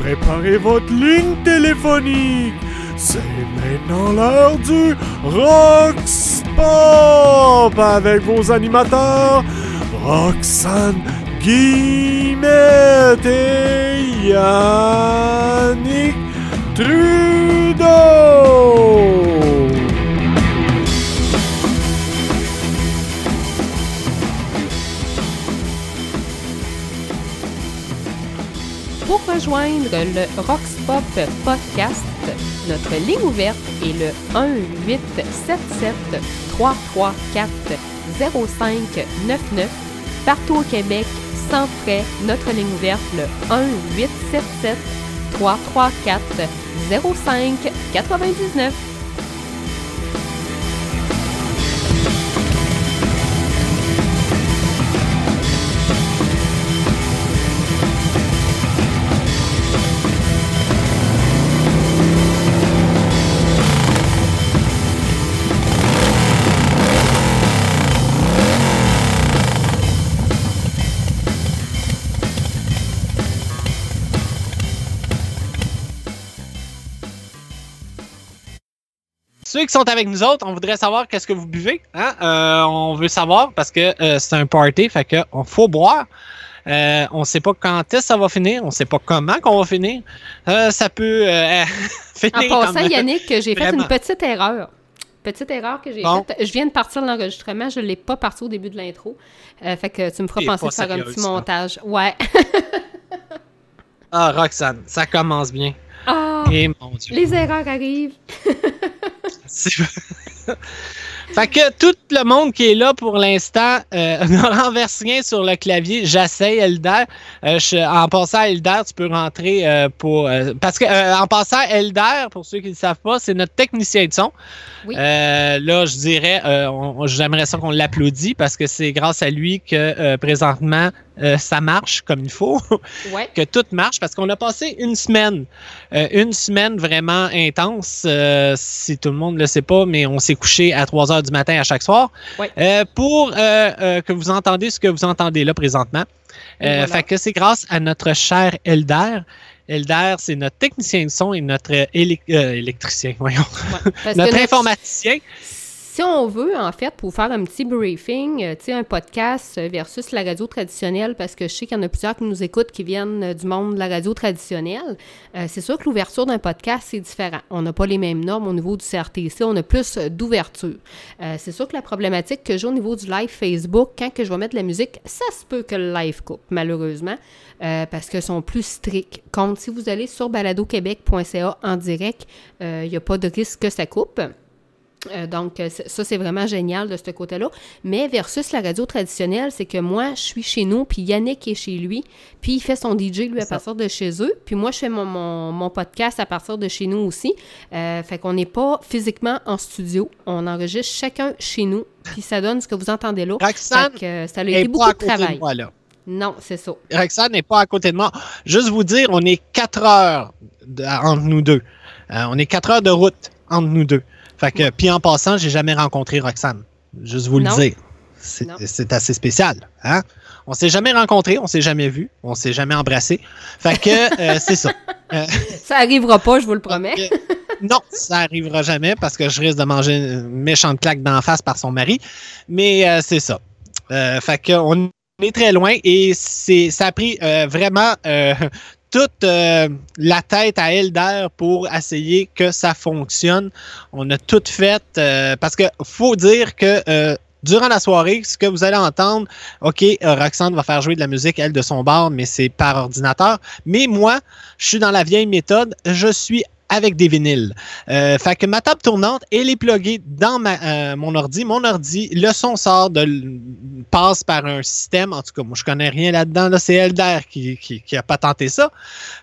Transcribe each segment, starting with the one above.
Préparez votre ligne téléphonique. C'est maintenant l'heure du Rox Pop avec vos animateurs Roxane Guillemette et Yannick Trudeau. Pour rejoindre le Roxpop Podcast, notre ligne ouverte est le 1-877 334 0599 Partout au Québec, sans frais, notre ligne ouverte le 1-877 334 0599 Ceux qui sont avec nous autres, on voudrait savoir qu'est-ce que vous buvez. Hein? Euh, on veut savoir parce que euh, c'est un party, fait que on faut boire. Euh, on sait pas quand est-ce que ça va finir, on sait pas comment qu'on va finir. Ça peut finir En passant, comme- Yannick, j'ai fait une petite erreur. Petite erreur que j'ai Bon. faite. Je viens de partir de l'enregistrement, je ne l'ai pas parti au début de l'intro. Fait que tu me feras penser de faire un petit ça. montage. Ouais. Ah, Roxane, ça commence bien. Ah, Et mon Dieu. les erreurs arrivent. Fait que tout le monde qui est là pour l'instant euh, ne renverse rien sur le clavier. J'essaie, Elder. Euh, je- en passant à Elder, tu peux rentrer euh, pour. euh, parce que en passant à Elder, pour ceux qui ne le savent pas, c'est notre technicien de son. Oui. Là, je dirais, j'aimerais ça qu'on l'applaudit parce que c'est grâce à lui que présentement euh, ça marche comme il faut Ouais. que tout marche parce qu'on a passé une semaine, euh, une semaine vraiment intense, euh, si tout le monde ne le sait pas, mais on s'est couché à 3 heures du matin à chaque soir Ouais. pour que vous entendez ce que vous entendez là présentement. Voilà. Fait que c'est grâce à notre cher Elder. Elder, c'est notre technicien de son et notre élec- électricien, voyons. ouais. Notre- informaticien. Si on veut, en fait, pour faire un petit briefing, euh, tu un podcast euh, versus la radio traditionnelle, parce que je sais qu'il y en a plusieurs qui nous écoutent qui viennent euh, du monde de la radio traditionnelle, c'est sûr que l'ouverture d'un podcast, c'est différent. On n'a pas les mêmes normes au niveau du CRTC, on a plus d'ouverture. C'est sûr que la problématique que j'ai au niveau du live Facebook, quand que je vais mettre de la musique, ça se peut que le live coupe, malheureusement, parce qu'ils sont plus stricts. Contre, si vous allez sur baladoquebec.ca en direct, il n'y a pas de risque que ça coupe. Euh, donc, euh, ça, c'est vraiment génial de ce côté-là. Mais versus la radio traditionnelle, c'est que moi, je suis chez nous, puis Yannick est chez lui, puis il fait son DJ, lui, à ça. partir de chez eux, puis moi, je fais mon, mon, mon podcast à partir de chez nous aussi. Euh, fait qu'on n'est pas physiquement en studio, on enregistre chacun chez nous, puis ça donne ce que vous entendez là. Roxane Fait que, ça a n'est été pas beaucoup à de côté de travail. moi, là. Non, c'est ça. Roxane n'est pas à côté de moi. Juste vous dire, on est 4 heures de- entre nous deux. Euh, on est 4 heures de route entre nous deux. Fait que, puis en passant, j'ai jamais rencontré Roxane. Juste vous Non. le dire. C'est assez spécial. Hein? On s'est jamais rencontré, on s'est jamais vu, on s'est jamais embrassé. Fait que euh, c'est ça. Ça arrivera pas, je vous le promets. Euh, non, ça arrivera jamais parce que je risque de manger une méchante claque d'en face par son mari. Mais euh, c'est ça. Euh, fait que on est très loin et c'est ça a pris euh, vraiment euh, toute euh, la tête à Elder pour essayer que ça fonctionne. On a tout fait euh, parce que faut dire que euh, durant la soirée, ce que vous allez entendre, OK, Roxane va faire jouer de la musique, elle, de son bar, mais c'est par ordinateur. Mais moi, je suis dans la vieille méthode, je suis avec des vinyles. Euh, fait que ma table tournante, elle est pluguée dans ma, euh, mon ordi. Mon ordi, le son sort de passe par un système. En tout cas, moi, je connais rien là-dedans. Là, c'est Elder qui, qui, qui a patenté ça.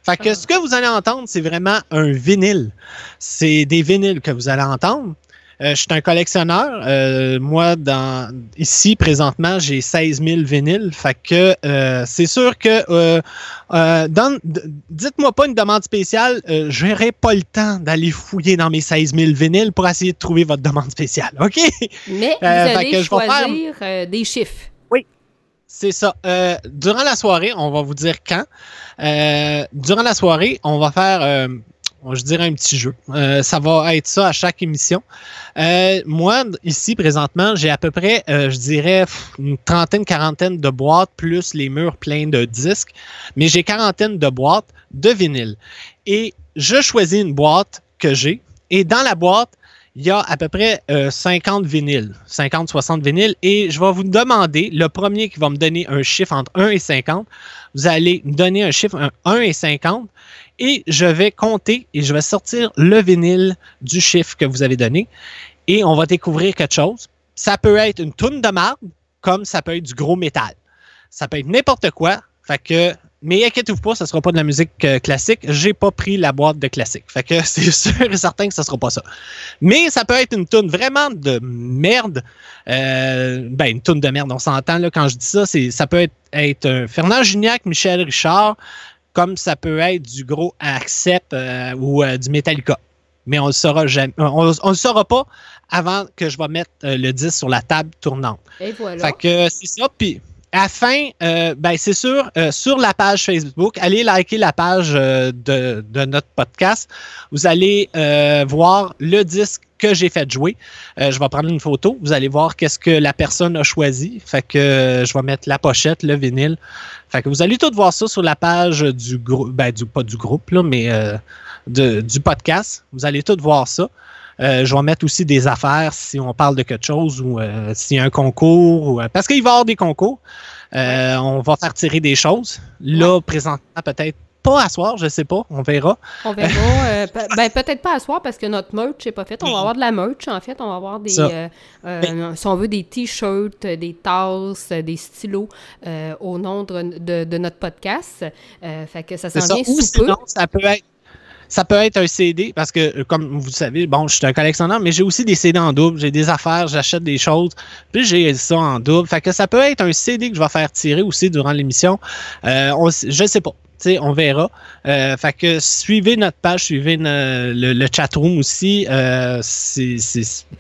Fait que Ah. ce que vous allez entendre, c'est vraiment un vinyle. C'est des vinyles que vous allez entendre. Euh, je suis un collectionneur. Euh, moi, dans, ici, présentement, j'ai 16 000 vinyles. Fait que euh, c'est sûr que euh, euh, dites-moi pas une demande spéciale. Euh, J'aurai pas le temps d'aller fouiller dans mes 16 000 vinyles pour essayer de trouver votre demande spéciale. OK? Mais vous Euh, allez que je vais faire- choisir euh, des chiffres. C'est ça. Euh, durant la soirée, on va vous dire quand. Euh, durant la soirée, on va faire, euh, je dirais, un petit jeu. Euh, ça va être ça à chaque émission. Euh, moi, ici, présentement, j'ai à peu près, euh, je dirais, une trentaine, quarantaine de boîtes, plus les murs pleins de disques. Mais j'ai quarantaine de boîtes de vinyle. Et je choisis une boîte que j'ai. Et dans la boîte, il y a à peu près euh, 50 vinyles, 50-60 vinyles, et je vais vous demander, le premier qui va me donner un chiffre entre 1 et 50, vous allez me donner un chiffre entre 1 et 50, et je vais compter et je vais sortir le vinyle du chiffre que vous avez donné, et on va découvrir quelque chose. Ça peut être une toune de marde, comme ça peut être du gros métal. Ça peut être n'importe quoi, fait que mais inquiétez-vous pas, ce sera pas de la musique euh, classique. J'ai pas pris la boîte de classique. Fait que c'est sûr et certain que ce sera pas ça. Mais ça peut être une toune vraiment de merde. Euh, ben, une toune de merde, on s'entend là quand je dis ça. C'est, ça peut être, être un Fernand Gignac, Michel Richard, comme ça peut être du gros Accept euh, ou euh, du Metallica. Mais on le saura jamais. On, on le saura pas avant que je vais mettre euh, le disque sur la table tournante. Et voilà. Fait que c'est ça. Puis à la fin, euh, ben c'est sûr, euh, sur la page Facebook, allez liker la page euh, de, notre podcast. Vous allez euh, voir le disque que j'ai fait jouer. Je vais prendre une photo. Vous allez voir qu'est-ce que la personne a choisi. Fait que je vais mettre la pochette, le vinyle. Fait que vous allez tout voir ça sur la page du groupe, ben du pas du groupe mais du podcast. Vous allez tout voir ça. Euh, je vais mettre aussi des affaires si on parle de quelque chose ou euh, s'il y a un concours. Ou, euh, parce qu'il va y avoir des concours. Euh, On va faire tirer des choses. Là, présentement, peut-être pas à soir, je sais pas. On verra. On verra. euh, ben, peut-être pas à soir parce que notre merch n'est pas fait. On va avoir de la merch, en fait. On va avoir des, euh, euh, si on veut, des t-shirts, des tasses, des stylos au nom de, de- de notre podcast. Fait que ça s'en vient Ou sous peu. sinon, ça peut être. Ça peut être un CD parce que, euh, comme vous le savez, bon, je suis un collectionneur, mais j'ai aussi des CD en double. J'ai des affaires, j'achète des choses, puis j'ai ça en double. Fait que ça peut être un CD que je vais faire tirer aussi durant l'émission. Euh, on je sais pas. Tu sais, on verra. Euh, fait que suivez notre page, suivez ne- le, le chatroom aussi. Euh,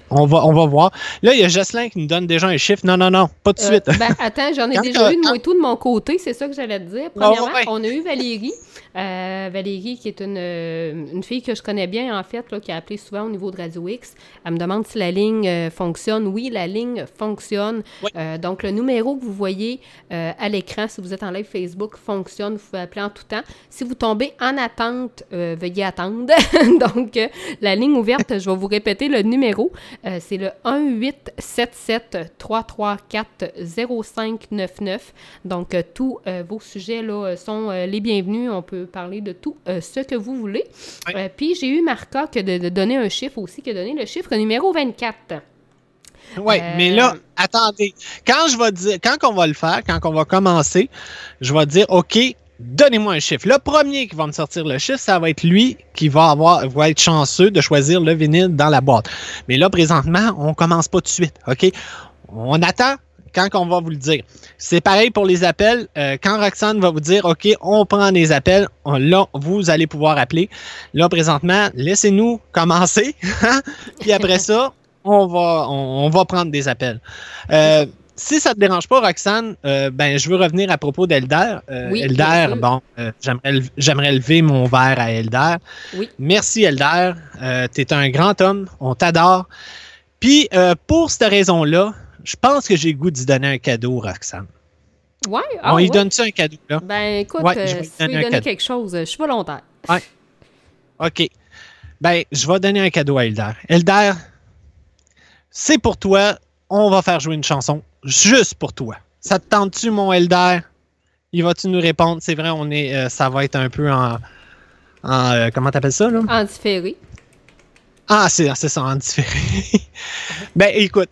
on, va, on va voir. Là, il y a Jocelyn qui nous donne déjà un chiffre. Non, non, non, pas de Euh, suite. ben, attends, j'en ai déjà eu de moi et tout de mon côté, c'est ça que j'allais te dire. Ouais, Premièrement, ouais. on a eu Valérie. Euh, Valérie, qui est une, euh, une fille que je connais bien, en fait, là, qui a appelé souvent au niveau de Radio X. Elle me demande si la ligne euh, fonctionne. Oui, la ligne fonctionne. Oui. Euh, donc, le numéro que vous voyez à l'écran, si vous êtes en live Facebook, fonctionne. Vous pouvez appeler en tout temps. Si vous tombez en attente, veuillez attendre. donc, la ligne ouverte, je vais vous répéter le numéro. C'est le 1-877-334-0599. Donc, euh, tous euh, vos sujets là, sont les bienvenus. On peut parler de tout euh, ce que vous voulez. Oui. Euh, puis, j'ai eu Marca que de, de donner un chiffre aussi, qui a donné le chiffre numéro 24. Oui, Euh, mais là, attendez. Quand je vais dire, quand on va le faire, quand on va commencer, je vais dire, OK, donnez-moi un chiffre. Le premier qui va me sortir le chiffre, ça va être lui qui va avoir, va être chanceux de choisir le vinyle dans la boîte. Mais là, présentement, on commence pas tout de suite. OK? On attend quand on va vous le dire. C'est pareil pour les appels. Euh, quand Roxane va vous dire, OK, on prend des appels, on- là, vous allez pouvoir appeler. Là, présentement, laissez-nous commencer. Puis après ça, on va, on, on va prendre des appels. Euh, si ça te dérange pas, Roxane, euh, ben, je veux revenir à propos d'Elder. Euh, Oui, Elder, bon, euh, j'aimerais, le- j'aimerais lever mon verre à Elder. Oui. Merci, Elder. Tu es un grand homme. On t'adore. Puis, pour cette raison-là, je pense que j'ai le goût d'y donner un cadeau, Roxane. Ouais, ah, on ouais? donne-tu un cadeau, là? Ben, écoute, Ouais, euh, je vais lui si tu veux donner lui quelque chose, euh, je suis volontaire. OK. Ben, je vais donner un cadeau à Elder. Elder, c'est pour toi. On va faire jouer une chanson juste pour toi. Ça te tente-tu, mon Elder? Il va-tu nous répondre? C'est vrai, on est, euh, ça va être un peu en. en euh, comment t'appelles ça, là? En différé. Ah, c'est c'est ça, en différé. ben, écoute,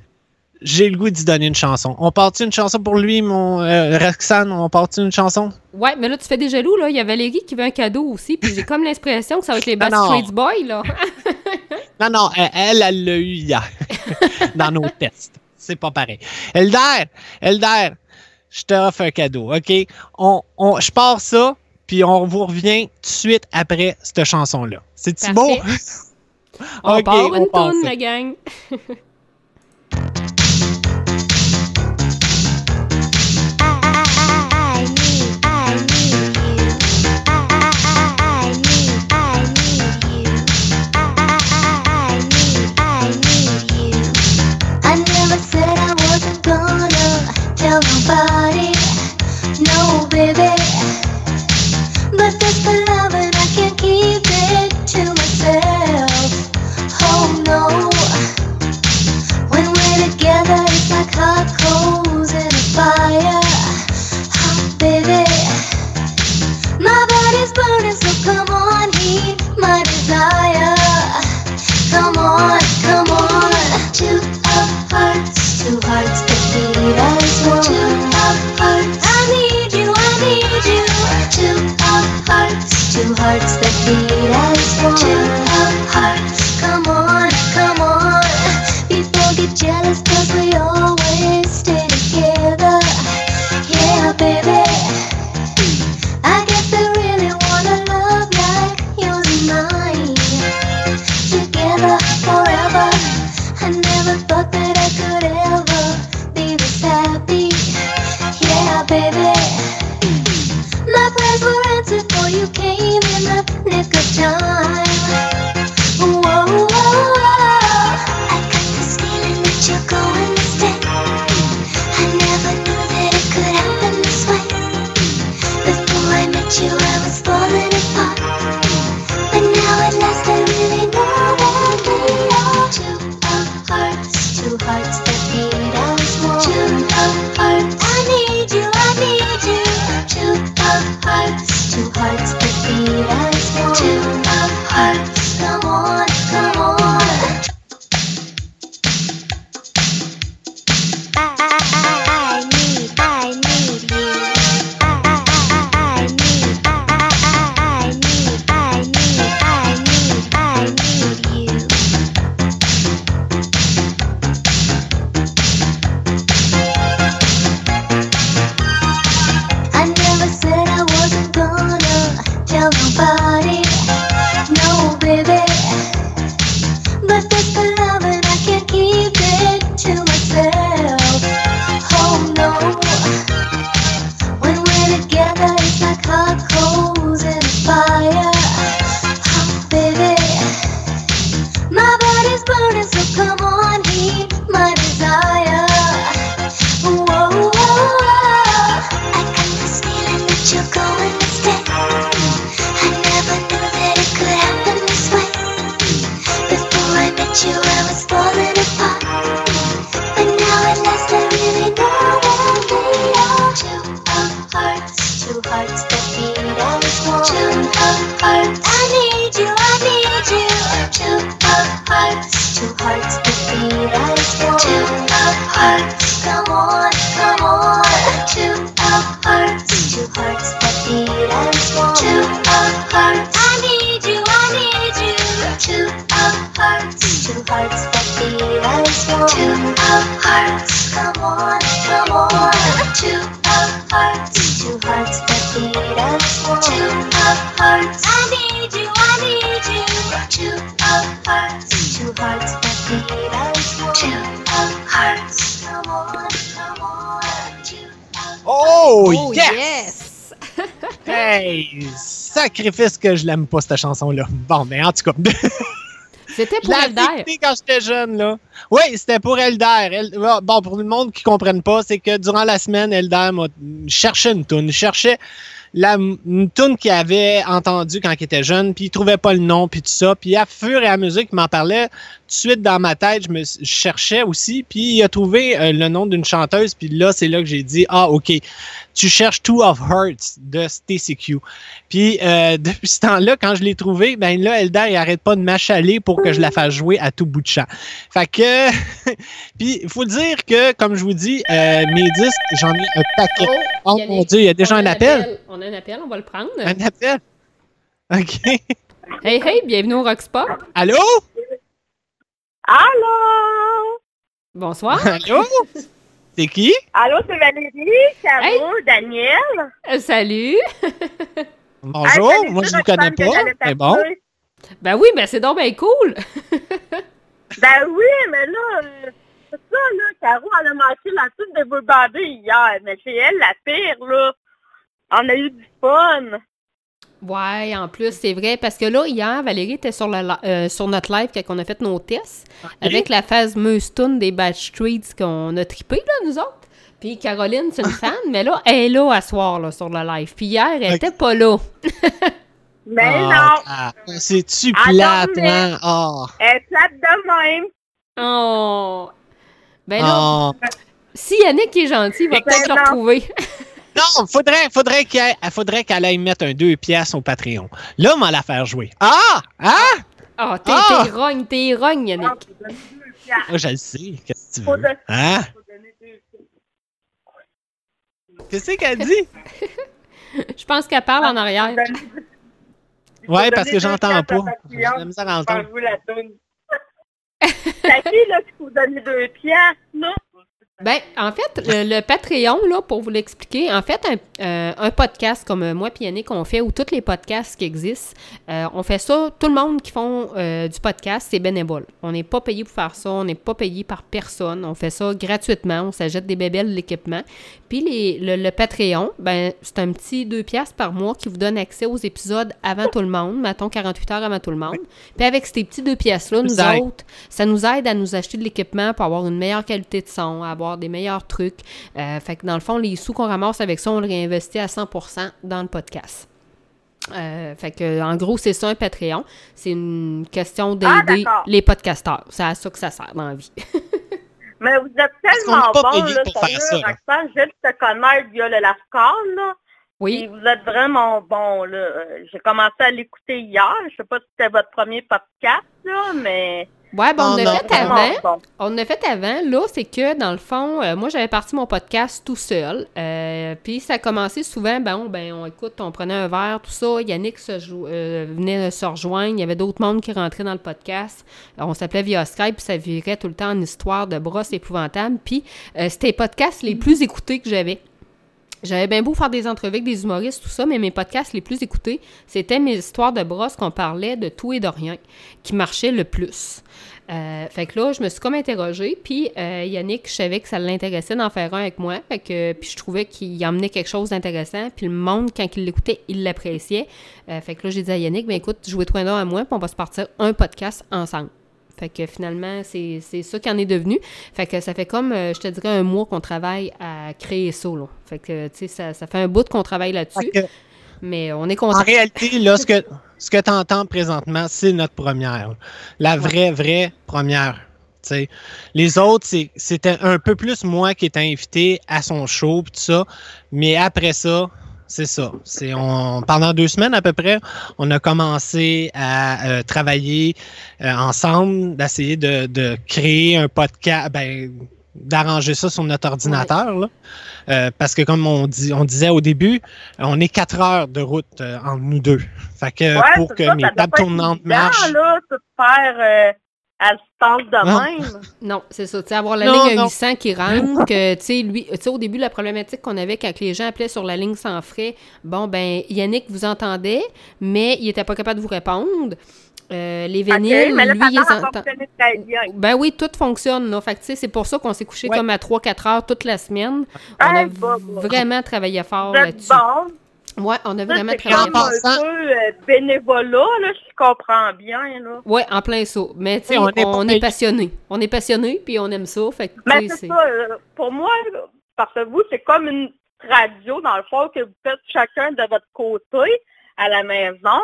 j'ai le goût d'y donner une chanson. On part-tu une chanson pour lui, mon euh, Roxane? On part-tu une chanson? Ouais, mais là, tu fais des jaloux, là. Il y a Valérie qui veut un cadeau aussi, puis j'ai comme l'impression que ça va être les non. Backstreet Boys, là. Non, non, elle, elle, elle l'a eu hier dans nos tests. C'est pas pareil. Elder, Elder, je t'offre un cadeau, OK? On, on, je pars ça, puis on vous revient tout de suite après cette chanson-là. C'est-tu beau? On OK, part une part toune, ça. la gang. baby. But this love and I can't keep it to myself. Oh no. When we're together, it's like hot coals in a fire. Oh, baby. My body's burning, so come on, heat my desire. Come on, come on. Two hearts, two hearts that beat as one. Hearts, two hearts that beat as one. Two hearts. Come on, come on. People get jealous cause we always stay together. Yeah, baby. I guess they really wanna love like yours and mine. Together forever. I never thought that I could ever you came in the nick of time. Whoa, whoa, whoa. I got this feeling that you're going to stay. I never knew that it could happen this way. Before I met you, I was falling hearts, I need you, I need you. Two of hearts, two hearts that beat as one. Two of hearts, come on, come on. Two of hearts, two hearts that beat as one. Two of hearts, I need you, I need you. Two of hearts, two hearts that beat as one. Two of hearts, come on, come on. Two of hearts, two hearts of hearts, I need you, I need you. Two of hearts, two hearts that beat as one. Two of hearts, come on, come on. Two of Oh, Oh, yes! yes! Hey! Sacrifice que je l'aime pas, cette chanson-là. Bon, mais en tout cas. C'était pour Elder. quand j'étais jeune, là. Oui, c'était pour Elder. El- Bon, pour le monde qui ne comprenne pas, c'est que durant la semaine, Elder m'a cherché une toune. Il cherchait la, une toune qu'il avait entendue quand il était jeune, puis il trouvait pas le nom, puis tout ça. Puis à fur et à mesure qu'il m'en parlait, de suite dans ma tête, je me je cherchais aussi, puis il a trouvé euh, le nom d'une chanteuse, puis là, c'est là que j'ai dit, ah, OK, tu cherches Two of Hearts de Stacy Q. Puis euh, depuis ce temps-là, quand je l'ai trouvé, ben là, Elder, il arrête pas de m'achaler pour que je la fasse jouer à tout bout de champ. Fait que, puis il faut dire que, comme je vous dis, euh, mes disques, j'en ai un paquet. Oh, a mon Dieu, il y a déjà un appel. On a un appel, on va le prendre. Un appel? OK. Hey, hey, bienvenue au Rox Pop. Allô? Allô? Bonsoir. Allô? C'est qui? Allô, c'est Valérie, Caro, Daniel. Euh, salut. Bonjour, Hey, moi je vous connais pas, mais bon. Ben oui, ben c'est donc ben cool. Ben oui, mais là, euh, c'est ça, là, Caro, elle a manqué la suite de Blue Body hier, mais c'est elle la pire, là. On a eu du fun. Ouais, en plus, c'est vrai, parce que là, hier, Valérie était sur, le li- euh, sur notre live quand on a fait nos tests, avec la fameuse tune des Bad Streets qu'on a trippé, là, nous autres. Puis Caroline, c'est une fan, mais là, elle est là à soir, là, sur le live. Puis hier, elle Ok. était pas là. Mais Ah, non, ah, C'est-tu Ah, plate, non, mais- hein? Ah. elle est plate de même. Oh! Ben là, Ah. Si Yannick est gentil, il va Mais peut-être le non. retrouver. Non, faudrait, faudrait qu'elle faudrait qu'elle aille mettre un 2 piastres au Patreon. Là, on va la faire jouer. Ah! Ah! Ah, t'es Ah! t'es rogne, t'es rogne, Yannick. Non, faut donner deux piastres. Ah, je le sais. Qu'est-ce que tu veux? Hein? Qu'est-ce qu'elle dit? Je pense qu'elle parle en arrière. Donner- faut Ouais, parce que j'entends pas. J'ai la misère à entendre. T'as qui, là, qui faut donner deux piastres, là? Ben, en fait, le, le Patreon, là, pour vous l'expliquer, en fait, un, euh, un podcast comme euh, moi et Yannick, on fait, ou tous les podcasts qui existent, euh, on fait ça, tout le monde qui font euh, du podcast, c'est bénévole. On n'est pas payé pour faire ça, on n'est pas payé par personne, on fait ça gratuitement, on s'achète des bébelles, de l'équipement. Puis les, le, le Patreon, ben, c'est un petit 2 piastres par mois qui vous donne accès aux épisodes avant tout le monde, mettons 48 heures avant tout le monde. Puis avec ces petits 2 piastres-là, nous autres, ça nous aide à nous acheter de l'équipement pour avoir une meilleure qualité de son, à avoir des meilleurs trucs. Euh, fait que dans le fond, les sous qu'on ramasse avec ça, on le réinvestit à 100% dans le podcast. Euh, fait que, en gros, c'est ça un Patreon. C'est une question Ah, d'aider les podcasteurs. C'est à ça que ça sert dans la vie. Mais vous êtes tellement bon, là, pour sérieux, faire ça. Roxane, juste te connaître via le Lascar, là. Et Oui. vous êtes vraiment bon, là. Euh, J'ai commencé à l'écouter hier. Je sais pas si c'était votre premier podcast, là, mais Ouais, bon, on l'a non. fait avant. bon. On a fait avant, là, c'est que dans le fond, euh, moi j'avais parti mon podcast tout seul. euh, puis ça a commencé souvent, ben, on, ben, on écoute, on prenait un verre, tout ça. Yannick se jou- euh, venait se rejoindre. Il y avait d'autres mondes qui rentraient dans le podcast. On s'appelait via Skype, puis ça virait tout le temps en histoire de brosses épouvantables. Puis euh, c'était les podcasts les plus écoutés que j'avais. J'avais bien beau faire des entrevues avec des humoristes, tout ça, mais mes podcasts les plus écoutés, c'était mes histoires de brosses qu'on parlait de tout et de rien, qui marchaient le plus. Euh, fait que là, je me suis comme interrogée, puis euh, Yannick, je savais que ça l'intéressait d'en faire un avec moi, que, puis je trouvais qu'il emmenait quelque chose d'intéressant, puis le monde, quand il l'écoutait, il l'appréciait. Euh, fait que là, j'ai dit à Yannick, ben écoute, jouez toi un à moi, puis on va se partir un podcast ensemble. Fait que finalement, c'est ça qui en est devenu. Fait que ça fait comme, euh, je te dirais, un mois qu'on travaille à créer ça, là. Fait que, tu sais, ça, ça fait un bout qu'on travaille là-dessus, mais on est en content. réalité, là, ce que, ce que tu entends présentement, c'est notre première. La vraie, vraie première. tu sais. Les autres, c'était un peu plus moi qui étais invité à son show, tout ça. Mais après ça, c'est ça. C'est on, pendant deux semaines à peu près, on a commencé à euh, travailler euh, ensemble, d'essayer de, de créer un podcast, ben, d'arranger ça sur notre ordinateur. Là. Euh, parce que comme on, dit, on disait au début, on est quatre heures de route euh, entre nous deux. Fait que Ouais, pour que ça, mes tables tournantes marchent. là, tout faire euh, à distance de Non. même. Non, c'est ça. Tu sais, avoir la Non, ligne à non. 800 qui rentre, que, tu sais, lui, tu sais, au début, la problématique qu'on avait quand les gens appelaient sur la ligne sans frais, bon, ben, Yannick vous entendait, mais il était pas capable de vous répondre. Euh, les vinyles, mais là, lui, il entend. fonctionner très bien. Ben oui, tout fonctionne, là. Fait que, tu sais, c'est pour ça qu'on s'est couché Ouais. comme à 3-4 heures toute la semaine. On a bah, bah. vraiment travaillé fort là-dessus. bon. Ouais, on a vraiment c'est travaillé fort. En un peu euh, bénévolat, là, je comprends bien, là. Ouais, en plein saut. Mais, tu sais, Oui, on on, est passionné. On est passionné, puis on aime ça. Fait Mais c'est ça, euh, pour moi, parce que vous, c'est comme une radio, dans le fond, que vous faites chacun de votre côté à la maison.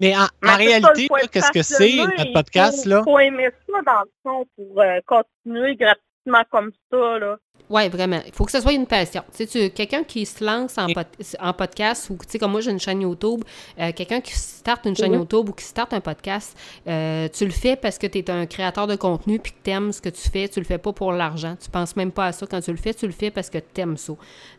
Mais en, en Mais c'est ça, réalité, il qu'est-ce que c'est, notre il podcast, faut, là? faut aimer ça, dans le fond, pour euh, continuer gratuitement comme ça, là. Oui, vraiment. Il faut que ce soit une passion. Tu sais, quelqu'un qui se lance en, pod- en podcast ou, tu sais, comme moi, j'ai une chaîne YouTube, euh, quelqu'un qui starte une chaîne. YouTube ou qui starte un podcast, euh, tu le fais parce que tu es un créateur de contenu puis que tu aimes ce que tu fais. Tu le fais pas pour l'argent. Tu penses même pas à ça quand tu le fais. Tu le fais parce que tu aimes ça.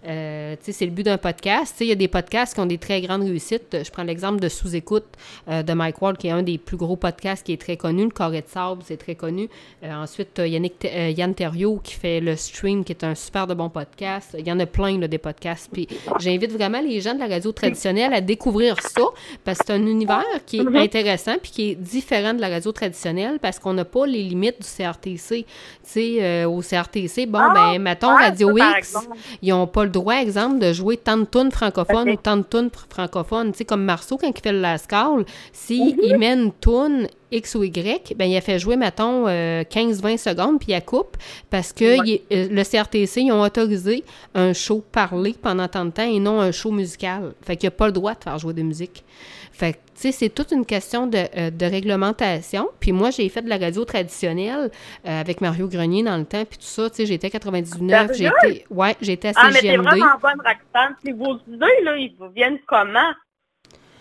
Euh, tu sais, c'est le but d'un podcast. Tu sais, il y a des podcasts qui ont des très grandes réussites. Je prends l'exemple de Sous-écoute de Mike Ward, qui est un des plus gros podcasts qui est très connu. Le Carré de sable, c'est très connu. Ensuite, Yannick, Yann Terriot qui fait le stream, qui est un super de bon podcast. Il y en a plein, là, des podcasts. Puis j'invite vraiment les gens de la radio traditionnelle à découvrir ça, parce que c'est un univers qui est intéressant puis qui est différent de la radio traditionnelle, parce qu'on n'a pas les limites du CRTC. Tu sais, euh, au CRTC, bon, Ah, ben, mettons ouais, Radio ça, X, ils n'ont pas le droit, exemple, de jouer tant de tunes francophones ou tant de tunes fr- francophones. Tu sais, comme Marceau, quand il fait le Last Call, s'il il met une tune X ou Y, ben il a fait jouer, mettons, euh, 15-20 secondes, puis il coupe, parce que Ouais. il est- euh, le CRTC, ils ont autorisé un show parlé pendant tant de temps et non un show musical. Fait qu'il n'a pas le droit de faire jouer de musique. Fait que, tu sais, c'est toute une question de, euh, de réglementation. Puis moi, j'ai fait de la radio traditionnelle euh, avec Mario Grenier dans le temps, puis tout ça. Tu sais, j'étais à 99, j'ai Sérieux? été... Ouais, j'étais à Ah, mais t'es vraiment bonne, Roxane. Puis vos idées, là, ils vous viennent comment?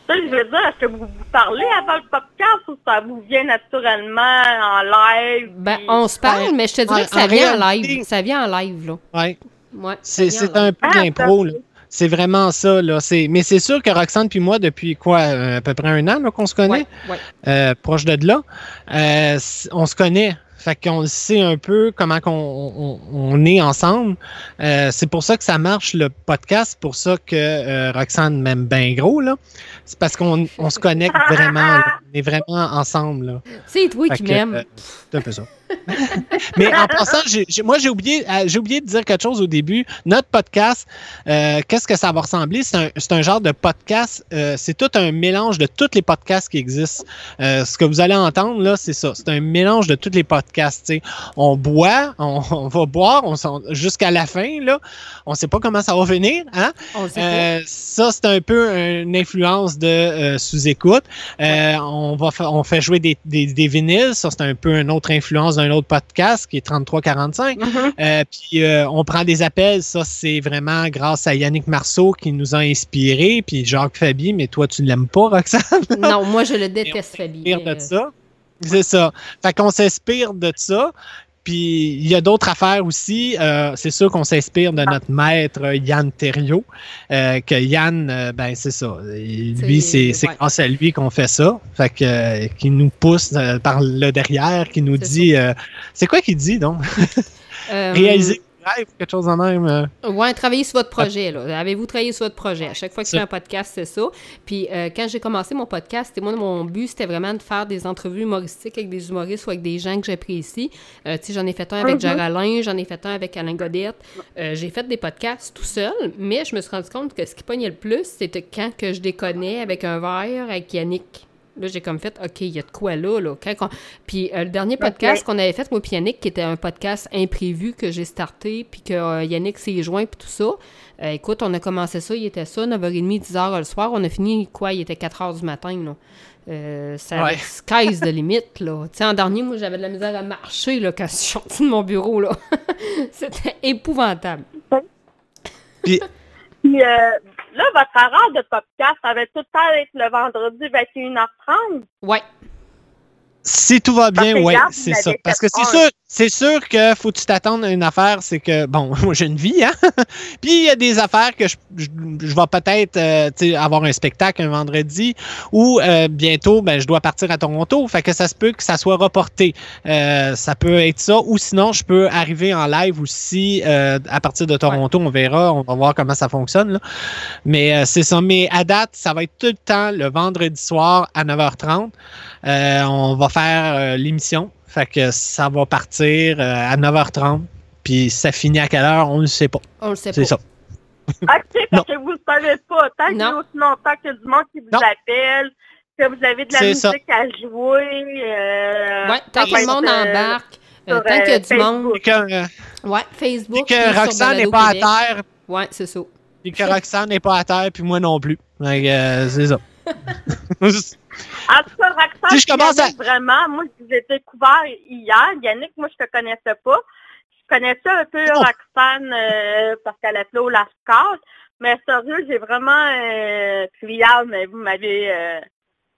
Ça, je veux dire, est-ce que vous vous parlez avant le podcast ou ça vous vient naturellement en live? Ben, puis- on se parle, Ouais. mais je te dirais En- que ça en vient en live. Ça vient en live, là. Ouais. Ouais, C'est un peu d'impro, là. C'est vraiment ça, là. C'est- Mais c'est sûr que Roxane puis moi, depuis quoi, euh, à peu près un an là, qu'on se connaît, Ouais, ouais. euh, proche de là, euh, on se connaît. Fait qu'on sait un peu comment qu'on, on, on est ensemble. Euh, c'est pour ça que ça marche le podcast, c'est pour ça que euh, Roxane m'aime bien gros, là. C'est parce qu'on on se connecte vraiment. là. On est vraiment ensemble, là. C'est toi Fait qui que, m'aimes. euh, c'est un peu ça. Mais en passant, moi, j'ai oublié, euh, j'ai oublié de dire quelque chose au début. Notre podcast, euh, qu'est-ce que ça va ressembler? C'est un, genre de podcast, euh, c'est tout un mélange de tous les podcasts qui existent. Euh, ce que vous allez entendre, là, c'est ça. C'est un mélange de tous les podcasts. On boit, on, on va boire on jusqu'à la fin, là. On sait pas comment ça va venir, hein? On le sait ça, c'est un peu une influence de sous-écoute. On, va on fait jouer des, des, des vinyles. Ça, c'est un peu une autre influence d'un autre podcast qui est 3345. Mhm. Euh, puis euh, on prend des appels. Ça, c'est vraiment grâce à Yannick Marceau qui nous a inspirés. Puis Jacques Fabi, mais toi, tu l'aimes pas, Roxane? Non, moi, je le déteste, on Fabi. de euh, ça. C'est ça. Fait qu'on s'inspire de ça. Puis il y a d'autres affaires aussi. Euh, c'est sûr qu'on s'inspire de notre maître euh, Yann Thériault. Euh, que Yann, euh, ben c'est ça. Lui, C'est- ouais. grâce à lui qu'on fait ça. Fait que euh, qui nous pousse euh, par le derrière, qui nous dit. euh, c'est quoi qu'il dit donc? Réaliser un rêve, quelque chose en même. euh? Ouais, travailler sur votre projet. Là. Avez-vous travaillé sur votre projet? À chaque fois que je fais un podcast, c'est ça. Puis euh, quand j'ai commencé mon podcast, c'était moi, mon but, c'était vraiment de faire des entrevues humoristiques avec des humoristes ou avec des gens que j'apprécie. Euh, tu sais, j'en ai fait un avec Mhm. Gérard Alain, j'en ai fait un avec Alain Godette. Euh, j'ai fait des podcasts tout seul, mais je me suis rendu compte que ce qui pognait le plus, c'était quand que je déconnais avec un verre avec Yannick. Là, j'ai comme fait, OK, il y a de quoi là, là. Puis euh, le dernier podcast qu'on avait fait, moi puis Yannick, qui était un podcast imprévu que j'ai starté, puis que euh, Yannick s'est joint, puis tout ça. Euh, écoute, on a commencé ça, il était ça, 9h30, 10h le soir. On a fini, quoi, il était 4h du matin, là. Euh, ça Ouais. sky's de limite, là. Tu sais, en dernier, moi, j'avais de la misère à marcher, là, quand je suis sortie de mon bureau, là. C'était épouvantable. Puis Puis euh, là, votre horaire de podcast, ça va tout le temps le vendredi 21h30. Ouais. Si tout va bien, oui, c'est ça. Parce que c'est sûr, c'est sûr que faut que tu t'attendes à une affaire, c'est que bon, moi j'ai une vie, hein. Puis il y a des affaires que je, je, je vais peut-être euh, avoir un spectacle un vendredi ou euh, bientôt, ben je dois partir à Toronto. Fait que ça se peut que ça soit reporté. Euh, ça peut être ça, ou sinon je peux arriver en live aussi euh, à partir de Toronto. On verra, on va voir comment ça fonctionne. Là. Mais euh, c'est ça. Mais à date, ça va être tout le temps le vendredi soir à 9h30. Euh, on va faire euh, l'émission. Fait que ça va partir euh, à 9h30. Puis ça finit à quelle heure, on ne le sait pas. On le sait pas. C'est ça. OK, Non. parce que vous ne savez pas. Tant qu'il y a aussi longtemps qu'il y a du monde qui vous Non. appelle, que vous avez de la ça. musique à jouer. Euh, Ouais, tant que le monde euh, embarque, euh, tant qu'il y a du monde. Facebook. Puis que, euh, Ouais, puis Facebook. que puis sur Roxane n'est pas Québec. à terre. Ouais, c'est ça. Puis que Roxane n'est pas à terre, puis moi non plus. Que, euh, c'est ça. En tout cas, Roxane, Si je commence à- vraiment, moi, je vous ai découvert hier. Yannick, moi, je te connaissais pas. Je connaissais un peu Oh. Roxane euh, parce qu'elle appelait au Lascar. Mais sérieux, j'ai vraiment... Euh, puis hier, mais vous m'avez euh,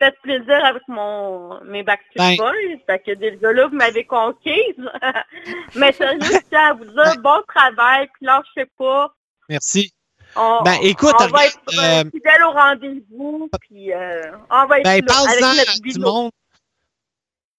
fait plaisir avec mon mes Backstreet Ben. Boys. Fait que déjà là, vous m'avez conquise. mais sérieux, je tiens à vous dire bon travail. Puis là, je sais pas. Merci. On, Ben, écoute, on va être euh, euh, fidèle au rendez-vous. Puis euh, on va être Ben, là, avec notre à du monde.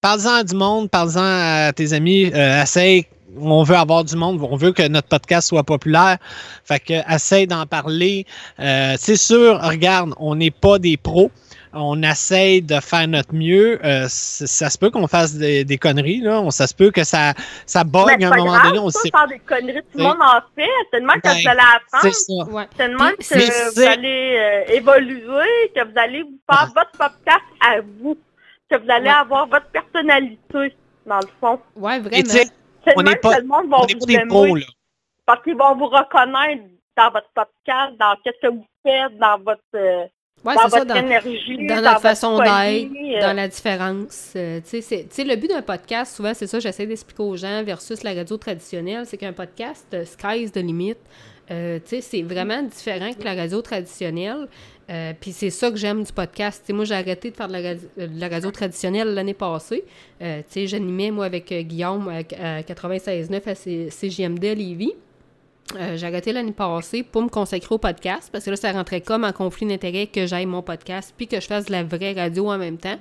Parle-en à du monde, parle-en à tes amis. Euh, essaye. On veut avoir du monde, on veut que notre podcast soit populaire. Fait que essaye d'en parler. Euh, c'est sûr, regarde, on n'est pas des pros. On essaye de faire notre mieux. Euh, ça se peut qu'on fasse des, des conneries, là. On, ça se peut que ça, ça bug à un moment grave, donné. On ça, sait faire des conneries, tout le monde en fait. Même que Ben, vous allez C'est apprendre. ça. Ouais. C'est même Puis, que mais vous c'est- allez euh, évoluer, que vous allez vous faire votre podcast à vous. que vous allez Ouais. avoir votre personnalité, dans le fond. Ouais, Et vraiment. tu sais, C'est On le n'est pas- on vous pas des aimer. pros, là. Parce qu'ils vont vous reconnaître dans votre podcast, dans ce que vous faites, dans votre, euh, Ouais, dans c'est ça, votre dans, énergie, dans dans notre votre façon d'être, euh, dans la différence. Euh, tu sais, le but d'un podcast, souvent, c'est ça, j'essaie d'expliquer aux gens versus la radio traditionnelle, c'est qu'un podcast, euh, sky's the limit. Euh, c'est vraiment différent que la radio traditionnelle. Puis c'est ça que j'aime du podcast. Moi, j'ai arrêté de faire de la radio, de la radio traditionnelle l'année passée. J'animais, moi, avec Guillaume à, à 96.9 à C- CGMD à Lévis. Euh, j'ai arrêté l'année passée pour me consacrer au podcast parce que là, ça rentrait comme en conflit d'intérêt que j'aille mon podcast puis que je fasse de la vraie radio en même temps.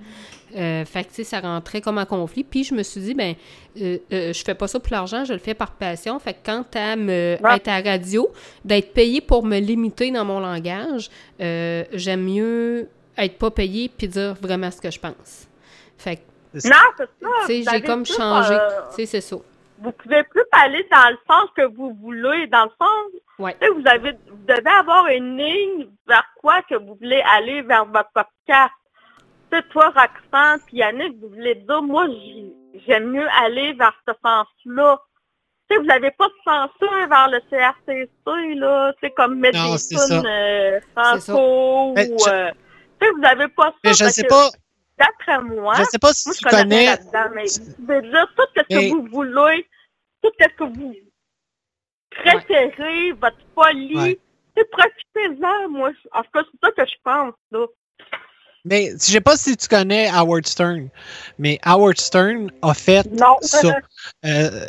Euh, fait que, ça rentrait comme en conflit. Puis je me suis dit, ben, euh, euh, je fais pas ça pour l'argent, je le fais par passion. Fait que quant à me, Ouais. être à la radio, d'être payé pour me limiter dans mon langage, j'aime mieux être pas payé puis dire vraiment ce que je pense. Fait que, Non, c'est ça. j'ai comme changé. c'est ça. Vous pouvez plus aller dans le sens que vous voulez, dans le sens, Ouais. vous avez, vous devez avoir une ligne vers quoi que vous voulez aller vers votre podcast. Tu sais, toi, Roxane, puis Yannick, vous voulez dire, moi, j'ai- j'aime mieux aller vers ce sens-là. Vous n'avez pas de censure vers le CRTC, là, sais, comme mettre Non, des c'est tunes euh, C'est franco, ou, euh, vous n'avez pas ça. Mais je fait sais que, pas, D'après moi, je sais pas si moi, tu je connais, là-dedans, mais dire tout ce que Mais- vous voulez, tout ce que vous préférez, votre folie. Ouais. Sais, Profitez-en, moi. En tout cas, c'est ça que je pense, là. Mais je sais pas si tu connais Howard Stern, mais Howard Stern a fait Non. ça. Euh,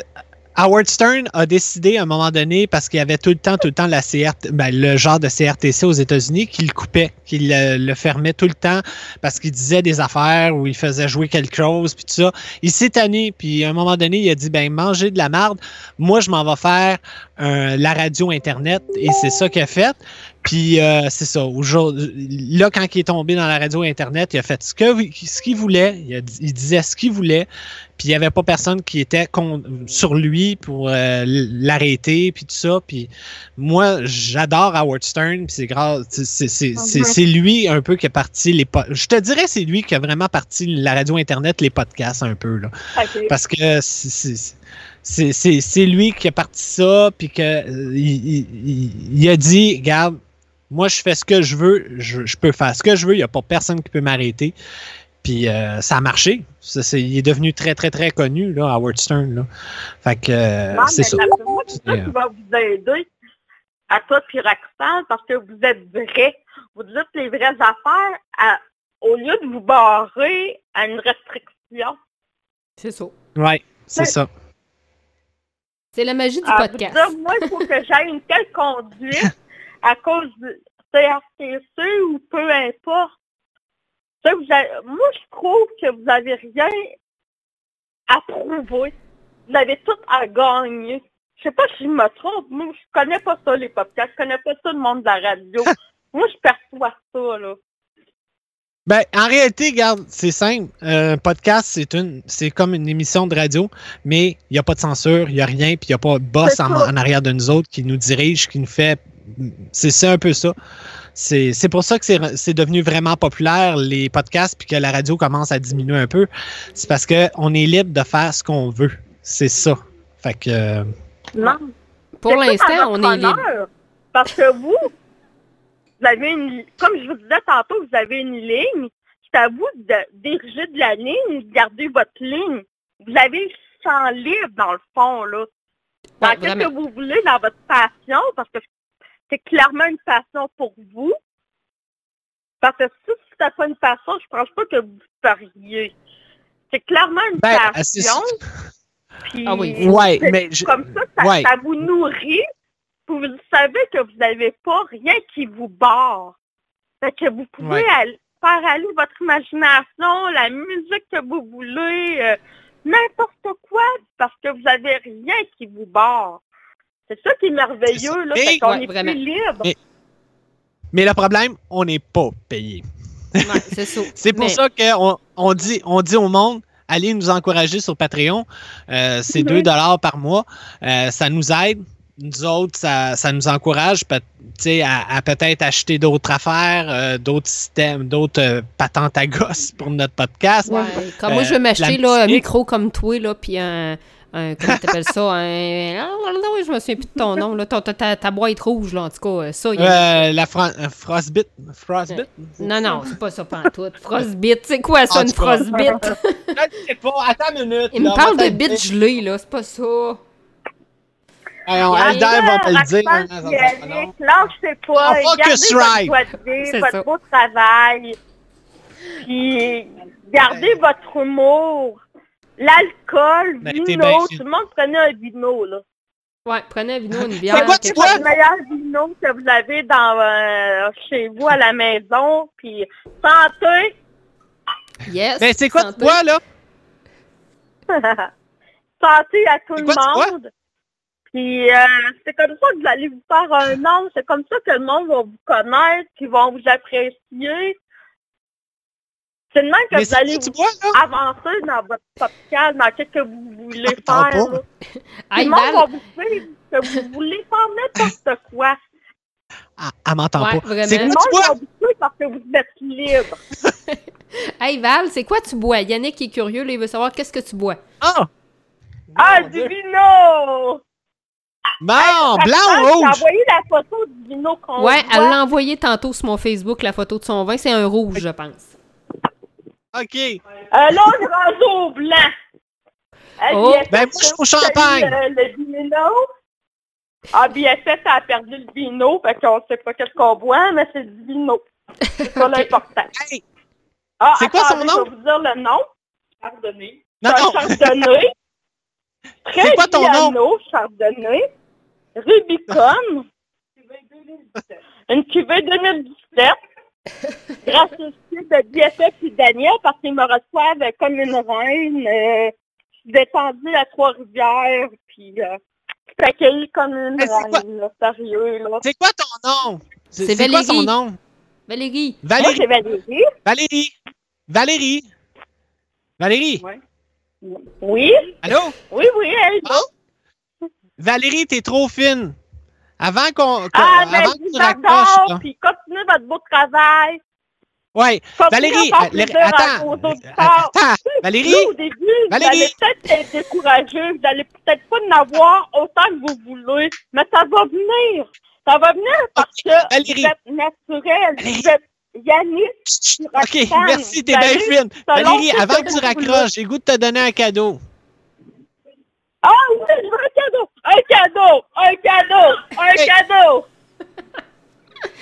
Howard Stern a décidé à un moment donné, parce qu'il y avait tout le temps, tout le temps la CRT, ben, le genre de CRTC aux États-Unis, qu'il coupait, qu'il le, le fermait tout le temps parce qu'il disait des affaires ou il faisait jouer quelque chose, puis tout ça. Il s'est tanné, puis à un moment donné, il a dit, ben, mangez de la marde, moi, je m'en vais faire euh, la radio Internet, et c'est ça qu'il a fait. Puis euh, c'est ça. Aujourd'hui, là, quand il est tombé dans la radio Internet, il a fait ce qu'il voulait. Il, a dit- il disait ce qu'il voulait. Puis il n'y avait pas personne qui était con- sur lui pour euh, l'arrêter, puis tout ça. Puis moi, j'adore Howard Stern. Puis c'est grave. c'est- lui un peu qui a parti les. Je te dirais, c'est lui qui a vraiment parti la radio Internet, les podcasts un peu là. Parce que c'est- lui qui a parti ça, puis que euh, il, il- il- il a dit, regarde, moi je fais ce que je veux, je, je peux faire ce que je veux, il n'y a pas personne qui peut m'arrêter. Puis euh, ça a marché. Ça, c'est- il est devenu très, très, très connu, là, Howard Stern. Là. Fait que euh, Non, c'est mais ça. moi, c'est ça Yeah. qui va vous aider à toi puis Roxane parce que vous êtes vrai. Vous dites les vraies affaires à- au lieu de vous barrer à une restriction. C'est ça. Ouais, c'est ça. C'est la magie du vous podcast. dire, moi, il faut que j'aille une telle conduite à cause du CRTC ou peu importe. Vous avez- moi, je trouve que vous n'avez rien à prouver. Vous avez tout à gagner. Je sais pas si je me trompe. Moi, je connais pas ça, les podcasts. Je connais pas ça, le monde de la radio. moi, je perçois ça, là. Ben, en réalité, regarde, c'est simple. Un podcast, c'est une, c'est comme une émission de radio, mais il n'y a pas de censure, il n'y a rien, puis il n'y a pas de boss en, en arrière de nous autres qui nous dirige, qui nous fait. C'est un peu ça. C'est c'est pour ça que c'est c'est devenu vraiment populaire, les podcasts, puis que la radio commence à diminuer un peu. C'est parce qu'on est libre de faire ce qu'on veut. C'est ça. Fait que. euh, Non. Pour l'instant, on est libre. Parce que vous, vous avez une, comme je vous disais tantôt, vous avez une ligne. C'est à vous de diriger de la ligne, de garder votre ligne. Vous avez le champ libre, dans le fond, là. Dans Ouais, qu'est-ce que vous voulez dans votre passion, parce que c'est clairement une passion pour vous. Parce que si c'était pas une passion, je pense pas que vous feriez. C'est clairement une Ben, passion. puis Ah oui. Ouais, mais je- comme ça, ça, ouais. ça vous nourrit. Vous savez que vous n'avez pas rien qui vous barre. Fait que vous pouvez Ouais. aller- faire aller votre imagination, la musique que vous voulez, euh, n'importe quoi, parce que vous avez rien qui vous barre. C'est ça qui est C'est merveilleux, là. Fait qu'on Ouais, est vraiment. plus libre. Mais le problème, on n'est pas payé. Ouais, c'est ça. C'est pour Mais- ça qu'on on dit, on dit au monde, allez nous encourager sur Patreon. Euh, c'est Mhm. 2 dollars par mois. Euh, ça nous aide. nous autres, ça, ça nous encourage peut- tu sais, à, à peut-être acheter d'autres affaires, euh, d'autres systèmes, d'autres euh, patentes à gosse pour notre podcast. Ouais, comme moi, je veux m'acheter un micro comme toi, là, puis un, un- comment t'appelles ça? Un, oui, je me souviens plus de ton nom, là. Ta, ta- ta- ta boîte rouge, là, en tout cas, euh, ça, il y a- Euh, la fro- euh, frostbite. Frostbite? Non, non, c'est pas ça, pantoute. Frostbite, c'est quoi ça, En une frostbite? Je sais pas, attends une minute. Il là, me parle on va de bite gelée, là, c'est pas ça. Alder va me le dire. Puis va pas. Ah, focus right. votre ça. beau travail. Puis gardez votre humour. L'alcool, Ben, vino, tout le monde prenait un vino, là. Ouais, prenez un vino, une bière. C'est quoi, quelque tu vois? chose. le meilleur vino que vous avez dans euh, chez vous à la maison. Puis santé. Yes. Ben, c'est quoi, tu santé. vois, là? santé à tout le quoi, tu monde. Puis euh, c'est comme ça que vous allez vous faire un nom. C'est comme ça que le monde va vous connaître, qu'ils vont vous apprécier. C'est de même que Mais vous allez vous vois, avancer dans votre podcast, dans ce que vous voulez Attends faire. Hey, le monde va vous suivre, que vous voulez faire n'importe quoi. Ah, elle m'entend Ouais, pas. C'est Le quoi, tu vous parce que vous êtes libre. hey, Val, c'est quoi tu bois? Yannick est curieux, là, il veut savoir qu'est-ce que tu bois. Ah! Ah, du vino! Bon, blanc ou J'ai rouge? envoyé la photo du vino qu'on Ouais, elle l'a envoyé tantôt sur mon Facebook, la photo de son vin. C'est un rouge, je pense. OK. Euh, là, on est rendu au blanc. Euh, Oh, ben, moi, je suis au champagne. euh, le vino? Ah, BFF a perdu le vino, fait qu'on sait pas qu'est-ce qu'on boit, mais c'est du vino. C'est pas Ok. l'important. Hey, Ah, C'est quoi son nom? Je vais vous dire le nom. Chardonnay. non, chardonnay. Très C'est quoi ton nom? chardonnay. Rubicon. Une cuvée 2017. Grâce au site de BFF et Daniel, parce qu'ils me reçoivent comme une reine. Euh, je suis descendue à Trois-Rivières, puis euh, je suis accueillie comme une Mais c'est quoi? reine, là, sérieux. Là. C'est quoi ton nom? C'est C'est quoi son Valérie. nom? Valérie. Valérie. c'est Valérie. Valérie. Valérie. Valérie. Oui, Allô? oui, oui, est Ah. Valérie, t'es trop fine. Avant qu'on. qu'on- Ah, mais avant que tu vous raccroches. puis continuez votre beau travail. Continuez Valérie, à attends. Attends. Valérie. Au début, Valérie. vous allez peut-être être découragé, vous allez peut-être pas en avoir autant que vous voulez, mais ça va venir. Ça va venir parce que Valérie. vous êtes naturel, Valérie. vous êtes Yannick. OK, merci, t'es bien Valérie, fine. Valérie, avant que tu vous raccroches, j'ai goût de te donner un cadeau. Ah oui, je veux un cadeau, un cadeau, un cadeau, un cadeau.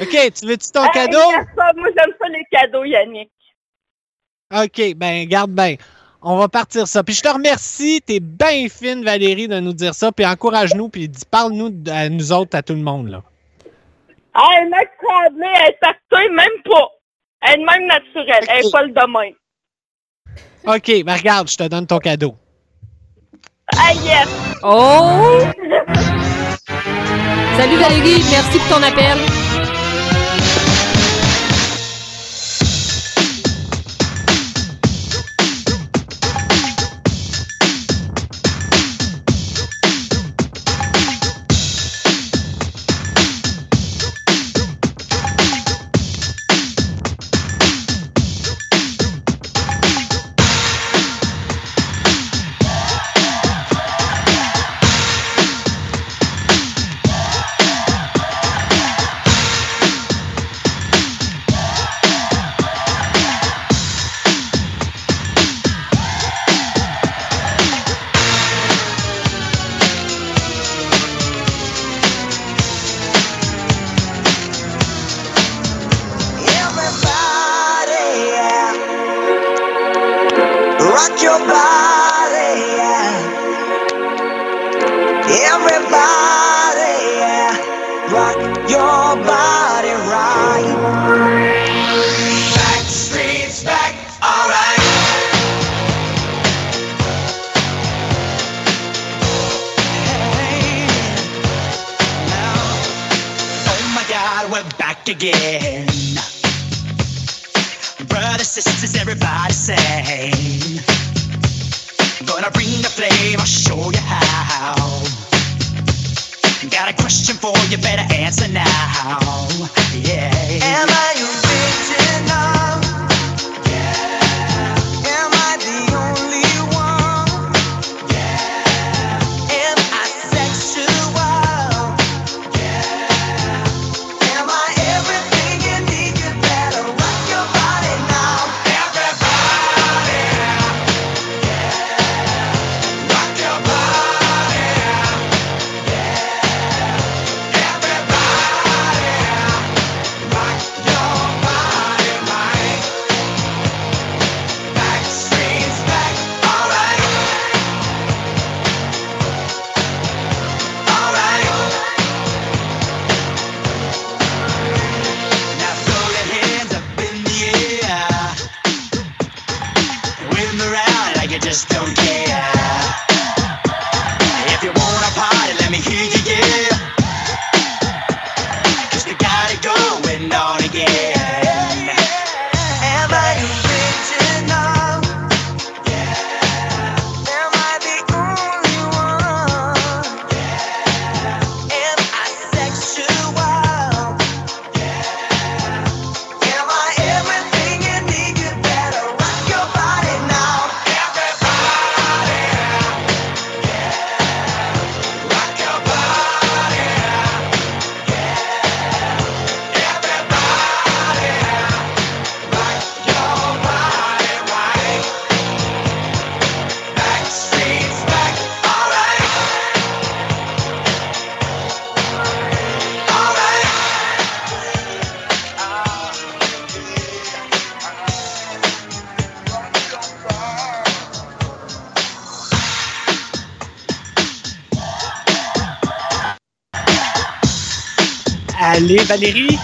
OK, tu veux-tu ton Hey, cadeau? ça, moi j'aime ça les cadeaux, Yannick. OK, ben garde bien. On va partir ça. Puis je te remercie, t'es bien fine, Valérie, de nous dire ça. Puis encourage-nous, puis dis- parle-nous à nous autres, à tout le monde. là. Ah, une mec tremblée, elle est même pas. Elle est même naturelle, elle est pas le domaine. OK, ben regarde, je te donne ton cadeau. Ah! Oh! Salut Valérie, merci pour ton appel. Allez, Valérie,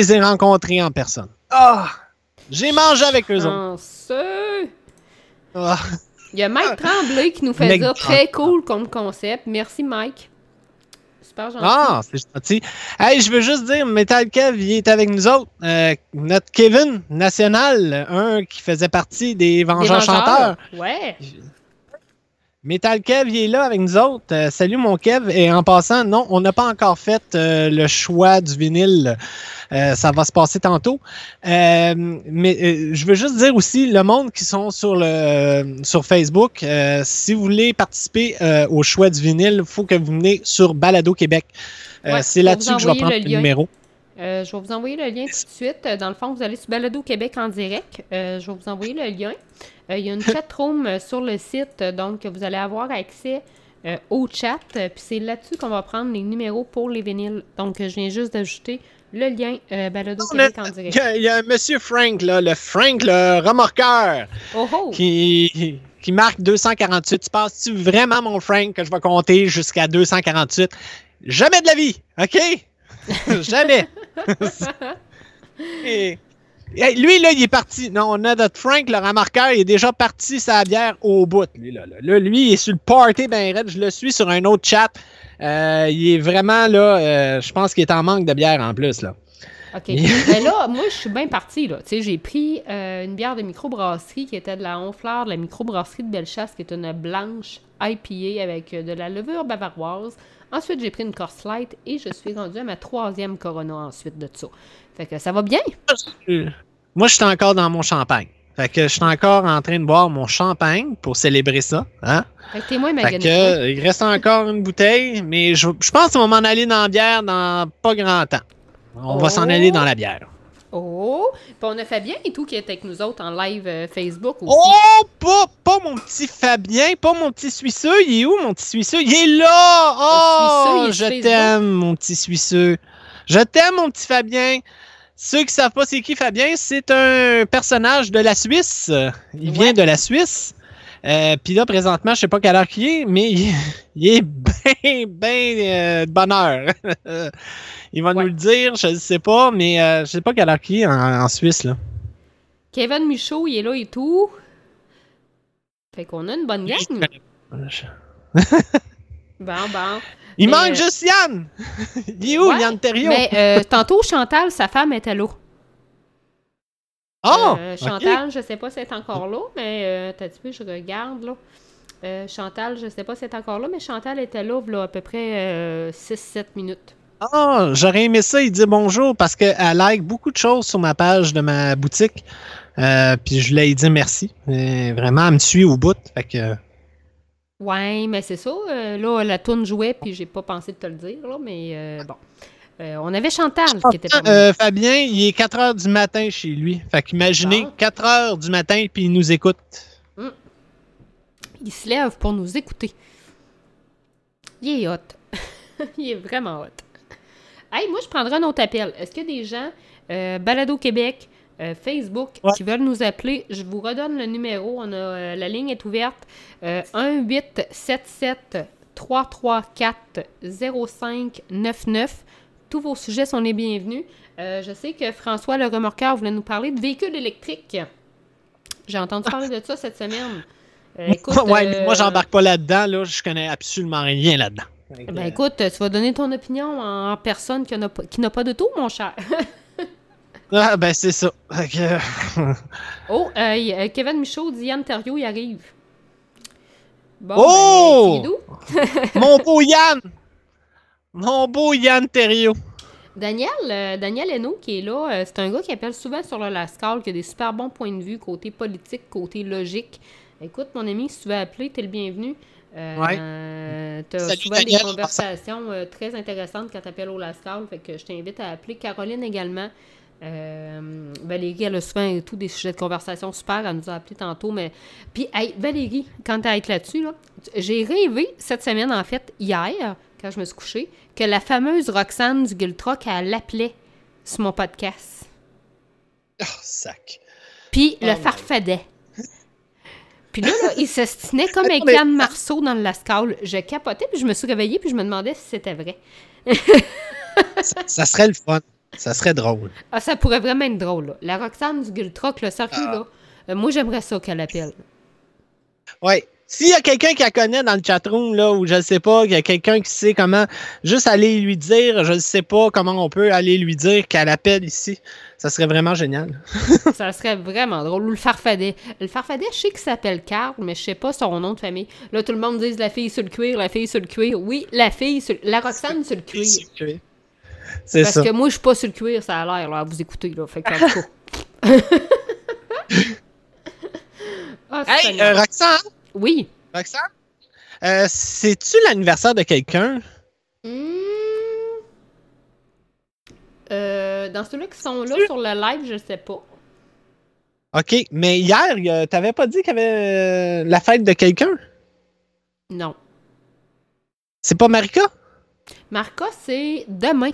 les ai rencontrés en personne. Ah! J'ai mangé avec eux autres. Ah. Il y a Mike Tremblay qui nous fait Mec dire très cool comme concept. Merci, Mike. Super gentil. Ah, c'est gentil. Hey, je veux juste dire, Metal Kev, il est avec nous autres. Euh, notre Kevin national, un qui faisait partie des Des Vengeurs chanteurs. Ouais. Metal Kev, il est là avec nous autres. Euh, salut mon Kev. Et en passant, non, on n'a pas encore fait euh, le choix du vinyle. Euh, ça va se passer tantôt. Mais je veux juste dire aussi, le monde qui sont sur le sur Facebook, si vous voulez participer au choix du vinyle, il faut que vous venez sur Balado Québec. Ouais, c'est là-dessus que je vais prendre le numéro. Je vais vous envoyer le lien tout de suite. Dans le fond, vous allez sur Balado Québec en direct. Je vais vous envoyer le lien. Euh, il y a une chatroom euh, sur le site, euh, donc vous allez avoir accès euh, au chat. Euh, Puis c'est là-dessus qu'on va prendre les numéros pour les vinyles. Donc, euh, je viens juste d'ajouter le lien Balado en Il direct. y, a, il y a un monsieur Frank, là, le Frank, le remorqueur, Oh oh! qui, qui marque 248. Tu penses-tu vraiment, mon Frank, que je vais compter jusqu'à 248? Jamais de la vie, OK? Jamais. Et- lui, là, il est parti. Non, on a notre Frank, le remarqueur, il est déjà parti sa bière au bout. Lui, là, là. Là, lui, il est sur le party ben raide. Je le suis sur un autre chat. Euh, il est vraiment là. euh, je pense qu'il est en manque de bière en plus. là. OK. Mais là, moi, je suis bien partie, là. Tu sais, j'ai pris euh, une bière de microbrasserie qui était de la Honfleur, de la microbrasserie de Bellechasse, qui est une blanche IPA avec de la levure bavaroise. Ensuite, j'ai pris une Corse Light et je suis rendue à ma troisième Corona ensuite de ça. Fait que ça va bien? Moi, je suis encore dans mon champagne. Fait que je suis encore en train de boire mon champagne pour célébrer ça. Hein? Fait que t'es moins Fait magané. que, euh, il reste encore une bouteille, mais je, je pense qu'on va m'en aller dans la bière dans pas grand temps. On va s'en Oh. aller dans la bière. Oh! Puis on a Fabien et tout qui est avec nous autres en live euh, Facebook aussi. Oh, pas, pas mon petit Fabien, pas mon petit Suisseux. Il est où, mon petit Suisseux? Il est là! Oh, je t'aime, mon petit Suisseux. Je t'aime, mon petit Fabien. Ceux qui savent pas c'est qui Fabien, c'est un personnage de la Suisse. Il vient de la Suisse. Euh, Puis là, présentement, je sais pas quelle heure qu'il est, mais il, il est bien, bien euh, de bonne heure. il va Ouais. nous le dire, je ne sais pas, mais euh, je sais pas quelle heure qu'il est en, en Suisse. Là. Kevin Michaud, il est là et tout. Fait qu'on a une bonne gang. Bon, bon. Il Mais, manque euh, juste Yann! Il est où, Ouais, Yann Terriot? Mais euh, tantôt, Chantal, sa femme était là. Oh! Euh. Chantal, je sais pas si elle est encore là, mais euh, t'as dit, je regarde là. Euh, Chantal, je sais pas si elle est encore là, mais Chantal était là, là à peu près 6-7 minutes. Ah, j'aurais aimé ça, il dit bonjour parce qu'elle like beaucoup de choses sur ma page de ma boutique. Euh, puis je lui ai dit merci. Euh, vraiment, elle me suit au bout. Fait que, Ouais, mais c'est ça. euh, là, la tourne jouait, puis j'ai pas pensé de te le dire, là, mais euh, bon. Euh, on avait Chantal qui était nous. Euh, Fabien, il est 4 heures du matin chez lui. Fait qu'imaginez, Bon. 4 heures du matin, puis il nous écoute. Il se lève pour nous écouter. Il est hot. il est vraiment hot. Hey, moi, je prendrais un autre appel. Est-ce qu'il y a des gens, euh, Balado Québec, euh, Facebook, Ouais. qui veulent nous appeler? Je vous redonne le numéro. On a, la ligne est ouverte. Euh, 1-877 334 0599. Tous vos sujets sont les bienvenus. Euh, je sais que François le remorqueur voulait nous parler de véhicules électriques. J'ai entendu parler de ça cette semaine. Euh, écoute, ouais, mais moi, euh, j'embarque pas là-dedans. Là, je connais absolument rien là-dedans. Que, Ben écoute, tu vas donner ton opinion en personne qui n'a pas, pas de tout, mon cher. Ah, ben c'est ça. Oh, euh, Kevin Michaud dit Yann Terriot, il arrive. Bon, Oh! ben, d'où? Mon beau Yann! Mon beau Yann Terriot. Daniel, euh, Daniel Hainaut qui est là, euh, c'est un gars qui appelle souvent sur le Lascal, qui a des super bons points de vue, côté politique, côté logique. Écoute, mon ami, si tu veux appeler, t'es le bienvenu. Euh, Ouais. euh, t'as Salut, souvent Daniel. des conversations euh, très intéressantes quand t'appelles au Lascal, fait que je t'invite à appeler Caroline également. Euh, Valérie, elle a souvent tous des sujets de conversation super. Elle nous a appelé tantôt. Mais... Puis, hey, Valérie, quand tu être là-dessus, là, j'ai rêvé cette semaine, en fait, hier, quand je me suis couchée, que la fameuse Roxane du Gultrock, elle l'appelait sur mon podcast. Oh, sac. Puis, Oh le my- farfadait. Puis là, là il s'estinait comme avec Mais- Yann Marceau dans le Lascal. Je capotais, puis je me suis réveillée, puis je me demandais si c'était vrai. Ça, ça serait le fun. Ça serait drôle. Ah, ça pourrait vraiment être drôle, là. La Roxane du Gultrock, le sérieux, Ah. là. euh, moi, j'aimerais ça qu'elle appelle. Ouais. S'il y a quelqu'un qui la connaît dans le chatroom, là, ou je ne sais pas, qu'il y a quelqu'un qui sait comment, juste aller lui dire, je ne sais pas comment on peut aller lui dire qu'elle appelle ici, ça serait vraiment génial. Ça serait vraiment drôle. Ou le farfadet. Le farfadet, je sais qu'il s'appelle Carl, mais je sais pas son nom de famille. Là, tout le monde dit la fille sur le cuir, la fille sur le cuir. Oui, la fille sur... La Roxane sur le cuir. C'est Parce ça. que moi, je suis pas sur le cuir, ça a l'air, là, à vous écouter, là. Fait que, en tout cas. Ah, Hey, euh, Roxane, Oui. Roxane, euh, c'est-tu l'anniversaire de quelqu'un? Hmm. Euh, dans ceux-là qui sont là sur le live, je sais pas. OK, mais hier, a- t'avais pas dit qu'il y avait euh, la fête de quelqu'un? Non. C'est pas Marika? Marca, c'est demain.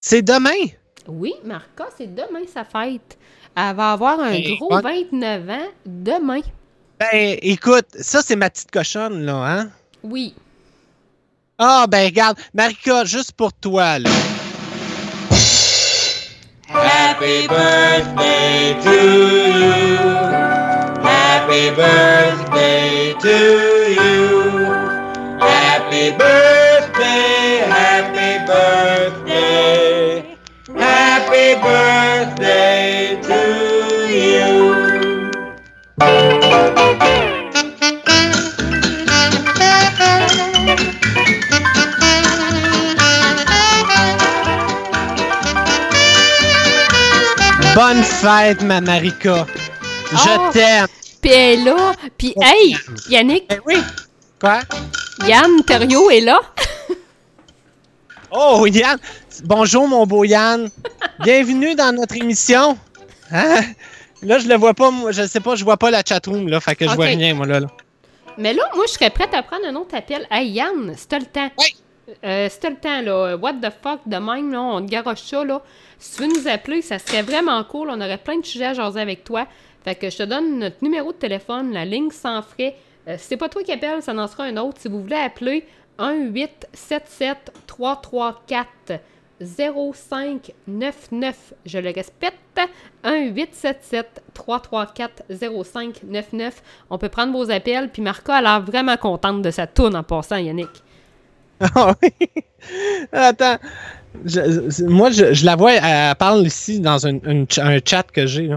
C'est demain? Oui, Marca, c'est demain sa fête. Elle va avoir un Ben, gros ouais. 29 ans demain. Ben, écoute, ça, c'est ma petite cochonne, là, hein? Oui. Ah, ben, regarde, Marika, juste pour toi, là. Happy birthday to you. Happy birthday to you. Happy birthday, happy birthday. Happy birthday Bonne fête, ma Marika. Je Oh. t'aime. Puis elle est là. Puis, hey, Yannick, Ben oui. Quoi? Yann Thériault est là. Oh, Yann! Bonjour, mon beau Yann. Bienvenue dans notre émission. Hein? Là, je le vois pas, moi, je sais pas, je vois pas la chatroom, là, fait que je Ok. vois rien, moi, là. là. Mais là, moi, je serais prête à prendre un autre appel. Hey, Yann, si t'as le temps. Oui. Euh, t'as le temps, là, what the fuck, de même, là, on te garoche ça, là. Si tu veux nous appeler, ça serait vraiment cool. On aurait plein de sujets à jaser avec toi. Fait que je te donne notre numéro de téléphone, la ligne sans frais. Euh, si c'est pas toi qui appelle, ça en sera un autre. Si vous voulez appeler, 1-877-334 0599. Je le répète, 1-877-334-0599. On peut prendre vos appels, puis Marca a l'air vraiment contente de sa tourne en passant, Yannick. Ah oui. Attends. Je- je- moi, je, je la vois, elle parle ici dans un, un ch- un chat que j'ai.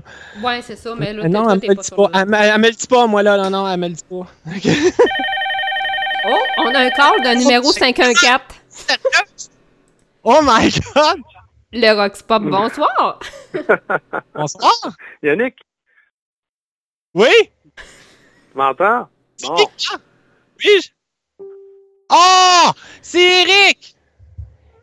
Ouais, c'est ça, mais là, non, elle t'es me le pas dit pas. le- Elle, me- elle me le dit pas, moi, là. Non, non, elle me le dit pas. Oh, on a un call d'un numéro 514. Oh my God! Le Rox Pop, bonsoir. Bonsoir! Yannick, Oui? tu m'entends? Bon. Ah! Oui? je- Oh! C'est Eric!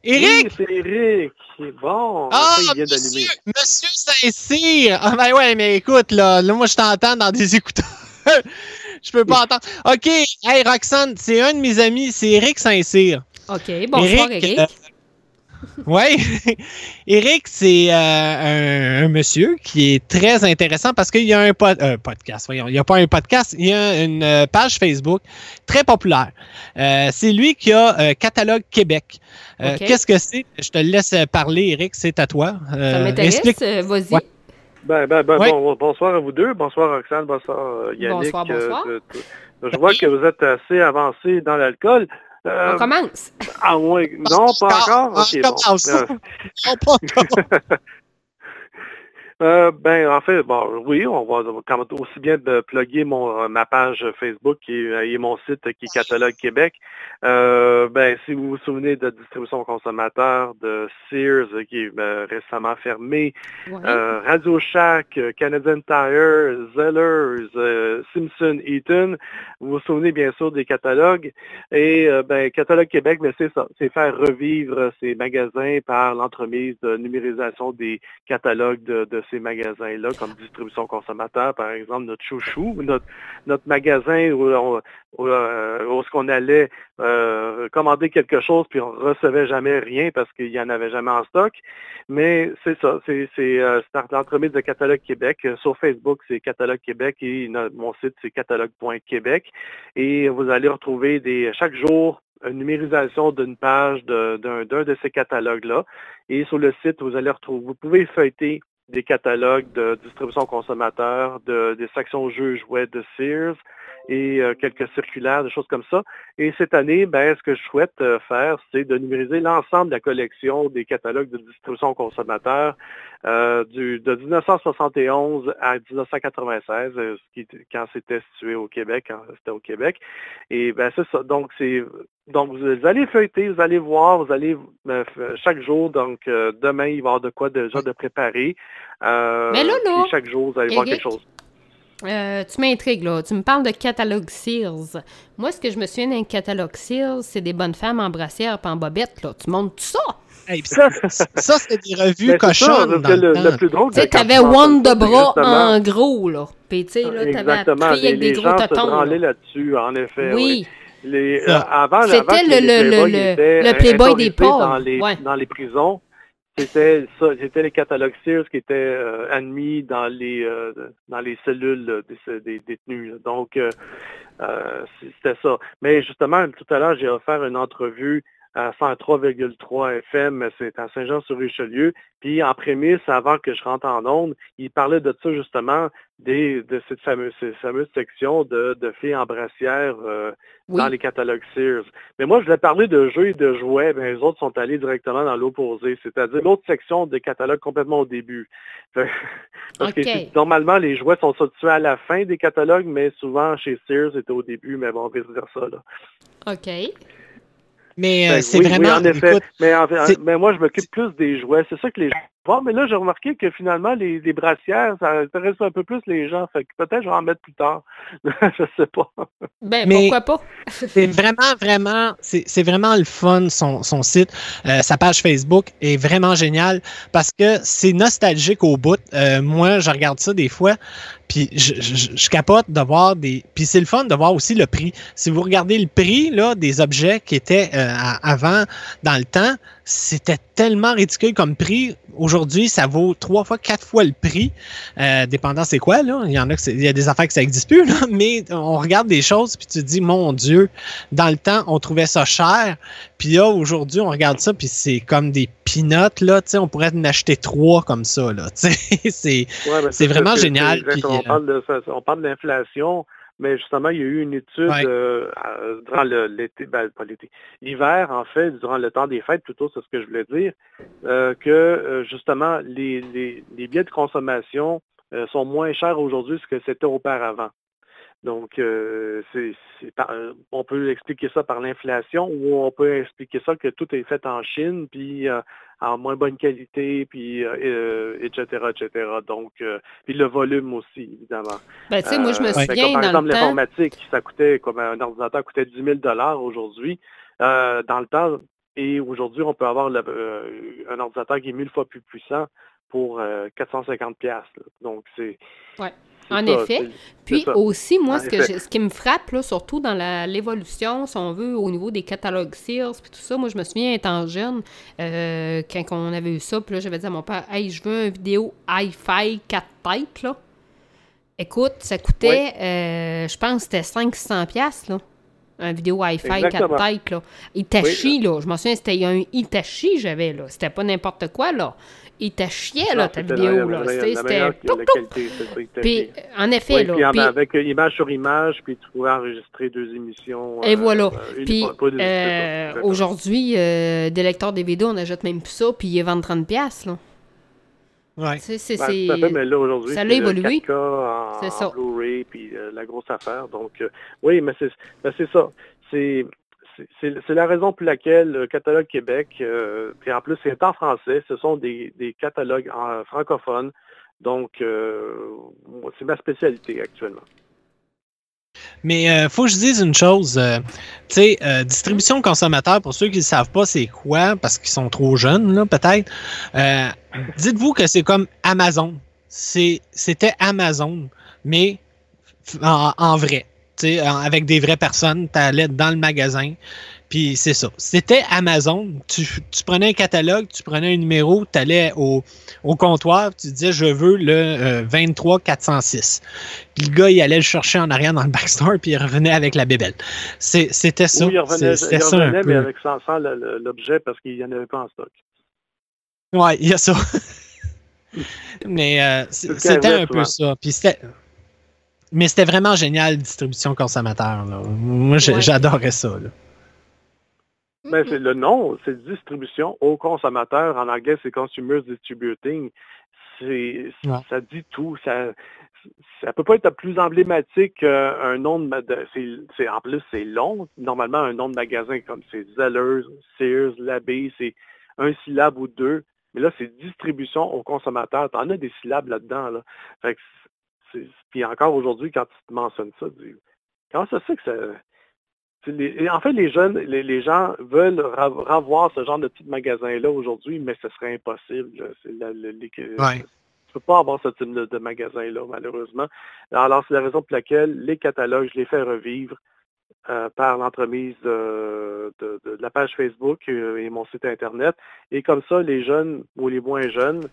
Eric! Oui, c'est Eric. Bon, Ah, ça, il vient d'allumer. monsieur, monsieur Saint-Cyr! Ah ben ouais, mais écoute, là, là moi je t'entends dans des écouteurs. je peux pas entendre. OK, hey Roxane, c'est un de mes amis, c'est Eric Saint-Cyr. OK, bonsoir, Eric. euh, ouais. Eric, c'est euh, un, un monsieur qui est très intéressant parce qu'il y a un euh, podcast. Voyons, il n'y a pas un podcast, il y a une euh, page Facebook très populaire. Euh, c'est lui qui a euh, Catalogue Québec. Euh. Qu'est-ce que c'est? Je te laisse parler, Eric, c'est à toi. Euh, Ça m'intéresse, explique- vas-y. Ouais. Ben, ben, ben, Oui. bon, bonsoir à vous deux. Bonsoir, Roxane. Bonsoir, Yannick. Bonsoir, bonsoir. Euh, je vois que vous êtes assez avancé dans l'alcool. Euh, On commence. ah, ouais. Non, pas encore? On Ok, bon. commence. Euh, Non, pas encore. Euh, ben, en fait, bon, oui, on va quand même aussi bien de plugger mon, euh, ma page Facebook et, euh, et mon site qui est Catalogue Québec. Euh, ben, si vous vous souvenez de distribution consommateur de Sears euh, qui est euh, récemment fermé, Ouais. euh, Radio Shack, Canadian Tire, Zellers, Simpson Eaton, vous vous souvenez bien sûr des catalogues. Et ben, Catalogue Québec, ben, c'est ça, c'est faire revivre ces magasins par l'entremise de numérisation des catalogues de, de ces magasins-là, comme distribution consommateur, par exemple, notre chouchou, notre, notre magasin où, on, où, euh, où est-ce qu'on allait euh, commander quelque chose puis on recevait jamais rien parce qu'il n'y en avait jamais en stock. Mais c'est ça, c'est euh, l'entremise de Catalogue Québec. Sur Facebook, c'est Catalogue Québec et no- mon site, c'est catalogue.québec. Et vous allez retrouver des chaque jour une numérisation d'une page de- d'un d'un de ces catalogues-là. Et sur le site, vous allez retrouver, vous pouvez feuilleter des catalogues de distribution consommateur, de, des sections jeux jouets de Sears et euh, quelques circulaires, des choses comme ça. Et cette année, ben, ce que je souhaite euh, faire, c'est de numériser l'ensemble de la collection des catalogues de distribution consommateur euh, du, de 1971 à 1996, euh, ce qui, quand c'était situé au Québec, quand c'était au Québec. Et ben c'est ça. Donc c'est donc vous allez feuilleter, vous allez voir, vous allez euh, f- chaque jour. Donc euh, demain il va y avoir de quoi déjà de préparer. Euh, Mais là, là, puis chaque jour vous allez voir quelque chose. Euh, tu m'intrigues, là. Tu me parles de catalogue Sears. Moi, ce que je me souviens d'un catalogue Sears, c'est des bonnes femmes en brassière et en bobette, là. Tu montes tout ça. Hey, pis ça, ça c'est des revues Ben, c'est ça, cochonnes. parce dans que le le, temps. le plus drôle, Tu t'avais ça, bras justement- en gros, là. Puis, tu sais, là, t'avais Exactement. appris Les, avec des gros là-dessus, en effet. Oui. Les, euh, avant, C'était le- les le- le- Playboy des pauvres, Dans les, ouais. dans les prisons, c'était ça, c'était les catalogues Sears qui étaient euh, admis dans les euh, dans les cellules des, des détenus. Donc, euh, euh, c'était ça. Mais justement, tout à l'heure, j'ai offert une entrevue à 103,3 FM, c'est à Saint-Jean-sur-Richelieu. Puis en prémisse, avant que je rentre en onde, il parlait de ça justement, des, de cette fameuse, cette fameuse section de, de filles en brassière euh, Oui. dans les catalogues Sears. Mais moi, je voulais parler de jeux et de jouets, ben, les autres sont allés directement dans l'opposé, c'est-à-dire l'autre section des catalogues complètement au début. Parce que c'est- normalement, les jouets sont situés à la fin des catalogues, mais souvent chez Sears, c'était au début, mais bon, on va se dire ça. Là. OK. Mais euh, c'est Ben oui, vraiment. en effet. écoute, mais, en fait, c'est- mais moi, je m'occupe plus des jouets. C'est ça que les gens vont. Mais là, j'ai remarqué que finalement, les, les brassières, ça intéresse un peu plus les gens. Fait que peut-être je vais en mettre plus tard. je sais pas. Ben, Mais- pourquoi pas? C'est vraiment, vraiment, c'est c'est vraiment le fun, son, son site. Euh, sa page Facebook est vraiment géniale parce que c'est nostalgique au bout. Euh, moi, je regarde ça des fois, puis je, je, je capote de voir des... Puis c'est le fun de voir aussi le prix. Si vous regardez le prix là, des objets qui étaient euh, avant, dans le temps, c'était tellement ridicule comme prix. Aujourd'hui, ça vaut trois fois, quatre fois le prix, euh, dépendant c'est quoi. Là. Il y en a que il y a des affaires que ça n'existe plus, là, mais on regarde des choses puis tu te dis, mon Dieu, dans le temps, on trouvait ça cher. Puis là, aujourd'hui, on regarde ça, puis c'est comme des peanuts, là, tu sais, on pourrait en acheter trois comme ça, là, c'est... Ouais, C'est vraiment génial, on, parle de, on parle de l'inflation, mais justement, il y a eu une étude Ouais. euh, durant l'été, ben, pas l'été, l'hiver, en fait, durant le temps des fêtes, plutôt, c'est ce que je voulais dire, euh, que euh, justement, les, les, les biens de consommation sont moins chers aujourd'hui que c'était auparavant. Donc, euh, par- on peut expliquer ça par l'inflation ou on peut expliquer ça que tout est fait en Chine, puis euh, en moins bonne qualité, puis euh, etc., etc. Donc, euh, puis le volume aussi, évidemment. Ben, tu sais, moi, je me fait souviens comme par dans exemple, temps. l'informatique, ça coûtait, comme un ordinateur coûtait 10 000 aujourd'hui. Dans le temps, et aujourd'hui, on peut avoir le- un ordinateur qui est mille fois plus puissant pour euh, 450 pièces. Donc, c'est... Ouais. En ça, effet. Puis aussi, moi, En ce, que je- ce qui me frappe, là, surtout dans l'évolution, si on veut, au niveau des catalogues Sears, puis tout ça, moi, je me souviens, étant jeune, euh, quand on avait eu ça, puis là, j'avais dit à mon père, « Hey, je veux un vidéo hi-fi 4 têtes, là. » Écoute, ça coûtait, euh, je pense, c'était 500 pièces là. Un vidéo hi-fi 4 Exactement. têtes, là. Itachi, Oui. là. Je m'en souviens, c'était un Itachi, j'avais, là. C'était pas n'importe quoi, là. Itachiait, là, ta vidéo, là. C'était... Puis, en effet, Oui, là. puis en- puis- avec image sur image, puis tu pouvais enregistrer deux émissions. Et euh, voilà. euh, Puis des- euh, aujourd'hui, euh, des lecteurs DVD, on n'achète même plus ça, puis ils vendent 30$. piastres, Là. Ouais. Sais, c'est, Ben, c'est- fait, mais là, aujourd'hui, ça c'est l'a le évolué. 4K en, C'est ça. en Blu-ray, puis euh, la grosse affaire. Donc, euh, oui, mais c'est ben, c'est ça. C'est c'est- c'est c'est la raison pour laquelle le catalogue Québec, euh, puis en plus, c'est en français, ce sont des, des catalogues en- francophones. Donc, euh, moi, c'est ma spécialité actuellement. Mais euh, faut que je dise une chose, euh, tu sais, euh, distribution consommateur, pour ceux qui ne savent pas c'est quoi, parce qu'ils sont trop jeunes, là, peut-être, euh, dites-vous que c'est comme Amazon. C'était Amazon, mais en, en vrai, tu sais, en- avec des vraies personnes, tu allais dans le magasin, puis c'est ça. C'était Amazon, tu, tu prenais un catalogue, tu prenais un numéro, tu allais au, au comptoir, tu disais je veux le euh, 23 406. Puis le gars, il allait le chercher en arrière dans le backstore, puis il revenait avec la bébelle. C'était ça. Oui, il revenait, il revenait mais peu. avec sans, sans l'objet parce qu'il n'y en avait pas en stock. Ouais, il y a ça. Mais euh, c'était un peu ça. Puis c'était. Mais c'était vraiment génial, distribution consommateur. là. Moi, Ouais. j'adorais ça. là. Ben, c'est le nom, c'est distribution au consommateur. En anglais, c'est Consumers Distributing. C'est, Ouais. Ça dit tout. Ça ça peut pas être plus emblématique qu'un nom de, de- en plus c'est long. Normalement, un nom de magasin comme c'est Zellers, Sears, Labé, c'est un syllabe ou deux. Mais là, c'est distribution au consommateur. T'en as des syllabes là-dedans. Là. Fait que c'est, puis encore aujourd'hui, quand tu te mentionnes ça, tu dis, comment ça se fait que ça, les- en fait, les jeunes, les, les gens veulent revoir ce genre de petit magasin-là aujourd'hui, mais ce serait impossible. là. C'est la- le- les- Ouais. Tu peux pas avoir ce type de, de magasin-là, malheureusement. Alors, c'est la raison pour laquelle les catalogues, je les fais revivre euh, par l'entremise de, de- de la page Facebook euh, et mon site Internet. Et comme ça, les jeunes ou les moins jeunes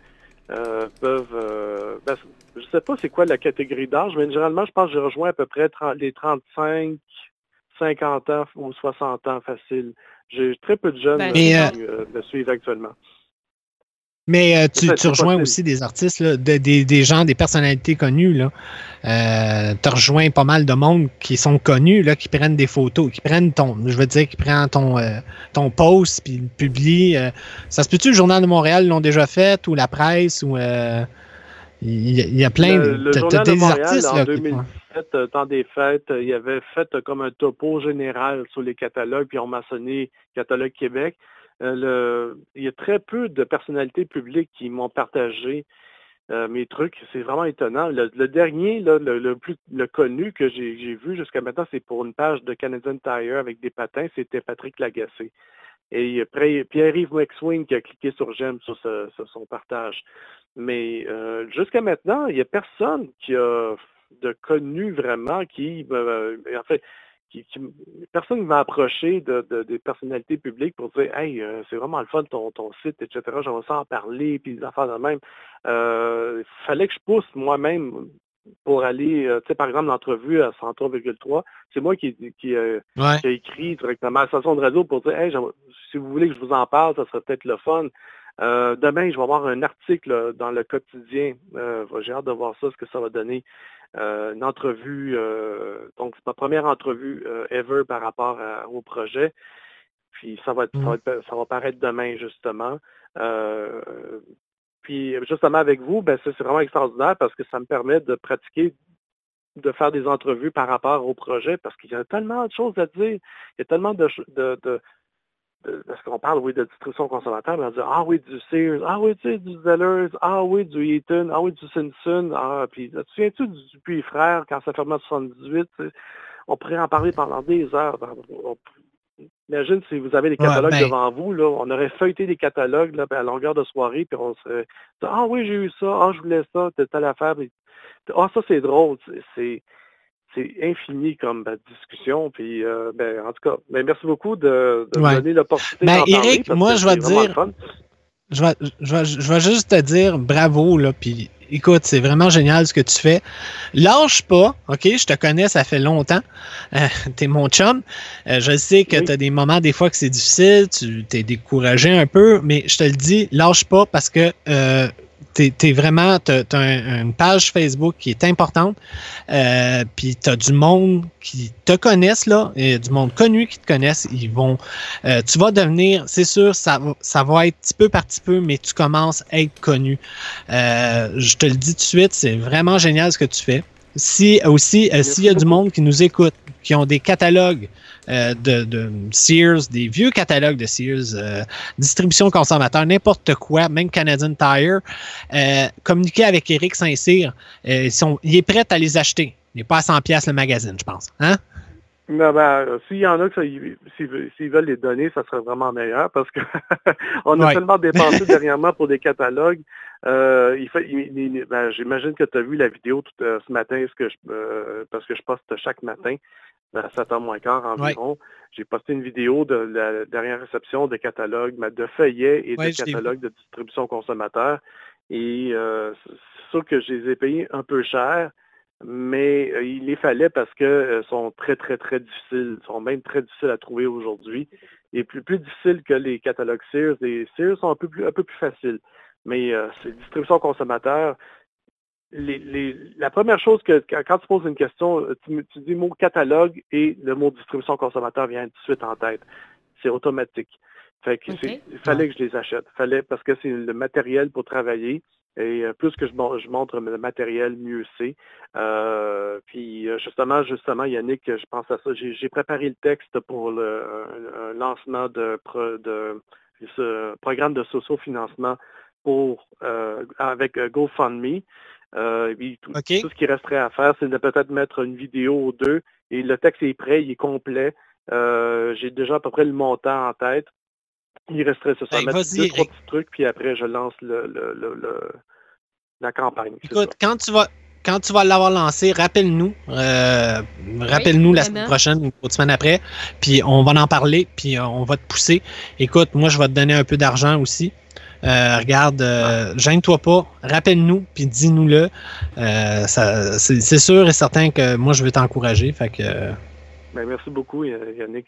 euh, peuvent... euh, ben, je sais pas c'est quoi la catégorie d'âge, mais généralement, je pense que j'ai rejoint à peu près 30 les 35, 50 ans ou 60 ans facile. J'ai très peu de jeunes Ben, euh, qui euh, me suivent actuellement. Mais euh, tu, Ça, tu c'est rejoins possible. aussi des artistes, là, de- des, des gens, des personnalités connues. Là. Euh, tu rejoins pas mal de monde qui sont connus, là, qui prennent des photos, qui prennent ton, je veux dire, qui prennent ton, euh, ton post puis le publient. euh. ça se peut-tu le Journal de Montréal l'ont déjà fait ou la presse ou euh, il y, a- il y a plein Le, de le des Montréal, artistes en là, qui- 2017, euh, temps des fêtes, euh, il avait fait euh, comme un topo général sur les catalogues, puis on mentionné Catalogue Québec. Euh, il y a très peu de personnalités publiques qui m'ont partagé euh, mes trucs. C'est vraiment étonnant. Le, dernier, le, plus le connu que j'ai vu jusqu'à maintenant, c'est pour une page de Canadian Tire avec des patins, c'était Patrick Lagacé. Et Pierre-Yves McSwing qui a cliqué sur j'aime sur, son partage. Mais euh, jusqu'à maintenant, il n'y a personne qui a de connu vraiment qui, euh, en fait, qui, qui- personne ne m'a approché de, de- des personnalités publiques pour dire Hey, euh, c'est vraiment le fun ton, ton site, etc. J'aimerais ça en parler, puis des affaires de même. Euh, fallait que je pousse moi-même pour aller, euh, tu sais, par exemple, l'entrevue à 103,3, c'est moi qui, qui, Ouais. qui a écrit directement à la station de radio pour dire Hey, si vous voulez que je vous en parle, ça serait peut-être le fun. Euh, demain, je vais avoir un article dans le quotidien. Euh, J'ai hâte de voir ça, ce que ça va donner. Euh, une entrevue, donc c'est ma première entrevue ever par rapport à- au projet. Puis ça va, être- ça, va être- ça va paraître demain, justement. Puis justement avec vous, ben, ça, c'est vraiment extraordinaire parce que ça me permet de pratiquer, de faire des entrevues par rapport au projet parce qu'il y a tellement de choses à dire. Il y a tellement de, de- parce qu'on parle, oui, de distribution consommateur, mais on dit, ah oui, du Sears, ah oui, tu sais, du Zellers, ah oui, du Eaton, ah oui, du Simpson, ah, puis, tu souviens-tu du Dupuis Frères quand ça fermait en 78, tu sais? on pourrait en parler pendant des heures. On- Imagine si vous avez les Ouais, catalogues ben- devant vous, là, on aurait feuilleté les catalogues là, à longueur de soirée, puis on serait Ah oui, j'ai eu ça, ah je voulais ça, telle affaire. Ah, ça c'est drôle. C'est- C'est infini comme ben, discussion. Puis euh, ben, en tout cas, ben, merci beaucoup de, de Ouais. me donner l'opportunité Ben, parler. Eric, moi, je vais dire- je vais, je, vais, je vais juste te dire bravo, là, puis écoute, c'est vraiment génial ce que tu fais. Lâche pas, OK? Je te connais, ça fait longtemps. Euh, t'es mon chum. Euh, je sais que Oui. tu as des moments, des fois, que c'est difficile, tu t'es découragé un peu, mais je te le dis, lâche pas parce que euh, t'es es vraiment, t'as as un- une page Facebook qui est importante, euh, puis t'as du monde qui te connaissent, là, et du monde connu qui te connaissent, ils vont euh, tu vas devenir, c'est sûr, ça, va- ça va être petit peu par petit peu, mais tu commences à être connu. Euh, je te le dis tout de suite, c'est vraiment génial ce que tu fais. Si aussi, euh, s'il y a du monde qui nous écoute, qui ont des catalogues euh, de, de Sears, des vieux catalogues de Sears, euh, distribution consommateur, n'importe quoi, même Canadian Tire, euh, communiquez avec Eric Saint-Cyr. Ils sont- il est prêt à les acheter. Il n'est pas à 100$ piastres le magazine, je pense. Hein? Non, ben, s'il y en a ils- s'ils veulent- s'ils veulent les donner, ça serait vraiment meilleur parce que on a Ouais. tellement dépensé dernièrement pour des catalogues. Euh, il fait, il- il- ben, j'imagine que tu as vu la vidéo tout, euh, ce matin, ce que je, euh, parce que je poste chaque matin à 7h moins quart environ. J'ai posté une vidéo de la dernière réception de catalogues, de feuillets et Ouais, de catalogues de distribution consommateur. Et euh, c'est sûr que je les ai payés un peu cher, mais euh, il les fallait parce que euh, sont très, très, très difficiles. Ils sont même très difficiles à trouver aujourd'hui. Et plus, plus difficiles que les catalogues Sears. Les Sears sont un peu plus, un peu plus faciles. Mais euh, c'est distribution consommateur. Les, les- la première chose que quand tu poses une question, tu, tu dis le mot catalogue et le mot distribution consommateur vient tout de suite en tête. C'est automatique. Fait que il fallait que je les achète. Fallait parce que c'est le matériel pour travailler. Et euh, plus que je, mon- je montre le matériel, mieux c'est. Euh, puis euh, justement, justement, Yannick, je pense à ça. J'ai préparé le texte pour le un- un lancement de, ce programme de socio-financement pour euh, avec GoFundMe. Euh, tout, tout ce qui resterait à faire, c'est de peut-être mettre une vidéo ou deux. Et le texte est prêt, il est complet. Euh, J'ai déjà à peu près le montant en tête. Il resterait ce ça, Ben, mettre vas-y, deux, trois petits trucs, puis après je lance le, le, le- le- la campagne. Écoute, quand tu vas quand tu vas l'avoir lancé, rappelle-nous. euh, rappelle-nous la semaine prochaine ou l'autre semaine après. Puis on va en parler, puis euh, on va te pousser. Écoute, moi, je vais te donner un peu d'argent aussi. Euh, regarde, euh, gêne-toi pas, rappelle-nous, puis dis-nous-le. Euh, ça- c'est sûr et certain que moi, je veux t'encourager. Fait que, euh, Ben, merci beaucoup, Y- Yannick.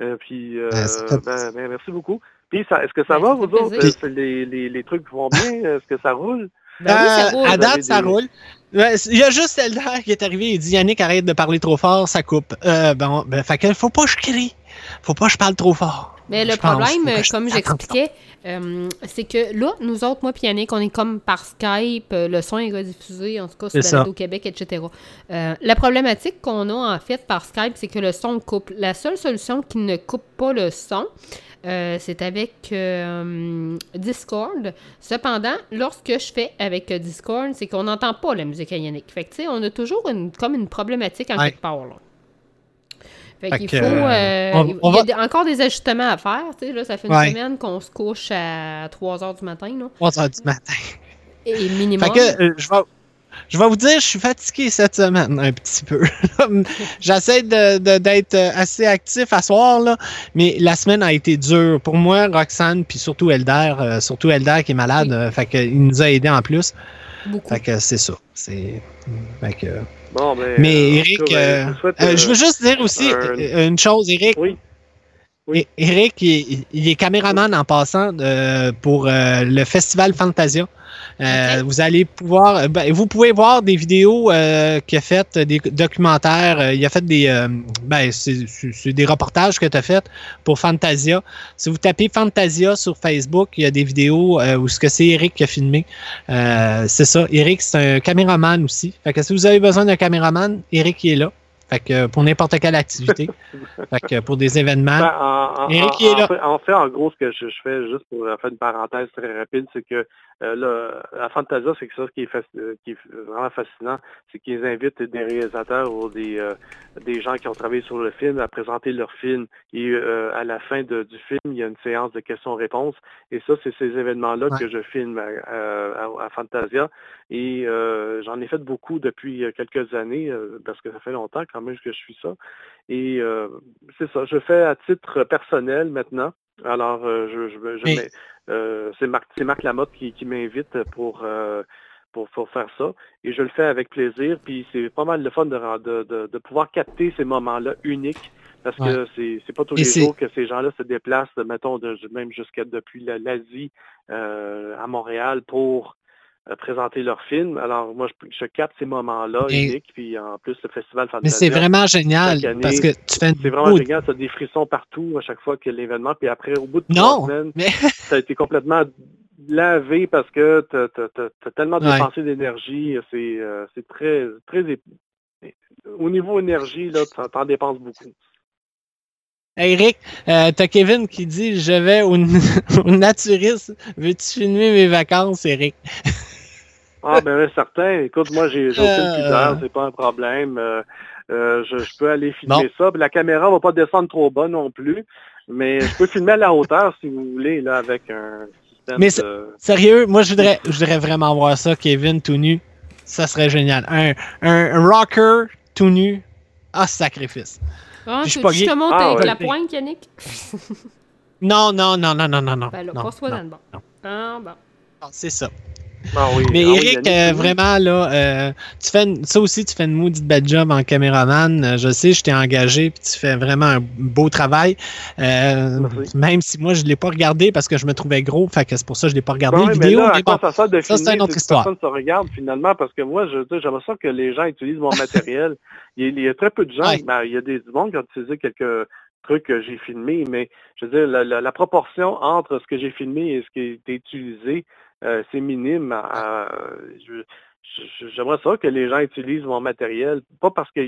Euh, puis, euh, Ben, ben, ben, merci beaucoup. Puis, est-ce que ça Ben, va, vous autres? Euh, les, les, les trucs vont bien? Est-ce que ça roule? Ben oui, ça Euh, roule. À date, ça roule. Il y a juste Eldar qui est arrivé et dit Yannick, arrête de parler trop fort, ça coupe. Euh, bon, ben, fait que faut pas que je crie. Faut pas que je parle trop fort. Mais le Je problème, comme j'expliquais, euh, c'est que là, nous autres, moi et Yannick, on est comme par Skype, euh, le son est rediffusé, en tout cas sur au Québec, etc. Euh, la problématique qu'on a en fait par Skype, c'est que le son coupe. La seule solution qui ne coupe pas le son, euh, c'est avec euh, Discord. Cependant, lorsque je fais avec Discord, c'est qu'on n'entend pas la musique à Yannick. Fait que, tu sais, on a toujours une, comme une problématique en Ouais. quelque part, là. Fait Fait qu'il faut. euh, on- il on y a va- encore des ajustements à faire. Tu sais, là, ça fait une Ouais. semaine qu'on se couche à 3 h du matin. Là, 3 heures du matin. et minimum. Fait que euh, je vais, je vais vous dire, je suis fatigué cette semaine un petit peu. J'essaie de- de- d'être euh, assez actif à soir, là, mais la semaine a été dure. Pour moi, Roxane, puis surtout Elder, euh, surtout Elder qui est malade, Oui. euh, fait que il nous a aidés en plus. Beaucoup. Fait que c'est ça. C'est. Fait que. Bon, ben, Mais euh, Eric, cas, ben, euh, je euh, euh, je veux juste dire aussi un- euh, une chose, Eric. Oui. Oui. Et- Eric, il, il est caméraman en passant euh, pour euh, le festival Fantasia. Euh. Vous allez pouvoir, ben, vous pouvez voir des vidéos euh, qu'il a fait, des documentaires. euh, il a fait des, euh, ben, c'est des reportages que tu as fait pour Fantasia. Si vous tapez Fantasia sur Facebook, il y a des vidéos euh, où ce que c'est Eric qui a filmé. Euh, c'est ça. Eric, c'est un caméraman aussi. Fait que si vous avez besoin d'un caméraman, Eric il est là. Fait que pour n'importe quelle activité. fait que pour des événements. Ben, en, en- Eric, en- il est en là. fait, en fait, en gros, ce que je, je fais, juste pour faire une parenthèse très rapide, c'est que euh, là, la Fantasia, c'est que ça qui est, euh, qui est vraiment fascinant, c'est qu'ils invitent des réalisateurs ou des, euh, des gens qui ont travaillé sur le film à présenter leur film. Et euh, à la fin de- du film, il y a une séance de questions-réponses. Et ça, c'est ces événements-là Ouais. que je filme à, à- à Fantasia. Et j'en ai fait beaucoup depuis quelques années, parce que ça fait longtemps quand même que je suis ça. Et euh, c'est ça, je fais à titre personnel maintenant. Alors, euh, je, je, je Mais- euh, c'est Marc, c'est Marc Lamotte qui, qui m'invite pour, pour, pour faire ça. Et je le fais avec plaisir. Puis c'est pas mal le fun de, de, de, de pouvoir capter ces moments-là uniques. Parce que c'est pas tous Et les jours que ces gens-là se déplacent, mettons, de, même jusqu'à depuis la- l'Asie à Montréal pour présenter leur film. Alors, moi, je, je capte ces moments-là uniques. Puis en plus, le Festival Mais Fantasia. c'est vraiment génial année, parce que tu fais une C'est vraiment génial, tu as des frissons partout à chaque fois a l'événement. Puis après, au bout de Non, trois semaines, mais tu as été complètement lavé parce que tu as, tellement Ouais. dépensé d'énergie. C'est euh, c'est très, très... Au niveau énergie, là, tu en dépenses beaucoup. Eric, euh, t'as Kevin qui dit je vais au, au naturiste. Veux-tu filmer mes vacances, Eric? Ah, ben oui, certain. Écoute, moi, j'ai aucune Euh. pudeur, c'est pas un problème. Euh, euh, je, je peux aller filmer ça. Puis La caméra va pas descendre trop bas non plus. Mais je peux filmer à la hauteur, si vous voulez, là, avec un système Mais de... Sérieux, moi je voudrais, je voudrais vraiment voir ça, Kevin tout nu. Ça serait génial. Un, un, rocker tout nu. Ah, sacrifice. Ah, je pas te Ah, avec ouais. la pointe, Yannick? Non, non, non, non, non, non, non. Ben là, non, passe-toi non, dans le non. Ah, bon. non, C'est ça. Ah oui, Mais ah oui, Eric, euh, vraiment, là, euh, tu fais une- ça aussi, tu fais une maudite belle job en caméraman. Euh, Je sais, je t'ai engagé, puis tu fais vraiment un beau travail. Euh, Merci. même si moi, je ne l'ai pas regardé parce que je me trouvais gros, fait que c'est pour ça que je ne l'ai pas regardé. Oui, mais vidéo, là, mais quoi bon. ça ça, c'est une autre histoire. personne se regarde finalement parce que moi, je j'aimerais ça que les gens utilisent mon matériel. il, y a, il y a très peu de gens, Ouais. ben, il y a des monde qui ont utilisé quelques trucs que j'ai filmés, mais je veux dire, la, la- la proportion entre ce que j'ai filmé et ce qui a été utilisé, euh, c'est minime. Je- J'aimerais ça que les gens utilisent mon matériel, pas parce que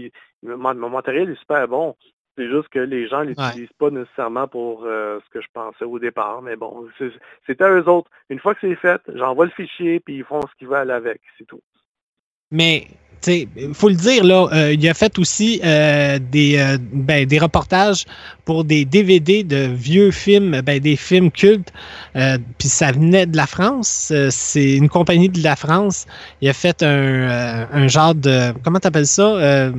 mon, mon matériel est super bon, c'est juste que les gens l'utilisent pas nécessairement pour euh, ce que je pensais au départ. Mais bon, c'est à eux autres. Une fois que c'est fait, j'envoie le fichier, puis ils font ce qu'ils veulent avec, c'est tout. Mais, il faut le dire, là, euh, il a fait aussi euh, des, euh, ben, des reportages pour des DVD de vieux films, ben, des films cultes. Euh, Puis ça venait de la France. Euh, c'est une compagnie de la France. Il a fait un, euh, un genre de. Comment t'appelles ça? Euh,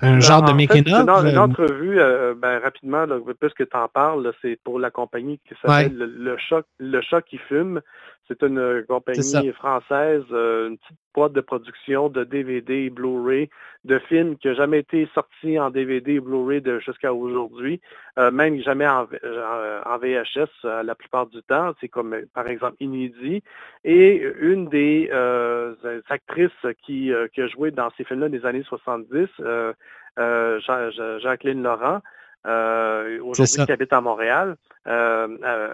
un genre de making c'est une, une entrevue, ben, rapidement, là, puisque tu en parles, c'est pour la compagnie qui s'appelle Ouais. le, le Choc, le Choc qui fume. C'est une compagnie française, euh, une petite de production de DVD et Blu-ray de films qui n'ont jamais été sortis en DVD et Blu-ray de- jusqu'à aujourd'hui, euh, même jamais en, V- euh, en VHS euh, la plupart du temps. C'est comme par exemple Inédit. Et une des euh, actrices qui, qui a joué dans ces films-là des années 70, euh, euh, Ja- Ja- Jacqueline Laurent, euh, aujourd'hui qui habite à Montréal, euh,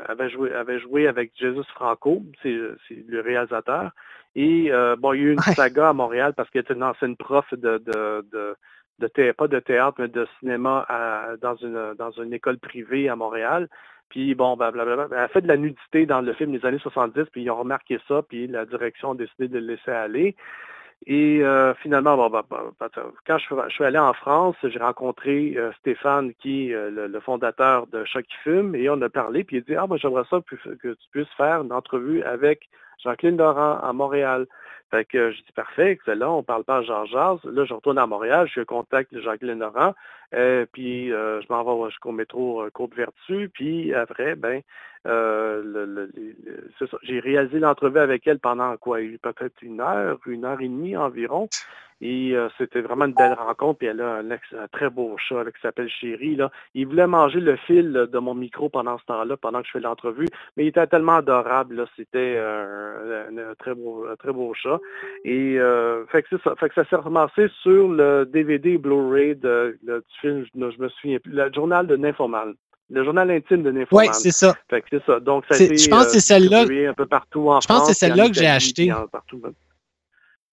avait, joué, avait joué avec Jesus Franco, c'est le réalisateur. Et euh, bon, il y a eu une Ouais. saga à Montréal parce qu'elle était une ancienne prof de, de, de, de thé- pas de théâtre, mais de cinéma à- dans, une, dans une école privée à Montréal. Puis bon, ben, blablabla. Elle a fait de la nudité dans le film des années 70, puis ils ont remarqué ça, puis la direction a décidé de le laisser aller. Et euh, finalement, bon, ben, ben, ben, quand je, suis- allé en France, j'ai rencontré euh, Stéphane, qui est euh, le, fondateur de Chat qui fume, et on a parlé, puis il a dit, ah, ben, j'aimerais ça que, tu puisses faire une entrevue avec Jacqueline Laurent à Montréal. Fait que je dis, parfait, excellent, on parle pas à Jazz. Là, je retourne à Montréal, je suis en contact de Jacqueline Laurent, euh, puis euh, je m'en vais jusqu'au métro euh, Côte-Vertu, puis après, ben, euh. J'ai réalisé l'entrevue avec elle pendant quoi, peut-être une heure, une heure et demie environ. Et euh, c'était vraiment une belle rencontre. Puis elle a un, ex- un très beau chat qui s'appelle Chéri. Là. Il voulait manger le fil de mon micro pendant ce temps-là, pendant que je fais l'entrevue. Mais il était tellement adorable. C'était un, un très beau, un très beau chat. Et euh, fait que ça. Fait que ça s'est ramassé sur le DVD Blu-ray du film, je, me souviens plus, le journal de Nymphoman. Le journal intime de Oui, Nymphoman. c'est ça. Fait que c'est ça. Donc, ça a C'est- été je pense que c'est celle-là- distribué un peu partout en je pense que c'est celle-là que j'ai acheté. partout.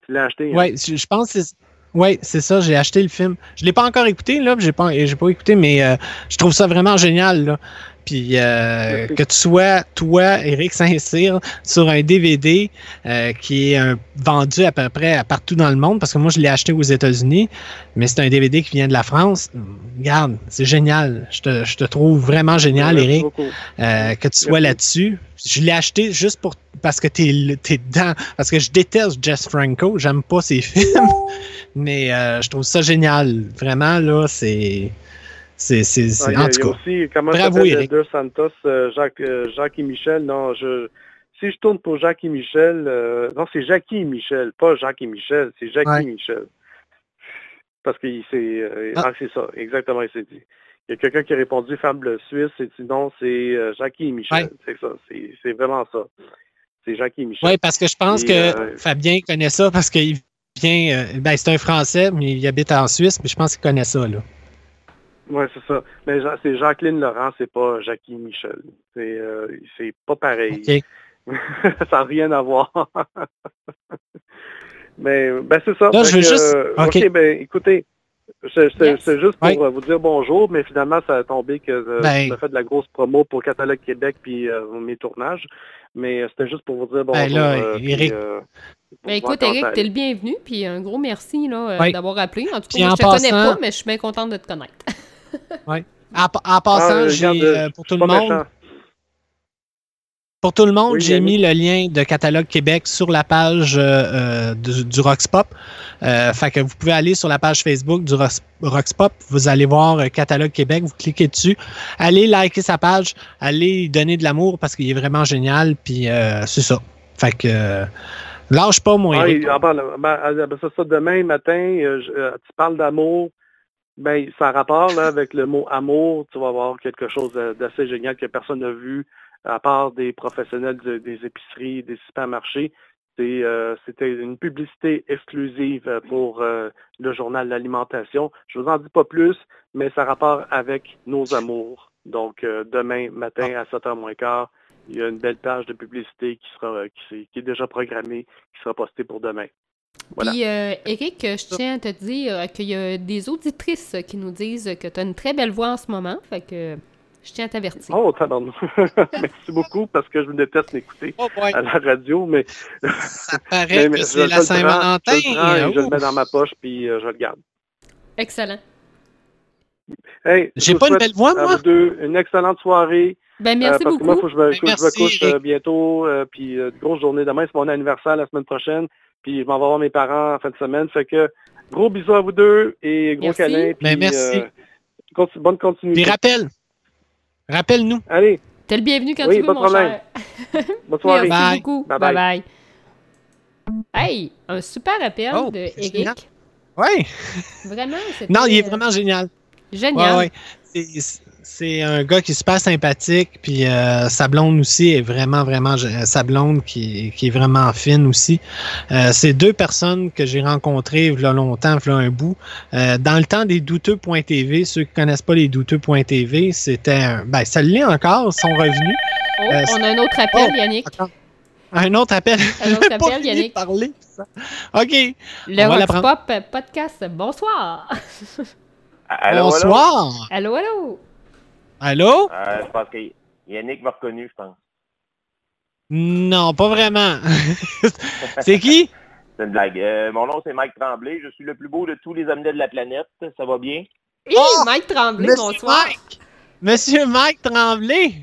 Tu l'as acheté, hein? Oui, je je pense que c'est. Ouais, c'est ça, j'ai acheté le film. Je l'ai pas encore écouté, là, j'ai pas, j'ai pas écouté, mais euh, je trouve ça vraiment génial, là. Puis euh, que tu sois, toi, Eric Saint-Cyr, sur un DVD euh, qui est un- vendu à peu près à partout dans le monde, parce que moi, je l'ai acheté aux États-Unis, mais c'est un DVD qui vient de la France. Regarde, c'est génial. Je te, je te trouve vraiment génial, Merci Eric euh, que tu sois là-dessus. Je l'ai acheté juste pour parce que t'es es dedans. Parce que je déteste Jess Franco, j'aime pas ses films, mais je trouve ça génial. Vraiment là, c'est c'est c'est c'est- Ah, il y a- en tout cas. aussi, comment Bravo, Eric. Deux Santos, euh, Jacques, euh, Jacques et Michel. Non, je, si je tourne pour Jacques et Michel, euh, non, c'est Jackie et Michel, pas Jacques et Michel, c'est Jackie Ouais. et Michel. Parce que c'est, euh, Ah. ah, c'est ça, exactement, il s'est dit. Il y a quelqu'un qui a répondu Fable Suisse, et dit non, c'est euh, Jackie et Michel. Ouais. C'est ça, c'est, c'est vraiment ça. C'est Jackie et Michel. Oui, parce que je pense Et, que euh, Fabien connaît ça parce qu'il vient. euh, ben, c'est un Français, mais il habite en Suisse, mais je pense qu'il connaît ça là. Oui, c'est ça. Mais Ja- c'est Jacqueline Laurent, c'est pas Jackie Michel. C'est, euh, c'est pas pareil. Ça n'a rien à voir. Mais ben c'est ça. Là, je veux que, juste- euh, ok. Ben écoutez, c'est Yes. juste pour euh, vous dire bonjour, mais finalement, ça a tombé que euh, Ben. j'ai fait de la grosse promo pour Catalogue Québec puis euh, mes tournages. Mais euh, c'était juste pour vous dire bonjour. Ben là, euh, puis, Eric. euh, Ben, voir écoute, Eric, t'es le bienvenu, puis un gros merci là, Oui. d'avoir appelé. En tout Puis cas, moi, je te connais pas, mais je suis bien contente de te connaître. En, en passant, Ah, j'ai euh, pour tout le monde. Pour tout le monde, j'ai mis le lien de Catalogue Québec sur la page euh, euh, du, du Roxpop. Euh, fait que vous pouvez aller sur la page Facebook du Rox- Roxpop, vous allez voir Catalogue Québec, vous cliquez dessus, allez liker sa page, allez donner de l'amour parce qu'il est vraiment génial, puis euh, c'est ça. Fait que lâche pas mon Ah, il- ah, ben, ben, ah, ben, c'est ça, demain matin, je- tu parles d'amour. Ben, ça rapport là, avec le mot amour. Tu vas avoir quelque chose d'assez génial que personne n'a vu, à part des professionnels de- des épiceries, des supermarchés. Euh, C'était une publicité exclusive euh, pour euh, le journal l'alimentation. Je vous en dis pas plus, mais ça rapport avec nos amours. Donc, demain matin à 7h moins quart, il y a une belle page de publicité qui sera qui est déjà programmée, qui sera postée pour demain. Voilà. Puis, euh, Eric, je tiens à te dire euh, qu'il y a des auditrices qui nous disent que tu as une très belle voix en ce moment. Fait que je tiens à t'avertir. Oh, tabarnou. Merci beaucoup parce que je me déteste m'écouter Oh à la radio, mais, ça paraît mais- mais que je- c'est la Saint-Valentin. Je et je le mets dans ma poche puis euh, je le garde. Excellent. Hey, je J'ai pas une belle voix, à moi? vous deux une excellente soirée. Ben, euh, merci parce que moi, beaucoup. faut que je me, Ben, que je me merci, couche euh, bientôt. euh, puis euh, grosse journée demain, c'est mon anniversaire la semaine prochaine. Puis je m'en vais voir mes parents en fin de semaine. Fait que gros bisous à vous deux et gros Merci. câlin. puis, Ben, merci. euh, bonne continuité. Puis rappelle, rappelle-nous. Allez, T'es le bienvenu quand Oui, tu veux, pas de mon problème. cher. bonne soirée. Merci Bye. beaucoup. Bye bye. bye. bye. Hey, un super appel Oh, de. Eric. Oui. Vraiment, c'était Non, il est vraiment génial. génial. Ouais, ouais. C'est- C'est un gars qui est super sympathique, puis euh, sa blonde aussi est vraiment, vraiment, gé- sa blonde qui, qui est vraiment fine aussi. Euh, c'est deux personnes que j'ai rencontrées il y a longtemps, il y a un bout. Euh, dans le temps des douteux.tv, ceux qui connaissent pas les douteux.tv, c'était, un- ben, ça l'est encore, ils sont revenus. Oh, Euh, on a un autre appel, Oh, Yannick. Attends. Un autre appel. Un autre pas appel, de Yannick. parler, ça. OK. Le on va la Rock. Pop Podcast, bonsoir. Allô, Bonsoir. Allô, allô? Allô? Euh, je pense que Yannick m'a reconnu, je pense. Non, pas vraiment. c'est qui? C'est une blague. Euh, mon nom, c'est Mike Tremblay. Je suis le plus beau de tous les omelets de la planète. Ça va bien? Oh, Mike Tremblay, Monsieur bonsoir. Mike! Monsieur Mike Tremblay!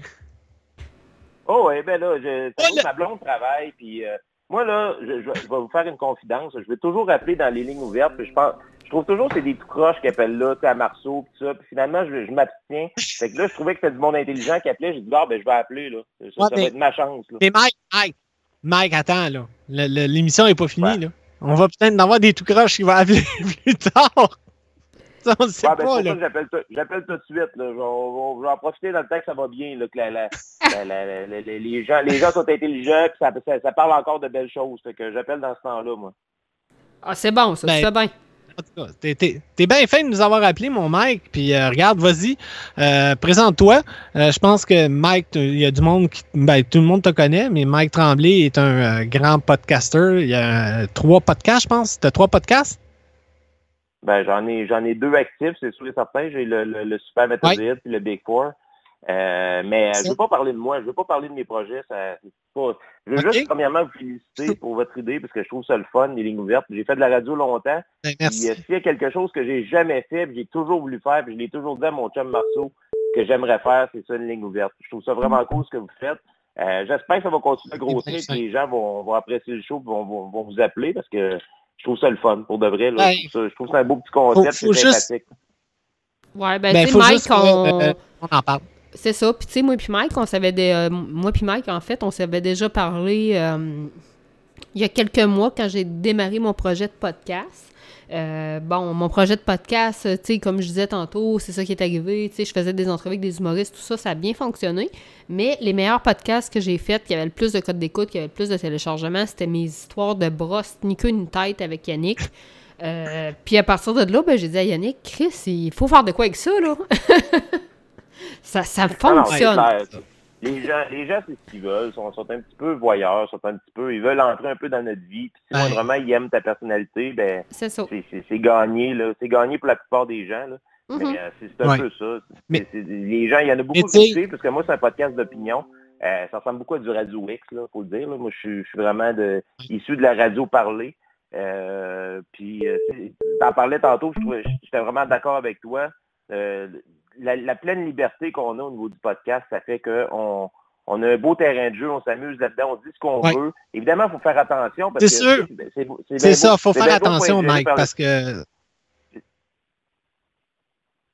Oh, ouais, ben là, je, Oh, le- ma blonde travaille, puis euh, moi, là, je, je- je vais vous faire une confidence. Je vais toujours appeler dans les lignes ouvertes, puis je pense... Je trouve toujours que c'est des tout croches qui appellent là, à Marceau, pis ça. Puis finalement, je, je m'abstiens. Fait que là, je trouvais que c'était du monde intelligent qui appelait. J'ai dit, ah, ben, je vais appeler, là. Ça, ça va être ma chance, là. Mais Mike, Mike, Mike, attends, là. L'émission n'est pas finie, Ouais. là. On va peut-être en avoir des tout croches qui vont appeler plus tard. Ça, on ne sait Ouais, ben, pas, c'est là. j'appelle tout, de suite. Là. Je, vais, on va- en profiter dans le temps que ça va bien, là, que la, la, la- la- la- la- les, gens, les gens sont intelligents, puis ça, ça, ça parle encore de belles choses. Fait que j'appelle dans ce temps-là, moi. Ah, c'est bon, ça, Ben, fais bien. En tout cas, t'es- bien fin de nous avoir appelé, mon Mike. Puis euh, regarde, vas-y, euh, présente-toi. Euh, je pense que Mike, il y a du monde qui. Ben, tout le monde te connaît, mais Mike Tremblay est un grand podcaster. Il y a trois podcasts, je pense. T'as trois podcasts? Ben, j'en ai j'en ai deux actifs, c'est sûr et certain. J'ai le, le, le Super Méthodite puis le Big Four. Mais je veux pas parler de moi, je veux pas parler de mes projets. Ça, pas... Je veux juste premièrement vous féliciter pour votre idée, parce que je trouve ça le fun, les lignes ouvertes. J'ai fait de la radio longtemps. Ben, merci. euh, s'il y a quelque chose que j'ai jamais fait, puis j'ai toujours voulu faire, puis je l'ai toujours dit à mon chum Marceau que j'aimerais faire, c'est ça une ligne ouverte. Je trouve ça vraiment cool ce que vous faites. Euh, J'espère que ça va continuer à grossir, que les gens vont, vont apprécier le show, puis vont, vont, vont vous appeler parce que je trouve ça le fun pour de vrai. Là. Ouais. Je, trouve ça, je trouve ça un beau petit concept, c'est juste- sympathique. Ouais, ben, Ben, sais, faut Mike, juste que, on... euh, on en parle. C'est ça. Puis, tu sais, moi puis Mike, on savait... des- euh, moi puis Mike, en fait, on s'avait déjà parlé euh, il y a quelques mois quand j'ai démarré mon projet de podcast. Euh, bon, mon projet de podcast, tu sais, comme je disais tantôt, c'est ça qui est arrivé. Tu sais, je faisais des entrevues avec des humoristes, tout ça, ça a bien fonctionné. Mais les meilleurs podcasts que j'ai faits, qui avaient le plus de codes d'écoute, qui avaient le plus de téléchargements, c'était mes histoires de brosse, ni queue ni tête avec Yannick. Puis à partir de là, ben, j'ai dit à Yannick, Chris, il faut faire de quoi avec ça, là? ça, ça non, c'est fonctionne. Les gens, les gens, c'est ce qu'ils veulent. Ils sont, sont un petit peu voyeurs, sont un petit peu, ils veulent entrer un peu dans notre vie. Puis si Ouais. vraiment ils aiment ta personnalité, ben C'est gagné, là. C'est gagné pour la plupart des gens, là. Mhm. Mais euh, c'est un Ouais. peu ça. Mais- les gens, il y en a beaucoup qui parce que moi, c'est un podcast d'opinion. Euh, ça ressemble beaucoup à du Radio X, là, faut le dire. là. Moi, je suis- je suis vraiment de, issu de la radio parlée. Euh, puis, tu t'en parlais tantôt, j'étais vraiment d'accord avec toi. Euh, la, la pleine liberté qu'on a au niveau du podcast, ça fait qu'on on a un beau terrain de jeu, on s'amuse là-dedans, on dit ce qu'on Ouais. veut. Évidemment, il faut faire attention. parce C'est que sûr. c'est- ça, beau- faut faire attention, Mike, parce que.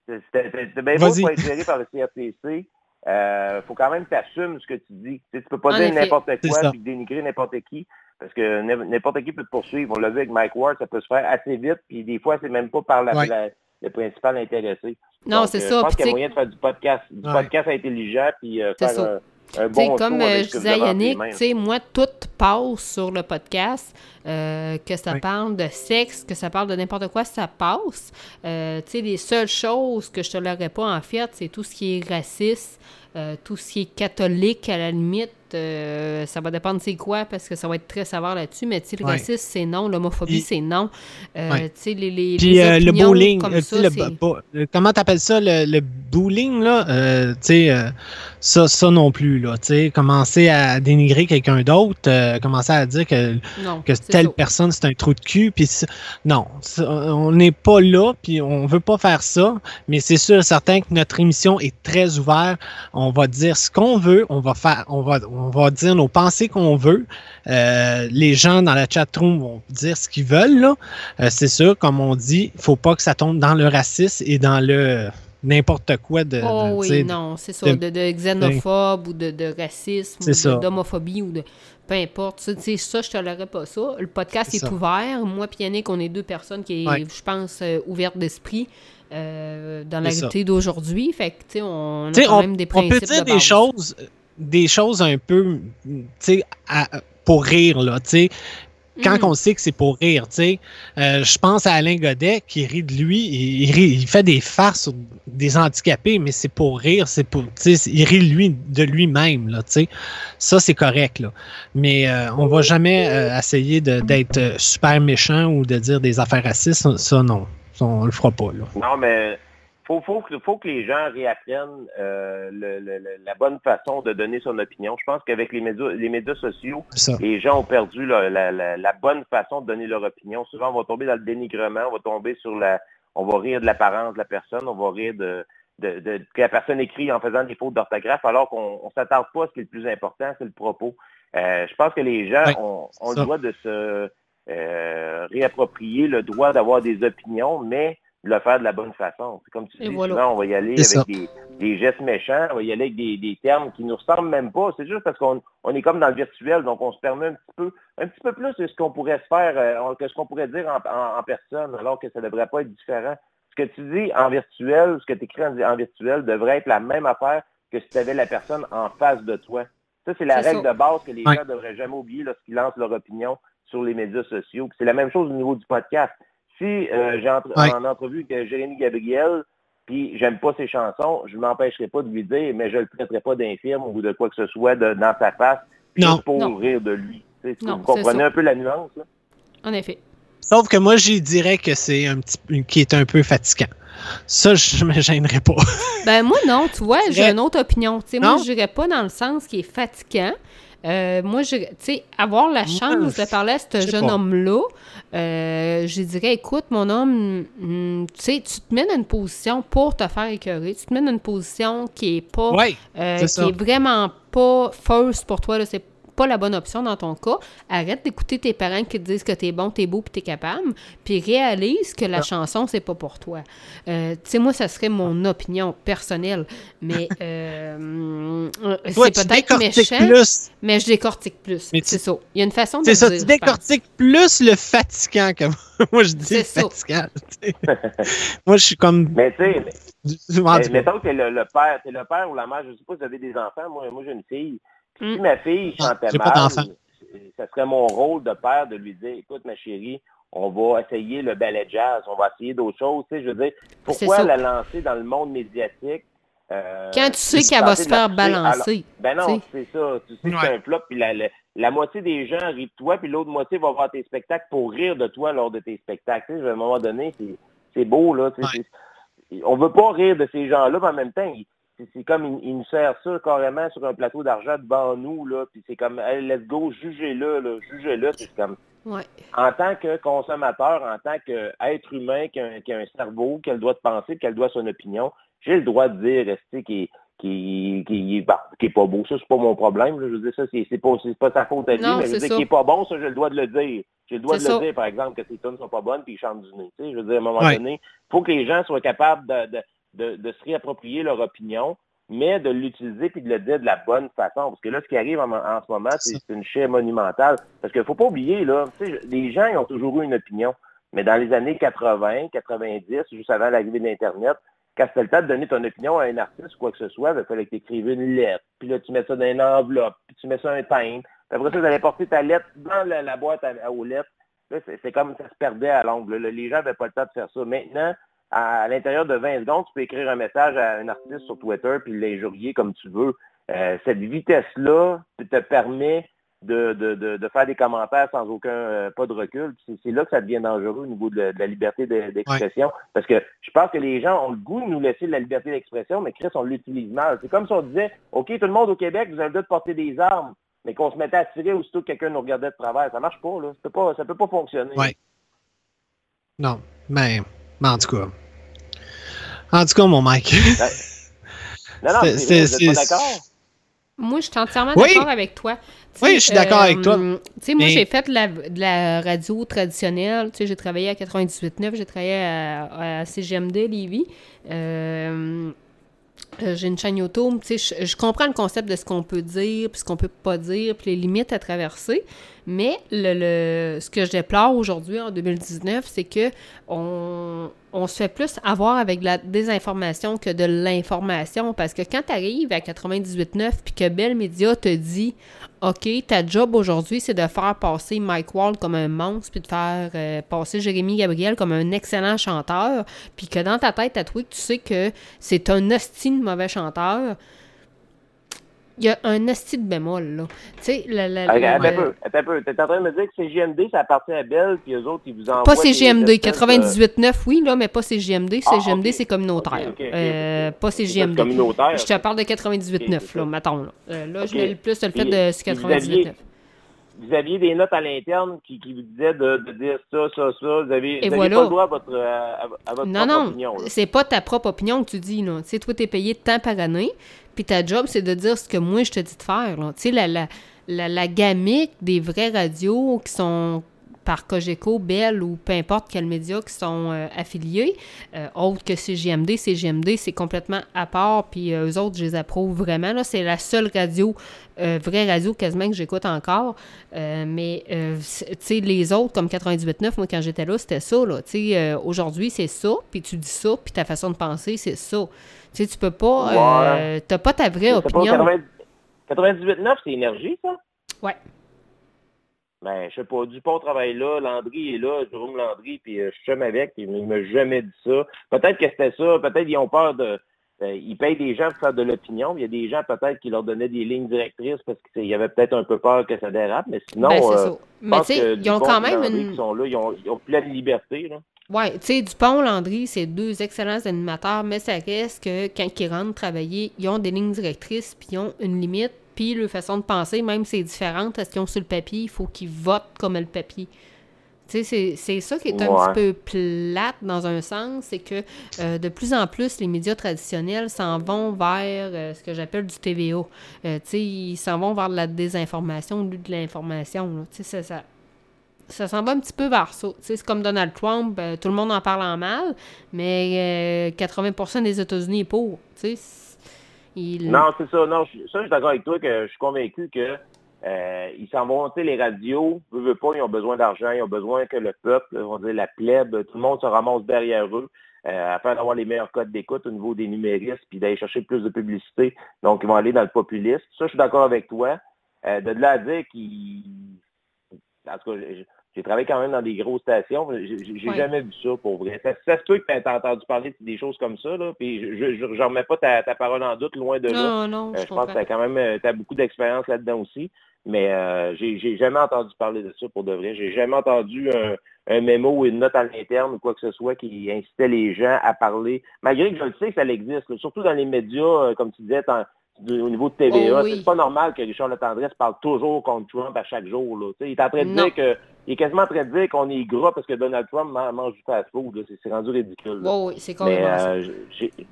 c'est- bien beau Vas-y. pour être géré par le CRTC. Euh, faut quand même t'assumer ce que tu dis. Tu, sais, tu peux pas En dire n'importe quoi puis dénigrer n'importe qui. Parce que n'im- n'importe qui peut te poursuivre. On l'a vu avec Mike Ward, ça peut se faire assez vite, puis des fois, c'est même pas par la, Ouais. la- le principal intéressé. Non, c'est euh, ça. Je pense Puis, qu'il y a moyen de faire du podcast, du Ouais. podcast intelligent, puis euh, C'est faire ça. un, bon comme show euh, avec je disais à Yannick, mains. tu sais, moi, tout passe sur le podcast. euh, que ça Oui. parle de sexe, que ça parle de n'importe quoi, ça passe. Euh, tu sais, les seules choses que je tolérerais pas, en fait, c'est tout ce qui est raciste, euh, tout ce qui est catholique, à la limite. euh, ça va dépendre c'est quoi, parce que ça va être très sévère là-dessus. Mais le Ouais. racisme, c'est non. L'homophobie, c'est non. Euh, Ouais. Les, les, Puis les le bowling, comme tu ça, le bo- comment t'appelles ça, le, le bowling, là? Tu sais, ça, ça non plus, là. Tu sais, commencer à dénigrer quelqu'un d'autre, commencer à dire que, non, que telle ça. personne, c'est un trou de cul, puis non, on n'est pas là, puis on veut pas faire ça, mais c'est sûr et certain que notre émission est très ouverte. On va dire ce qu'on veut, on va faire, on va, on va dire nos pensées qu'on veut. Euh, les gens dans la chatroom vont dire ce qu'ils veulent, là. Euh, c'est sûr, comme on dit, il faut pas que ça tombe dans le racisme et dans le n'importe quoi de. Oh de- oui, non, c'est ça, de- de, xénophobe ou de, de racisme, ou d'homophobie ou de peu importe. Tu sais, ça, je tolérerais pas ça. Le podcast est ouvert. Moi Yannick, on est deux personnes qui, Ouais. je pense, euh, ouvertes d'esprit euh, dans la réalité d'aujourd'hui. Fait que, tu sais, on a quand on, même des on principes peut dire de des base. choses, des choses un peu, tu sais, pour rire, là, tu sais. Quand Mhm. on sait que c'est pour rire, tu sais. Euh, je pense à Alain Godet qui rit de lui. Il, il rit- il fait des farces sur des handicapés, mais c'est pour rire, c'est pour, tu sais, il rit lui, de lui-même, là, tu sais. Ça, c'est correct, là. Mais euh, on va jamais euh, essayer d'être super méchant ou de dire des affaires racistes. Ça, non. On le fera pas, là. Non, mais faut, faut, que- faut que les gens réapprennent euh, le- le- le- la bonne façon de donner son opinion. Je pense qu'avec les médias, les médias sociaux, ça. les gens ont perdu la, la- la- la bonne façon de donner leur opinion. Souvent, on va tomber dans le dénigrement, on va tomber sur la... On va rire de l'apparence de la personne, on va rire de, de, de- que la personne écrit en faisant des fautes d'orthographe, alors qu'on ne s'attarde pas à ce qui est le plus important, c'est le propos. Euh, je pense que les gens Oui, ont, ont ça. le droit de se euh, réapproprier le droit d'avoir des opinions, mais de le faire de la bonne façon. C'est comme tu Et dis, voilà. souvent, on va y aller avec des, des gestes méchants, on va y aller avec des, des termes qui nous ressemblent même pas. C'est juste parce qu'on on est comme dans le virtuel, donc on se permet un petit peu, un petit peu plus de ce qu'on pourrait se faire, euh, que ce qu'on pourrait dire en, en- en personne, alors que ça devrait pas être différent. Ce que tu dis en virtuel, ce que tu écris en, en virtuel devrait être la même affaire que si tu avais la personne en face de toi. Ça, c'est la règle ça. de base que les Ouais. gens ne devraient jamais oublier lorsqu'ils lancent leur opinion sur les médias sociaux. Puis C'est la même chose au niveau du podcast. Si euh, j'ai entre- Ouais. en entrevue que Jérémy Gabriel, puis j'aime pas ses chansons, je m'empêcherai pas de lui dire, mais je le traiterai pas d'infirme ou de quoi que ce soit de- dans sa face, Non. juste pour Non. rire de lui. Non, vous comprenez un peu la nuance? là? En effet. Sauf que moi, j'y dirais que c'est un petit qui est un peu fatigant. Ça, je me gênerais pas. Ben moi non, tu vois, j'ai une autre opinion. Moi, je dirais pas dans le sens qui est fatigant. Euh, moi, je, tu sais, avoir la chance de parler à ce jeune homme-là, euh, je dirais, écoute, mon homme, hum, tu sais, tu te mets dans une position pour te faire écœurer. Tu te mets dans une position qui est pas, Oui, euh, c'est qui ça. est vraiment pas first pour toi. là, C'est pas la bonne option dans ton cas. Arrête d'écouter tes parents qui te disent que t'es bon, t'es beau, puis t'es capable, puis réalise que la Ah. chanson, c'est pas pour toi. Euh, tu sais, moi, ça serait mon opinion personnelle, mais euh, euh, c'est tu peut-être décortiques méchant, plus. mais je décortique plus. Mais tu- C'est ça. Il y a une façon de C'est ça, dire, tu décortiques plus le fatigant que moi, je dis fatigant. moi, je suis comme. Mais tu sais, mettons que t'es le, le père, t'es le père ou la mère, je sais pas si vous avez des enfants, moi, moi j'ai une fille. Puis Si ma fille Ah, chantait mal, ça serait mon rôle de père de lui dire, écoute ma chérie, on va essayer le ballet jazz, on va essayer d'autres choses. Tu sais, je veux dire, pourquoi la lancer dans le monde médiatique? euh, Quand tu sais qu'elle va se faire balancer. ben non, c'est ça. Tu sais que Ouais. c'est un flop, puis la, la, la moitié des gens rient de toi, puis l'autre moitié va voir tes spectacles pour rire de toi lors de tes spectacles. Tu sais, à un moment donné, c'est, c'est beau, là. tu sais, Ouais. c'est- on veut pas rire de ces gens-là, mais en même temps, ils- c'est, comme ils, ils nous servent ça carrément sur un plateau d'argent devant nous, là, puis c'est comme, hey, let's go, jugez-le, là, jugez-le. C'est comme, Ouais. en tant que consommateur, en tant qu'être humain qui a, un, qui a un cerveau, qui a le droit de penser, qui a le droit à son opinion, j'ai le droit de dire rester qui qui qui, bon, qui est pas beau. Ça, c'est pas mon problème. là. Je veux dire, ça, c'est pas, pas sa faute à lui, Non, mais je veux dire qu'il est pas bon, ça, j'ai le droit de le dire. J'ai le droit de le dire, par exemple, que ses tunes sont pas bonnes puis il chante du nez. Tu sais, je veux dire, à un moment Ouais. donné, il faut que les gens soient capables de, de, de, de se réapproprier leur opinion, mais de l'utiliser puis de le dire de la bonne façon. Parce que là, ce qui arrive en, en ce moment, c'est une chaîne monumentale. Parce qu'il faut pas oublier, là, les gens ils ont toujours eu une opinion. Mais dans les années 80, 90, juste avant l'arrivée d'Internet, quand c'était le temps de donner ton opinion à un artiste ou quoi que ce soit, ben, il fallait que tu écrives une lettre, puis là, tu mets ça dans une enveloppe, puis tu mets ça un timbre, puis après ça, tu allais porter ta lettre dans la, la boîte à, à- aux lettres. C'est comme ça se perdait à l'ongle. Les gens n'avaient pas le temps de faire ça. Maintenant, à, à l'intérieur de 20 secondes, tu peux écrire un message à un artiste sur Twitter, puis l'injurier comme tu veux. Euh, cette vitesse-là te permet de, de, de, de faire des commentaires sans aucun euh, pas de recul. C'est là que ça devient dangereux au niveau de la, liberté de- d'expression. Parce que je pense que les gens ont le goût de nous laisser de la liberté d'expression, mais Chris, on l'utilise mal. C'est comme si on disait OK, tout le monde au Québec, vous avez le droit de porter des armes, mais qu'on se mettait à tirer aussitôt que quelqu'un nous regardait de travers. Ça marche pas, là. Ça peut pas, ça peut pas fonctionner. Ouais. Non, mais, mais en tout cas. En tout cas, mon Mike. Non, non, C'est- pas d'accord? Moi, je suis entièrement Oui. d'accord avec toi. Oui, je suis d'accord avec toi. Tu sais, moi, Mais- j'ai fait de la, de la radio traditionnelle. Tu sais, j'ai travaillé à 98.9, j'ai travaillé à, à CGMD Lévis. Euh, euh, j'ai une chaîne YouTube. Tu sais, je, je comprends le concept de ce qu'on peut dire, puis ce qu'on peut pas dire, puis les limites à traverser. Mais le, le- ce que je déplore aujourd'hui, en 2019, c'est que on, on se fait plus avoir avec la désinformation que de l'information. Parce que quand tu arrives à 98.9 puis que Bell Media te dit OK, ta job aujourd'hui, c'est de faire passer Mike Ward comme un monstre, puis de faire euh, passer Jérémy Gabriel comme un excellent chanteur, puis que dans ta tête, toi, tu sais que c'est un hostie de mauvais chanteur, il y a un hostie de bémol, là. Tu sais, la, la, la- un peu, attends un peu. T'es en train de me dire que CGMD, ça appartient à Bell, puis eux autres, ils vous envoient... Pas CGMD, espèces de- 98.9, oui, là, mais pas CGMD. Ah, CGMD, ok. c'est communautaire. Euh, pas C'est CGMD. communautaire. Je te parle de 98.9, Ok, c'est là, mettons. Là, Euh, là je le plus le fait Puis- de ce puis vous aviez- 98.9. Vous aviez des notes à l'interne qui, qui vous disaient de, de dire ça, ça, ça. Vous avez, vous voilà. pas le droit à votre, à, à votre Non, propre non, opinion. là. c'est pas ta propre opinion que tu dis, là. Tu sais, toi, t'es payé de temps par année, puis ta job, c'est de dire ce que moi, je te dis de faire. Tu sais, la, la, la, des vraies radios qui sont par Cogeco, Bell ou peu importe quel média qui sont euh, affiliés, euh, autres que CGMD. CGMD, c'est complètement à part, puis euh, eux autres, je les approuve vraiment. Là, c'est la seule radio, euh, vraie radio quasiment que j'écoute encore. Euh, mais, tu sais, les autres, comme 98.9, moi, quand j'étais là, c'était ça, aujourd'hui, c'est ça, puis tu dis ça, puis ta façon de penser, c'est ça. Tu sais, tu peux pas... euh, Ouais. T'as pas ta vraie opinion. 80 98.9, c'est énergie, ça? Ouais. Ben, je sais pas, Dupont travaille là, Landry est là, Jérôme Landry, puis euh, je suis avec, puis il m'a jamais dit ça. Peut-être que c'était ça, peut-être qu'ils ont peur de... euh, ils payent des gens pour faire de l'opinion. Il y a des gens peut-être qui leur donnaient des lignes directrices parce qu'il y avait peut-être un peu peur que ça dérape, mais sinon, Ben, euh, je pense que ils ont Dupont quand même Landry une- qui sont là, ils ont, ils ont pleine liberté. Là. Ouais, tu sais, Dupont, Landry, c'est deux excellents animateurs, mais ça reste que quand ils rentrent travailler, ils ont des lignes directrices, puis ils ont une limite, puis leur façon de penser, même si c'est différente, parce qu'ils ont sur le papier, il faut qu'ils votent comme le papier. Tu sais, c'est- ça qui est un Ouais. petit peu plate dans un sens, c'est que euh, de plus en plus, les médias traditionnels s'en vont vers euh, ce que j'appelle du TVO. Euh, tu sais, ils s'en vont vers de la désinformation au lieu de l'information. Tu sais, ça, ça, ça s'en va un petit peu vers ça. C'est comme Donald Trump, euh, tout le monde en parle en mal, mais euh, 80% des États-Unis est pour. Non, c'est ça. Non, je, ça, je suis d'accord avec toi que je suis convaincu que euh, ils s'en vont, les radios, veut, veut pas, ils ont besoin d'argent, ils ont besoin que le peuple, on va dire la plèbe, tout le monde se ramasse derrière eux euh, afin d'avoir les meilleurs codes d'écoute au niveau des numéristes, puis d'aller chercher plus de publicité. Donc, ils vont aller dans le populisme. Ça, je suis d'accord avec toi. Euh, de là à dire qu'ils... En tout cas, j'ai- travaillé quand même dans des grosses stations. J'ai Ouais. jamais vu ça pour vrai. Ça, ça se peut que tu as entendu parler de des choses comme ça, là, puis je je remets pas ta, ta parole en doute, loin de là. Non, non, Euh, je je pense que tu as quand même as beaucoup d'expérience là-dedans aussi. Mais euh, j'ai jamais entendu parler de ça pour de vrai. J'ai jamais entendu un, un mémo ou une note à l'interne ou quoi que ce soit qui incitait les gens à parler. Malgré que je le sais que ça existe, là, surtout dans les médias, euh, comme tu disais, au niveau de TVA. Oh oui. C'est pas normal que Richard Letendresse parle toujours contre Trump à chaque jour. Là. Il est en train de Non. dire que. Il est quasiment en train de dire qu'on est gras parce que Donald Trump man- mange du fast-food. C'est rendu ridicule. Ouais, oui, c'est euh,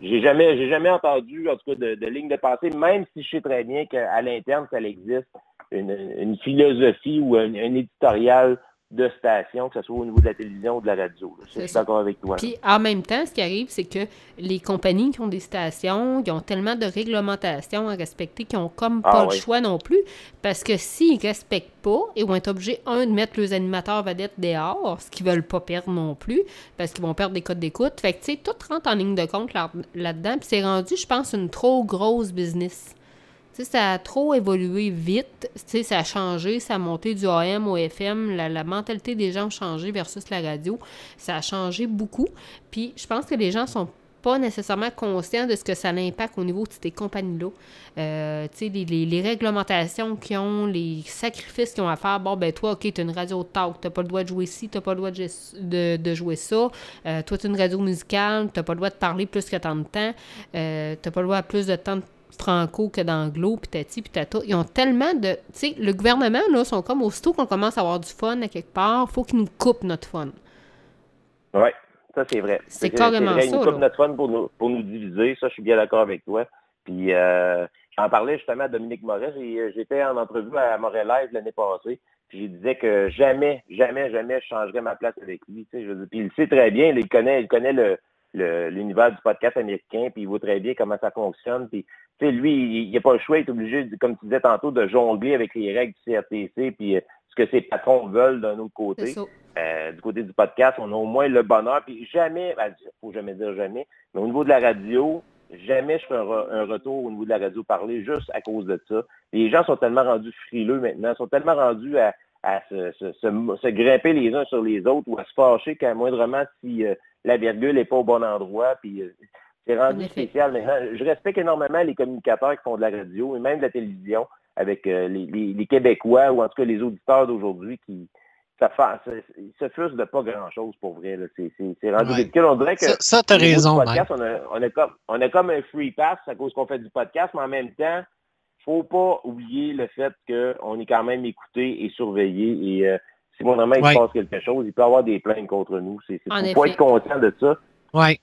j'ai jamais, entendu, en tout cas, de, de ligne de pensée, même si je sais très bien qu'à l'interne, ça existe, une, une philosophie ou un, un éditorial de station, que ce soit au niveau de la télévision ou de la radio. là. Je suis d'accord avec toi. Puis en même temps, ce qui arrive, c'est que les compagnies qui ont des stations, ils ont tellement de réglementations à respecter qu'ils n'ont comme Ah pas oui. le choix non plus. Parce que s'ils ne respectent pas, ils vont être obligés, un, de mettre leurs animateurs vedettes dehors, ce qu'ils veulent pas perdre non plus, parce qu'ils vont perdre des codes d'écoute. Fait que, tu sais, tout rentre en ligne de compte là- là-dedans. Puis c'est rendu, je pense, une trop grosse business. Tu sais, ça a trop évolué vite. Ça a changé, ça a monté du AM au FM. La, mentalité des gens a changé versus la radio. Ça a changé beaucoup. Puis, je pense que les gens sont pas nécessairement conscients de ce que ça l'impact au niveau de ces compagnies-là. Euh, les, réglementations qu'ils ont, les sacrifices qu'ils ont à faire. Bon, ben toi, OK, tu une radio de talk, tu pas le droit de jouer ci, tu pas le droit de, de, jouer ça. Euh, toi, tu une radio musicale, tu pas le droit de parler plus que tant de temps. Euh, tu pas le droit à plus de temps de franco que d'anglo, puis tati, puis tata. Ils ont tellement de... Tu sais, le gouvernement, là, sont comme, aussitôt qu'on commence à avoir du fun à quelque part, faut qu'ils nous coupent notre fun. Oui, ça c'est vrai. C'est carrément vrai, ils nous coupent là. notre fun pour nous, pour nous diviser. Ça, je suis bien d'accord avec toi. Puis, euh, je j'en parlais justement à Dominique Moret. Euh, J'étais en entrevue à Montréal Live l'année passée. Puis il disait que jamais, jamais, jamais je changerais ma place avec lui. tu sais, je veux dire. Puis il le sait très bien. il connaît, il connaît le- l'univers du podcast américain, puis il voit très bien comment ça fonctionne. Puis, tu sais, lui, il n'a pas le choix, il est obligé, comme tu disais tantôt, de jongler avec les règles du CRTC, puis euh, ce que ses patrons veulent d'un autre côté. Euh, du côté du podcast, on a au moins le bonheur. Puis jamais, ben, faut jamais dire jamais, mais au niveau de la radio, jamais je ferai un, re- un retour au niveau de la radio parler juste à cause de ça. Les gens sont tellement rendus frileux maintenant, sont tellement rendus à, à se, se, se- se grimper les uns sur les autres ou à se fâcher qu'à moindrement si euh, la virgule n'est pas au bon endroit. Puis euh, c'est En rendu spécial maintenant. Je respecte énormément les communicateurs qui font de la radio et même de la télévision avec euh, les, les- les Québécois ou en tout cas les auditeurs d'aujourd'hui qui ça fait, ça- ils se fusent de pas grand-chose pour vrai. C'est rendu Ouais. ridicule. On dirait que Ça, ça t'as raison, podcast, on, a, on, a comme, on a comme un free pass à cause qu'on fait du podcast, mais en même temps, faut pas oublier le fait qu'on est quand même écouté et surveillé. Et euh, si vraiment il Ouais. se passe quelque chose, il peut y avoir des plaintes contre nous. C'est c'est- En faut, effet. être conscient de ça. Ouais.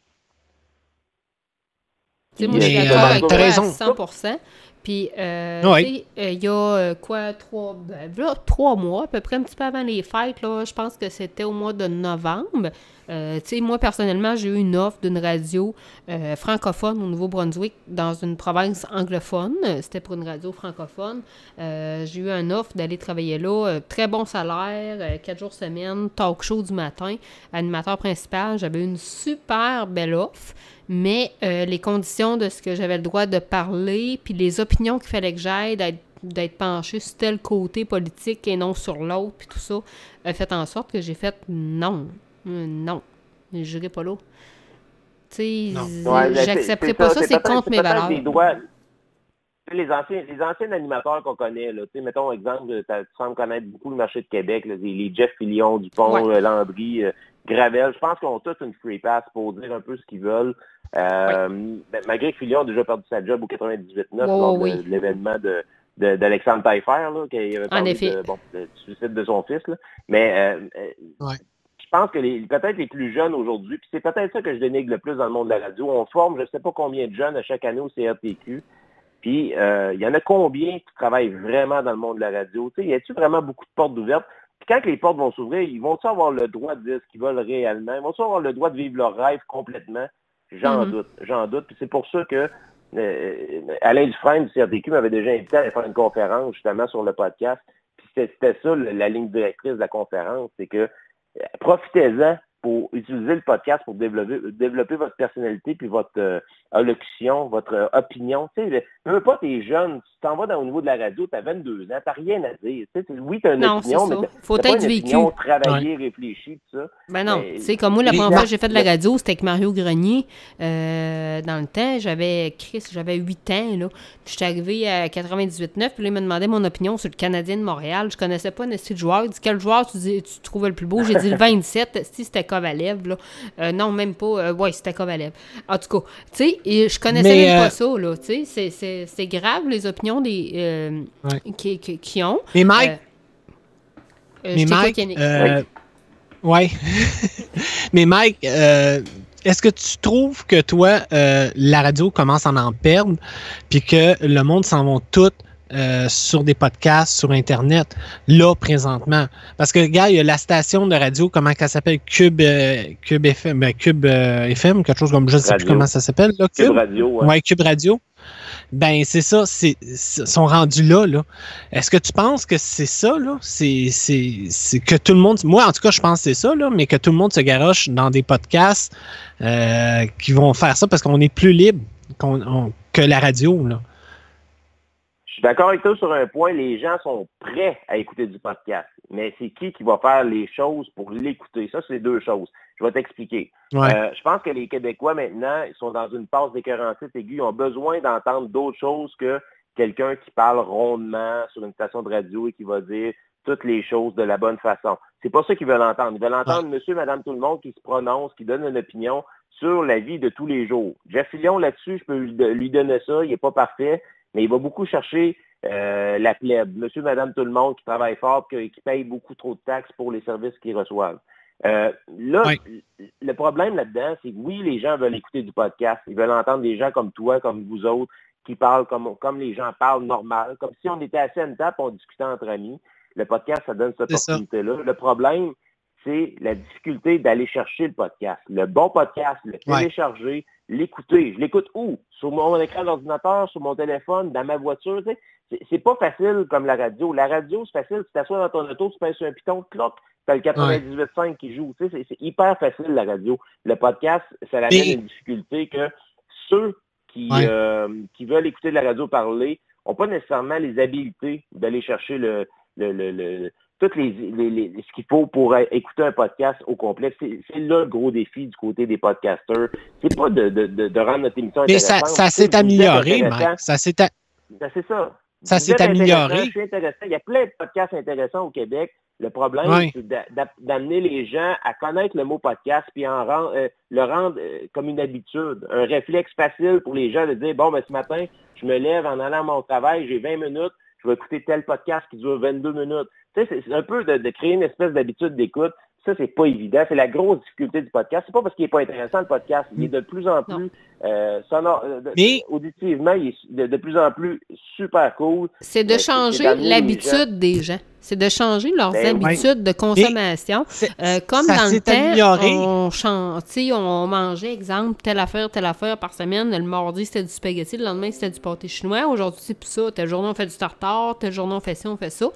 Tu sais, moi, je suis Mais, d'accord euh, avec toi raison. à 100 Puis, euh, Ouais. tu sais, euh, il y a euh, quoi, trois, ben, là, trois mois, à peu près un petit peu avant les fêtes, là, je pense que c'était au mois de novembre. Euh, moi, personnellement, j'ai eu une offre d'une radio euh, francophone au Nouveau-Brunswick dans une province anglophone. C'était pour une radio francophone. Euh, j'ai eu une offre d'aller travailler là. Très bon salaire, quatre jours semaine, talk show du matin, animateur principal. J'avais une super belle offre. Mais les conditions de ce que j'avais le droit de parler, puis les opinions qu'il fallait que j'aille, d'être d'être penché sur tel côté politique et non sur l'autre, puis tout ça, a fait en sorte que j'ai fait non. Euh, non. Je n'irai pas là. Tu sais, j'accepterai pas ça, c'est contre mes valeurs. des Les anciens, les anciens animateurs qu'on connaît, là, tu sais, mettons exemple, tu sembles connaître beaucoup le marché de Québec, là, les, les Jeff Fillion, Dupont, Ouais. euh, Landry, euh, Gravel. Je pense qu'ils ont tous une free pass pour dire un peu ce qu'ils veulent. Euh, ben, malgré que Fillion a déjà perdu sa job au 98-9 Ouais, lors de, oui. de l'événement de de- d'Alexandre Taillefer, là, qui avait parlé effet. de, bon, du suicide de son fils. Là. Mais euh, Ouais. Je pense que les peut-être les plus jeunes aujourd'hui, puis c'est peut-être ça que je dénigre le plus dans le monde de la radio. On forme je ne sais pas combien de jeunes à chaque année au CRTQ. Puis euh, il y en a combien qui travaillent vraiment dans le monde de la radio? Tu sais, y a-t-il vraiment beaucoup de portes ouvertes? Puis quand que les portes vont s'ouvrir, ils vont-ils avoir le droit de dire ce qu'ils veulent réellement? Ils vont-ils avoir le droit de vivre leur rêve complètement? J'en Mhm. doute, j'en doute. Puis c'est pour ça que euh, Alain Dufresne du CRTQ m'avait déjà invité à faire une conférence justement sur le podcast. Puis c'était ça la ligne directrice de la conférence, c'est que euh, profitez-en pour utiliser le podcast pour développer, développer votre personnalité puis votre euh, allocution, votre euh, opinion. Tu sais, veux pas t'es jeune, tu t'en vas dans, au niveau de la radio, tu as 22 ans, t'as rien à dire. Tu sais, tu- oui, tu as une Non, c'est opinion, ça. mais t'as- Faut t'as pas être une vécu. opinion travaillée, réfléchie, tout ça. Ben non, tu sais, comme moi, la première fois que j'ai fait de la radio, c'était avec Mario Grenier. Euh, dans le temps, j'avais, Chris, j'avais 8 ans, là. Puis j'étais arrivé à 98.9, puis là, il me demandait mon opinion sur le Canadien de Montréal. Je connaissais pas un style joueur. Il dit, quel joueur tu, dis- tu trouvais le plus beau? J'ai dit le 27, si c'était Kovalev, là. Euh, non, même pas. Euh, ouais, c'était Kovalev. En tout cas, tu sais, je connaissais Mais, même euh, pas ça, là. Tu sais, c'est- c'est, c'est grave, les opinions des, euh, Ouais. qui, qui, qui ont. Mais Mike, Euh, euh, mais Mike, euh, ouais. mais Mike, euh, est-ce que tu trouves que toi, euh, la radio commence à en perdre, puis que le monde s'en va tout euh, sur des podcasts, sur Internet, là, présentement? Parce que, gars, il y a la station de radio, comment qu'elle s'appelle? Cube, euh, Cube FM, ben, Cube euh, FM, quelque chose comme, je ne sais plus comment ça s'appelle, là, Cube Radio, ouais. Ouais, Cube Radio. Ben, c'est ça, c'est, sont rendus là, là. Est-ce que tu penses que c'est ça, là? C'est, c'est, c'est que tout le monde, moi, en tout cas, je pense que c'est ça, là, mais que tout le monde se garoche dans des podcasts euh, qui vont faire ça parce qu'on est plus libre qu'on, on- que la radio, là. Je suis d'accord avec toi sur un point, les gens sont prêts à écouter du podcast. Mais c'est qui qui va faire les choses pour l'écouter? Ça, c'est deux choses. Je vais t'expliquer. Ouais. Euh, je pense que les Québécois, maintenant, ils sont dans une passe d'écœurancite aiguë. Ils ont besoin d'entendre d'autres choses que quelqu'un qui parle rondement sur une station de radio et qui va dire toutes les choses de la bonne façon. C'est pas ça qu'ils veulent entendre. Ils veulent entendre monsieur, madame, tout le monde qui se prononce, qui donne une opinion sur la vie de tous les jours. Jeff Fillion, là-dessus, je peux lui donner ça. Il n'est pas parfait, mais il va beaucoup chercher euh, la plèbe. Monsieur, madame, tout le monde qui travaille fort, qui, qui paye beaucoup trop de taxes pour les services qu'ils reçoivent. Euh, là, le problème là-dedans, c'est que oui, les gens veulent écouter du podcast. Ils veulent entendre des gens comme toi, comme vous autres, qui parlent comme, comme les gens parlent normal, comme si on était assis à une table et on discutait entre amis. Le podcast, ça donne cette opportunité-là. Le problème, c'est la difficulté d'aller chercher le podcast. Le bon podcast, le télécharger, l'écouter. Je l'écoute où? Sur mon écran d'ordinateur, sur mon téléphone, dans ma voiture. tu sais. C'est pas facile comme la radio. La radio, c'est facile. Tu t'assois dans ton auto, tu pèses sur un piton, cloc, t'as le 98.5 qui joue. Tu sais, C'est hyper facile, la radio. Le podcast, ça amène Mais- une difficulté que ceux qui, Ouais. euh, qui veulent écouter de la radio parler n'ont pas nécessairement les habiletés d'aller chercher le, le, le, le- toutes les, les- les- ce qu'il faut pour écouter un podcast au complet. C'est là le gros défi du côté des podcasters. C'est pas de, de, de, rendre notre émission Mais ça, intéressante. ça sais, s'est amélioré. Mike. Ça s'est a- Ben, c'est ça. Ça s'est amélioré. Il y a plein de podcasts intéressants au Québec. Le problème, c'est d'a- d'a- d'amener les gens à connaître le mot podcast puis en rend- euh, le rendre euh, comme une habitude, un réflexe facile pour les gens de dire bon ben ce matin, je me lève en allant à mon travail, j'ai 20 minutes, je vais écouter tel podcast qui dure 22 minutes. Tu sais, c'est- un peu de, de créer une espèce d'habitude d'écoute. Ça, c'est pas évident. C'est la grosse difficulté du podcast. C'est pas parce qu'il est pas intéressant, le podcast. Il est de plus en plus euh, sonore. euh, de- Mais- auditivement, il est de, de plus en plus super cool. C'est de changer l'habitude des gens. C'est de changer leurs Ben oui. habitudes de consommation. Euh, comme ça dans le temps, on, chan- tu sais, on mangeait, exemple, telle affaire, telle affaire par semaine. Le mardi, c'était du spaghetti. Le lendemain, c'était du pâté chinois. Aujourd'hui, c'est plus ça. Telle journée, on fait du tartare. Telle journée, on fait ci, on fait ça.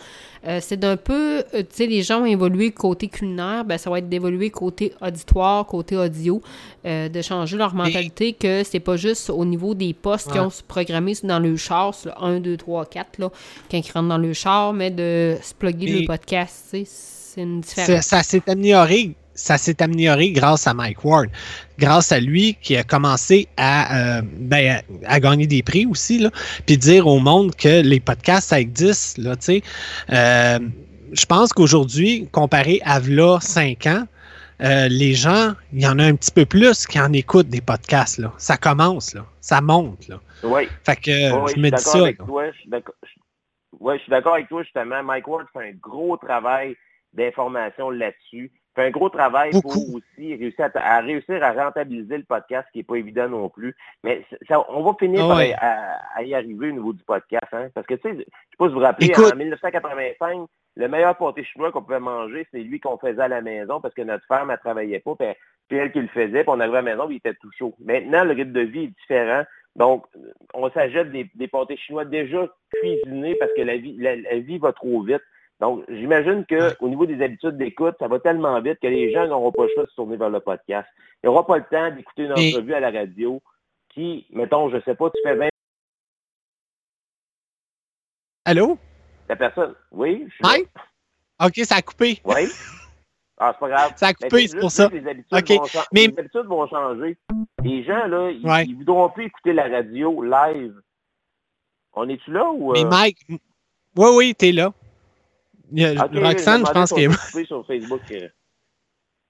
Euh, c'est d'un peu... tu sais, les gens ont évolué côté culinaire. Ben, ça va être d'évoluer côté auditoire, côté audio. euh, de changer leur mentalité que c'est pas juste au niveau des postes qui ont programmé dans le char, là, 1, 2, 3, 4, là, quand ils rentrent dans le char, mais de se plugger le podcast, c'est une différence. ça s'est amélioré. Ça s'est amélioré grâce à Mike Ward. Grâce à lui qui a commencé à, euh, ben, à, à gagner des prix aussi, là, puis dire au monde que les podcasts, ça existe. Là. Euh, je pense qu'aujourd'hui, comparé à v'là 5 ans, euh, les gens, il y en a un petit peu plus qui en écoutent des podcasts. Là. Ça commence, là. ça monte. Là. Oui. Fait que je me dis d'accord ça. avec toi. Je suis d'accord. je- suis d'accord avec toi, justement. Mike Ward fait un gros travail d'information là-dessus. Fait un gros travail Beaucoup. pour aussi réussir à, à réussir à rentabiliser le podcast, ce qui n'est pas évident non plus. Mais ça- on va finir par ouais. à, à y arriver au niveau du podcast. Hein? Parce que, tu sais, je sais pas si vous vous rappelez, Écoute. en 1985, le meilleur pâté chinois qu'on pouvait manger, c'est lui qu'on faisait à la maison parce que notre femme, elle travaillait pas, puis elle- qui le faisait, puis on arrivait à la maison, puis il était tout chaud. Maintenant, le rythme de vie est différent. Donc, on s'achète des, des pâtés chinois déjà cuisinés parce que la vie, la, la vie va trop vite. Donc, j'imagine que au niveau des habitudes d'écoute, ça va tellement vite que les gens n'auront pas le choix de se tourner vers le podcast. Ils n'auront pas le temps d'écouter une entrevue à la radio qui, mettons, je sais pas, tu fais 20 Allô? La personne. Oui, je suis. Mike? OK, ça a coupé. Oui. Ah, c'est pas grave. Ça a coupé, c'est pour ça. Les habitudes, OK, vont, mais- les habitudes vont changer. Les gens, là, ils, Ouais. ils voudront plus écouter la radio live. On est-tu là ou... Mais euh, Mike, oui, oui, t'es là. Il y a- ok, Roxane, je pense qu'elle coupé sur Facebook. euh.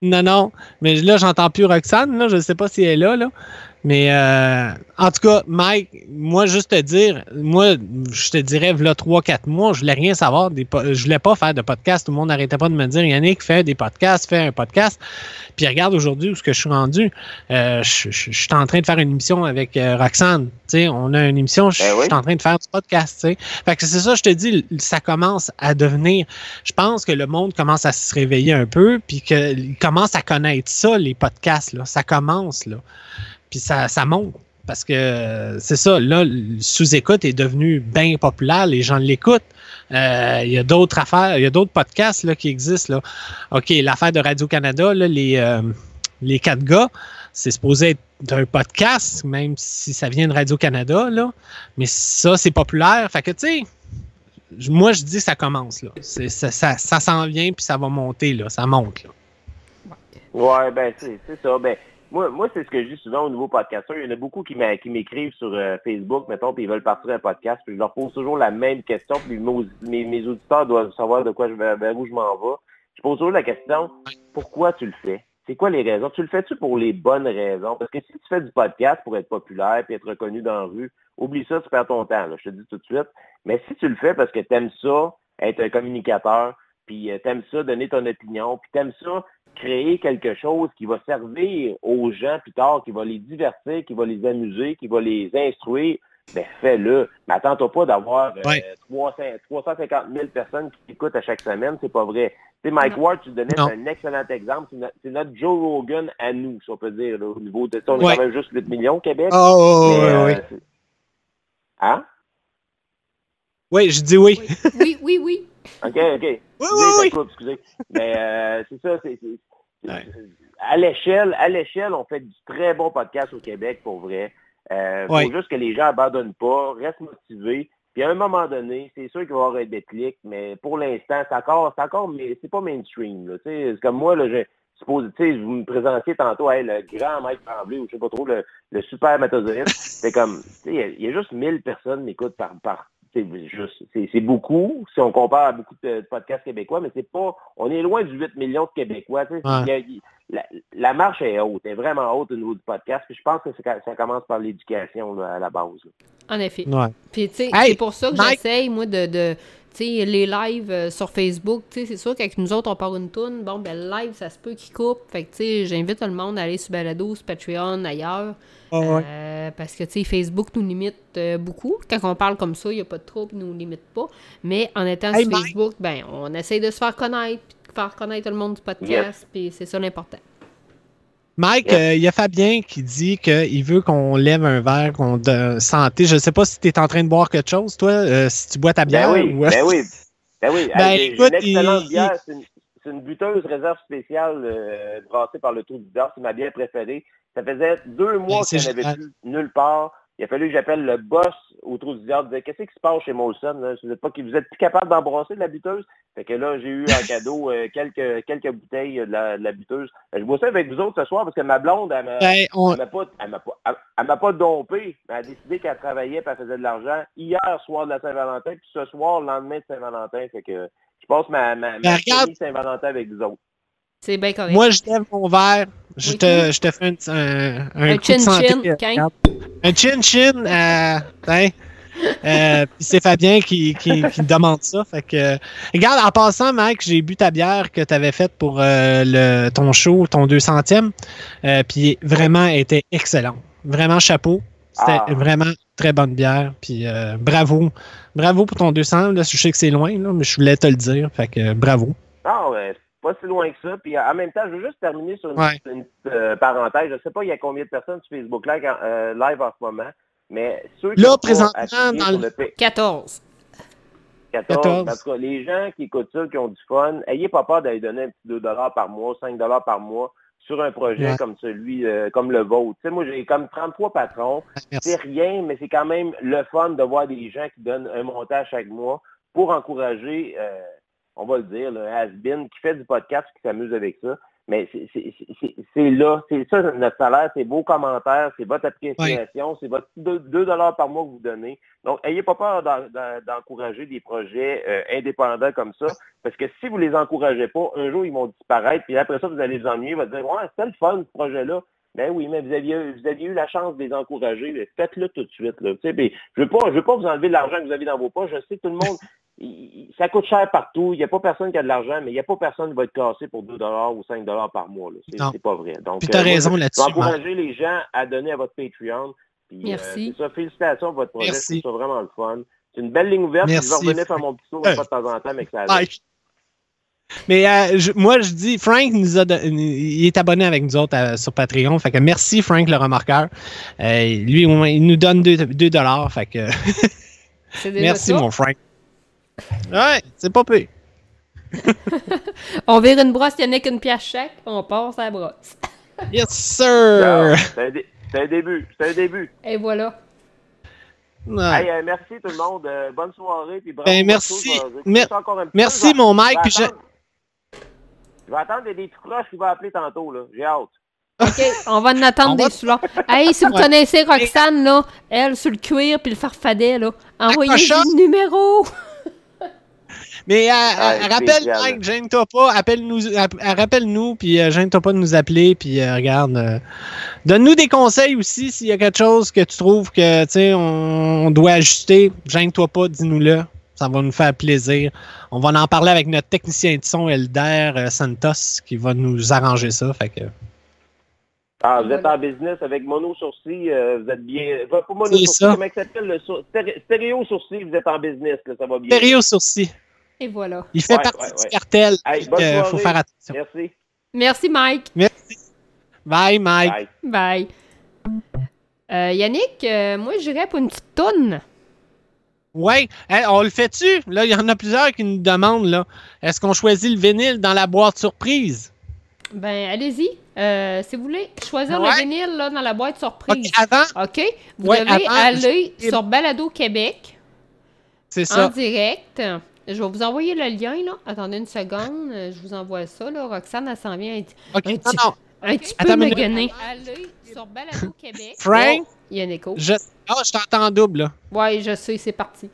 Non, non. Mais là, j'entends plus Roxane. Là. Je ne sais pas si elle est là. là. Mais euh, en tout cas, Mike, moi, juste te dire, moi, je te dirais, là, 3-4 mois, je voulais rien savoir. Des je voulais pas faire de podcast. Tout le monde n'arrêtait pas de me dire, Yannick, fais des podcasts, fais un podcast. Puis regarde aujourd'hui où ce que je suis rendu. Euh, je, je- je suis en train de faire une émission avec euh, Roxane. Tu sais, on a une émission, je, Ben oui. je suis en train de faire du podcast. tu sais. Fait que c'est ça, je te dis, ça commence à devenir. Je pense que le monde commence à se réveiller un peu, puis qu'il commence à connaître ça, les podcasts. Là. Ça commence, là. Puis ça, ça monte. Parce que c'est ça, là, sous-écoute est devenu bien populaire, les gens l'écoutent. Euh, Il y a d'autres affaires, il y a d'autres podcasts là, qui existent. Là. OK, l'affaire de Radio-Canada, les, euh, les quatre gars, c'est supposé être d'un podcast, même si ça vient de Radio-Canada, là. Mais ça, c'est populaire. Fait que, tu sais, moi, je dis que ça commence, là. Ça, ça, ça s'en vient, puis ça va monter, là. Ça monte, là. Ouais, ben c'est ça. Ben, moi, moi c'est ce que je dis souvent au nouveau podcasteur. Il y en a beaucoup qui m'écrivent sur euh, Facebook, mettons, puis ils veulent partir un podcast, puis je leur pose toujours la même question, puis mes, mes, auditeurs doivent savoir de quoi je vers où je m'en vais. Je pose toujours la question, pourquoi tu le fais? C'est quoi les raisons? Tu le fais-tu pour les bonnes raisons? Parce que si tu fais du podcast pour être populaire puis être reconnu dans la rue, oublie ça, tu perds ton temps, je te dis tout de suite. Mais si tu le fais parce que tu aimes ça, être un communicateur, puis tu aimes ça, donner ton opinion, puis tu aimes ça, créer quelque chose qui va servir aux gens plus tard, qui va les divertir, qui va les amuser, qui va les instruire, ben fais-le. Mais attends-toi pas d'avoir euh, Ouais. 300 350 000 personnes qui t'écoutent à chaque semaine, c'est pas vrai. Tu sais, Mike Ward, tu donnais, un excellent exemple. C'est notre, Joe Rogan à nous, si on peut dire, là, au niveau de... On est quand même juste 8 millions au Québec. Oh, mais, oui, euh, oui. Hein? Oui, je dis oui. Oui, oui, oui. OK, OK. Oui, Excusez, oui, oui. coupe, excusez. Mais euh, c'est ça, c'est... Ouais. À l'échelle, à l'échelle, on fait du très bon podcast au Québec, pour vrai. Euh, Ouais. faut juste que les gens abandonnent pas, restent motivés. Puis à un moment donné, c'est sûr qu'il va y avoir un déclic, mais pour l'instant, c'est encore, c'est encore, mais c'est pas mainstream. Là, Tu sais, c'est comme moi, là, je suppose, tu sais, vous me présentiez tantôt, hey, le grand Mike Tremblay, ou je sais pas trop, le, le super méthodiste. C'est comme, tu sais, il y a- il y, a juste 1000 personnes qui m'écoutent par, par c'est juste, c'est c'est beaucoup si on compare à beaucoup de, de podcasts québécois, mais c'est pas, on est loin du 8 millions de Québécois. tu sais. Ouais. Il y a- il- la, la marche est haute, est vraiment haute au niveau du podcast. Puis je pense que ça commence par l'éducation là, à la base. là. En effet. Ouais. Puis, tu sais, Hey, c'est pour ça que Mike- j'essaye, moi, de. de tu sais, les lives euh, sur Facebook, c'est sûr qu'avec nous autres, on part une toune. Bon, ben, le live, ça se peut qu'il coupe. Fait que, tu sais, j'invite tout le monde à aller sur Balado, sur Patreon, ailleurs. Ah ouais. Euh, parce que, tu sais, Facebook nous limite euh, beaucoup. Quand on parle comme ça, il n'y a pas de trouble, il nous limite pas. Mais en étant Hey, sur Mike- Facebook, ben, on essaye de se faire connaître, puis de faire connaître tout le monde du podcast, puis c'est ça l'important. Mike, euh, il y a Fabien qui dit qu'il veut qu'on lève un verre qu'on de santé. Je ne sais pas si tu es en train de boire quelque chose, toi, euh, si tu bois ta bière. Ben oui, ou- ben oui. Ben oui. Ben, Hey, écoute, une excellente il- bière. C'est une, une buteuse réserve spéciale euh, brassée par le Trou du. C'est ma bière préférée. Ça faisait deux mois Ben, n'y en avait génial. plus nulle part. Il a fallu que j'appelle le boss au Trou du Diable. disait Qu'est-ce qui se passe chez Molson? Là? Vous êtes pas vous êtes plus capable d'embrasser de la buteuse? Fait que là, j'ai eu en cadeau euh, quelques, quelques bouteilles de la, de la buteuse. Je ça avec vous autres ce soir parce que ma blonde, elle m'a. Ben, on- Elle m'a pas, elle m'a pas, elle, elle m'a pas dompé. Elle a décidé qu'elle travaillait et elle faisait de l'argent hier soir de la Saint-Valentin, puis ce soir, le lendemain de Saint-Valentin. Fait que je passe ma, ma, ma Ben, regarde. Saint-Valentin avec vous autres. C'est bien correct. Moi, je lève mon verre. Je Oui, te, je te fais un, un, un Un coup de santé. chin-chin, Quin. regarde. Un chin-chin. Euh, hein. Euh, c'est Fabien qui, qui, qui demande ça. Fait que, euh, regarde, en passant, Mike, j'ai bu ta bière que tu avais faite pour euh, le, ton show, ton 200e. Euh, puis vraiment, elle était excellente. Vraiment chapeau. C'était Ah. vraiment très bonne bière. Puis euh, bravo. Bravo pour ton 200. Là, je sais que c'est loin, là, mais je voulais te le dire. Fait que euh, bravo. Non, ouais, pas si loin que ça. Puis en même temps, je veux juste terminer sur une, Ouais. petite- une petite, euh, parenthèse. Je sais pas il y a combien de personnes sur Facebook Live, en- euh, live en ce moment, mais ceux qui Là, présentement, dans sur le- le P- 14. 14. 14. En tout cas, les gens qui écoutent ça, qui ont du fun, ayez pas peur d'aller donner un petit 2 par mois, 5 par mois sur un projet Ouais. comme celui, euh, comme le vôtre. Tu sais, moi, j'ai comme 33 patrons. C'est rien, mais c'est quand même le fun de voir des gens qui donnent un montage chaque mois pour encourager, euh, on va le dire, le has-been qui fait du podcast, qui s'amuse avec ça. Mais c'est- là, c'est ça notre salaire, c'est vos commentaires, c'est votre appréciation, c'est votre 2 dollars par mois que vous donnez. Donc, ayez pas peur d'en- d'en- d'encourager des projets euh, indépendants comme ça, parce que si vous les encouragez pas, un jour ils vont disparaître, puis après ça vous allez vous ennuyer, vous allez dire ouais c'était le fun ce projet-là. Ben oui, mais vous aviez, vous aviez eu la chance de les encourager, mais faites-le tout de suite. Là. Puis je veux pas, je veux pas vous enlever de l'argent que vous avez dans vos poches. Je sais que tout le monde, ça coûte cher partout. Il n'y a pas personne qui a de l'argent, mais il n'y a pas personne qui va être cassé pour 2 ou 5 par mois. C'est pas vrai. Donc, Puis t'as euh, moi, raison je- je là-dessus, encourager les gens à donner à votre Patreon. Puis, euh, Merci. ça, félicitations pour votre projet. Merci. C'est vraiment le fun. C'est une belle ligne ouverte. Je vais revenir faire mon petit tour Euh, de temps en temps, mais que ça. Mais euh, je- moi, je dis, Frank nous a don- il est abonné avec nous autres sur Patreon. Fait que merci, Frank le remarqueur. Euh, lui, au moins, il nous donne 2 dollars. Fait que C'est déjà merci, ça. mon Frank. Ouais, c'est pas pire. On vire une brosse, il n'y en a qu'une pièce chaque, on passe à la brosse. Yes, sir. C'est un, dé- c'est un début. C'est un début. Et voilà. Ouais. Hey, euh, merci tout le monde. Euh, bonne soirée. Puis bravo Ben, merci. Mer- petit merci, peu. Mon Mike, je vais je- attendre- Je vais attendre des petits croches qui vont appeler tantôt. là. J'ai hâte. OK, on va en attendre On des va- soulons. Hey, si vous Ouais. connaissez Roxane, là, elle, sur le cuir puis le farfadet, là, envoyez le numéro. Mais euh, Ah, euh, rappelle. Mike, gêne-toi pas. Appelle-nous, app- euh, rappelle-nous, puis euh, gêne-toi pas de nous appeler, puis euh, regarde. euh, Donne-nous des conseils aussi s'il y a quelque chose que tu trouves que tu sais on, on doit ajuster. Gêne-toi pas, dis-nous-le. Ça va nous faire plaisir. On va en parler avec notre technicien de son, Elder Santos, qui va nous arranger ça. Fait que Ah, vous êtes Voilà. en business avec mono sourcil, euh, vous êtes bien. Pas pas mono C'est sourcil, ça. comment il s'appelle le sour- stéréo sourcil, vous êtes en business, là, ça va bien. Stéréo sourcil. Et voilà. Il fait Ouais, partie ouais, du ouais. cartel. Hey, donc, bonne euh, soirée. faut faire attention. Merci. Merci, Mike. Merci. Bye, Mike. Bye. Bye. Euh, Yannick, euh, moi, j'irais pour une petite toune. Ouais. Hey, on le fait-tu? Là, il y en a plusieurs qui nous demandent, là. Est-ce qu'on choisit le vinyle dans la boîte surprise? Ben, allez-y. Euh, si vous voulez choisir Ouais. le vinyle là, dans la boîte OK, surprise. avant, OK? Vous Ouais, devez avant, aller je- sur Balado Québec c'est en ça. direct. Je vais vous envoyer le lien, là. Attendez une seconde. euh, Je vous envoie ça, là. Roxane, elle s'en vient. un petit- non. Un petit peu me. Allez sur Balado Québec. Frank, Oh, il y a un écho. je... Ah, je t'entends en double, là. Ouais, je sais, c'est parti.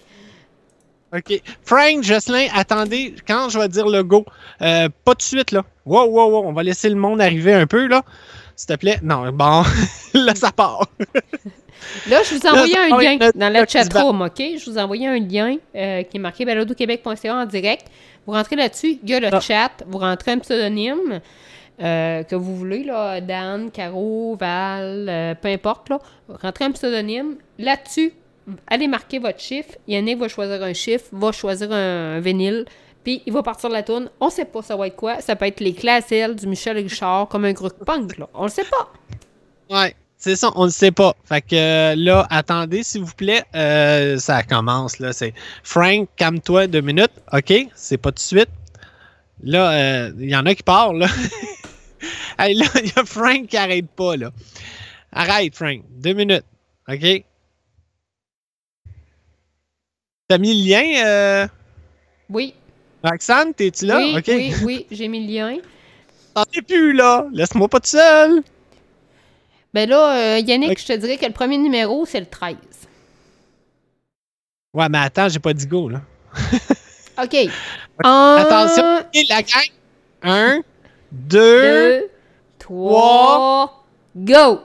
OK. Frank, Jocelyn, attendez, quand je vais dire le go, euh, pas de suite, là. Wow, wow, wow, on va laisser le monde arriver un peu, là. S'il te plaît. Non, bon, là, ça part. Là, je vous ai envoyé un lien être dans la notre chatroom, OK? Je vous ai envoyé un lien euh, qui est marqué baladoquebec.ca en direct. Vous rentrez là-dessus, il y a le Ah. chat, vous rentrez un pseudonyme euh, que vous voulez, là, Dan, Caro, Val, peu importe, là. Rentrez un pseudonyme. Là-dessus, allez marquer votre chiffre. Yannick va choisir un chiffre, va choisir un, un vinyle, puis il va partir de la tourne. On sait pas ça va être quoi. Ça peut être les classels du Michel Richard, comme un groupe punk, là. On le sait pas. Ouais, c'est ça, on ne sait pas. Fait que euh, là, attendez, s'il vous plaît. Euh, ça commence, là. C'est Frank, calme-toi deux minutes. OK? C'est pas tout de suite. Là, euh, il y en a qui parlent, là. là, il y a Frank qui arrête pas, là. Arrête, Frank. Deux minutes. OK? T'as mis le lien, euh... Oui, Roxane, t'es-tu là? oui, oui, oui, j'ai mis le lien. T'en es plus, là. Laisse-moi pas tout seul. Ben là, euh, Yannick, je te dirais que le premier numéro, c'est le 13. Ouais, mais attends, j'ai pas dit go, là. OK. Un, Attention. La gang. Un, deux, deux, trois, go!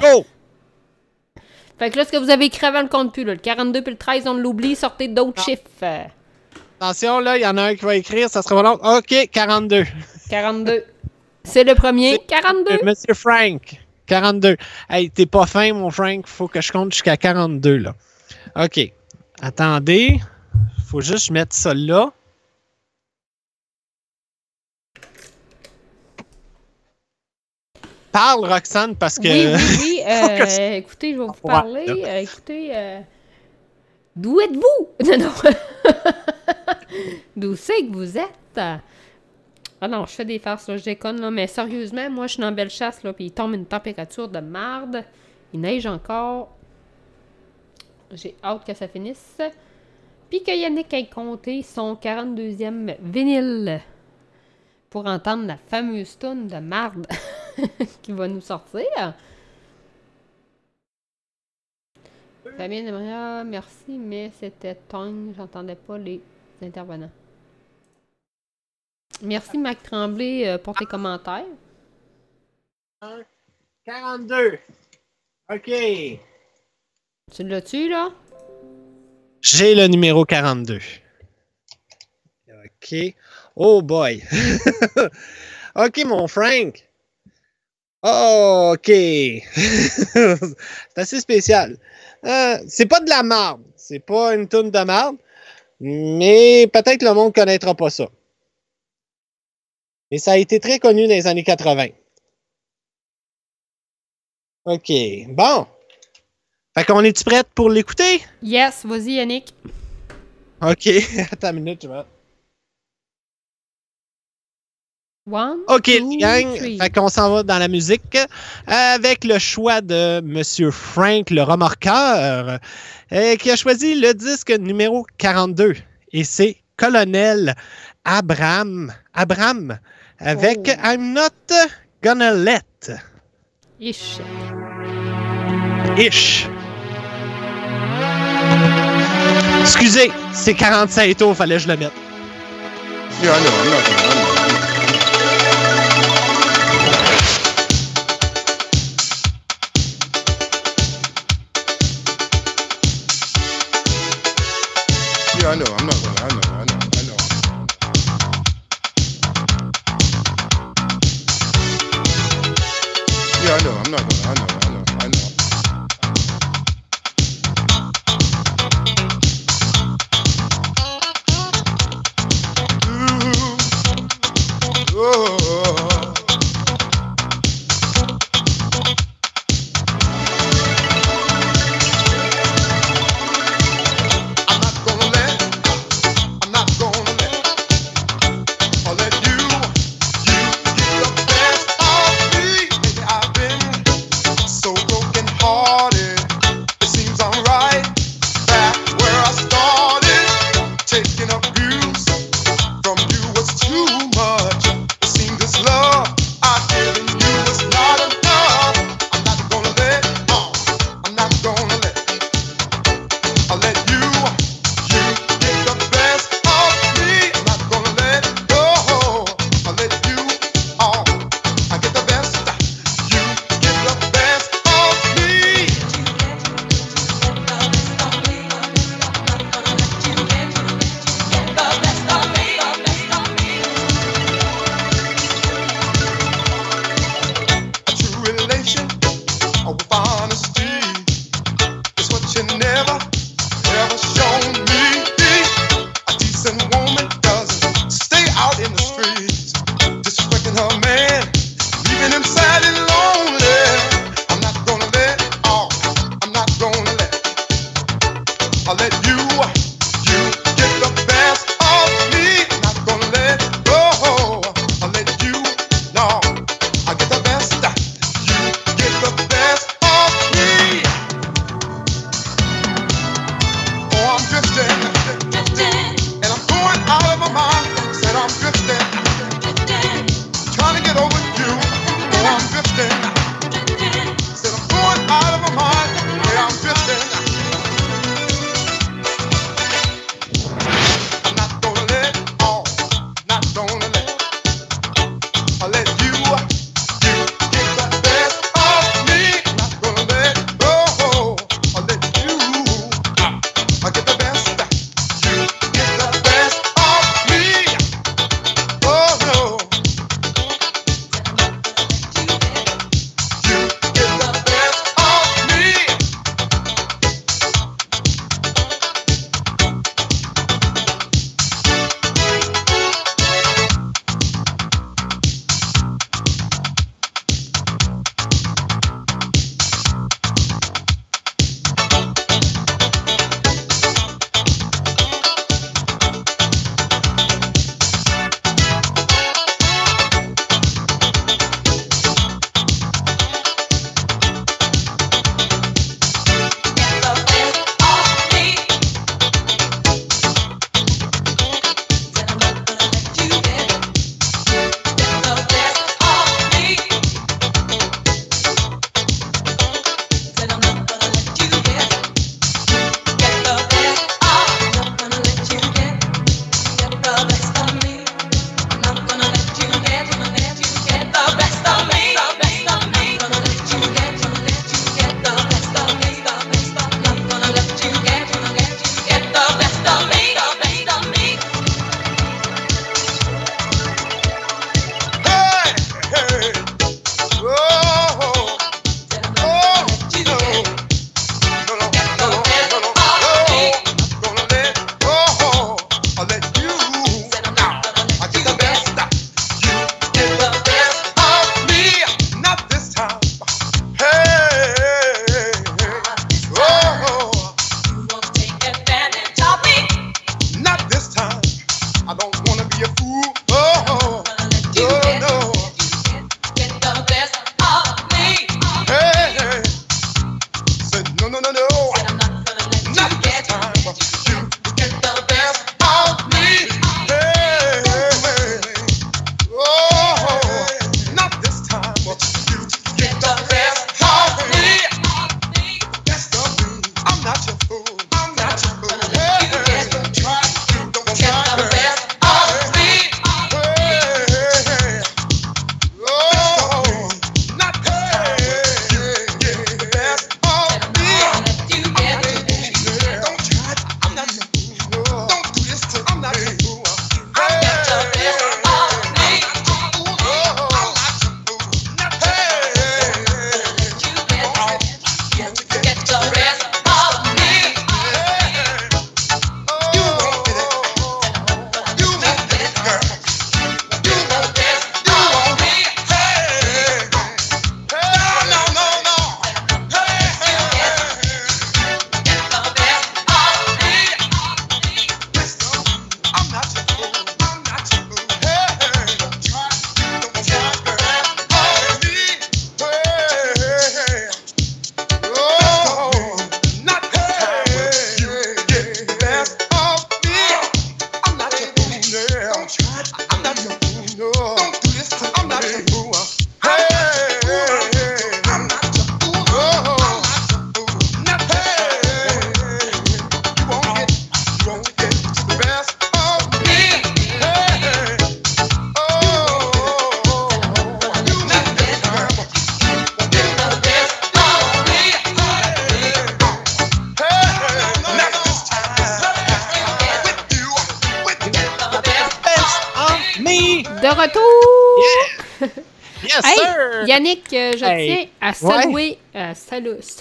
go! Fait que là, ce que vous avez écrit avant le compte plus, là, le 42 puis le 13, on l'oublie, sortez d'autres Non. chiffres. Euh, Attention, là, il y en a un qui va écrire, ça sera pas long. OK, 42. 42. C'est le premier. C'est- 42. Monsieur Frank, 42. Hey, t'es pas fin, mon Frank. Faut que je compte jusqu'à 42, là. OK. Attendez. Faut juste mette ça là. Parle, Roxane, parce que... Oui, oui, oui. Euh, écoutez, je vais vous parler. Euh, écoutez, euh, d'où êtes-vous? Non, non. d'où c'est que vous êtes? Ah non, je fais des farces, là, je déconne, là, mais sérieusement, moi, je suis dans Bellechasse, là, puis il tombe une température de marde. Il neige encore. J'ai hâte que ça finisse. Puis que Yannick ait compté son 42e vinyle pour entendre la fameuse tune de marde qui va nous sortir. Fabien Maria, merci, mais c'était tongue, j'entendais pas les intervenants. Merci Mac Tremblay euh, pour tes commentaires. 42. OK. Tu l'as-tu, là? J'ai le numéro 42. OK. Oh boy. OK, mon Frank. Oh, OK. C'est assez spécial. Euh, c'est pas de la marde. C'est pas une toune de marde. Mais peut-être le monde connaîtra pas ça. Et ça a été très connu dans les années 80. OK. Bon. Fait qu'on est-tu prête pour l'écouter? Yes, vas-y Yannick. OK. Attends une minute, je vais. One, OK, two, gang. three. Fait qu'on s'en va dans la musique avec le choix de Monsieur Frank, le remorqueur, euh, qui a choisi le disque numéro 42. Et c'est Colonel Abraham, Abraham avec Oh. I'm Not Gonna Let. Ish. Ish. Excusez, c'est 45 tours, fallait que je le mette. Yeah, I know, I'm not gonna,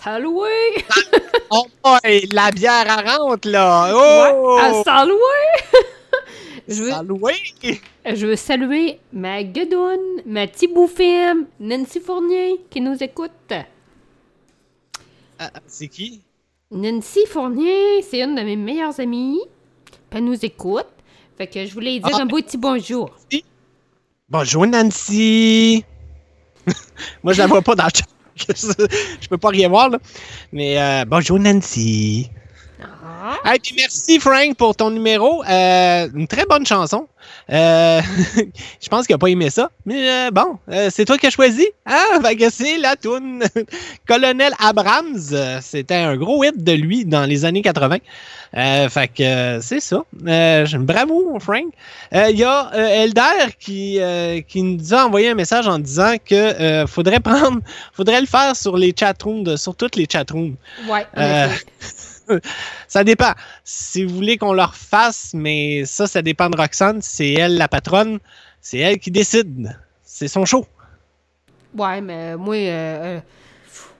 saluer, Oh boy, la bière à rentre, là! Oh! Ouais, à je, veux, Saloué! je veux saluer ma guedoune, ma Tiboufim, Nancy Fournier, qui nous écoute. Ah, c'est qui? Nancy Fournier, c'est une de mes meilleures amies. Elle nous écoute. Fait que je voulais lui dire Ah. un beau petit bonjour. Bonjour, Nancy! Moi, je la vois pas dans le chat. Peux pas rien voir, là. Mais euh, bonjour, Nancy! Ah. Hey, puis merci, Frank, pour ton numéro. Euh, une très bonne chanson. Euh, je pense qu'il n'a pas aimé ça. Mais euh, bon, euh, c'est toi qui as choisi. Ah, fait que c'est la toune. Colonel Abrams, c'était un gros hit de lui dans les années 80. Euh, fait que c'est ça. Bravo, Frank. Il y a Elder qui, qui nous a envoyé un message en disant que faudrait prendre, faudrait le faire sur les chatrooms, sur toutes les chatrooms. Ouais. ça dépend. Si vous voulez qu'on leur fasse, mais ça, ça dépend de Roxane. C'est elle la patronne. C'est elle qui décide. C'est son show. Ouais, mais moi, euh, euh,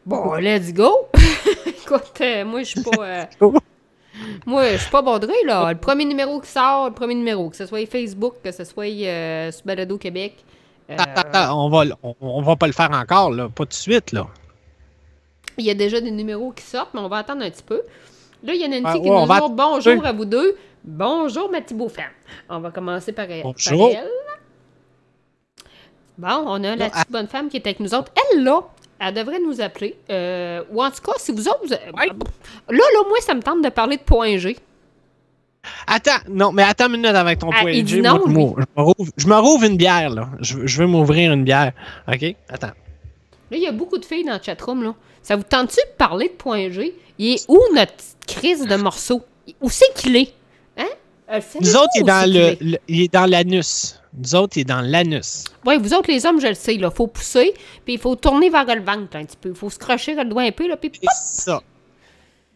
bon, let's go. Écoute, euh, moi, je suis pas. moi, je suis pas bordré, là. Le premier numéro qui sort, le premier numéro, que ce soit Facebook, que ce soit sur Balado Québec. Attends, attends, on va, l- on, on va pas le faire encore, là. Pas tout de suite, là. Il y a déjà des numéros qui sortent, mais on va attendre un petit peu. Là, il y a Nancy Ouais, qui ouais, nous va dit bonjour à vous deux. Bonjour, ma petite beau-femme. On va commencer par elle. Bonjour. par elle. Bon, on a la petite bonne femme qui est avec nous autres. Elle, là, elle devrait nous appeler. Euh, ou en tout cas, si vous autres... vous- Là, là, moi, ça me tente de parler de point G. Attends, non, mais attends une minute avec ton Ah, point il G, dit non, je me rouvre- une bière, là. Je, veux- je veux m'ouvrir une bière. OK? Attends. Là, il y a beaucoup de filles dans le chatroom, là. Ça vous tente-tu de parler de point G? Il est où notre crise de morceau? Où c'est qu'il est? Hein? Euh, Nous autres, il est dans le, il est dans l'anus. Nous autres, il est dans l'anus. Oui, vous autres, les hommes, je le sais, là. Faut pousser, puis il faut tourner vers le ventre un petit peu. Il faut se crocher le doigt un peu, là, puis pop! C'est ça.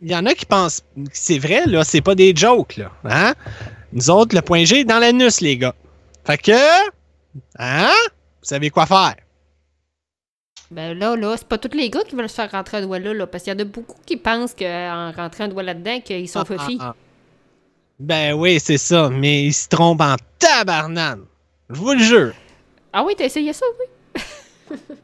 Il y en a qui pensent que c'est vrai, là, c'est pas des jokes, là. Hein? Nous autres, le point G est dans l'anus, les gars. Fait que, hein? Vous savez quoi faire. Ben là, là, c'est pas tous les gars qui veulent se faire rentrer un doigt là, là parce qu'il y en a beaucoup qui pensent qu'en rentrant un doigt là-dedans, qu'ils sont Ah, ah, ah. Ben oui, c'est ça, mais ils se trompent en tabarnane. Je vous le jure. Ah oui, t'as essayé ça, oui?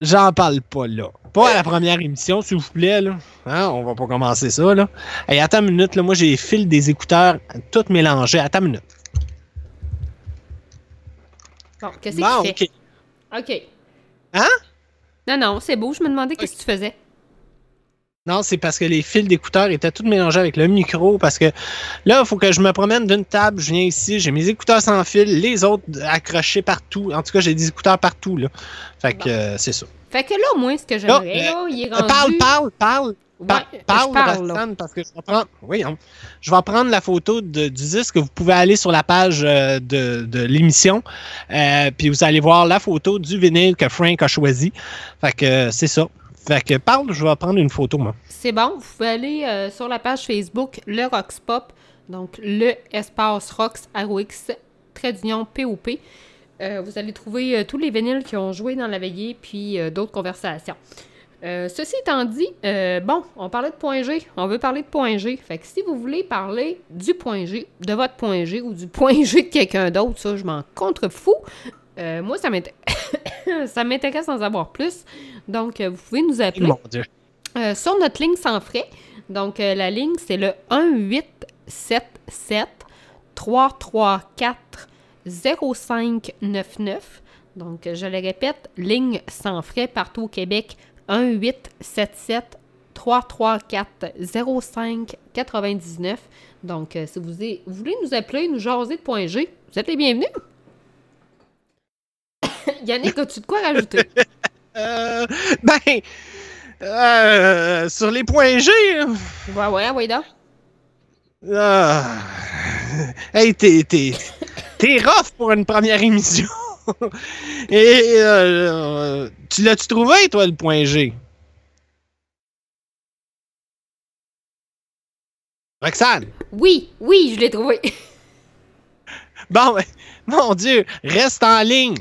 J'en parle pas là. Pas à la première émission, s'il vous plaît. Là. Hein, On va pas commencer ça. Là. Hey, attends une minute. Là. Moi, j'ai les fils des écouteurs tout mélangés. Attends une minute. Bon, qu'est-ce Bon, qu'il fait? OK. Hein? Non, non, c'est beau. Je me demandais qu'est-ce que tu faisais. Non, c'est parce que les fils d'écouteurs étaient tous mélangés avec le micro. Parce que là, il faut que je me promène d'une table. Je viens ici, j'ai mes écouteurs sans fil, les autres accrochés partout. En tout cas, j'ai des écouteurs partout. Là. Fait que euh, c'est ça. Fait que là, moi, ce que j'aimerais, Là, il est Euh, rendu... Parle, parle, parle. Ouais, parle, parle. Roxane, parce que je vais prendre. Oui, hein. je vais prendre la photo de- du disque. Vous pouvez aller sur la page euh, de, de l'émission, euh, puis vous allez voir la photo du vinyle que Frank a choisi. Fait que euh, c'est ça. Fait que parle, je vais prendre une photo, moi. C'est bon, vous pouvez aller sur la page Facebook Le Rox Pop, donc le espace Rox ROX, trait d'union POP. Vous allez trouver tous les vinyles qui ont joué dans la veillée, puis d'autres conversations. Euh, ceci étant dit, euh, bon, on parlait de point G, on veut parler de point G. Fait que si vous voulez parler du point G, de votre point G ou du point G de quelqu'un d'autre, ça, je m'en contrefous. Euh, moi, ça m'intéresse. d'en savoir plus. Donc, vous pouvez nous appeler. Mon Dieu. Sur notre ligne sans frais. Donc, la ligne, c'est le 1877 334 0599. Donc, je le répète, ligne sans frais partout au Québec, 1877 334 0599. Donc, euh, si vous, voulez nous appeler, nous jaser de point G, vous êtes les bienvenus. Yannick, as-tu de quoi rajouter? Euh, ben, euh, sur les points G, ouais, ouais, ouais, donc. Ah. Hey, t'es, t'es, t'es rough pour une première émission. Et euh, tu l'as-tu trouvé, toi, le point G? Roxane? Oui, oui, je l'ai trouvé. Bon, ben, mon Dieu, reste en ligne.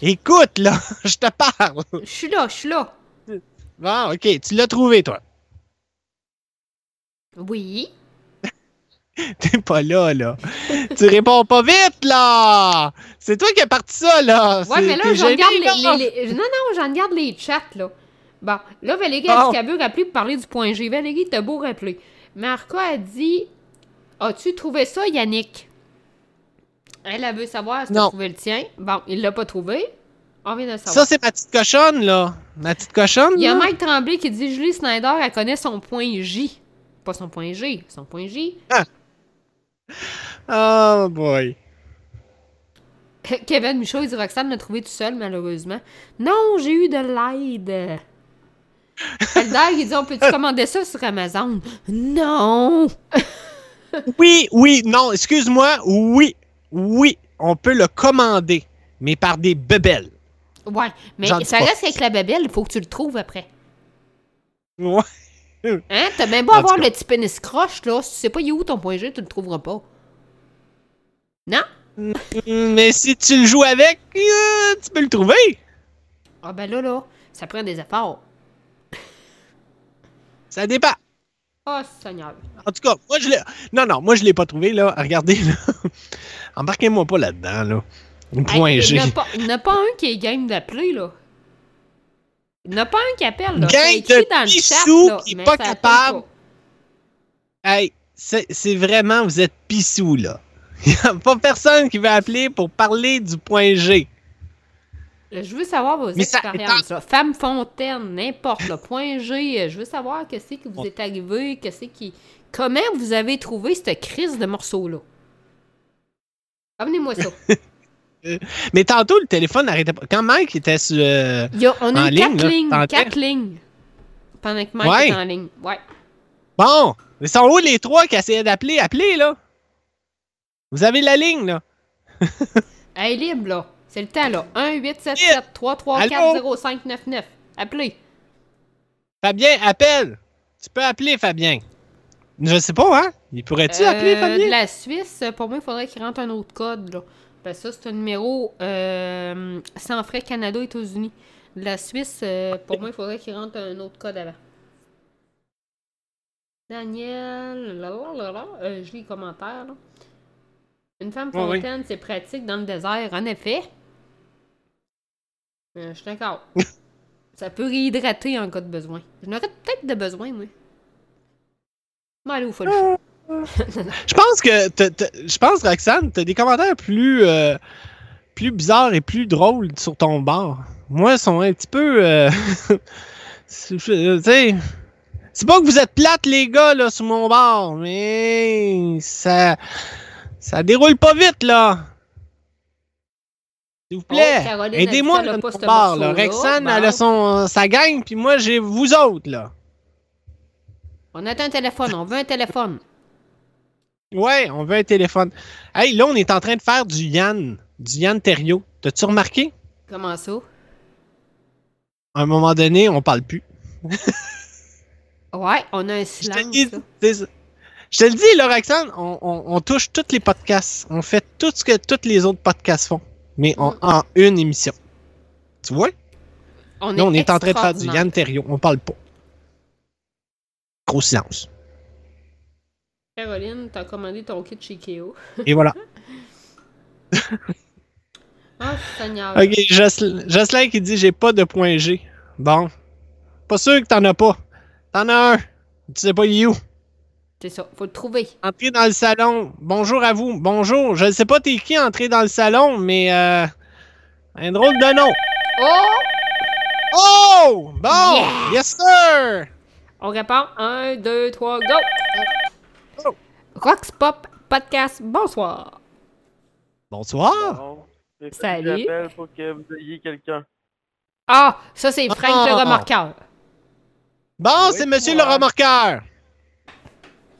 Écoute, là, je te parle. Je suis là, je suis là. Bon, OK, tu l'as trouvé, toi. Oui. T'es pas là, là. tu réponds pas vite, là! C'est toi qui as parti ça, là! Ouais, mais là, t'es je gêné, regarde les, les- les- Non, non, j'en regarde les chats, là. Bon, là, Valérie a dit qu'elle veut rappeler pour parler du point G. Valérie, t'as beau rappeler. Marca a dit As-tu trouvé ça, Yannick? Elle, elle veut savoir si t'as trouvé le tien. Bon, il l'a pas trouvé. On vient de savoir. Ça, c'est ma petite cochonne, là. Ma petite cochonne, Il y a là. Mike Tremblay qui dit Julie Snyder, elle connaît son point J. Pas son point G, son point J. Oh, boy. Kevin Michaud, il dit Roxane l'a trouvé tout seul, malheureusement. Non, j'ai eu de l'aide. Eldar, il dit On peut-tu commander ça sur Amazon? Non Oui, oui, non, excuse-moi. Oui, oui, on peut le commander, mais par des bebelles. Ouais, mais ça reste qu'avec la babelle, il faut que tu le trouves après. Ouais. Hein? T'as même beau En avoir le petit pénis croche, là. Si tu sais pas il est où ton point G, tu le trouveras pas. Non? Mais si tu le joues avec, euh, tu peux le trouver. Ah ben là, là, ça prend des efforts. Ça dépend. Oh, Seigneur. En tout cas, moi, je l'ai. Non, non, moi, je l'ai pas trouvé, là. Regardez, là. Embarquez-moi pas là-dedans, là. Point Hey, G. Il n'y en a pas- il n'y en a pas un qui est game d'appeler, là. Il n'y en a pas un qui appelle, là. Gang C'est de dans le chat, là, qui est mais pas capable. pas. Hey, c'est c'est vraiment, vous êtes pissous, là. Il n'y a pas personne qui veut appeler pour parler du point G. Je veux savoir vos Mais ça- expériences. là. Femme Fontaine, n'importe, le point G. euh, Je veux savoir qu'est-ce qui vous est arrivé, qu'est-ce qui... Comment vous avez trouvé cette crise de morceaux-là? Amenez-moi ça. Mais tantôt, le téléphone n'arrêtait pas. Quand Mike était sur. euh, on a eu ligne, quatre là, lignes, t'entends? quatre lignes. Pendant que Mike Ouais. était en ligne. Ouais. Bon, ils sont où les trois qui essayaient d'appeler? Appelez, là. Vous avez la ligne, là. Elle est libre, là. C'est le temps, là. 1 877 334 0599 Appelez. Fabien, appelle. Tu peux appeler, Fabien. Je sais pas, hein? Il pourrait-tu appeler, Euh, Fabien? de la Suisse, pour moi, il faudrait qu'il rentre un autre code, là. Que ça, c'est un numéro euh, sans frais Canada, États-Unis. De la Suisse, euh, pour moi, il faudrait qu'il rentre un autre code avant. Daniel, là, là, là, là, euh, je lis les commentaires, là. Une femme oui. fontaine, c'est pratique dans le désert, en effet. Euh, je suis d'accord. Ça peut réhydrater en cas de besoin. Je n'aurais peut-être de besoin, moi. Bon, allez, au fond. Je pense que. Je pense, Roxane, t'as des commentaires plus. euh, plus bizarres et plus drôles sur ton bar. Moi, ils sont un petit peu. euh, c'est- je- tu sais. C'est pas que vous êtes plates, les gars, là, sur mon bar, mais. Ça. Ça déroule pas vite, là. S'il vous plaît, Oh, aidez-moi dans mon ce bar, là. Bon. elle a son, sa gang, puis moi, j'ai vous autres, là. On a un téléphone, on veut un téléphone. Ouais, on veut un téléphone. Hey, là, on est en train de faire du Yann, du Yann Terriot. T'as-tu remarqué? Comment ça? À un moment donné, on parle plus. Ouais, on a un Je te, silence. dis, ça. Je te le dis, Roxane, on, on- on touche tous les podcasts. On fait tout ce que tous les autres podcasts font, mais en, Mm. en une émission. Tu vois? On Là, on est en train de faire du. Yann Terriot. On parle pas. Gros silence. Caroline, t'as commandé ton kit chez Keo. Et voilà. Oh, Seigneur. Ok, Jocel- Jocelyn qui dit j'ai pas de point G. Bon. Pas sûr que t'en as pas. T'en as un. Tu sais pas il est où? C'est ça, faut le trouver. Entrez dans le salon. Bonjour à vous. Bonjour. Je ne sais pas t'es qui entrer dans le salon, mais euh, un drôle de nom. Oh! Oh! Bon! Yeah! Yes, sir! On répond. 1, 2, 3, go! Rox Pop Podcast, bonsoir. Bonsoir. Bon, Salut. j'appelle pour que vous ayez quelqu'un. Ah, ça c'est Frank Ah. le remarqueur. Bon, Oui, c'est monsieur moi. le remorqueur.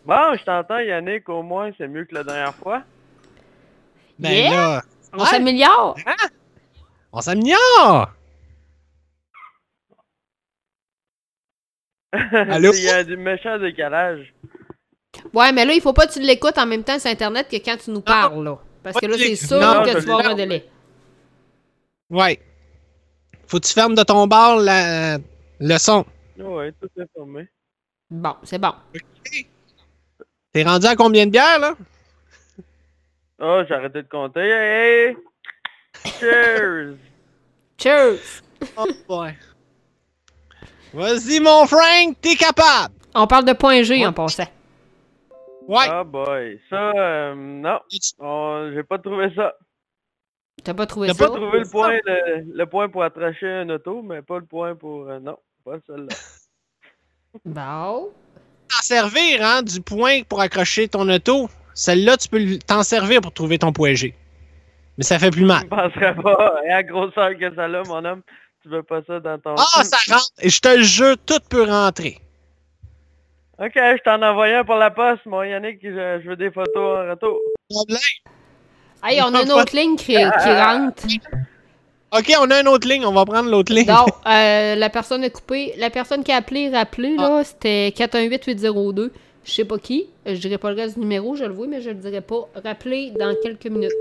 Bon, je t'entends, Yannick, au moins, c'est mieux que la dernière fois. Ben Yeah. là, On Ouais. s'améliore. on s'améliore. Allô? Il y a du méchant décalage. Ouais, mais là, il faut pas que tu l'écoutes en même temps sur Internet que quand tu nous parles, là. Parce que là, c'est sûr Non, que tu vas avoir un l'ai. délai. Ouais. Faut que tu fermes de ton bord la- le son. Ouais, tout est fermé. Bon, c'est bon. T'es rendu à combien de bières, là? Oh, j'ai arrêté de compter. Hey! Cheers! Cheers! Oh boy. Vas-y, mon Frank, t'es capable! On parle de point G en passant. Ouais. Ah boy, ça, euh, non. Oh, j'ai pas trouvé ça. T'as pas trouvé J'ai ça? pas trouvé le point, le, le point pour attracher un auto, mais pas le point pour... euh, non, pas celle-là. Bon. T'en servir, hein, du point pour accrocher ton auto. Celle-là, tu peux l- t'en servir pour trouver ton point G. Mais ça fait plus mal. Je penserais pas. Et à la grosseur que ça a, mon homme, tu veux pas ça dans ton... Ah, ça rentre! Et je te le jure, tout peut rentrer. Ok, je t'en envoie un pour la poste, mon Yannick, je, je veux des photos en retour. Problème. Hey, on a une autre ligne qui, qui rentre. OK, on a une autre ligne. On va prendre l'autre ligne. Non, euh, la personne a coupé. La personne qui a appelé, rappelé, là, Ah. c'était 418-802. Je sais pas qui. Je dirais pas le reste du numéro, je le vois, mais je le dirai pas. Rappelez dans quelques minutes.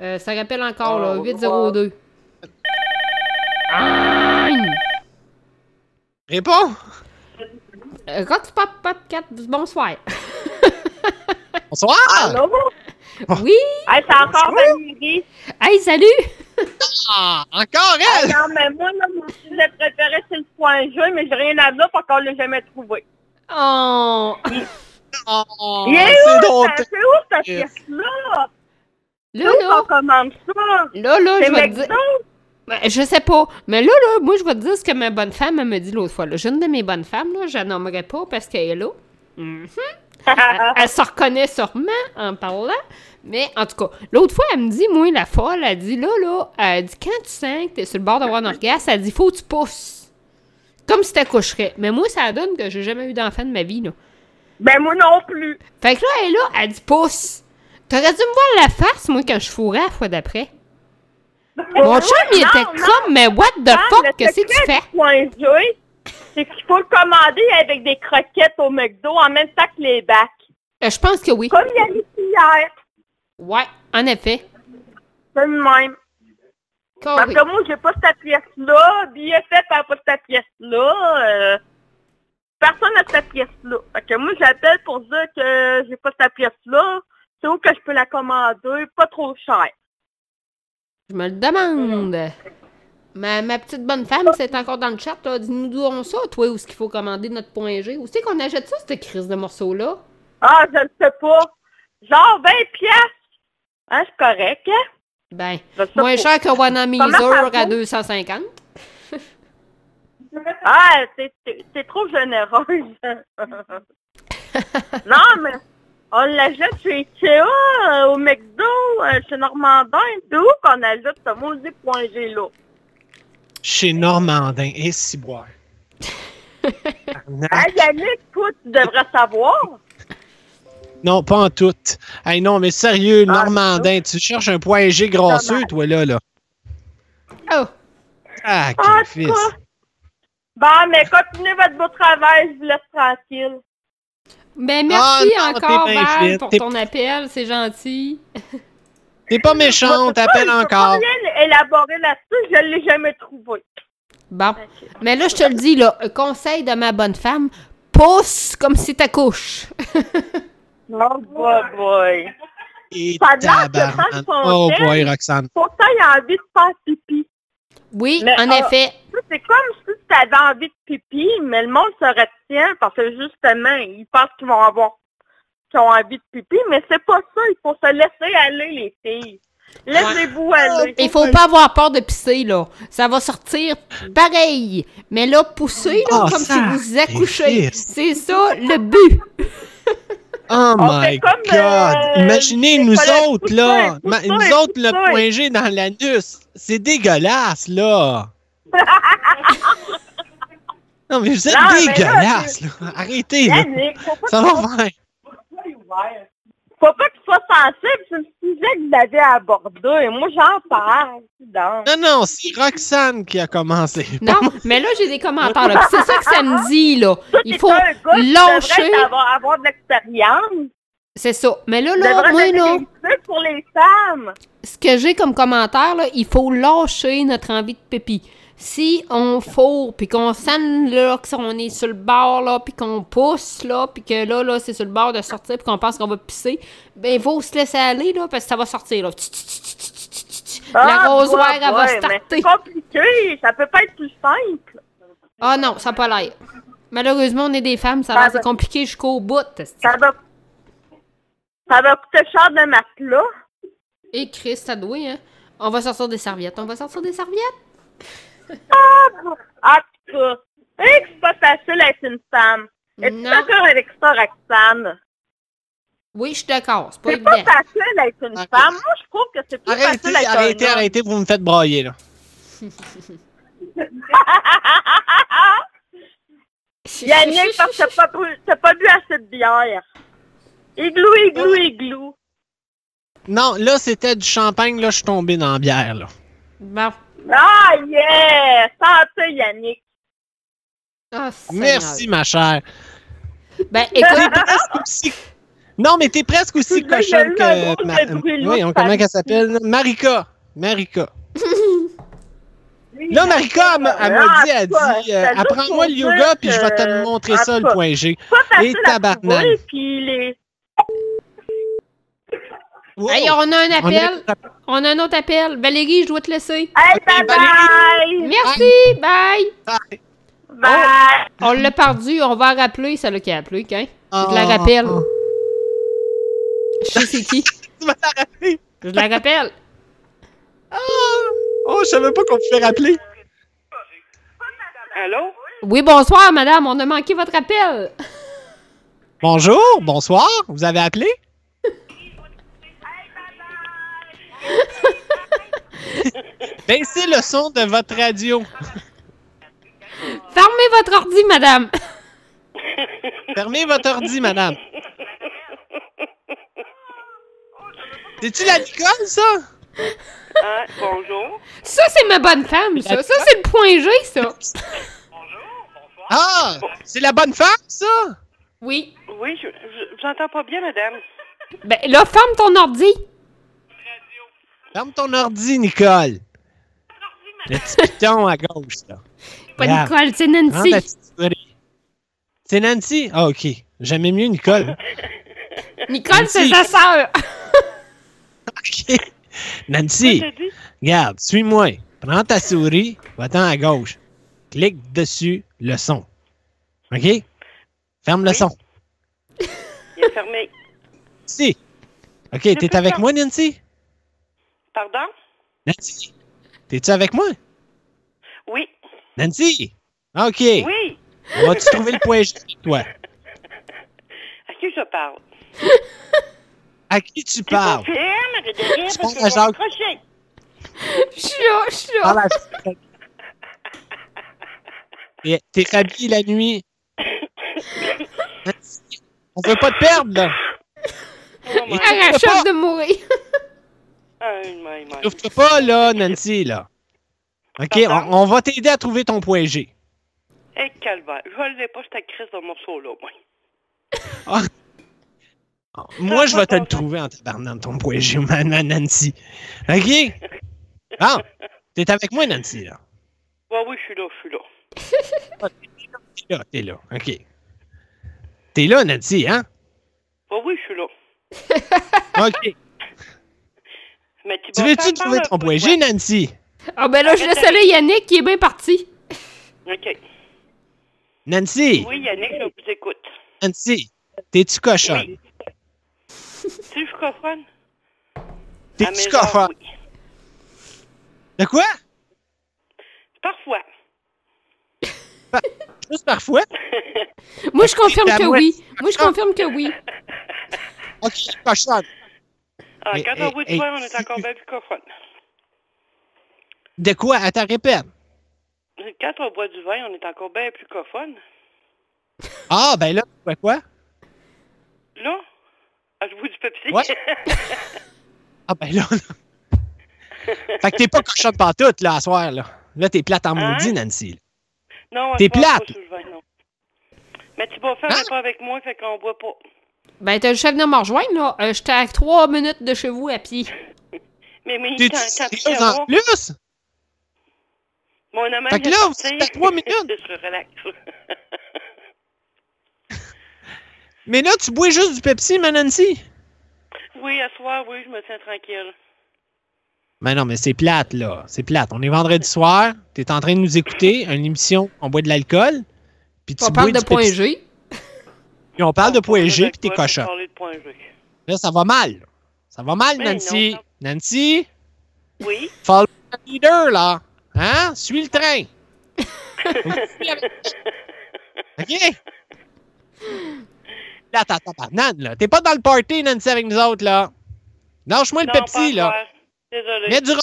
Euh, ça rappelle encore, là, Ah, 802. Aïe! Réponds! Euh, tu pop, pop, 4, bonsoir. Bonsoir! Allô? Oui! Hey, c'est encore Valérie. Hey, salut! Ah, encore Hey, elle! non, mais moi, là, mon sujet préféré, c'est le point G, mais j'ai rien à dire parce qu'on l'a jamais trouvé. Oh! Oh, Il est c'est où? C'est où cette pièce-là? Là, Où là, qu'on commande ça? là, là, je vais te dire... Ben, je sais pas. Mais là, là, moi, je vais te dire ce que ma bonne femme elle me dit l'autre fois. là. J'ai une de mes bonnes femmes, là, je la nommerai pas parce qu'elle est là. Mhm. elle, elle se reconnaît sûrement en parlant. Mais en tout cas, l'autre fois, elle me dit, moi, la folle, elle dit, là, là, elle dit, quand tu sens que t'es sur le bord d'avoir un orgasme, elle dit, faut que tu pousses. Comme si t'accoucherais. Mais moi, ça donne que j'ai jamais eu d'enfant de ma vie, là. Ben, moi non plus. Fait que là, elle est là, elle dit, pousse. T'aurais dû me voir la face, moi, quand je fourrais la fois d'après. Mon chum, il était non. comme, mais what the Ah, fuck, qu'est-ce que tu secret fais? du point G, c'est qu'il faut le commander avec des croquettes au McDo en même temps que les bacs. Euh, je pense que oui. Comme il y a hier. Ouais, en effet. C'est le même. Parce que moi, j'ai pas cette pièce-là. Fait par pas cette pièce-là. euh, personne n'a cette pièce-là. Fait que moi, j'appelle pour dire que j'ai pas cette pièce-là. C'est où que je peux la commander? Pas trop cher. Je me le demande. Ma, ma petite bonne femme, c'est encore dans le chat. Dis-nous d'où on ça, toi, où est-ce qu'il faut commander notre point G? Où c'est qu'on achète ça, cette crise de morceaux-là? Ah, je ne sais pas. Genre 20 pièces. Hein, c'est correct, hein? Ben, moins pas. cher que Wanamizer ça à vaut? 250. Ah, t'es trop généreuse. non, mais on l'achète chez Ikea, euh, au McDo, euh, chez Normandin. C'est où qu'on achète ce maudit point G là? Chez Normandin et Ciboire. Ah, Yannick, toi, tu devrais savoir. Non, pas en tout. Hey, non, mais sérieux, Ah, Normandin, tu cherches un point G grasseux, toi, là, là. Oh! Ah, quel tout fils. Bon, mais continuez votre beau travail, je vous laisse tranquille. Ben, merci Ah, non, encore, Val, pour ton appel. C'est gentil. T'es pas Je je peux pas encore. rien élaborer là-dessus, je l'ai jamais trouvé. Bon. Mais là, je te le dis, là, un conseil de ma bonne femme, pousse comme si t'accouches. Oh boy, boy. Et Ça a l'air que tabarnak. quand ils Oh boy, Roxane. Pourtant, il a envie de faire pipi. Oui, Mais, en ah, effet. C'est comme si tu avais envie de pipi, mais le monde se retient parce que justement, ils pensent qu'ils vont avoir qu'ils ont envie de pipi, mais c'est pas ça. Il faut se laisser aller, les filles. Laissez-vous aller. Il faut pas avoir peur de pisser, là. Ça va sortir pareil. Mais là, pousser, là, Ah, comme si vous accouchez. C'est ça, le but. Oh On my comme, God! euh, Imaginez nous autres, là! Ma- nous autres, le point G dans l'anus. C'est dégueulasse, là! Non, mais vous êtes là, dégueulasse, là! Arrêtez, là! Ça va faire! Faut pas que tu sois sensible, c'est le sujet que vous avez abordé. Moi, j'en parle. donc. Non, non, c'est Roxane qui a commencé. Non, mais là, j'ai des commentaires, là. C'est ça que ça me dit, là. Il faut gars lâcher. devrait avoir, avoir de l'expérience. C'est ça. Mais là, là, moi, là, pour les femmes. ce que j'ai comme commentaire, là, il faut lâcher notre envie de pépi. Si on fourre, puis qu'on sent là, qu'on est sur le bord, là, puis qu'on pousse, là, puis que là, là, c'est sur le bord de sortir, puis qu'on pense qu'on va pisser, ben, il faut se laisser aller, là, parce que ça va sortir, là. Ah, ouais, elle va ouais, starter. C'est compliqué. Ça peut pas être plus simple. Ah non, ça n'a pas l'air. Malheureusement, on est des femmes, ça a l'air c'est ben- compliqué jusqu'au bout. Ça va, ça va coûter cher de matelas. Et Chris, ça doit, hein? On va sortir des serviettes. On va sortir des serviettes? Ah, en tout cas, hey, c'est pas facile d'être une femme. Es-tu d'accord avec ça, Roxane? Oui, je suis d'accord. C'est pas pas facile d'être une femme. Moi, je trouve que c'est plus Arrêtez, facile d'être arrêtez, un arrêtez, vous me faites brailler, là. Yannick, parce que t'as pas, bu- t'as pas bu assez de bière. Igloo, igloo, igloo. Non, là, c'était du champagne, là, je suis tombé dans la bière, là. Bon. Ah, yeah! Santé, Yannick. Ah. Merci, ma chère. Ben, T'es écoute, presque aussi... Non, mais t'es presque aussi cochonne que... Ma- Oui, on- comment ça- elle s'appelle? Marika. Marika. Là, Marika, elle m'a dit, elle dit, euh, apprends-moi le yoga, puis je vais te montrer ça, le point G. Pas facile Et tabarnak. trouver, puis les... Wow. hey, on a un On a- appel. On a un autre appel. Valérie, je dois te laisser. Hey, bye bye! Merci, bye. Bye. Bye! On l'a perdu, on va rappeler, celle qui a appelé, hein? Je la Ah, rappelle. Je sais c'est qui. Tu vas la rappeler? Je la rappelle. Ah! Oh, je savais pas qu'on pouvait rappeler. Allô? Oui, bonsoir, madame. On a manqué votre appel. Bonjour, bonsoir, vous avez appelé? Baissez le son de votre radio. Fermez votre ordi, madame. Fermez votre ordi, madame. C'est-tu la Nicole, ça? Hein, bonjour. Ça, c'est ma bonne femme, ça. Ça, c'est le point G, ça. Ah! C'est la bonne femme, ça? Oui. Oui, je, je, je vous entends pas bien, madame. Ben, là, ferme ton ordi. Ferme ton ordi, Nicole. Le petit piton à gauche, là. Pas Regarde. Nicole, c'est Nancy. C'est Nancy? Ah, OK. J'aimais mieux Nicole. Nicole, c'est sa sœur. OK. Nancy, regarde, suis-moi. Prends ta souris, va-t'en à gauche. Clique dessus le son. OK? Ferme le son. Il est fermé. Si. OK, t'es avec moi, Nancy? Pardon? Nancy, t'es-tu avec moi? Oui. Nancy? OK. Oui. On va-tu trouver le point G avec toi? À qui je parle? À qui tu parles? Confirme, arrête de rire Tu parce que parles à je. Je suis là, je suis là. Parle à- T'es- T'es habillé la nuit. Nancy, On veut pas te perdre, là. Oh Et Elle tu pas. de mourir. Souffle pas, là, Nancy, là. OK, on, va t'aider à trouver ton point G. Hey, calvaire. Je l'ai pas, cette crise de morceau-là, moi. Ah. Moi, je vais te le trouver en tabarnant ton point G, Nancy. OK? Bon, t'es avec moi, Nancy, là. Ouais, oui, je suis là, je suis là. T'es là, t'es là. OK. T'es là, Nancy, hein? Ouais, oui, je suis là. OK. Mais tu veux-tu trouver ton point? G, Nancy? Ah, ben là, je laisse aller Yannick qui est bien parti. OK. Nancy, Oui, Yannick, je vous écoute. Nancy, t'es-tu cochonne? Oui. Tu je cochonne? T'es-tu cochonne? oui. De quoi? Parfois. Juste parfois? Moi, je confirme que oui. Moi, je confirme que oui. OK, cochonne. Ah, Mais, quand eh, on boit du eh, vin, on est encore bien plus cochonne. De quoi? Attends, répète. Quand on boit du vin, on est encore bien plus cochonne. Ah, ben là, tu vois quoi? Là? Ah, je bois du Pepsi? Ouais. Ah, ben là, là. Fait que t'es pas cochonne pantoute, là, à soir, là. Là, t'es plate en Hein? maudit, Nancy. là. non, T'es je bois plate. sur le vin, non. Mais tu vas faire Hein? pas avec moi, fait qu'on boit pas. Ben, t'as juste à venir me rejoindre, là. Euh, J'étais à trois minutes de chez vous à pied. Mais, sérieuse pris en plus? Mon amant Fait que là, de c'est à trois minutes. Je relaxe. Mais là, tu bois juste du Pepsi, ma Nancy? oui, à soir, oui, je me tiens tranquille. Mais non, mais c'est plate, là. C'est plate. On est vendredi soir, t'es en train de nous écouter, une émission, on boit de l'alcool, puis tu On bois parle de du point Pepsi. G. Puis on parle de point G, puis t'es cochon. Là, ça va mal. Ça va mal, Mais Nancy. non, Nancy, Oui? follow the leader, là. Hein? Suis le train. OK? Là, t'as ta banane, là. T'es pas dans le party, Nancy, avec nous autres, là. Lâche-moi le Pepsi, là. Désolé. Mets du rock.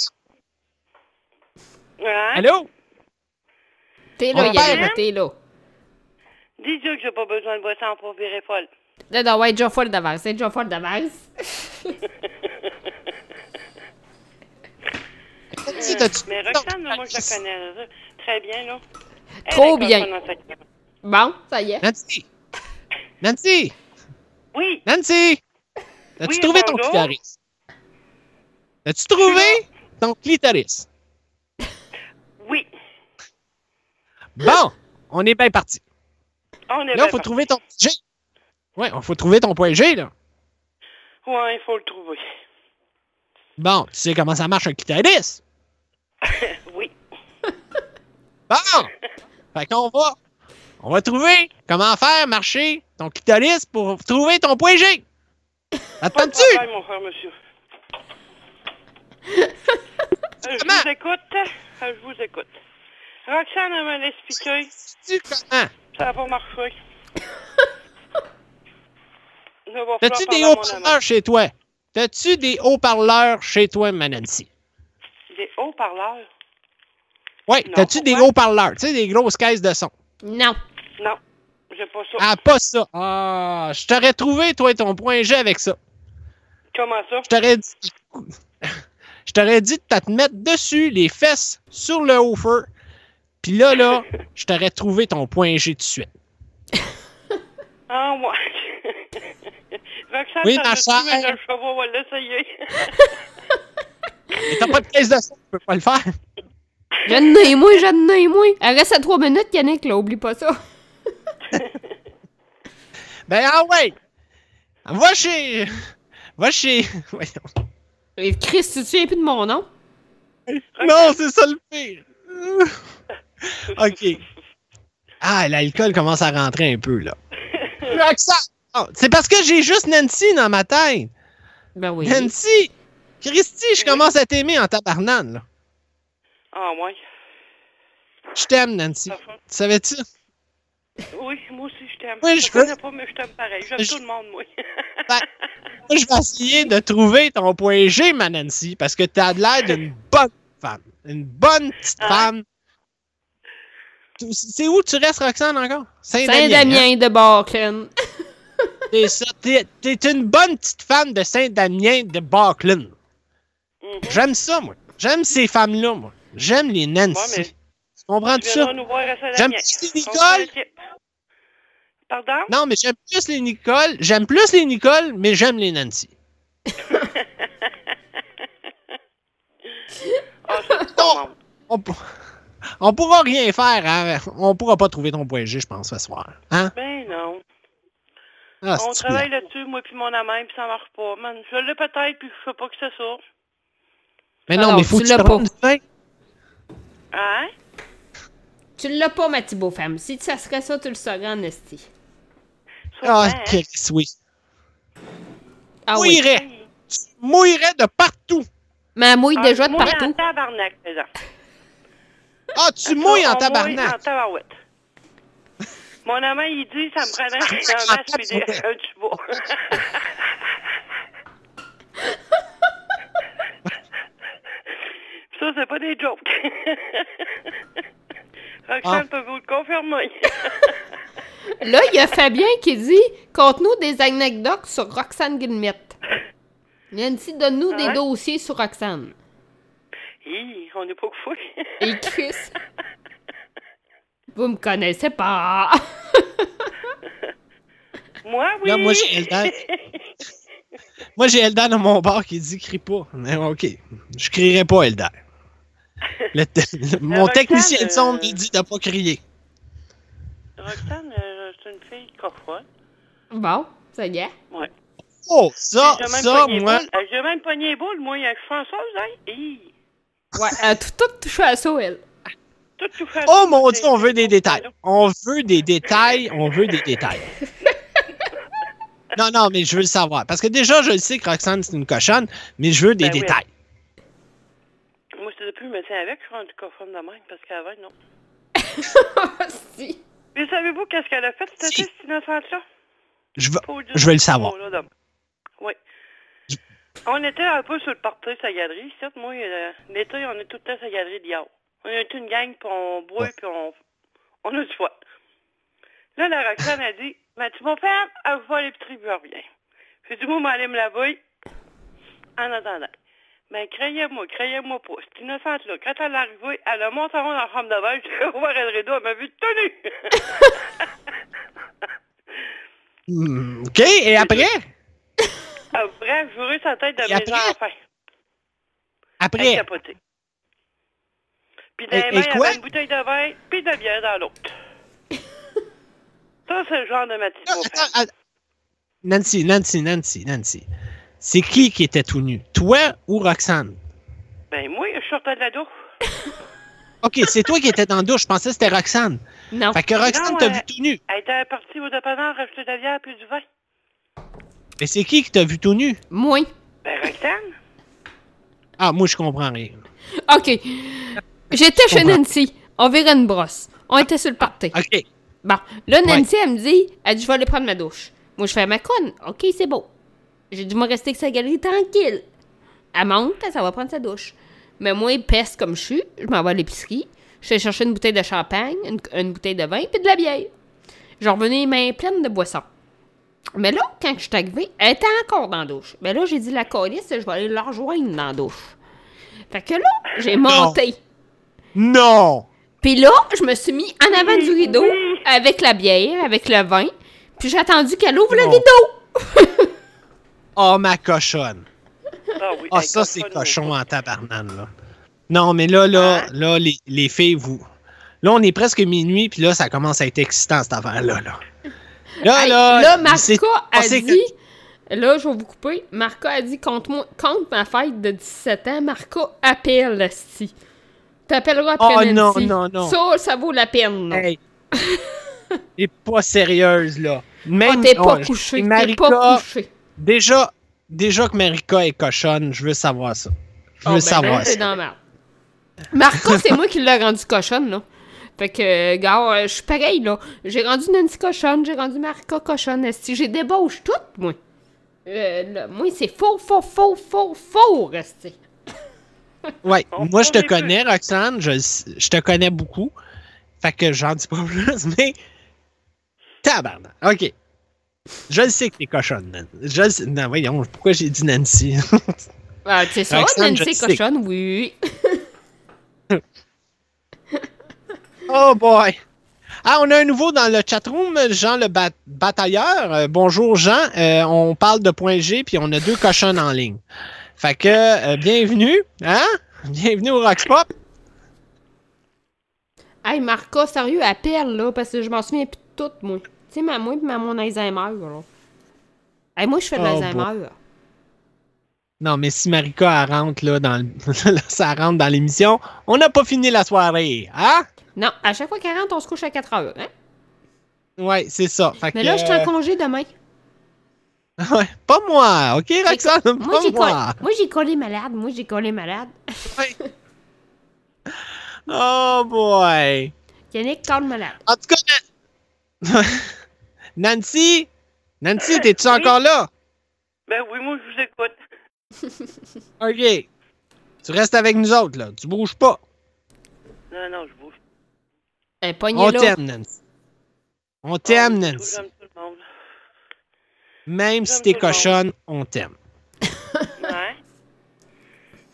Hein? Allô? T'es là. Yann, t'es là. Dis-Dieu que j'ai pas besoin de boisson pour virer folle. Là, non, ouais, déjà folle d'avance. C'est déjà folle d'avance. Nancy, t'as-tu- Mais Roxane, là, moi, je la connais là, très bien, là. Elle Trop est bien. Bon, ça y est. Nancy! Nancy! Oui, Nancy! As-tu Oui, trouvé ton bonjour. clitoris? As-tu trouvé ton clitoris? oui. Bon, on est bien parti. On Là, il faut trouver ton G. Ouais, il faut trouver ton point G, là. Ouais, il faut le trouver. Bon, tu sais comment ça marche un clitoris? oui. Bon! fait qu'on va, on va trouver comment faire marcher ton clitoris pour trouver ton point G. Attends-tu? mon frère, monsieur. Euh, je vous écoute. Euh, Je vous écoute. Roxane, m'a expliqué. Tu comment? Ça va pas T'as-tu des haut-parleurs chez toi? T'as-tu des haut-parleurs chez toi, ma Nancy? Des haut-parleurs? Oui, t'as-tu des haut-parleurs? Tu sais, des grosses caisses de son. Non. Non, j'ai pas ça. Ah, pas ça. Ah, je t'aurais trouvé, toi, ton point G avec ça. Comment ça? Je t'aurais dit. Je t'aurais dit de te mettre dessus, les fesses sur le haut feu. Puis là, là, je t'aurais trouvé ton point G tout de suite. Ah, ouais. Roxane, Oui, ça ma sais pas, on va l'essayer. Mais t'as pas de caisse de son, tu peux pas le faire. Je n'ai moi, je n'ai moi. Elle reste à trois minutes, Yannick, là. Oublie pas ça. Ben, ah ouais! Va chez. Va chez. Voyons. Et Chris, tu te souviens plus de mon nom? Non, c'est ça le pire. OK. Ah, l'alcool commence à rentrer un peu, là. C'est parce que j'ai juste Nancy dans ma tête. Ben oui. Nancy! Christy, je commence à t'aimer en tabarnane, là. Ah, ouais. Je t'aime, Nancy. Tu savais-tu? Oui, moi aussi, je t'aime. Oui, je connais veux- pas, mais je t'aime pareil. J'aime Je- tout le monde, moi. Ben, moi, je vais essayer de trouver ton point G, ma Nancy, parce que t'as l'air d'une bonne femme. Une bonne petite Hein? femme. C'est où tu restes, Roxane, encore? Saint-Damien. hein? Saint-Damien de Barclin. C'est ça. T'es, t'es une bonne petite femme de Saint-Damien de Barclin. Mhm. J'aime ça, moi. J'aime ces femmes-là, moi. J'aime les Nancy. Ouais, mais- Tu comprends tout ça? J'aime plus les Nicole. Pardon? Non, mais j'aime plus les Nicole. J'aime plus les Nicole, mais j'aime les Nancy. Non. On, pour- on pourra rien faire, hein? On pourra pas trouver ton point G, je pense, ce soir. Hein? Ben non. Ah, On travaille là-dessus, moi puis mon amant, puis ça marche pas. Man, je l'ai peut-être, puis je sais pas que c'est ça. Mais non, Alors, mais faut tu que tu pas. du vin. Hein? Tu l'as pas, ma petite beau-femme. Si ça serait ça, tu le saurais en esti. Ah, hein? Chris, oui. Ah oui. Mouillerais. Tu mouillerais de partout. Mais elle mouille Ah, déjà de mouille partout. en tabarnak. Ah, tu mouilles On en mouille tabarnak. en tabarouette. Mon amant, il dit, ça me prendrait un masque puis des- un tuba. Ça, c'est pas des jokes. Roxane peut vous le confirmer. Là, il y a Fabien qui dit Conte-nous des anecdotes sur Roxane Guillemette. Nancy, donne-nous des Ouais? dossiers sur Roxane. Hi, on n'est pas fou. Et Chris? Vous me connaissez pas. Moi, oui. Là, moi, j'ai Eldad. Moi, j'ai Eldad dans mon bar qui dit crie pas. Mais OK. Je crierai pas, Eldad. Le te- mon Roxane, technicien de son euh, me dit de pas crier. Roxane, euh, c'est une fille coffre. Bon, ça y est. Ouais. Oh, ça, J'ai même ça, moi. boule. Euh, J'ai même pogné les boules, moi, il y a chanceuse, hein? Hi. Ouais, elle a tout, tout touché à ça, elle. Tout, tout fait Oh mon Dieu, on veut des détails. On veut des détails, on veut des détails. Non, non, mais je veux le savoir. Parce que déjà, je le sais que Roxane, c'est une cochonne, mais je veux des Ben oui. détails. Moi, c'est depuis que je me tiens avec, je suis rendu coffre de même, parce qu'avant, non. si. Mais savez-vous qu'est-ce qu'elle a fait, cette, Si. cette innocente-là? Je veux, je veux le savoir. Oui. On était un peu sur le party sa galerie. Certes, moi, euh, l'été, on est tout le temps sa galerie de yaourt. On est une gang, puis on boit, puis on, on a du foie. Là, la Roxane a dit, ben, tu vas faire, elle va puis elle revient. J'ai dit, moi, m'aller me laver en attendant. Ben, croyez-moi, croyez-moi pas. Cette innocente-là, quand elle est arrivée, elle a monté en dans la chambre de bain, j'ai ouvert le rideau, elle m'a vu tenue. Hmm, OK, et après? Après, j'aurais sa tête de Et mes après? enfants. Elle Après? capotait. Puis dans Et- les et mains, il y quoi? avait une bouteille de vin, puis de bière dans l'autre. Ça, c'est le genre de ma petite beau-frère. Attends, attends. Nancy, Nancy, Nancy, Nancy. C'est qui qui était tout nu? Toi ou Roxane? Ben, moi, je sortais de la douche. OK, c'est toi qui étais dans la douche. Je pensais que c'était Roxane. Non. Fait que Roxane Non, t'a euh, vu tout nu. Elle était partie au dépanneur acheter de la bière puis du vin. Mais c'est qui qui t'a vu tout nu? Moi. Ben, Roxane. Ah, moi, je comprends rien. OK. J'étais chez. Nancy. On verrait une brosse. On était sur le party. OK. Bon, là, Nancy, elle me dit, elle dit, je vais aller prendre ma douche. Moi, je fais ma conne. OK, c'est beau. J'ai dû me rester avec sa galerie tranquille. Elle monte, ça va prendre sa douche. Mais moi, peste comme je suis, je m'en vais à l'épicerie. Je vais chercher une bouteille de champagne, une, une bouteille de vin, puis de la bière. Je revenais les mains pleines de boissons. Mais là, quand je suis arrivée, elle était encore dans la douche. Mais là, j'ai dit, la colisse, je vais aller la rejoindre dans la douche. Fait que là, j'ai monté. Non! Puis là, je me suis mis en avant du rideau avec la bière, avec le vin. Puis j'ai attendu qu'elle ouvre le Non. rideau. Oh, ma cochonne. Ah oui, Ah, hey, ça, c'est cochonne, cochon en tabarnane, là. Non, mais là, là, là, les, les filles, vous... Là, on est presque minuit, puis là, ça commence à être excitant, cette affaire-là, là. Là, Hey, là... Marca a que- dit. Là, je vais vous couper. Marca a dit contre moi, contre ma fête de 17 ans, Marca appelle Asti. T'appelleras après Oh, non, Nancy. non, non. Ça, ça vaut la peine. non? Hey. T'es pas sérieuse, là. Même, Ah, t'es pas oh, couché, Marika, pas couché. Déjà, déjà que Marika est cochonne, je veux savoir ça. Je veux Oh, ben savoir là, ça. Marca, c'est moi qui l'ai rendu cochonne, là. Fait que, gars, euh, je suis pareil, là. J'ai rendu Nancy cochonne, j'ai rendu Marca cochonne. Esti. J'ai débauche tout, moi. Euh, là, moi, c'est faux, faux, faux, faux, faux, Resti. Ouais, On moi, je te connais, Roxane. Je, je te connais beaucoup. Fait que j'en dis pas plus, mais. Tabarnak. OK. Je le sais que t'es cochonne, Nan. Je le sais. Non, voyons, pourquoi j'ai dit Nancy? Ah, c'est ça, Roxane, Nancy cochonne, oui. Oh boy! Ah, on a un nouveau dans le chatroom, Jean le bat- batailleur. Euh, bonjour, Jean. Euh, on parle de point G, puis on a deux cochonnes en ligne. Fait que, euh, bienvenue, hein? Bienvenue au Rox Pop. Hey, Marca, sérieux, appelle, là, parce que je m'en souviens plus de tout, moi. Tu sais, ma, moi et ma, mon Alzheimer, là. Hey, moi, je fais de Oh, l'Alzheimer. Non, mais si Marika rentre là, dans ça rentre dans l'émission, on n'a pas fini la soirée, hein? Non, à chaque fois qu'elle rentre, on se couche à 4 heures, hein? Ouais, c'est ça. Fait Mais que, là, je suis en euh, congé demain. ouais, pas moi, ok, Roxane? Pas Moi, j'ai moi. j'ai collé malade. Moi, j'ai collé malade. Oh boy. Yannick colle malade. En tout cas, Nan- Nancy, Nancy, t'es-tu encore là? Ben oui, moi, je vous écoute. Ok. Tu restes avec nous autres, là. Tu bouges pas. Non, non, je bouge. On t'aime, Nancy. On t'aime, Ah, Nancy. J'aime tout le monde. Même si t'es cochonne, on t'aime. Ouais.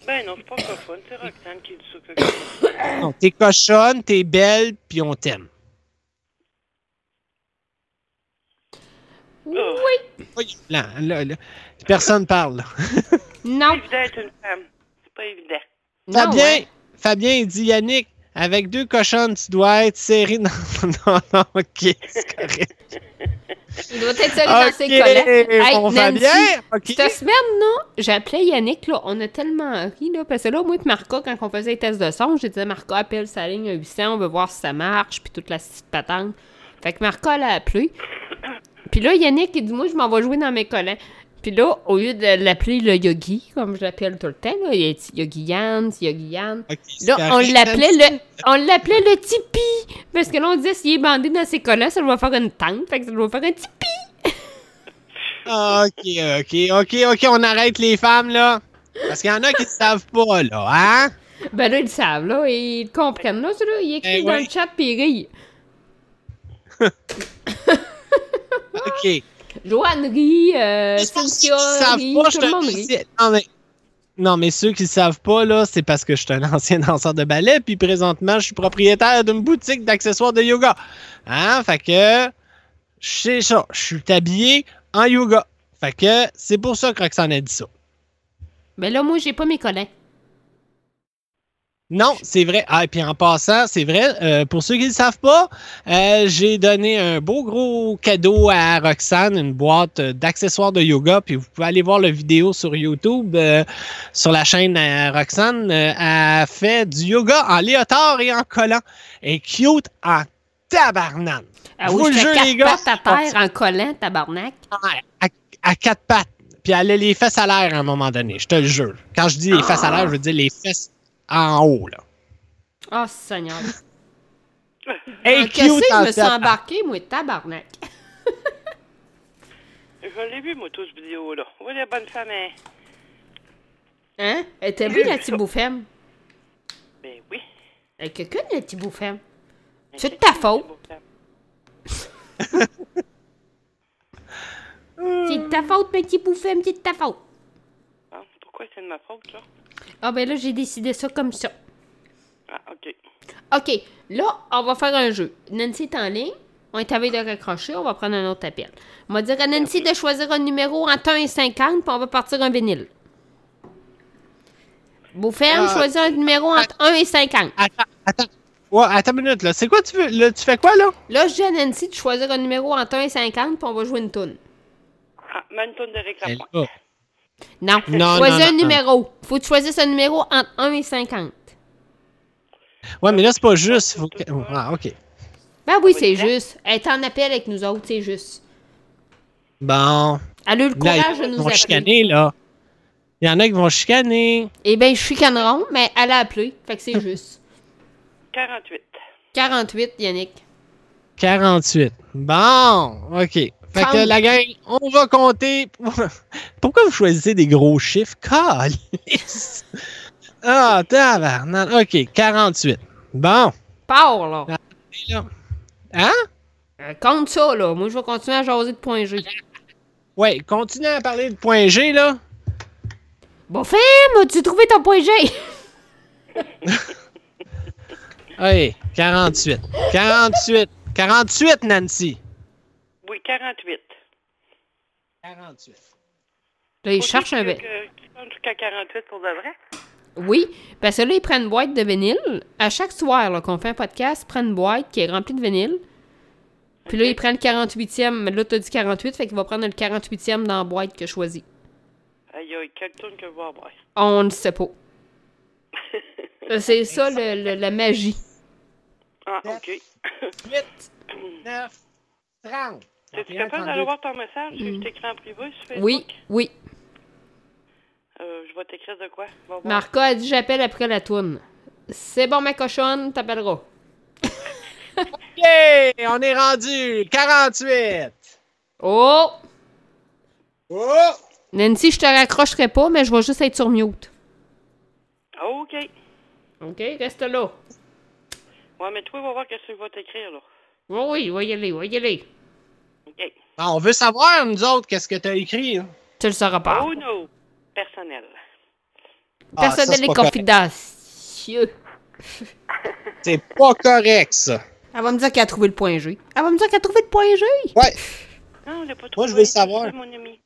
Ben non, c'est pas cochonne, c'est Roxane qui dit ça que Non, t'es cochonne, t'es belle, puis on t'aime. Oui. Oui, là, là, là. Personne parle. là. Non. Évident être une femme. C'est pas évident. Non, Fabien, ouais. Fabien, il dit Yannick, avec deux cochonnes, tu dois être serré dans. non, non, ok, c'est correct. Il doit être serré dans ses collants. mon Nancy, Fabien, ok. Cette semaine, là, j'appelais Yannick, là, on a tellement ri, là, parce que là, moi et Marca, quand on faisait les tests de son, j'ai dit, Marca, appelle sa ligne à 800, on veut voir si ça marche, puis toute la petite patente. Fait que Marca, elle a appelé. Puis là, Yannick, il dit, moi, je m'en vais jouer dans mes collants. Puis là, au lieu de l'appeler le Yogi, comme je l'appelle tout le temps, là, il y a Yogi Yann, c'est Yogi Yann. Là, on l'appelait le, on l'appelait le tipi. Parce que là, on disait, s'il est bandé dans ses collants, ça doit faire une tente. Fait que ça doit faire un tipi. Ok, ok, ok, ok, on arrête les femmes, là. Parce qu'il y en a qui ne savent pas, là, hein? Ben là, ils le savent, là. Ils comprennent, là. ça, là. Ils écrivent dans le chat puis ils rient. Ok. Joanne rit, euh, Cynthia rit, pas, tout le monde rit. Non, mais... Non, mais ceux qui ne savent pas, là, c'est parce que je suis un ancien danseur de ballet, puis présentement, je suis propriétaire d'une boutique d'accessoires de yoga. Hein? Fait que, c'est ça, je suis habillé en yoga. Fait que, c'est pour ça que Roxane a dit ça. Ben là, moi, j'ai pas mes collants. Non, c'est vrai. Ah, et puis en passant, c'est vrai, euh, pour ceux qui ne le savent pas, euh, j'ai donné un beau gros cadeau à Roxane, une boîte d'accessoires de yoga. Puis vous pouvez aller voir la vidéo sur YouTube, euh, sur la chaîne à Roxane. Elle fait du yoga en léotard et en collant. Et cute en tabarnane. Ah Je oui, vous le je les gars, à terre en collant, tabarnak. à, à quatre pattes. Puis elle a les fesses à l'air à un moment donné, je te le jure. Quand je dis les fesses à l'air, je veux dire les fesses en haut, là. Oh, Seigneur. Hey, En cassé, cute je me suis embarqué, moi, tabarnak? Je l'ai vu, moi, toute cette vidéo-là. Oui, la bonne femme, hein? Hein? Elle était bien, la petite femme. Ben oui. Elle est quelqu'un, la petite femme. C'est de ta faute. C'est de ta faute, petit bouffem, c'est de ta faute. Ah, pourquoi c'est de ma faute, ça? Ah, ben là, j'ai décidé ça comme ça. Ah, OK. OK, là, on va faire un jeu. Nancy est en ligne. On est à veille de raccrocher. On va prendre un autre appel. On va dire à Nancy de choisir un numéro entre 1 et 50, puis on va partir un vinyle. Beauferme, Ah. choisis un numéro entre 1 et 50. Attends, attends. Ouais, attends une minute, là. C'est quoi tu veux? Là, tu fais quoi, là? Là, je dis à Nancy de choisir un numéro entre 1 et 50, puis on va jouer une toune. Ah, même tonne de réclame. Oh. Non, Non, choisis non, un non, numéro. Faut que tu choisisses un numéro entre 1 et 50. Ouais, mais là, c'est pas juste. Faut que- Ah, OK. Ben oui, c'est juste. Elle est en appel avec nous autres, c'est juste. Bon. Elle a eu le Là, courage de ils nous vont appeler. chicaner, là. Il y en a qui vont chicaner. Eh bien, je suis canneron, mais elle a appelé. Fait que c'est juste. 48. 48, Yannick. 48. Bon, OK. Fait que la gang, on va compter. Pourquoi vous choisissez des gros chiffres? Calice! Ah, tabarnak. OK, 48. Bon. Pars, là. Hein? Euh, compte ça, là. Moi, je vais continuer à jaser de point G. Ouais, continuez à parler de point G, là. Bon, femme, as-tu trouvé ton point G? Oui, 48. 48. 48, Nancy. Oui, 48. 48. Là, il Faut cherche que- un... que- Jusqu'à 48 pour de vrai? Oui, parce que là, il prend une boîte de vinyle. À chaque soir là, qu'on fait un podcast, il prend une boîte qui est remplie de vinyle. Puis là, il prend le 48e. Mais là, t'as dit 48, fait qu'il va prendre le 48e dans la boîte que je choisis. Aïe, aïe, quelle tonne que vais avoir. On ne sait pas. C'est ça, le- le- la magie. Ah, OK. 8, 9, 30. Es-tu capable d'aller voir ton message? Je t'écris en privé sur Facebook? Oui, oui. Euh, je vais t'écrire de quoi? Marca a dit j'appelle après la toune. C'est bon, ma cochonne, t'appelleras. Yeah! On est rendu 48. Oh! Oh! Nancy, je te raccrocherai pas, mais je vais juste être sur mute. OK. OK, reste là. Ouais, mais toi, va voir qu'est-ce que je vais t'écrire, là. Oui, oui, va y aller, va y aller. Ah, on veut savoir, nous autres, qu'est-ce que tu as écrit. Hein? Tu le sauras pas. Oh non, personnel. Personnel ah, et confidentieux. C'est pas correct, ça. Elle va me dire qu'elle a trouvé le point G. Elle va me dire qu'elle a trouvé le point G. Ouais. Non, on l'a pas trouvé. Moi, je vais savoir. Mon ami.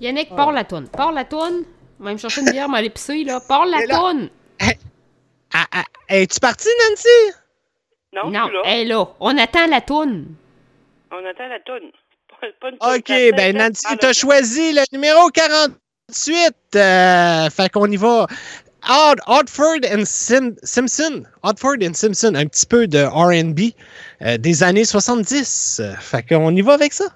Yannick, oh. la toune. Pars la toune. Même chercher une bière, m'aller pisser, là. Pars la toune. Hey, ah, Es-tu partie, Nancy? Non, non là. On attend la toune. On attend la toune. OK, ben Nancy, t'as choisi le numéro 48. Euh, fait qu'on y va. Odd, Oddford and Sim, Simpson. Oddford and Simpson, un petit peu de RB euh, des années 70. Fait qu'on y va avec ça.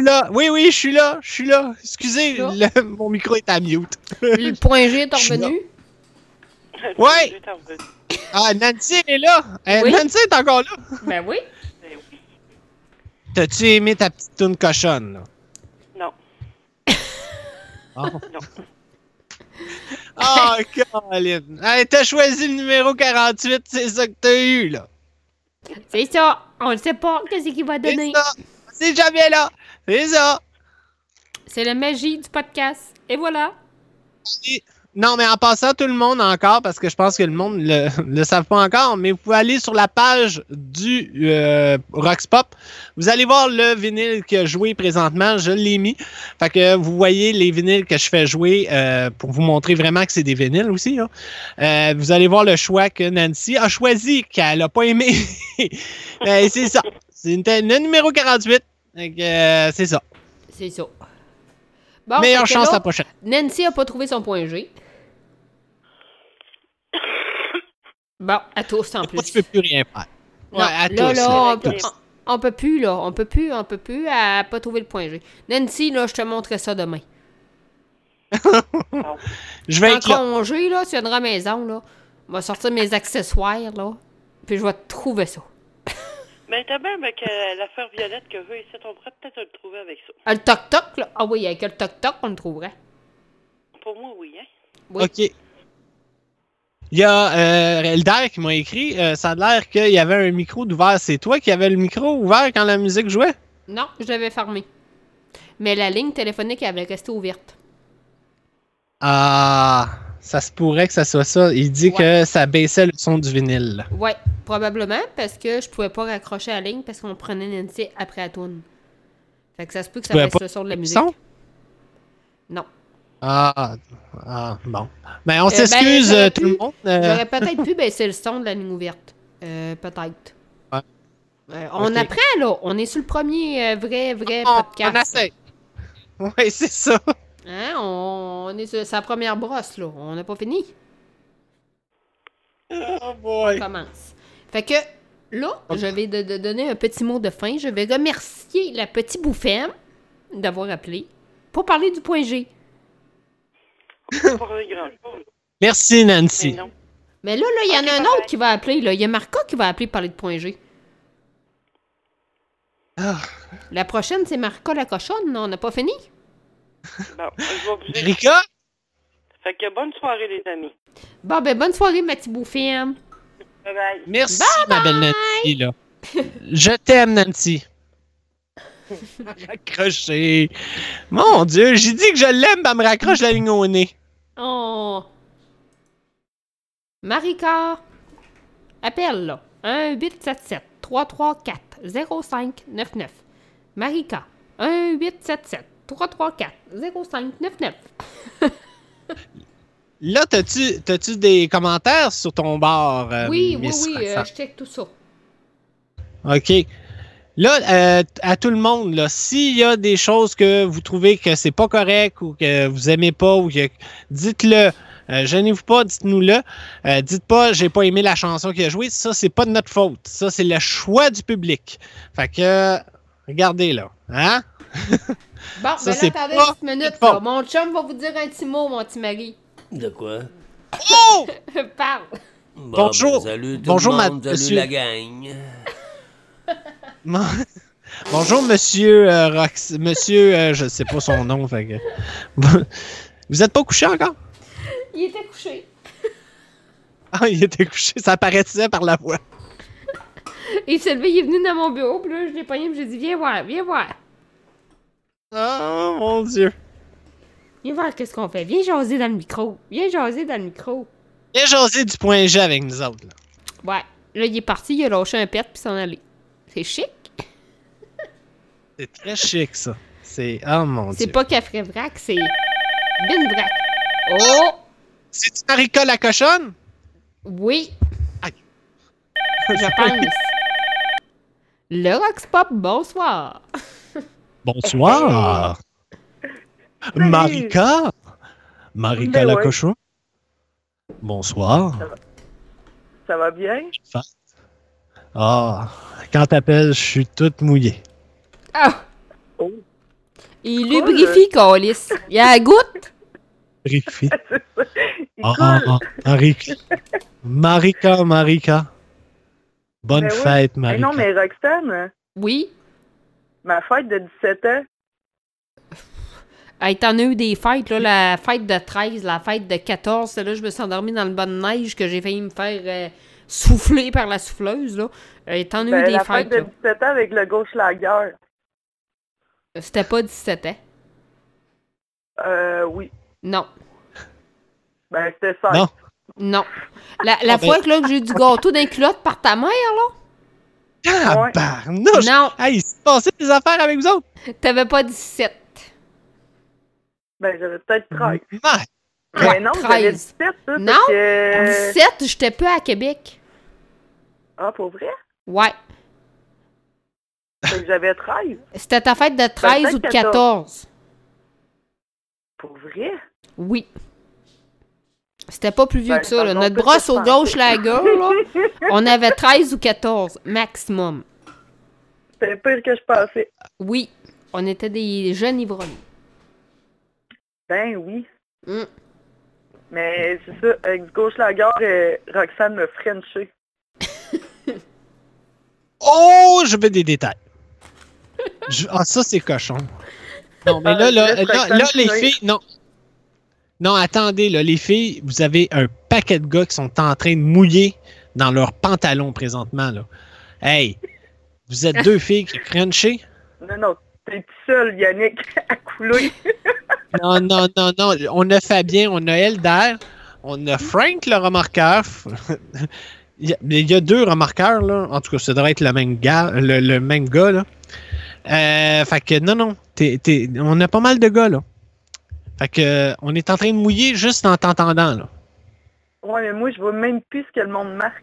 Suis là. Oui, oui, je suis là. Je suis là. Excusez, le- mon micro est à mute. Le point G est revenu? Ouais. Ah, Nancy elle est là. Euh, Oui. Nancy est encore là. Ben oui. T'as-tu aimé ta petite toune cochonne, là? Non. Ah. Ah, Caroline. Hey, t'as choisi le numéro 48, c'est ça que t'as eu, là. C'est ça. On ne sait pas qu'est-ce qu'il va donner? ça. C'est jamais là. C'est ça. C'est la magie du podcast. Et voilà. Non, mais en passant, tout le monde encore, parce que je pense que le monde le, le savent pas encore, mais vous pouvez aller sur la page du euh, Rox Pop. Vous allez voir le vinyle que je joué présentement. Je l'ai mis. Fait que vous voyez les vinyles que je fais jouer euh, pour vous montrer vraiment que c'est des vinyles aussi. Euh, vous allez voir le choix que Nancy a choisi, qu'elle a pas aimé. Euh, c'est ça. C'est le numéro 48. Euh, c'est ça. C'est ça. Bon, Meilleure chance là, la prochaine. Nancy a pas trouvé son point G. Bon, à tous en plus. Tu peux plus rien faire. Non, Ouais, à là, tous, là, à on peut, on, on plus, là. On peut plus, on peut plus. A pas trouvé le point G. Nancy, là, je te montrerai ça demain. Je vais en être là. congé, là, tu viendras à la maison, là. Je vais sortir mes accessoires, là. Puis je vais te trouver ça. Mais t'as bien avec euh, l'affaire violette que veut ici, on pourrait peut-être le trouver avec ça. Ah, le toc-toc, là? Ah oui, avec le toc-toc, on le trouverait. Pour moi, oui, hein? Oui. OK. Il y a euh, Elder qui m'a écrit. euh, ça a l'air qu'il y avait un micro d'ouvert. C'est toi qui avais le micro ouvert quand la musique jouait? Non, je l'avais fermé. Mais la ligne téléphonique, elle avait resté ouverte. Ah, ça se pourrait que ça soit ça. Il dit que ça baissait le son du vinyle. Ouais, probablement, parce que je pouvais pas raccrocher la ligne parce qu'on prenait Nancy après la toune. Fait que ça se peut que ça baisse le son de la musique. son? Non. Ah, ah, bon. Ben, on Euh, ben, s'excuse, euh, tout pu- le monde. euh, J'aurais peut-être pu baisser le son de la ligne ouverte. Euh, peut-être. Ouais. On Ok. apprend, là. On est sur le premier vrai, vrai on, podcast. on essaie. Oui, c'est ça. Hein? On, on est sur sa première brosse, là. On n'a pas fini. Oh boy. On commence. Fait que là, je vais de, de donner un petit mot de fin. Je vais remercier la petite bouffemme d'avoir appelé pour parler du point G. Merci, Nancy. Mais là, là, il y en a un autre qui va appeler. Là. Il y a Marca qui va appeler pour parler de point G. Ah. La prochaine, c'est Marca la cochonne. là. On n'a pas fini. Bon, je vais vous Rika? Fait que bonne soirée, les amis. Bon, ben, bonne soirée, ma petite bouffemme. Bye bye. Merci, ma belle Nancy, là. Je t'aime, Nancy. Raccroché. Mon Dieu, j'ai dit que je l'aime, ben elle me raccroche la ligne au nez. Oh. Marika. Appelle, là. 1-877 334 0599. Marika. 1-877 334 0599. Là, t'as-tu t'as-tu des commentaires sur ton bar? euh, oui, oui, Miss oui, euh, je check tout ça. OK. Là, euh, à tout le monde, là, s'il y a des choses que vous trouvez que c'est pas correct ou que vous aimez pas, ou que dites-le. Gênez-vous pas, dites-nous-le. Dites pas, j'ai pas aimé la chanson qu'il a jouée. Ça, c'est pas de notre faute. Ça, c'est le choix du public. Fait que, regardez là. Hein? Bon, Ça, ben là, c'est attendez pas une petite minute. bon. là. Mon chum va vous dire un petit mot, mon petit mari. De quoi? Oh! Parle. Bon, Bonjour. ben, salut tout Bonjour, le ma- monde, salut monsieur. la gang. Bon- Bonjour, monsieur euh, Rox. Monsieur, euh, je sais pas son nom. Fait que... Vous êtes pas couché encore? Il était couché. Ah, il était couché. Ça apparaissait par la voix. Il s'est levé, il est venu dans mon bureau, puis là, je l'ai pogné, puis j'ai dit, viens voir, viens voir. Oh, mon Dieu. Viens voir qu'est-ce qu'on fait. Viens jaser dans le micro. Viens jaser dans le micro. Viens jaser du point G avec nous autres. Là. Ouais. Là, il est parti, il a lâché un pet, puis s'en allait. C'est chic. C'est très chic, ça. C'est. Oh, mon C'est Dieu. pas Café Vrac, c'est Bin Vrac. Oh! C'est-tu Marika la cochonne? Oui. Je pense. Le Rox Pop, bonsoir. Bonsoir. Marika? Marika Ben la ouais. cochon? Bonsoir. Ça va bien? Ah, quand t'appelles, je suis toute mouillée. Ah! Oh, Il lubrifie, Calis. Il a la goutte. Rifi. Il Ah, ah, ah, Marika. Marika, Marika. Bonne Ben oui. fête, Mais Marika. non, mais Roxane, Oui. Ma fête de 17 ans, Hey, t'en as eu des fêtes, là, la fête de 13, la fête de 14, celle-là, je me suis endormie dans le bas de neige que j'ai failli me faire euh, souffler par la souffleuse, là. Euh, t'en as eu ben, des la fêtes, fête de là. 17 ans avec le gauche la guerre. C'était pas 17 ans. Euh, oui. Non. Ben, c'était ça. Non. Non. La, la Ah, ben- fois que, là, que j'ai eu du gâteau d'un culotte par ta mère, là, Ouais. Tabarnouche! Non. Hey, il s'est passé des affaires avec vous autres? t'avais pas 17. Ben, j'avais peut-être 13. Ouais. Mais non, j'avais 13. 17, ça. Non, parce que- 17, j'étais peu à Québec. Ah, pour vrai? Ouais. Fait que j'avais 13. C'était ta fête de 13 peut-être ou de 14. Pour vrai? Oui. C'était pas plus vieux Ben, que ça. Là. Notre brosse au gauche, pensais. la gueule, là, on avait 13 ou 14 maximum. C'était pire que je pensais. Oui. On était des jeunes ivrognes. Ben oui. Mm. Mais c'est ça, avec du gauche la gare, euh, Roxane me frenché. Oh, je veux des détails. Je- Ah, ça, c'est cochon. Non, mais Ah, là, là, là, Roxane là, les filles, non. Non, attendez, là, les filles, vous avez un paquet de gars qui sont en train de mouiller dans leurs pantalons présentement, là. Hey, vous êtes deux filles qui crunchez? Non, non, t'es tout seul, Yannick, à couler. Non, non, non, non. On a Fabien, on a Elder, on a Frank le remarqueur. Il y, a, il y a deux remarqueurs, là. En tout cas, ça devrait être le même gars, le, le même gars, là. Euh, fait que non, non. on a pas mal de gars, là. Fait que euh, on est en train de mouiller juste en t'entendant, là. Ouais, mais moi, je vois même plus ce que le monde marque.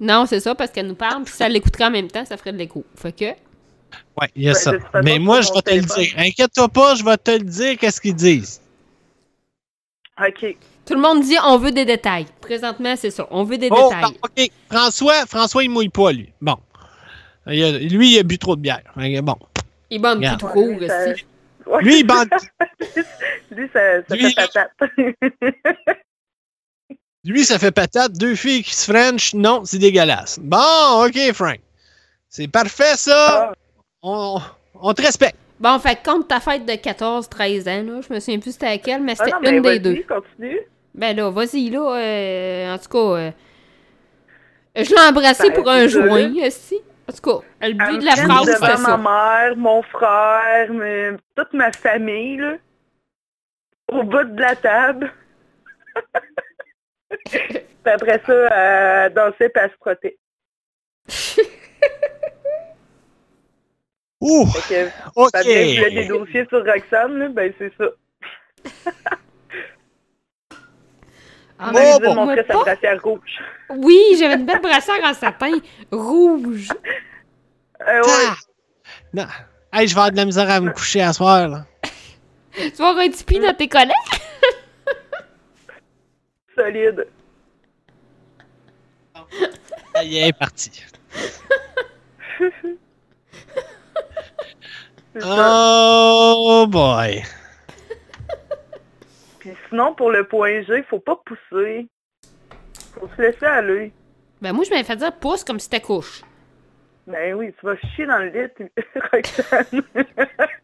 Non, c'est ça, parce qu'elle nous parle, puis si elle l'écouterait en même temps, ça ferait de l'écho. Fait que. Ouais, il y a Ben, ça. Mais moi, je vais te le dire. Inquiète-toi pas, je vais te le dire, qu'est-ce qu'ils disent. OK. Tout le monde dit on veut des détails. Présentement, c'est ça. On veut des Oh, détails. OK. François, François, il mouille pas, lui. Bon. Il a- lui, il a bu trop de bière. Bon. Il tout trop, Lui, ça- aussi. Ouais. Lui, il bande. Lui, ça, ça Lui, fait patate. Lui, ça fait patate. Deux filles qui se french. Non, c'est dégueulasse. Bon, OK, Frank. C'est parfait, ça. Ah. On, on te respecte. Bon, fait que compte ta fête de 14-13 ans, là. Je me souviens plus c'était laquelle, mais Ah c'était une des deux. continue. Ben là, vas-y, là. euh, en tout cas, euh, je l'ai embrassé Ben, pour un joint, aussi. En tout cas, le Elle but me de la phrase, devant c'était ça. ma mère, mon frère, mais- toute ma famille, là. Au bout de la table. Puis après ça, elle dansait et elle se frottait. Ouh, Fait que OK. Fabien voulait des dossiers sur Roxane, là, ben c'est ça. Ah, mais Oh, de bon. montrer sa Pas- brassière rouge. Oui, j'avais une belle brassière en satin rouge. Euh, ouais, Ah! Non. Hey, je vais avoir de la misère à me coucher à soir, là. Tu vas avoir un petit pli dans tes collègues? solide. Ça y est, parti. Oh boy. Puis sinon, pour le point G, faut pas pousser. Faut se laisser aller. Ben moi, je m'avais fait dire pouce comme si c'était couche. Ben oui, tu vas chier dans le lit, Roxane.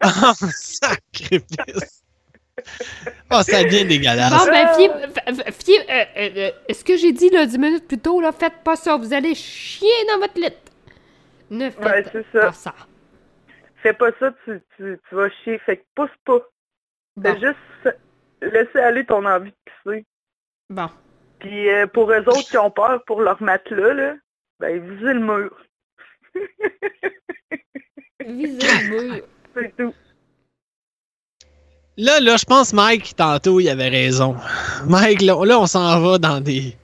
Oh, sacrifice. Oh, ça devient dégueulasse. Bon, ben, fiez, euh, euh, euh, ce que j'ai dit là, 10 minutes plus tôt, là, faites pas ça. Vous allez chier dans votre lit. Ne faites Ouais, c'est ça. pas ça. Fais pas ça, tu, tu, tu vas chier. Fait que pousse pas. Bon, Fais juste laisser aller ton envie de pisser. bon. Puis euh, pour eux autres qui ont peur pour leur matelas, là, ben visez le mur. Visez le mur. C'est tout. Là, là, je pense Mike, tantôt, il avait raison. Mike, là, là, on s'en va dans des.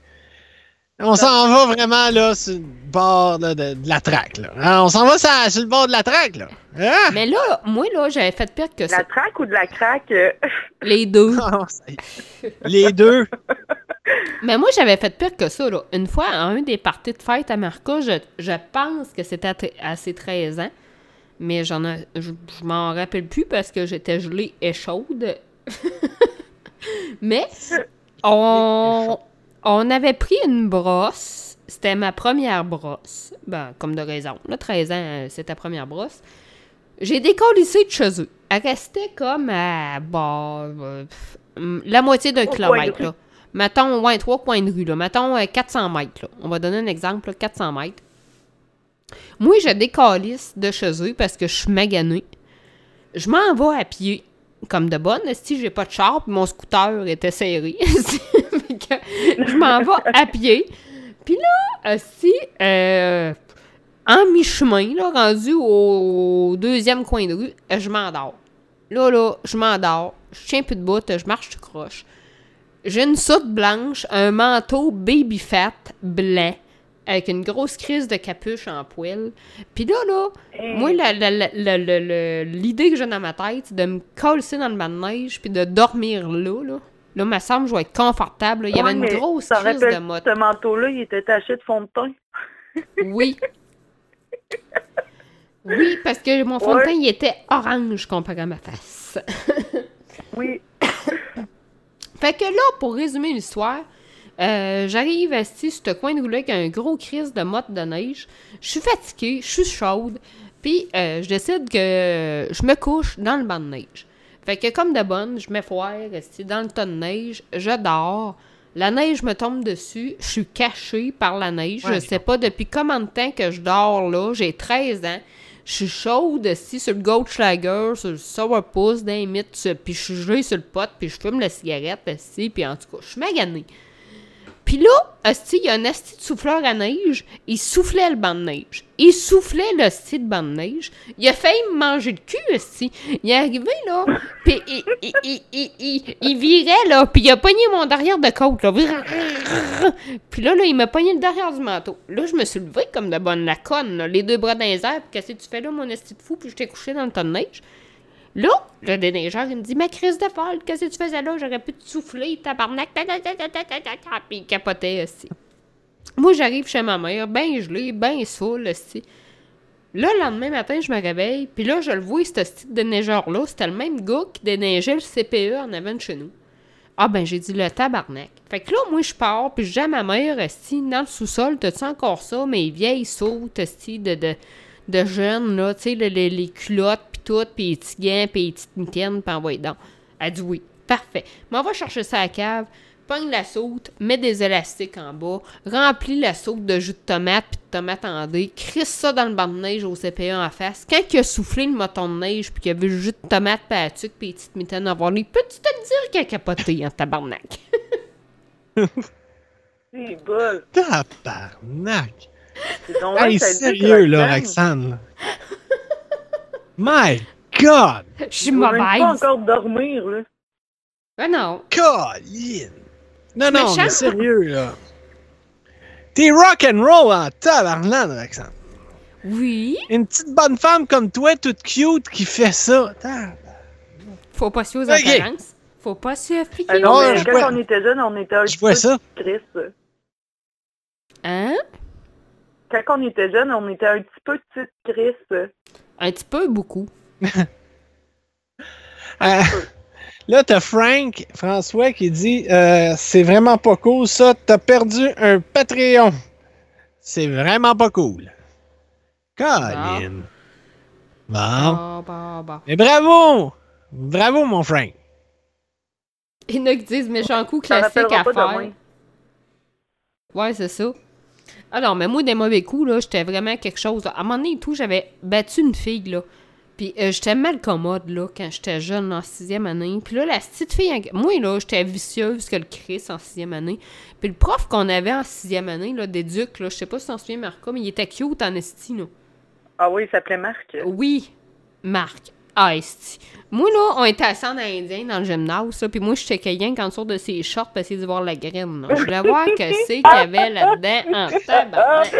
On s'en va vraiment, là, sur le bord là, de, de la traque, là. Hein, on s'en va sur, sur le bord de la traque, là. Hein? Mais là, moi, là, j'avais fait pire que De ça. la traque ou de la craque? euh, Les deux. Ah. Les deux. Mais moi, j'avais fait pire que ça, là. Une fois, à un des parties de fête à Marca, je, je pense que c'était à, ses 13 ans, Mais j'en ai, je, je m'en rappelle plus parce que j'étais gelée et chaude. Mais on, on avait pris une brosse. C'était ma première brosse. Ben, comme de raison. Là, 13 ans, euh, c'est ta première brosse. J'ai décollissé de chez eux. Elle restait comme à bah, euh, pff, la moitié d'un kilomètre. Là. Mettons, ouais, trois coins de rue. Là. Mettons euh, 400 mètres. Là. On va donner un exemple, là, 400 mètres. Moi, je décalisse de chez eux parce que je suis maganée. Je m'en vais à pied, comme de bonne. Si j'ai pas de char, puis mon scooter était serré. Fait que je m'en vais à pied. Puis là, si euh, en mi-chemin, là, rendu au deuxième coin de rue, je m'endors. Là, là, je m'endors. Je tiens plus de bout, je marche tout croche. J'ai une soute blanche, un manteau baby fat blanc, avec une grosse crise de capuche en poil. Puis là, là, moi, l'idée que j'ai dans ma tête, c'est de me coller dans le banc de neige puis de dormir là, là. Là, me semble, je vais être confortable. là. Il y avait une grosse crise de motte. Ce manteau-là, il était taché de fond de teint? Oui. Oui, parce que mon fond de teint, il était orange comparé à ma face. Oui. Fait que là, pour résumer l'histoire, euh, j'arrive assis sur ce coin de rue-là avec un gros crise de motte de neige. Je suis fatiguée, je suis chaude, puis euh, je décide que je me couche dans le banc de neige. Fait que comme de bonne, je m'effoire dans le tas de neige, je dors. La neige me tombe dessus, je suis cachée par la neige. Ouais, je sais pas depuis combien de temps que je dors là. J'ai 13 ans. Je suis chaude assis sur le Goldschlager, sur le Sourpuss, dans les mythes, puis je suis gelée sur le pot, puis je fume la cigarette assis, puis en tout cas, je suis maganée. Puis là, il y a un asti de souffleur à neige. Il soufflait le banc de neige. Il soufflait le asti de banc de neige. Il a failli me manger le cul, asti. Il est arrivé, là, puis il, il, il, il, virait, là, puis il a pogné mon derrière de côte, là. Puis là, là, il m'a pogné le derrière du manteau. Là, je me suis levée comme de bonne la conne, là, les deux bras dans les airs. Puis qu'est-ce que tu fais là, mon asti de fou? Puis je t'ai couché dans le tas de neige. Là, le déneigeur, il me dit, ma crise de folle, qu'est-ce que tu faisais là? J'aurais pu te souffler, tabarnak. Ta, ta, ta, ta, ta, ta, ta, ta. Puis il capotait aussi. Moi, j'arrive chez ma mère, ben gelé, ben saoul, aussi. Là, le lendemain matin, je me réveille, puis là, je le vois, ce style déneigeur-là, c'était le même gars qui déneigeait le CPE en avant de chez nous. Ah ben, j'ai dit le tabarnak. Fait que là, moi, je pars, puis à ma mère, esti, dans le sous-sol, t'as-tu encore ça, mes vieilles sautes, esti, de, de, de jeunes, là, tu sais, le- le- les culottes, tout, puis les petits gants, puis les petites mitaines, puis envoie donc. Elle dit oui. Parfait. Mais on va chercher ça à la cave, pogne la saute, met des élastiques en bas, remplit la saute de jus de tomate puis de tomate en dés, crisse ça dans le banc de neige au CPA en face. Quand il a soufflé le moton de neige puis qu'il a vu le jus de tomate puis la tuque puis les petites mitaines avoir les peux-tu te dire qu'il a capoté en tabarnak? C'est bol. Tabarnak! C'est Hey, sérieux, là, Roxane. My God! Je suis même pas mauvaise. encore dormir, là. Ben non. Colin! Non, non, mais sérieux, là. T'es rock'n'roll en tabarnak, Roxane. Oui. Une petite bonne femme comme toi, toute cute, qui fait ça. Faut pas se fier aux Ok. apparences. Faut pas se fier Ah non, Non, mais je quand vois- on était jeune, on était un Je petit vois peu ça. triste. Hein? Quand on était jeune, on était un petit peu petite triste. Un petit peu, beaucoup. Euh, là, t'as Frank, François, qui dit euh, C'est vraiment pas cool, ça. T'as perdu un Patreon. C'est vraiment pas cool. Colin. Bon. Ah, bah, bah. Mais bravo! Bravo, mon Frank. Il y en a qui disent méchant coup classique à faire. Ouais, c'est ça. Alors, mais moi, des mauvais coups, là, j'étais vraiment quelque chose. là. À un moment donné et tout, j'avais battu une fille, là. Puis euh, j'étais mal commode, là, quand j'étais jeune, en sixième année. Puis là, la petite fille, moi, là, j'étais vicieuse que le Christ en sixième année. Puis le prof qu'on avait en sixième année, là, d'éduc, là, je sais pas si t'en souviens, Marco, mais il était cute en esti, là. Ah oui, il s'appelait Marc. Oui, Marc. Ah, esti. Moi, là, on était assis en indien dans le gymnase, là, puis moi, je checkais rien quand sort de ses shorts pour essayer de voir la graine. là. Je voulais voir que c'est qu'il y avait là-dedans en tabarnak.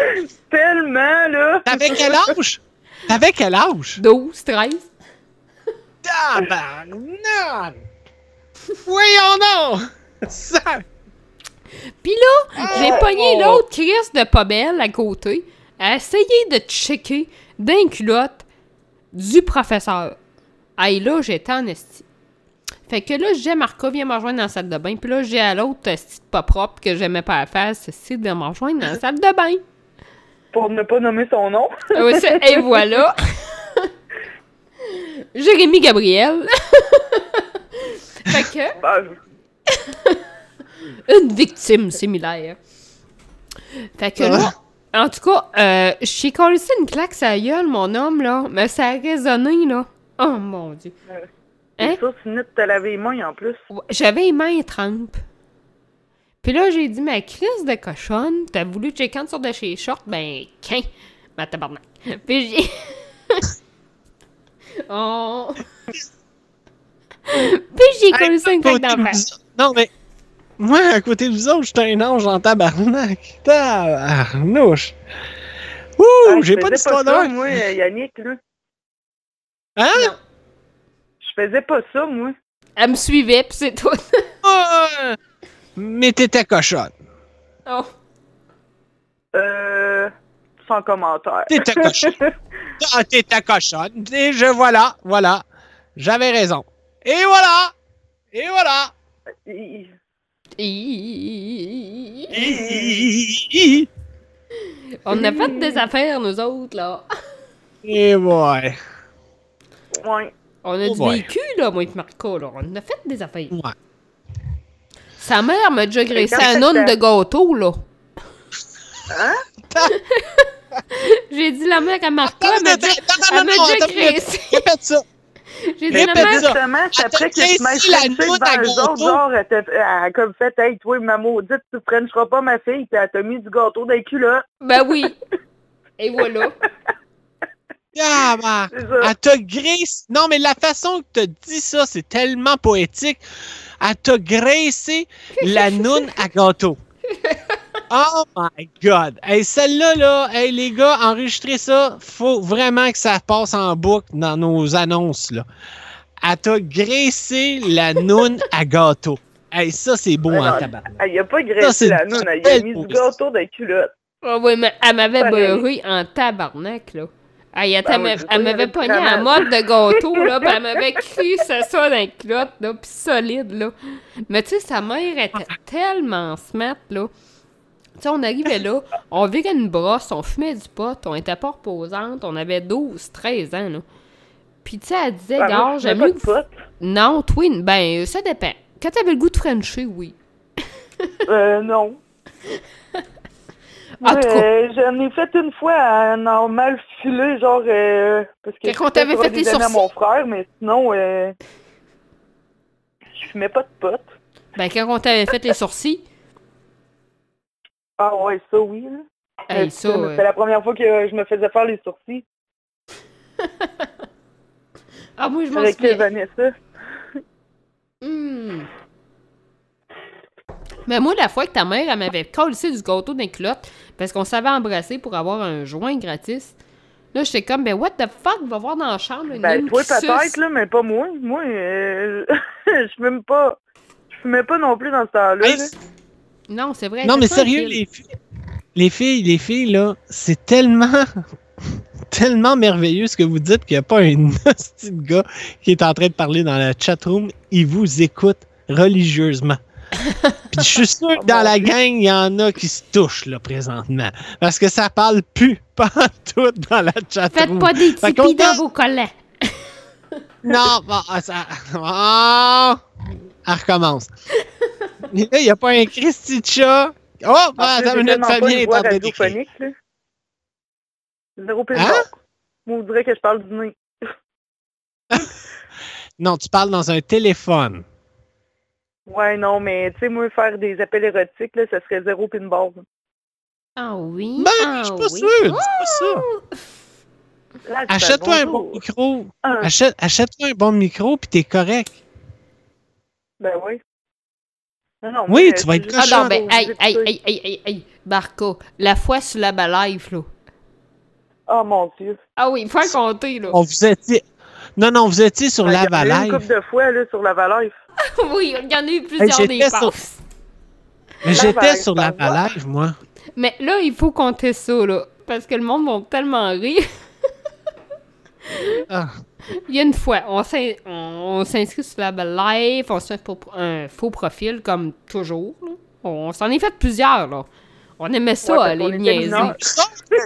Tellement, là! T'avais quel âge? T'avais quel âge? 12, 13. Tabarnak! Voyons donc! Ça... Puis là, j'ai Oh! pogné l'autre Chris de pas belle à côté, à essayer de checker d'un culotte du professeur. Hey, là, j'étais en esti. Fait que là, j'ai Marco, viens me rejoindre dans la salle de bain. Puis là, j'ai à l'autre esti pas propre que j'aimais pas la face, c'est de me rejoindre dans la salle de bain. Pour ne pas nommer son nom. Ah ça- et voilà. Jérémy Gabriel. fait que. Ben, Une victime similaire. Fait que là, en tout cas, euh, j'ai collé une claque sa gueule, mon homme, là. Mais ça a résonné, là. Oh mon dieu. Hein? C'est ça, tu te laver les mains en plus. J'avais les mains trempes. Puis là, j'ai dit, ma crise de cochonne, t'as voulu checker en sur de chez shorts? Ben, qu'un, ma tabarnak. Puis j'ai... oh... Puis j'ai collé ça une claque d'en face. Non, mais moi, à côté de vous autres, j'étais un ange en tabarnak. Tabarnouche. Ouh, Ah, j'ai pas d'histoire d'heure. moi, Yannick, là. Hein? Je faisais pas ça, moi. Elle me suivait, puis c'est tout. Ah, mais t'étais cochonne. oh. Euh. Sans commentaire. T'étais cochonne. Ah, t'étais cochonne. Et je, voilà, voilà. J'avais raison. Et voilà. Et voilà. On a fait des affaires, nous autres, là. Et ouais. Ouais. On a Oh du boy. vécu, là, moi et Marco, là. On a fait des affaires. Ouais. Sa mère m'a déjà graissé un onne de gâteau, là. Hein? J'ai dit la mère à Marco, elle m'a déjà, elle m'a déjà graissé. Répète ça. J'ai dit la mère... ça. Justement, après que tu à devant eux autres, gâteau? genre, elle a comme fait, hey, toi, ma maudite, tu frencheras pas ma fille, puis elle t'a mis du gâteau dans les culottes. Ben oui. Et voilà. Ah, bah, C'est ça. elle t'a graissé. Non, mais la façon que t'as dit ça, c'est tellement poétique. Elle t'a graissé la noune à gâteau. Oh my god. Hey, celle-là, là, hey, les gars, enregistrez ça. Faut vraiment que ça passe en boucle dans nos annonces, là. Elle t'a graissé la noune à gâteau. Hey, ça, c'est beau en tabac. Elle a pas graissé c'est la une noune, elle a mis du gâteau dans les culottes. Ah oui, mais elle m'avait beurré en tabarnak, là. Hey, elle, Ben elle ça, m'avait pogné en mode de gâteau, là, pis elle m'avait crissé ça dans les là, pis solide, là. Mais tu sais, sa mère était tellement smart, là. Tu sais, on arrivait là, on virait une brosse, on fumait du pot, on était pas reposante, on avait 12, 13 ans, là. Puis tu sais, elle disait, Ben, gars, j'aime mieux que... Non, twin, ben, ça dépend. Quand t'avais le goût de Frencher, oui. Euh, non. En tout cas. Euh, J'en ai fait une fois à en mal filé, genre, euh, parce que Quand pour fait les donner à sourcils? mon frère, mais sinon, euh, je fumais pas de pot. Ben, quand on t'avait fait les sourcils, Ah ouais, ça oui. là. hey, Euh, ça... C'était la première fois que je me faisais faire les sourcils Ah, moi, je m'en avec souviens. Vanessa. Hmm. Mais moi, la fois que ta mère, elle m'avait collé du gâteau d'un culotte parce qu'on savait embrasser pour avoir un joint gratis, là, j'étais comme, ben, what the fuck, va voir dans la chambre une Ben, toi peut-être, là, mais pas moi. Moi, euh, je fume pas. Je fumais pas non plus dans ce temps-là. Hey. Non, c'est vrai. Non, mais sérieux, les filles, les filles, les filles, là, c'est tellement, tellement merveilleux ce que vous dites qu'il n'y a pas un hostie de gars qui est en train de parler dans la chatroom. Il vous écoute religieusement. Puis je suis sûr que dans la gang, il y en a qui se touchent, là, présentement. Parce que ça parle plus, pas tout dans la chatroom. Faites pas des tipis dans vos collants. Non, bon, ah, ça. Ah! Elle recommence. Mais là, il n'y a pas un Christy de chat. Oh, bah, plus, attends une minute, Fabien est en train là. Zéro pile Hein? Moi, on dirait que je parle du nez. Non, tu parles dans un téléphone. Ouais, non, mais tu sais, moi, faire des appels érotiques, là, ça serait zéro pinball. Ah oui? Ben, ah je suis pas oui. sûr, dis pas ça. Achète-toi un bon micro. Ah. Achète, achète-toi un bon micro, puis t'es correct. Ben oui. Non, non, Oui, tu vas c'est être juste Ah non, ben, vous hey, hey, écouter. hey, hey, hey, hey, Barco, la fois sur la live, là. Oh mon Dieu. Ah oui, il faut compter, là. On vous étiez. Non, non, vous étiez sur Ben, la eu Une couple de fois, là, sur la Live. oui, il y en a eu plusieurs Hey, des j'étais sur-. Mais j'étais sur la va. Live, moi. Mais là, il faut compter ça, là. Parce que le monde va tellement rire. Ah. Il y a une fois, on s'in- on, on s'inscrit sur la Belle Life, on se fait pour- un faux profil, comme toujours. là. On s'en est fait plusieurs, là. On aimait ça, Ouais, les niaiser. mineurs.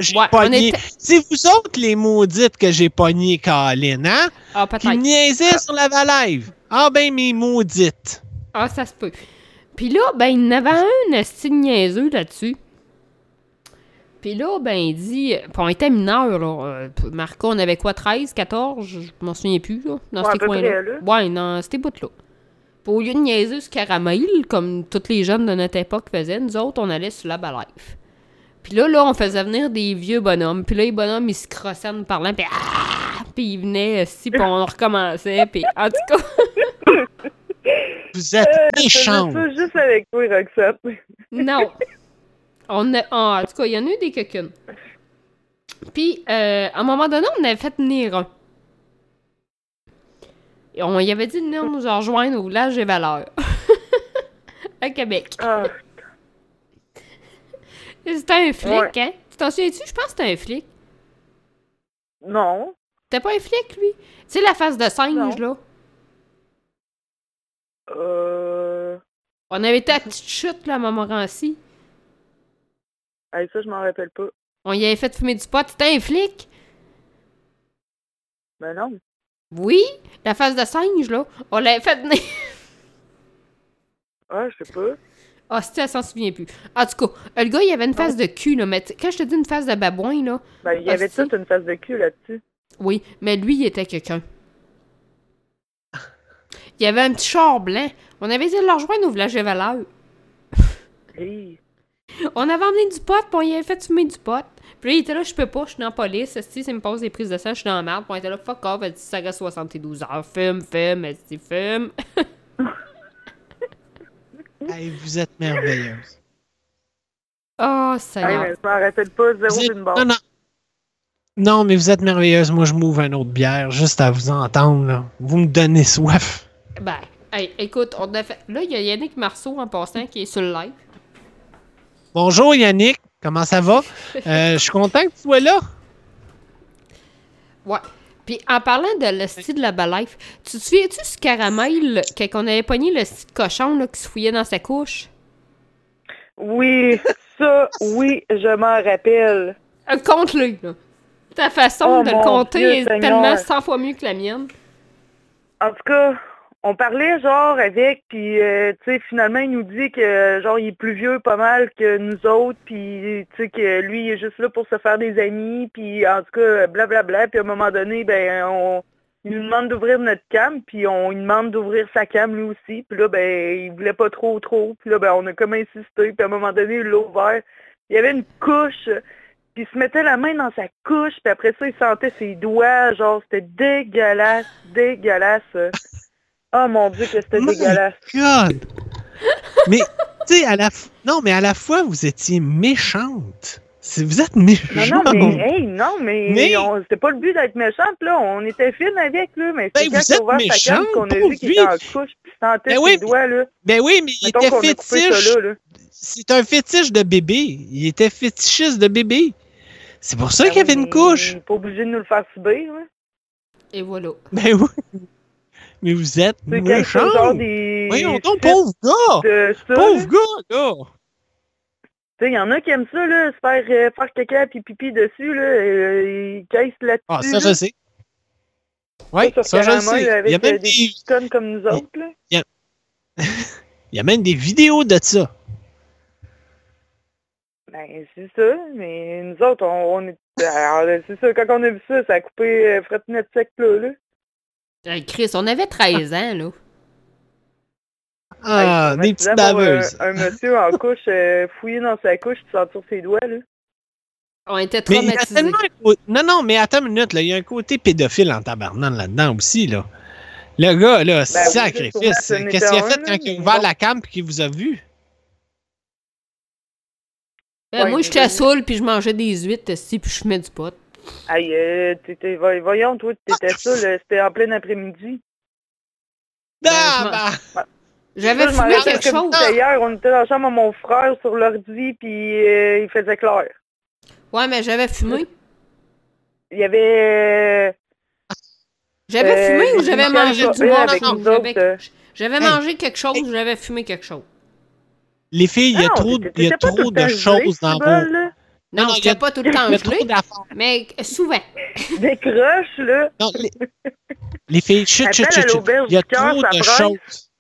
J'ai Ouais, on pogné. était- C'est vous autres, les maudites, que j'ai pogné, Colin, hein? Ah, Qui peut-être. niaisaient sur la Live. Ah ben, mes maudites. Ah, ça se peut. Puis là, ben, il y en avait un, style niaiseux là-dessus. Puis là, ben, il dit... Puis on était mineurs, là. Euh, Marco, on avait quoi, 13, 14? Je m'en souviens plus, là. Dans Ouais, ces coins-là. Ouais, dans ces bouts-là. Puis au lieu de niaiser sur Caramel, comme tous les jeunes de notre époque faisaient, nous autres, on allait sur la Life. Puis là, là, on faisait venir des vieux bonhommes. Puis là, les bonhommes, ils se crossaient en nous parlant. Puis ah! Puis ils venaient ici, puis on recommençait. Puis en tout cas... Vous êtes Euh, méchants. juste avec toi, Roxette. Non. On a, en tout cas, il y en a eu des coquines. Puis, euh, à un moment donné, on avait fait venir un. On y avait dit de venir nous rejoindre au village des valeurs. à Québec. Ah, C'était un flic, Ouais. hein? Tu t'en souviens-tu? Je pense que c'était un flic. non. C'était pas un flic, lui? Tu sais, la face de singe, Non. là? Euh... On avait été à petite chute, là, à Montmorency. Hey, ça, je m'en rappelle pas. On y avait fait fumer du pot. C'était un flic? Ben non. Oui, la face de singe, là. On l'avait fait venir. Ah, je sais pas. Ah, si elle s'en souvient plus. En tout cas, le gars, il avait une face de cul, là. Mais quand je te dis une face de babouin, là. Ben, il y avait hostie. toute une face de cul là-dessus. Oui, mais lui, il était quelqu'un. Il y avait un petit char blanc. On avait essayé de le rejoindre au village de Valeur. Hey. On avait emmené du pot, puis on y avait fait fumer du pot. Puis là, il était là, je peux pas, je suis dans la police. Si ça me pose des prises de sang, je suis dans la merde. Puis on était là, fuck off, elle dit, ça reste 72 heures. Fume, fume, elle dit, fume. Hey, vous êtes merveilleuses. Oh, Hey, Seigneur. mais m'en rappelle pas, zéro Vous êtes- d'une barre. Non, non. Non, mais vous êtes merveilleuses. Moi, je m'ouvre une autre bière juste à vous entendre. là. Vous me donnez soif. Ben, hey, écoute, on a fait. Là, il y a Yannick Marceau en passant qui est sur le live. Bonjour Yannick, comment ça va? Euh, je suis content que tu sois là. Ouais. Puis en parlant de le style de la Balife, tu te souviens-tu ce caramel quand on avait pogné le style cochon là, qui se fouillait dans sa couche? Oui, ça, oui, je m'en rappelle. Euh, Compte-le, là. Ta façon Oh, de le compter Dieu, est Seigneur. tellement 100 fois mieux que la mienne. En tout cas, on parlait genre avec, puis euh, tu sais, finalement, il nous dit que genre il est plus vieux pas mal que nous autres, puis tu sais que lui il est juste là pour se faire des amis, puis en tout cas, blablabla, puis à un moment donné, ben on il nous demande d'ouvrir notre cam, puis on lui demande d'ouvrir sa cam lui aussi, puis là ben il voulait pas trop trop, puis là ben on a comme insisté, puis à un moment donné il l'a ouvert, il y avait une couche, puis il se mettait la main dans sa couche, puis après ça il sentait ses doigts, genre c'était dégueulasse, dégueulasse. Oh mon dieu que c'était My dégueulasse. God! Mais, tu sais, à la f- Non, mais à la fois, vous étiez méchante. C'est- Vous êtes Non, méchante. non, mais, hey, non, mais, Mais- on- c'était pas le but d'être méchante, là. On était fine avec, là. Mais c'est Ben, quand ouvert sa qu'on a vu qu'il lui. était en couche, puis sentait Ben ses oui, doigts, là. Ben oui, mais il était qu'on fétiche. C'est un fétiche de bébé. Il était fétichiste de bébé. C'est pour ça Ben qu'il y avait une couche. Pas obligé de nous le faire subir, là. Et voilà. Ben oui. Mais vous êtes méchant. des... Voyons donc, pauvre gars. Ça. Pauvre gars, là. Tu sais, il y en a qui aiment ça, là, se faire, euh, faire caca puis pipi dessus, là. euh, ils caissent là-dessus. Ah, ça, là. je sais. Oui, Sur ça, je sais. Il y a Avec même euh, des des, petits connes comme nous autres, là. il y a même des vidéos de ça. Ben, c'est ça, mais nous autres, on, on est... alors, c'est ça, quand on a vu ça, ça a coupé euh, fret net sec, là, là. Hey, Chris, on avait 13 ans, là. Ah, Hey, des petites baveuses. Un, un monsieur en couche, euh, fouillé dans sa couche, puis sentir ses doigts, là? On était traumatisés. côté- Non, non, mais attends une minute, là. Il y a un côté pédophile en tabarnane là-dedans aussi, là. Le gars, là, Ben sacrifice. Qu'est-ce qu'il a fait quand il a ouvert bon. la cam et qu'il vous a vu? Ben, Ouais, moi, j'étais saoule, puis je mangeais des huîtres, si, puis je fumais du pot. Aïe, euh, t'étais... voy- Voyons, toi, t'étais ça, là, c'était en plein après-midi. Ah, je bah, J'avais Ça, fumé quelque chose. hier, on était dans la chambre à mon frère sur l'ordi, puis euh, il faisait clair. Ouais, mais j'avais fumé. Il y avait... euh, J'avais Euh, fumé ou j'avais mangé du nous J'avais- autres, euh. J'avais Hey. mangé quelque chose ou j'avais fumé quelque chose? Les filles, il y a Non, trop, y a trop de choses dans vos. Non, non, il y j'étais a- pas tout le temps Il y a trop gelé, d'affaires. mais souvent. Décroche, là. Non, les, les filles, chut, chut, chut, chut. Il y a trop de choses.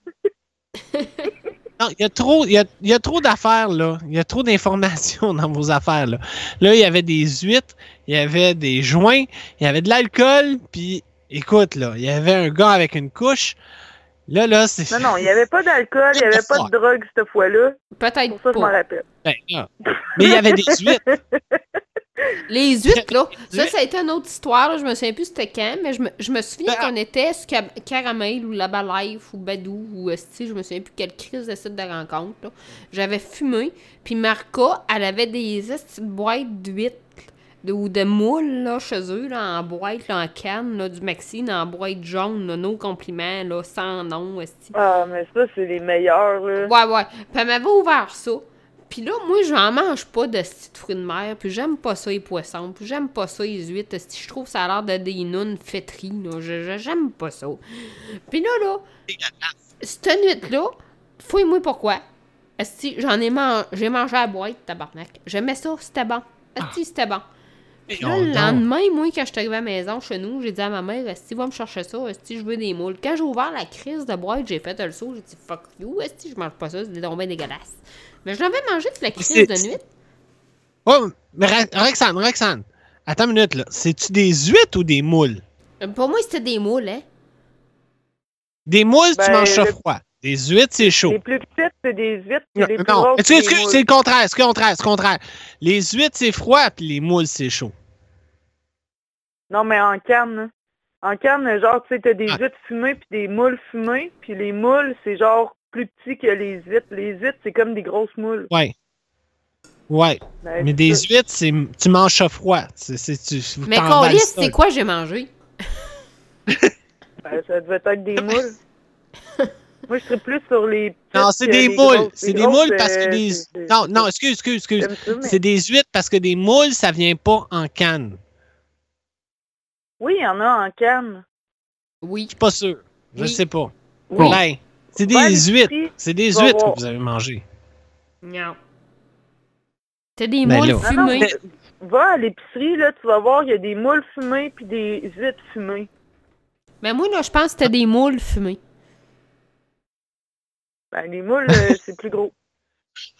Non, il y a trop, il y a, il y a trop d'affaires, là. Il y a trop d'informations dans vos affaires, là. Là, il y avait des huîtres, il y avait des joints, il y avait de l'alcool, puis écoute, là, il y avait un gars avec une couche. Là, là, c'est. Non, non, il n'y avait pas d'alcool, il n'y avait pas de drogue cette fois-là. Peut-être Pour ça, je m'en pas. rappelle. Ben, là. Mais il y avait des huîtres. Les huîtres, là, ça, ça a été une autre histoire. là. Je me souviens plus c'était quand, mais je me, je me souviens qu'on était Caramel ou Laba Life ou Badou ou Esti, je me souviens plus quelle crise de site de rencontre. J'avais fumé, puis Marca, elle avait des esti boîtes d'huîtres de- ou de moules là, chez eux, là, en boîte, là, en canne, là, du Maxine, en boîte jaune, là, nos compliments, là, sans nom, esti. Ah, mais ça, c'est les meilleurs, là. Ouais, ouais. Puis elle m'avait ouvert ça. Puis là, moi, j'en mange pas de petits fruits de mer. Puis j'aime pas ça, les poissons. Puis j'aime pas ça, les huîtres. esti. Je trouve ça a l'air de des nounes fêteries, là. Je- je- J'aime pas ça. Puis là, là, cette nuit-là, fouille-moi pourquoi. Esti, j'en ai mangé, j'ai mangé à la boîte, tabarnak. J'aimais ça, c'était bon. Esti, c'était bon. Puis là, le lendemain, moi, quand je suis arrivée à la maison chez nous, j'ai dit à ma mère, Esti, va me chercher ça, Esti, je veux des moules. Quand j'ai ouvert la crise de boîte, j'ai fait le saut, j'ai dit, fuck you, Esti, je mange pas ça, c'est tombé dégueulasse. Mais je l'avais mangé toute la crise de nuit. Oh, mais Roxane, Roxane, attends une minute, là. C'est-tu des huîtres ou des moules? Euh, Pour moi, c'était des moules, hein. Des moules, tu Ben, manges ça le- froid. Des huîtres, c'est chaud. Les plus petites, c'est des huîtres, Non, les plus non. c'est le contraire, c'est le contraire, c'est le contraire. Les huîtres, c'est froid, puis les moules, c'est chaud. Non, mais en canne, là. En canne, genre, tu sais, t'as des Ah. huîtres fumées puis des moules fumées, puis les moules, c'est genre plus petit que les huîtres. Les huîtres, c'est comme des grosses moules. Ouais. Ouais. Ben, Mais des huîtres, c'est tu manges ça froid. C'est, c'est, tu, vous Mais c'est quoi j'ai mangé? Ben, ça devait être des moules. Moi, je serais plus sur les Non, c'est des les moules. C'est des moules parce que euh, des. Non, non, excuse, excuse, excuse. C'est des huîtres parce que des moules, ça vient pas en canne. Oui, il y en a en canne. Oui. Je suis pas sûr. Je Oui. sais pas. Oui. Ben, c'est des huîtres. C'est des huîtres voir. que vous avez mangées. Non. C'était des Ben moules là. Non, non, fumées. mais va à l'épicerie, là, tu vas voir, il y a des moules fumées puis des huîtres fumées. Mais moi, là, je pense que c'était des moules fumées. Ben, les moules, euh, c'est plus gros.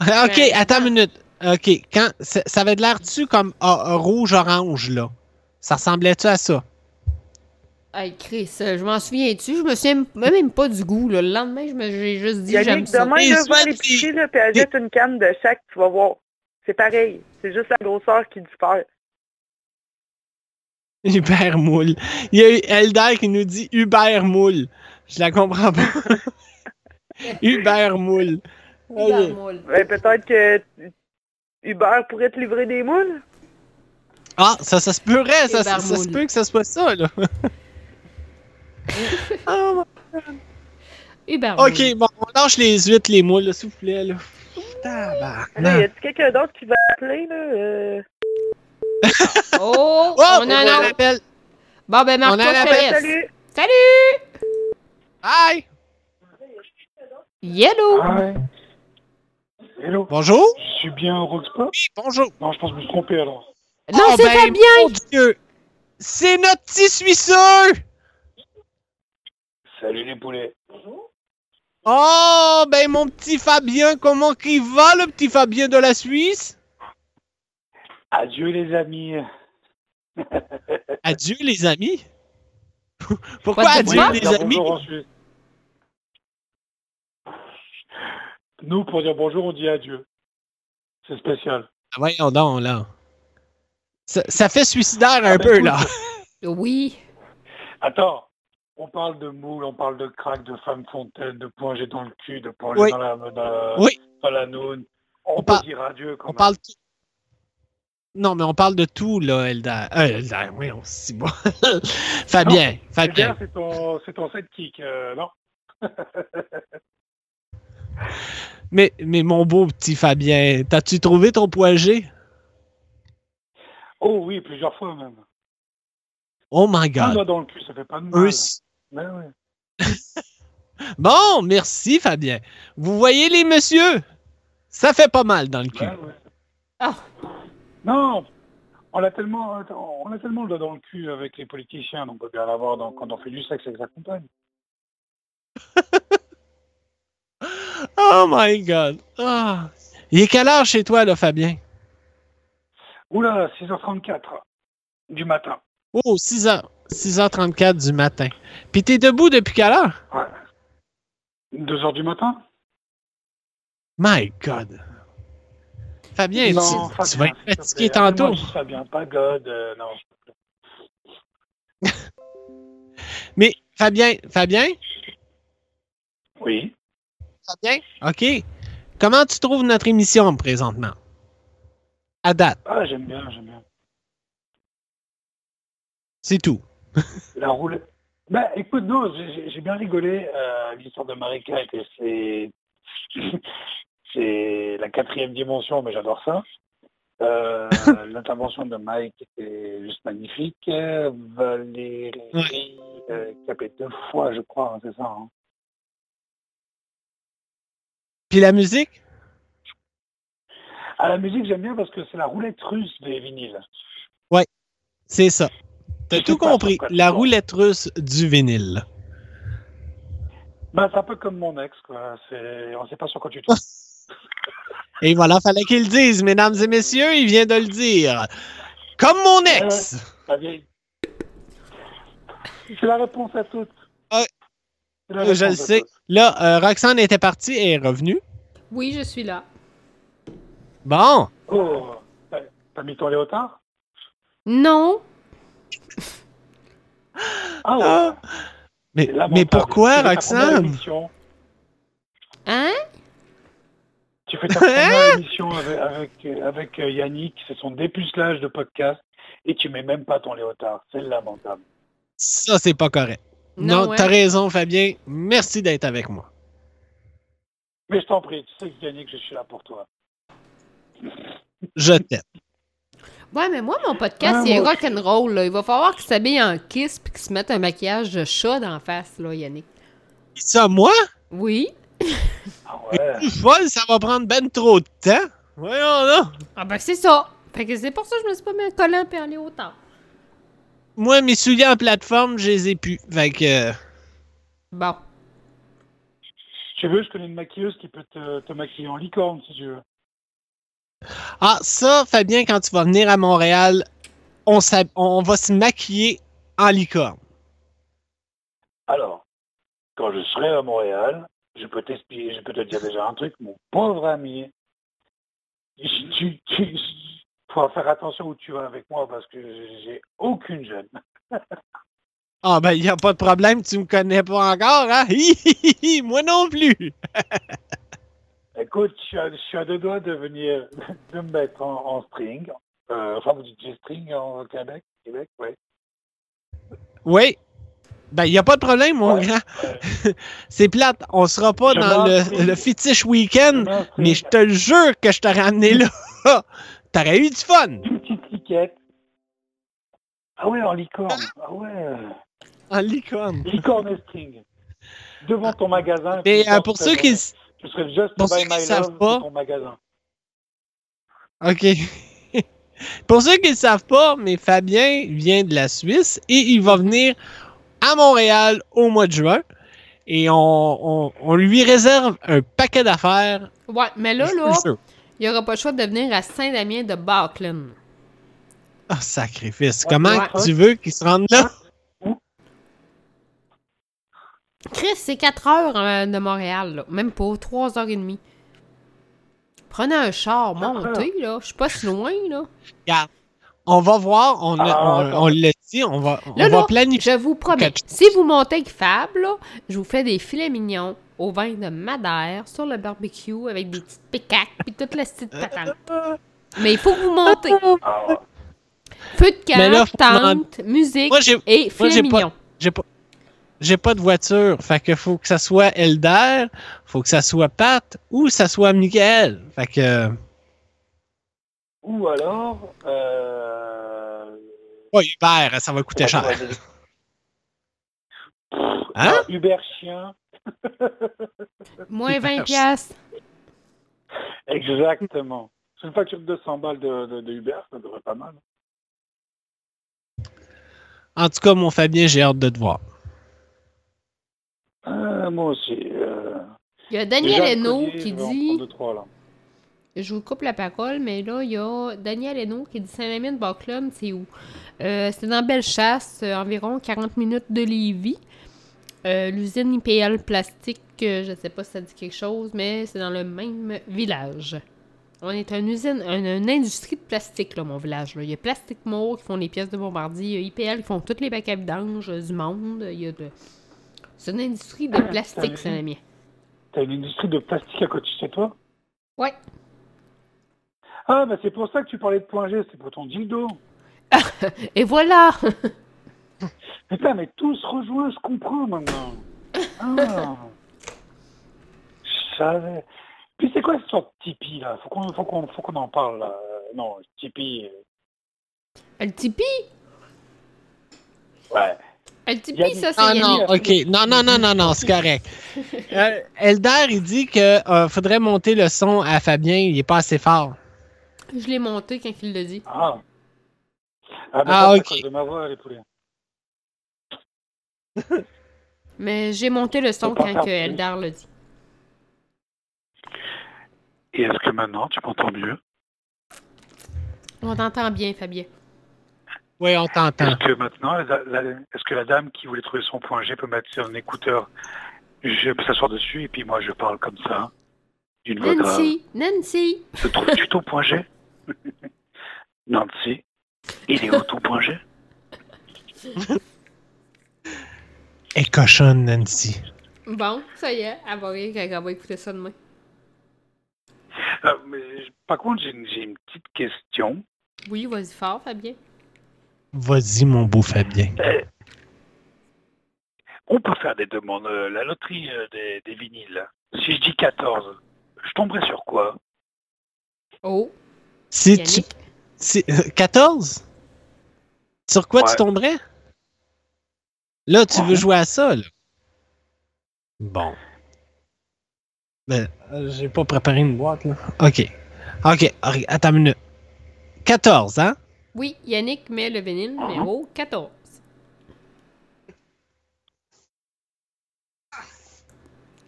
Ah, OK, Ben, attends une minute. OK, quand ça, ça avait de l'air dessus comme ah, rouge-orange, là? Ça ressemblait-tu à ça? Hey, Chris, euh, je m'en souviens-tu? Je me souviens même pas du goût, là. Le lendemain, je me- j'ai juste dit, j'aime ça. demain, Les là, va à l'épicerie, là, puis achète une canne de chaque, tu vas voir. C'est pareil. C'est juste la grosseur qui diffère. Hubert Moule. Il y a eu Elder qui nous dit Hubert Moule. Je la comprends pas. Hubert Moule. Ok. moules. Ben, peut-être que Hubert pourrait te livrer des moules? Ah, ça, ça se pourrait, ça, ça, Hubert ça se Moule. peut que ça soit ça, là. Ah, Hubert ok, bon, on lâche les huîtres, les moules, s'il vous plaît, là. Tabarnak. y a-tu quelqu'un d'autre qui va appeler, là? Euh... Oh, Oh, on a un appelle. Bon, ben, Marco, On a je appel. Salut! Salut! Hi! Yellow! Hi. Hello. Bonjour. Je suis bien au Roxpa Oui, bonjour. Non, je pense que je me suis trompé alors. Non, Oh, c'est ben, Fabien! mon Dieu. C'est notre petit Suisseux! Salut les poulets. Oh, ben mon petit Fabien, comment qu'il va, le petit Fabien de la Suisse? Adieu les amis. Adieu, les amis. Pourquoi adieu, les amis? bonjour. Nous, pour dire bonjour, on dit adieu. C'est spécial. Ah, Voyons donc, là. Ça, ça fait suicidaire un Ah, ben, peu, écoute. là. Oui. Attends, on parle de moule, on parle de crack, de femme fontaine, de plonger dans le cul, de plonger Oui. dans la, dans Oui, dans la noune. On, On peut par- dire adieu quand on même. parle... tout- Non, mais on parle de tout, là, Eldar. Euh, Eldar, oui, on se dit bon. Fabien, C'est Fabien. bien, c'est ton, c'est ton sidekick, euh, non? Mais, mais mon beau petit Fabien, t'as-tu trouvé ton poids G? Oh oui, plusieurs fois même. Oh my Un God. doigt dans le cul, ça fait pas de mal. Ben ouais. Bon, merci Fabien. Vous voyez les messieurs? Ça fait pas mal dans le cul. Ouais. Non, on a tellement, on a tellement le doigt dans le cul avec les politiciens, donc on peut bien l'avoir dans- quand on fait du sexe avec sa compagne. Oh my God. Ah. Il est quelle heure chez toi, là, Fabien? Oula, 6h34 du matin. Oh, 6h. 6h34 du matin. Puis t'es debout depuis quelle heure? Ouais. 2h du matin? My God. Fabien, Non, tu, vas être fatigué tantôt. Juste Fabien, pas God, euh, non. Mais Fabien, Fabien? Oui. Fabien? OK. Comment tu trouves notre émission présentement? À date, Ah, j'aime bien, j'aime bien. C'est tout. La roulette. Ben, écoute, non, j'ai- bien rigolé. Euh, L'histoire de Marika c'est c'est la quatrième dimension, mais j'adore ça. Euh, L'intervention de Mike était juste magnifique. Euh, Valérie, euh, a fait deux fois, je crois, hein, c'est ça. hein. Puis la musique? À la musique, j'aime bien parce que c'est la roulette russe des vinyles. Ouais, c'est ça. T'as tout compris. La roulette russe du vinyle. Ben, c'est un peu comme mon ex, quoi. C'est- On sait pas sur quoi tu tombes. Et voilà, fallait qu'il le dise, mesdames et messieurs, il vient de le dire. Comme mon ex. La vieille. C'est la réponse à toutes. Euh, Je le sais. toutes. Là, euh, Roxane était partie et est revenue. Oui, je suis là. Bon. Oh, t'as- t'as mis ton léotard? Non. Ah ouais. Ah. Mais, mais pourquoi, Roxane? émission- Hein? Tu fais ta première émission avec, avec, avec euh, Yannick, c'est son dépucelage de podcast, et tu mets même pas ton léotard. C'est lamentable. Ça, c'est pas correct. Non, Non, ouais. t'as raison, Fabien. Merci d'être avec moi. Mais je t'en prie, tu sais que Yannick, je suis là pour toi. Je t'aime. Ouais, mais moi, mon podcast, Ah, il est rock'n'roll. là. Il va falloir qu'il s'habille en kiss puis qu'il se mette un maquillage de chat d'en face, là, Yannick. Ça, moi? Oui. Ah ouais. Folle, ça va prendre ben trop de temps. Voyons là. Ah ben, c'est ça. Fait que c'est pour ça que je me suis pas mis un collant puis un léotard. Moi, mes souliers en plateforme, je les ai plus. Fait que. euh, Bon. Tu veux, je connais une maquilleuse qui peut te, te maquiller en licorne, si tu veux. Ah, ça, Fabien, quand tu vas venir à Montréal, on, va se maquiller en licorne. Alors, quand je serai à Montréal, je peux t'expliquer, je peux te dire déjà un truc, mon pauvre ami. Tu, tu, faut faire attention où tu vas avec moi parce que j'ai aucune jeune. Ah, ben, il a pas de problème, tu me connais pas encore, hein? Hi, hi, hi, hi, Moi non plus. Écoute, je suis à, je suis à deux doigts de venir, de me mettre en, en string. Euh, enfin, vous dites G-string en Québec, Québec, ouais. Oui. Ben, il a pas de problème, mon grand. C'est plate. On sera pas Je dans le, le fétiche week-end, mais je te le jure que je t'aurais amené là. T'aurais eu du fun. Une petite liquette. Ah ouais, en licorne. Ah ouais. En licorne. Licorne et string. Devant ton magasin. Mais euh, pour ceux qui... journée. Tu serais just pour qui my savent love pas- ton magasin. OK. Pour ceux qui ne savent pas, mais Fabien vient de la Suisse et il va venir à Montréal au mois de juin. Et on, on- on lui réserve un paquet d'affaires. Ouais, mais là, là, il n'y aura pas le choix de venir à Saint-Damien de Barclin. Ah, sacrifice. Ouais, Comment ouais. tu veux qu'il se rende là? Chris, c'est 4 heures euh, de Montréal, là. Même pas, 3 heures et demie. Prenez un char, montez, là. Je suis pas si loin, là. Regarde, on va voir. On, a- Ah, on, attends. on l'a dit. On va, on Là, va là, planifier. je vous promets, quelque si vous montez avec Fab, là, je vous fais des filets mignons au vin de Madère sur le barbecue avec des petites picaques puis toute la petite patente. Mais il faut que vous montez. Ah ouais. Feu de camp, tente, musique Moi, et filets mignons. J'ai pas. J'ai pas de voiture. Fait que faut que ça soit Elder, faut que ça soit Pat ou ça soit Michael. Fait que. Ou alors, euh, Uber, ça va coûter cher. Hein? Uber chien. Moins 20 piastres. Exactement. C'est une facture de 200 balles de, de, de Uber, ça devrait pas mal. En tout cas, mon Fabien, j'ai hâte de te voir. Moi aussi. euh, Il y a Daniel Hainaut qui dit... deux, trois. Je vous coupe la parole, mais là, il y a Daniel Hainaut qui dit Club, c'est où? Euh, c'est dans Bellechasse, euh, environ 40 minutes de Lévis. Euh, L'usine IPL Plastique, je ne sais pas si ça dit quelque chose, mais c'est dans le même village. On est une usine, une, une industrie de plastique, là, mon village. là. Il y a Plastic Mo qui font les pièces de bombardier, il y a IPL qui font toutes les bacs à vidange du monde. Il y a de... C'est une industrie de plastique, Saint-Mamie. T'as une industrie de plastique à côté de chez toi Ouais. Ah, bah c'est pour ça que tu parlais de point G, c'est pour ton dildo. Et voilà Putain, mais tout se rejoint, je comprends maintenant. Ah. Je savais. Puis c'est quoi cette sorte de Tipeee, là? Faut qu'on faut qu'on faut qu'on en parle, là. Euh, Non, Tipeee... euh, Le Tipeee? Ouais. Le Tipeee, ça, c'est Ah non, ok. Non, non, non, non, non, c'est correct. Euh, Eldar, il dit que euh, faudrait monter le son à Fabien, il est pas assez fort. Je l'ai monté quand il l'a dit. Ah. Ah, bah, Ah, ok. les poulets. Mais j'ai monté le son quand que. Eldar l'a dit. Et est-ce que maintenant, tu m'entends mieux? On t'entend bien, Fabien. Oui, on t'entend. Est-ce que maintenant, est-ce que la dame qui voulait trouver son point G peut mettre un écouteur Je peux s'asseoir dessus et puis moi je parle comme ça, d'une voix grave. Nancy! Nancy! Se trouves-tu ton point G? Nancy, il est où ton point G? Et cochonne, Nancy. Bon, ça y est, elle va rire quand elle va écouter ça demain. Euh, mais, Par contre, j'ai une, j'ai une petite question. Oui, vas-y fort, Fabien. Vas-y, mon beau Fabien. Euh, on peut faire des demandes, euh, la loterie euh, des, des vinyles. Si je dis 14, je tomberai sur quoi? Oh! Si tu. si- euh, 14? Sur quoi tu tomberais? Là, tu veux jouer à ça, là? Bon. Ben, euh, j'ai pas préparé une boîte, là. OK. OK, attends une minute. 14, hein? Oui, Yannick met le vinyle numéro 14.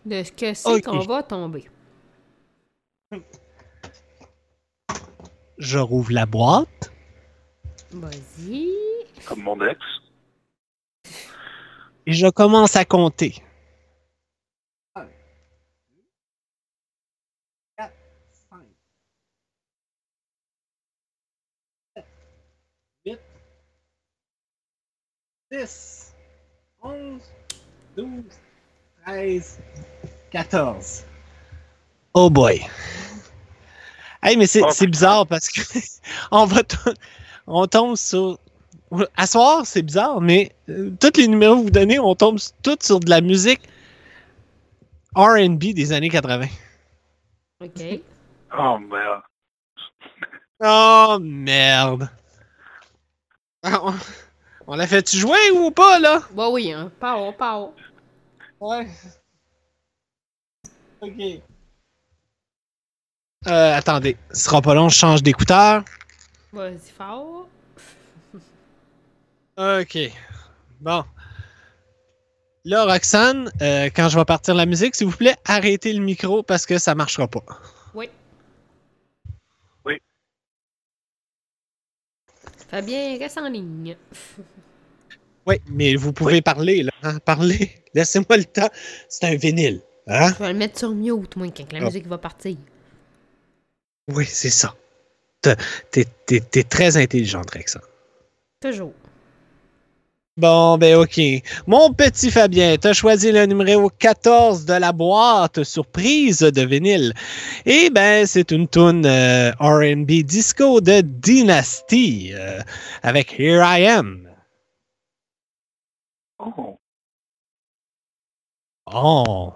De ce que c'est qu'on va tomber. Je rouvre la boîte. Vas-y. Comme mon ex. Et je commence à compter. Dix, onze, douze, treize, quatorze. Oh boy. Hey, mais c'est c'est bizarre parce que on va to- on tombe sur. À soir, c'est bizarre, mais euh, tous les numéros que vous donnez, on tombe tous sur de la musique RB des années 80. OK. Oh merde. Oh merde. On l'a fait-tu jouer ou pas, là? Bah oui, hein. Pas haut, pas haut. Ouais. Ok. Euh, attendez, ce sera pas long, je change d'écouteur. Vas-y fort. Ok. Bon. Là, Roxane, euh, quand je vais partir la musique, s'il vous plaît, arrêtez le micro parce que ça marchera pas. Oui. Oui. Fabien, reste en ligne. Oui, mais vous pouvez parler, là. hein, Parlez. Laissez-moi le temps. C'est un vinyle. Hein? Je vais le mettre sur mute, moi, quand la Ah. musique va partir. Oui, c'est ça. T'es- T'es t'es- t'es très intelligente, Roxane. Toujours. Bon, ben ok. Mon petit Fabien, t'as choisi le numéro 14 de la boîte surprise de vinyle. Et ben, c'est une tune euh, R&B disco de Dynasty euh, avec Here I Am. Oh. Oh.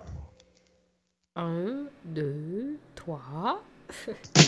Un, deux, trois.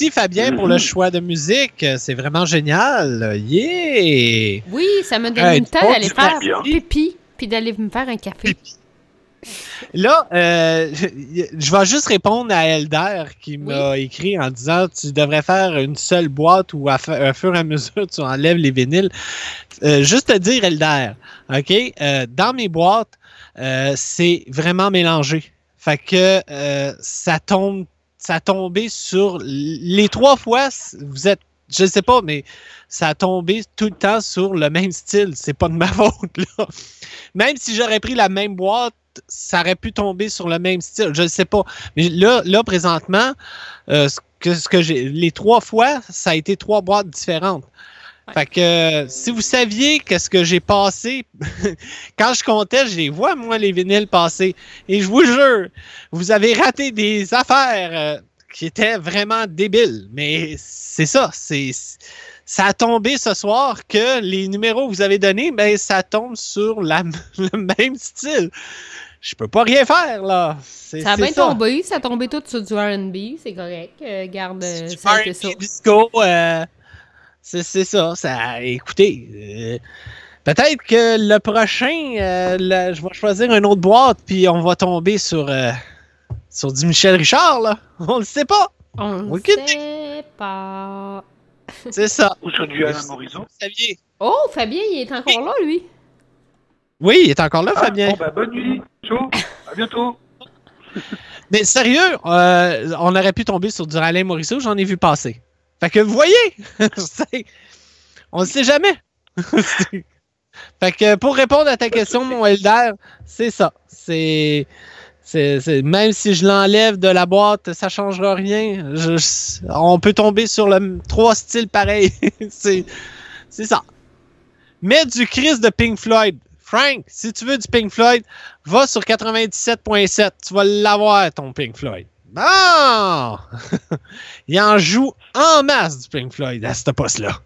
Merci Fabien pour le Mhm. choix de musique. C'est vraiment génial. Yeah! Oui, ça me donne Hey, une temps d'aller faire pipi puis d'aller me faire un café. Là, euh, je vais juste répondre à Elder qui m'a écrit en disant tu devrais faire une seule boîte où à, à fur et à mesure tu enlèves les vinyles. Euh, juste te dire, Elder, OK, euh, dans mes boîtes, euh, c'est vraiment mélangé. Fait que euh, ça tombe, ça a tombé sur les trois fois, vous êtes, je sais pas, mais ça a tombé tout le temps sur le même style. C'est pas de ma faute, là. Même si j'aurais pris la même boîte, ça aurait pu tomber sur le même style. Je ne sais pas. Mais là, là présentement, euh, ce que, j'ai. Les trois fois, ça a été trois boîtes différentes. Fait que euh, si vous saviez qu'est-ce que j'ai passé, quand je comptais, je les vois, moi, les vinyles passer. Et je vous jure, vous avez raté des affaires euh, qui étaient vraiment débiles. Mais c'est ça, c'est ça a tombé ce soir que les numéros que vous avez donnés, ben ça tombe sur la, le même style. Je peux pas rien faire là. Ça a bien tombé, ça a tombé tout sur du R&B, c'est correct. Euh, garde, ça été ça. disco, euh, c'est c'est ça, ça. Écoutez, euh, peut-être que le prochain, euh, je vais choisir une autre boîte, puis on va tomber sur, euh, sur du Michel Richard, là. On le sait pas. On ne Aucune sait pas. C'est ça. Ou sur du Alain Morisot. Oh, Fabien, il est encore là, lui. Oui, il est encore là, Fabien. Bon, bah, bonne nuit. Ciao. À bientôt. Mais sérieux, euh, on aurait pu tomber sur du Alain Morisseau, j'en ai vu passer. Fait que vous voyez, on ne sait jamais. fait que pour répondre à ta question, mon Elder, c'est ça. C'est, c'est, même si je l'enlève de la boîte, ça changera rien. Je- on peut tomber sur le trois styles pareils. c'est, c'est ça. Mets du Chris de Pink Floyd. Frank, si tu veux du Pink Floyd, va sur 97.7. Tu vas l'avoir, ton Pink Floyd. Bon! Il en joue en masse du Pink Floyd à ce poste-là.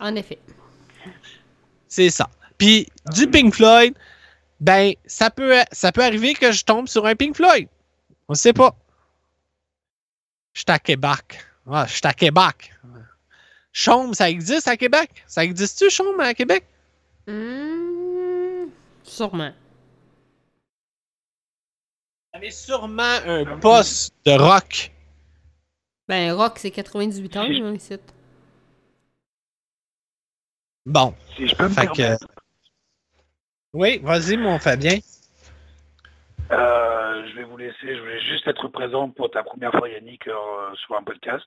En effet. C'est ça. Puis du Pink Floyd, ben, ça peut, ça peut arriver que je tombe sur un Pink Floyd. On sait pas. Je suis à Québec. Ouais, je suis à Québec. Chaume, ça existe à Québec? Ça existe-tu, Chaume, à Québec? Hmm, sûrement. Avait sûrement un poste de rock. Ben, Rock, c'est 98 ans, hein, ici. Bon. Si je peux me que- permettre. Oui, vas-y, mon Fabien. Euh, je vais vous laisser. Je voulais juste être présent pour ta première fois, Yannick, euh, sur un podcast.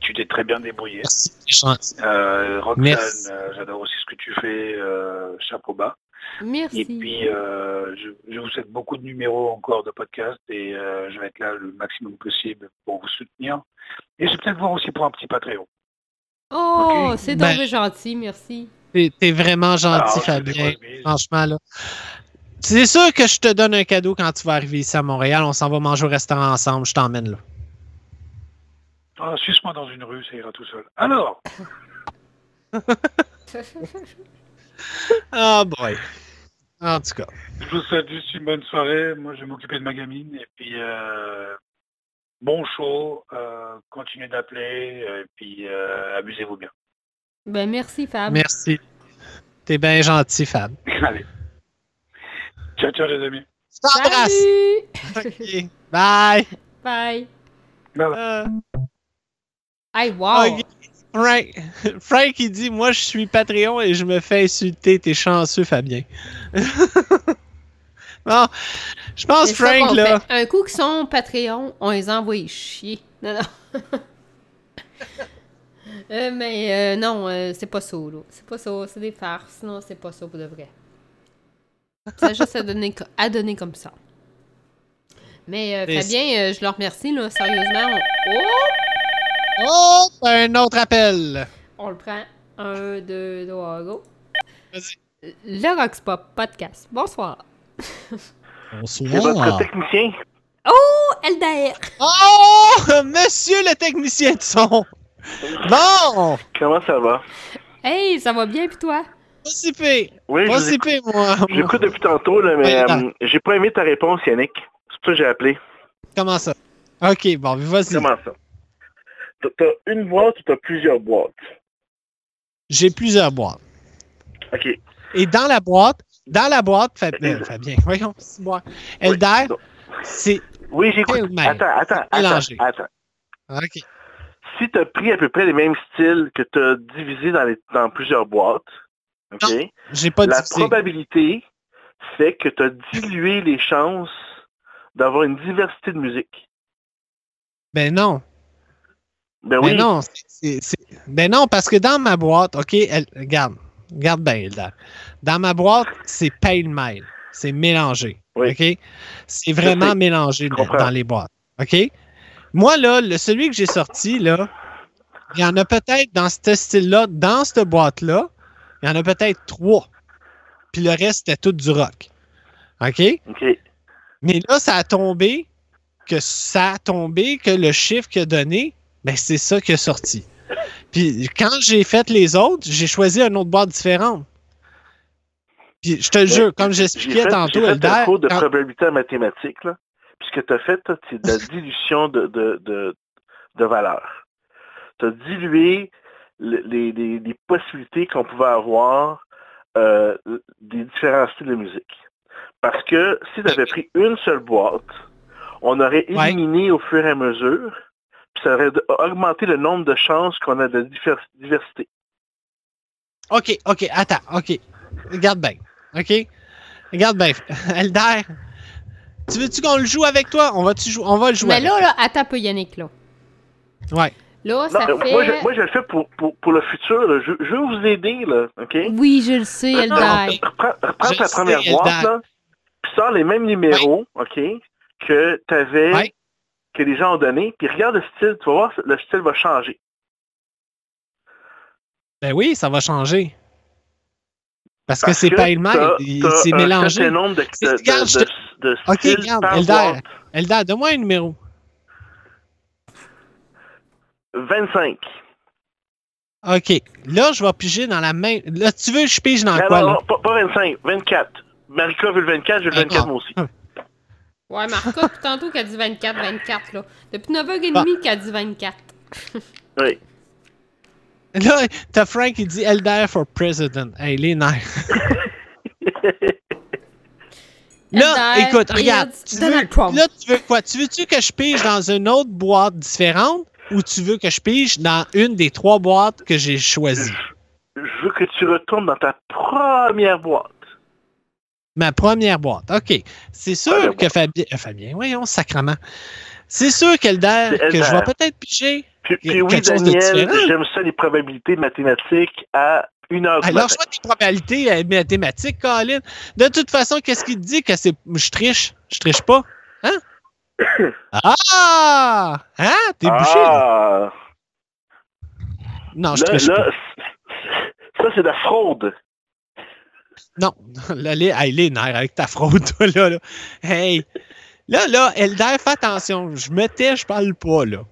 Tu t'es très bien débrouillé. Euh, Roxane, Merci. euh, j'adore aussi ce que tu fais. euh, chapeau bas. Merci. Et puis, euh, je, je vous souhaite beaucoup de numéros encore de podcast et euh, je vais être là le maximum possible pour vous soutenir. Et je vais peut-être voir aussi pour un petit Patreon. Oh, c'est donc Ben- gentil, merci. T'es vraiment gentil, Alors, fais Fabien. Franchement, là. C'est sûr que je te donne un cadeau quand tu vas arriver ici à Montréal. On s'en va manger au restaurant ensemble. Je t'emmène là. Ah, Suce-moi dans une rue, ça ira tout seul. Alors, Ah, boy. En tout cas. je vous souhaite juste une bonne soirée. Moi, je vais m'occuper de ma gamine. Et puis, euh, bon show. euh, continuez d'appeler. Et puis, euh, amusez-vous bien. Ben, merci, Fab. Merci. T'es bien gentil, Fab. Allez. Ciao, ciao, les amis. Je t'embrasse. Salut! Ok. Bye. Bye. Euh, Hey, wow! ok. Frank, Frank, il dit Moi, je suis Patreon et je me fais insulter. T'es chanceux, Fabien. bon, je pense, C'est Frank, là. fait. Un coup qu'ils sont Patreon, on les envoie chier. Non, non. Euh, mais euh, non, euh, c'est pas ça, là. C'est pas ça, c'est des farces. Non, c'est pas ça pour de vrai. A juste à donner, co- à donner comme ça. Mais Fabien, je le remercie, là, sérieusement. On... Oh! Oh, un autre appel. On le prend. Un, deux, trois, go. Vas-y. Le Rockspop Podcast. Bonsoir. C'est votre Bonsoir. technicien. Oh, Elder! Oh, monsieur le technicien de son. Bon, Comment ça va? Hey, ça va bien, puis toi? pas si pire. Oui, Pas si pire, moi. j'écoute depuis tantôt, là, mais Ouais, euh, j'ai pas aimé ta réponse, Yannick. C'est pour ça que j'ai appelé. Comment ça? Ok, bon, vas-y. Comment ça? T'as- T'as une boîte ou t'as plusieurs boîtes? J'ai plusieurs boîtes. OK. Et dans la boîte, dans la boîte, Fab- euh, Fabien, voyons, c'est moi. Elder, c'est. Oui, j'écoute. Attends, attends, attends, Mélangé. attends. Ok. Si t'as pris à peu près les mêmes styles que t'as divisé dans, les, dans plusieurs boîtes, OK? J'ai pas La divisé. probabilité fait que t'as dilué les chances d'avoir une diversité de musique. Ben non. Ben oui. non, c'est- c'est- c'est- ben non, parce que dans ma boîte, OK, elle, regarde, regarde bien. Dans ma boîte, c'est pêle-mêle. C'est mélangé. OK? C'est vraiment mélangé dans les boîtes. OK? Moi, là, le, celui que j'ai sorti, là, il y en a peut-être dans ce style-là, dans cette boîte-là, il y en a peut-être trois. Puis le reste, c'était tout du rock. OK? OK. Mais là, ça a tombé que ça a tombé que le chiffre qu'il a donné, ben c'est ça qui est sorti. Puis quand j'ai fait les autres, j'ai choisi une autre boîte différente. Puis je te le jure, comme j'expliquais fait- tantôt, j'ai fait un cours de quand- probabilité en mathématiques, là. Puis ce que t'as fait, toi, c'est de la dilution de, de, de, de valeur. T'as dilué le- les, les, les possibilités qu'on pouvait avoir euh, des différents styles de musique. Parce que si tu avais pris une seule boîte, on aurait Ouais. éliminé au fur et à mesure, ça aurait augmenté le nombre de chances qu'on a de divers- diversité. OK, OK, attends, OK. Regarde bien. OK? Regarde bien. Elder, tu veux-tu qu'on le joue avec toi? On va, jou- on va le jouer. Mais là, là, attends un peu, Yannick, là. Ouais. Là, Non, ça euh, fait... moi, je, moi, je le fais pour, pour, pour le futur. là. Je, je veux vous aider, là, OK? Oui, je le sais, Elder. Reprends, reprends ta première boîte, là, puis sors les mêmes numéros, OK, que tu avais, que les gens ont donné, puis regarde le style, tu vas voir, le style va changer. Ben oui, ça va changer. Parce, que Parce c'est que t'as- il- t'as C'est un mélangé. nombre de, de, C'est- de, regarde, de- de OK, styles regarde, boîte. Elder, donne-moi un numéro. 25. OK. Là, je vais piger dans la même. Là, tu veux que je pige dans Non, quoi, non, là? pas, pas 25, 24. Marika veut le 24, je veux le 24 moi aussi. Ouais, Marco, depuis tantôt qu'elle dit 24, 24, là. Depuis 9h30 qu'elle dit 24. Oui. Là, t'as Frank qui dit Elder for president. Hey, les nerfs. Là, écoute, regarde. Tu veux, là, tu veux quoi? Tu veux-tu que je pige dans une autre boîte différente ou tu veux que je pige dans une des trois boîtes que j'ai choisies? Je veux que tu retournes dans ta première boîte. Ma première boîte. OK. C'est sûr que Fabien. euh, Fabien, voyons, sacrement. C'est sûr qu'Elder, que je vais peut-être piger. Puis, puis oui, Daniel, j'aime ça les probabilités mathématiques à une heure Alors, je vois tes probabilités euh, mathématiques, Colin. De toute façon, qu'est-ce qu'il te dit que c'est. Je triche? Je triche pas? Hein? Ah! Hein? T'es bouché, là? Ah! Non, je Là, triche là, pas. ça, c'est de la fraude. Non, là, les, hey, les nerfs avec ta fraude, toi, là, là. Hey! Là, là, Elder, fais attention. Je me tais, je parle pas, là.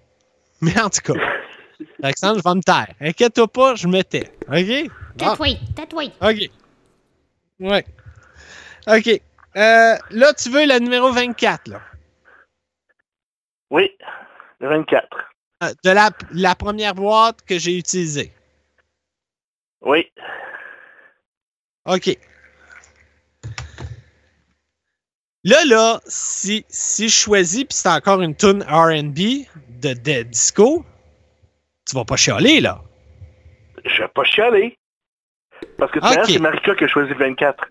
Mais en tout cas, Alexandre, je vais me taire. Inquiète-toi pas, je me tais. OK? Bon. Tatoué, tatoué. OK. Ouais. OK. Euh, là, tu veux le numéro 24, là. Oui, le 24. Euh, De la, la première boîte que j'ai utilisée. Oui. OK. Là, là, si, si je choisis, puis c'est encore une tune R&B de, de disco, tu vas pas chialer, là. Je vais pas chialer. Parce que tu Ok. c'est Marika qui a choisi le 24.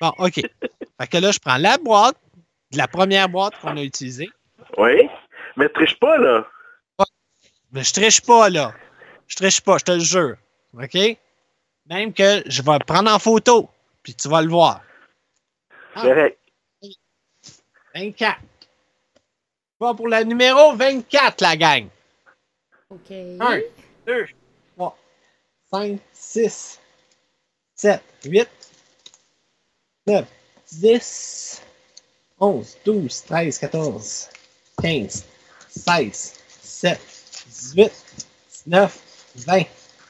Bon, OK. fait que là, je prends la boîte, la première boîte qu'on a utilisée. Oui. Mais triche pas, là. Mais je triche pas, là. Je triche pas, je te le jure. OK? Même que je vais le prendre en photo, puis tu vas le voir. Ah. Correct. 24. Bon, pour le numéro 24, la gang. OK. 1, 2, 3, 5, 6, 7, 8, 9, 10, 11, 12, 13, 14, 15, 16, 17, 18, 19, 20,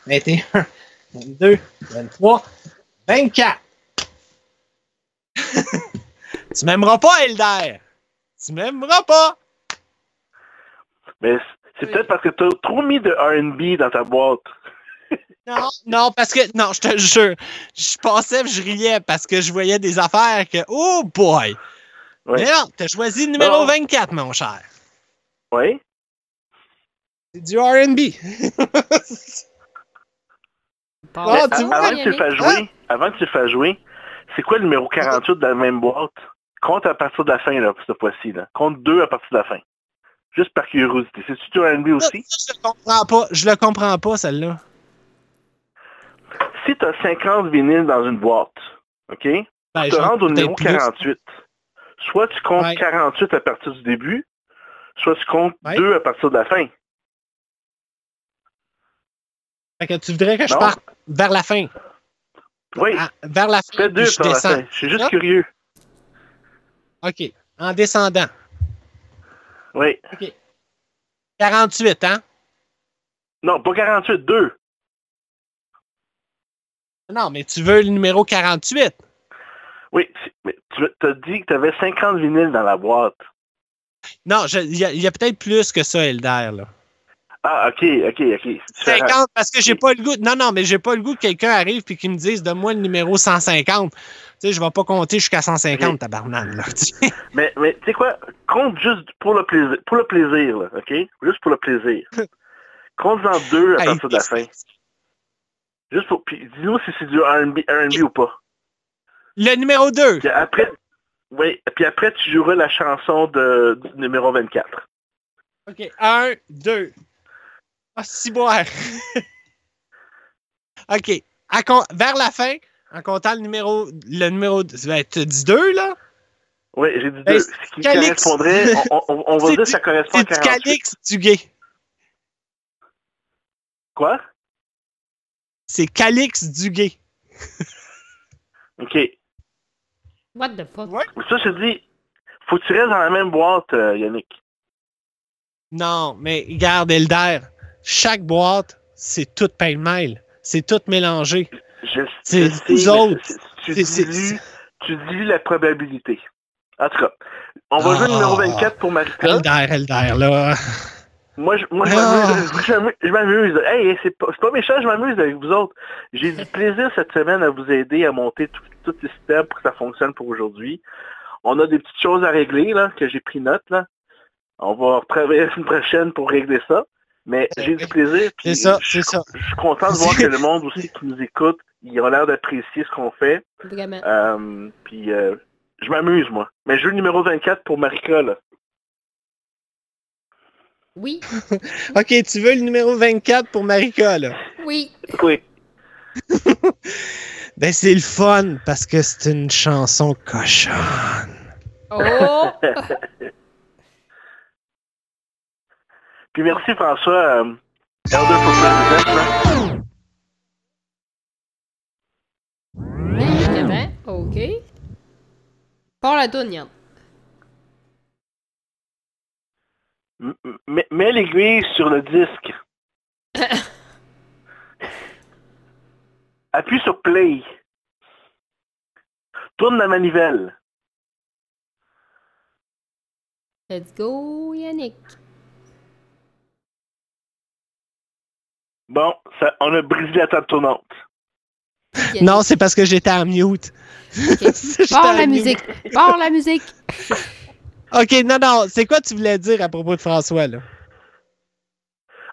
21, 22, 23, 24. Tu m'aimeras pas, Elder. Tu m'aimeras pas. Mais c'est peut-être parce que t'as trop mis de R&B dans ta boîte. Non, non, parce que, non, je te jure, je passais, je riais parce que je voyais des affaires que, oh boy! Oui. Mais non, t'as choisi le numéro Non. 24, mon cher. Oui? C'est du R&B. Ah, tu avant que tu le fasses jouer, avant que tu le fasses jouer, c'est quoi le numéro 48 dans la même boîte? Compte à partir de la fin, là, cette fois-ci, là. Compte 2 à partir de la fin. Juste par curiosité. C'est-tu du R&B aussi? Je le comprends pas, je le comprends pas, celle-là. Si tu as 50 vinyles dans une boîte, OK? Ben, tu te rends au numéro peut-être plus. 48. Soit tu comptes Ouais. 48 à partir du début, soit tu comptes 2 à partir de la fin. Fait que tu voudrais que je parte vers la fin. Oui. Ah, vers la fin, Fais 2 puis je descends. suis juste Ah. curieux. OK. En descendant. Oui. OK. 48, hein? Non, pas 48, 2. Non, mais tu veux le numéro 48. Oui, mais tu as dit que tu avais 50 vinyles dans la boîte. Non, il y a, a peut-être plus que ça, Elder, là. Ah, ok, ok, ok. C'est différent. 50 parce que j'ai pas le goût. Non, non, mais j'ai pas le goût que quelqu'un arrive et qu'il me dise donne-moi le numéro 150. Tu sais, je vais pas compter jusqu'à 150, tabarnak, là. tu sais. Mais, mais tu sais quoi? Compte juste pour le plaisir, pour le plaisir, là, ok? Juste pour le plaisir. Compte-en deux à Hey, partir de la fin. Juste pour. Puis dis-nous si c'est du R&B, R&B ou pas. Le numéro 2. Puis après, oui, puis après tu joueras la chanson de, du numéro 24. OK. 1, 2. Ah, si boire. OK. À vers la fin, en comptant le numéro. Le numéro. Ben, tu dis 2, là? Oui, j'ai dit deux. c'est Ce qui Calix. correspondrait, on, on- on va C'est dire que du- ça correspond à C'est du 48. Calix du gay. Quoi? C'est Calix du gay. OK. What the fuck? Ça, je dis, faut que tu restes dans la même boîte, euh, Yannick. Non, mais regarde, Elder, chaque boîte, c'est tout pêle-mêle. C'est tout mélangé. C'est mais autres. Tu dilues, tu dilues la probabilité. En tout cas, on va jouer le Ah. numéro 24 pour Marika. Elder, Elder, là. Moi, je, moi, je Ah. m'amuse. Hey, c'est pas, méchant, je m'amuse avec vous autres. J'ai du plaisir cette semaine à vous aider à monter tout, tout le système pour que ça fonctionne pour aujourd'hui. On a des petites choses à régler, là, que j'ai pris note, là. On va retravailler la semaine prochaine pour régler ça. Mais j'ai du plaisir. puis C'est ça, je- c'est ça. Je suis content de voir que le monde aussi qui nous écoute, il a l'air d'apprécier ce qu'on fait. Vraiment. Euh, puis euh, je m'amuse, moi. Mais je joue le numéro 24 pour Marika, là. Oui. OK, tu veux le numéro 24 pour Marika, là? Oui. Oui. Ben, c'est le fun parce que c'est une chanson cochonne. Oh! Puis merci François, euh, Elder for President. là. Évidemment. OK. Pour la. M- Mets, mets l'aiguille sur le disque. Appuie sur play. Tourne la manivelle. Let's go, Yannick. Bon, ça, on a brisé la table tournante. Non, c'est parce que j'étais en mute. En la musique. Pars la musique. OK, non, non, c'est quoi tu voulais dire à propos de François, là?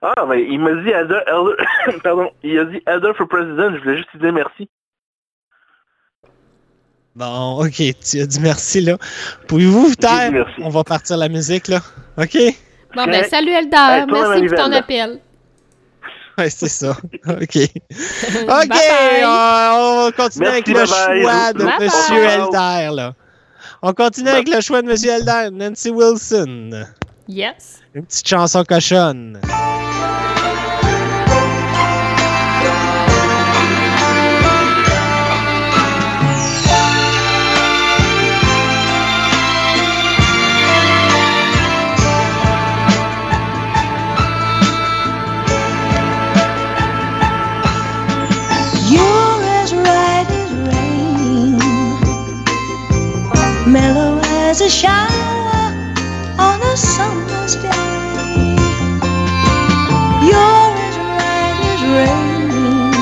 Ah, ben, il m'a dit Elder, Elder- pardon, il a dit Elder for President, je voulais juste lui dire merci. Bon, OK, tu as dit merci, là. Pouvez-vous vous taire? On va partir la musique, là. OK? Bon, ben, salut. Hey, la Merci pour ton appel. Ouais, c'est ça. OK. OK, Bye-bye. on, on continue Merci, avec le choix de. Monsieur Elder, là. On continue avec le choix de Monsieur Elder, Nancy Wilson. Yes. Une petite chanson cochonne. A shower on a summer's day. You're as right as rain,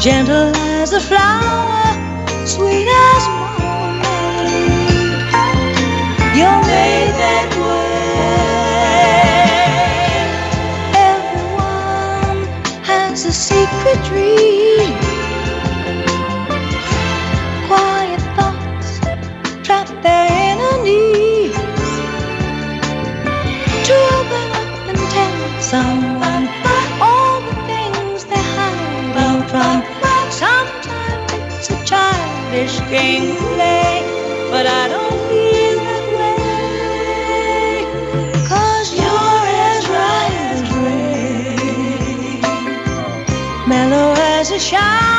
gentle as a flower, sweet as marmalade. You're made that way. Everyone has a secret dream. Their inner needs. To open up and tell someone all the things they hide out from. Sometimes it's a childish game play, but I don't feel that way. Cause you're as right as rain, mellow as a shower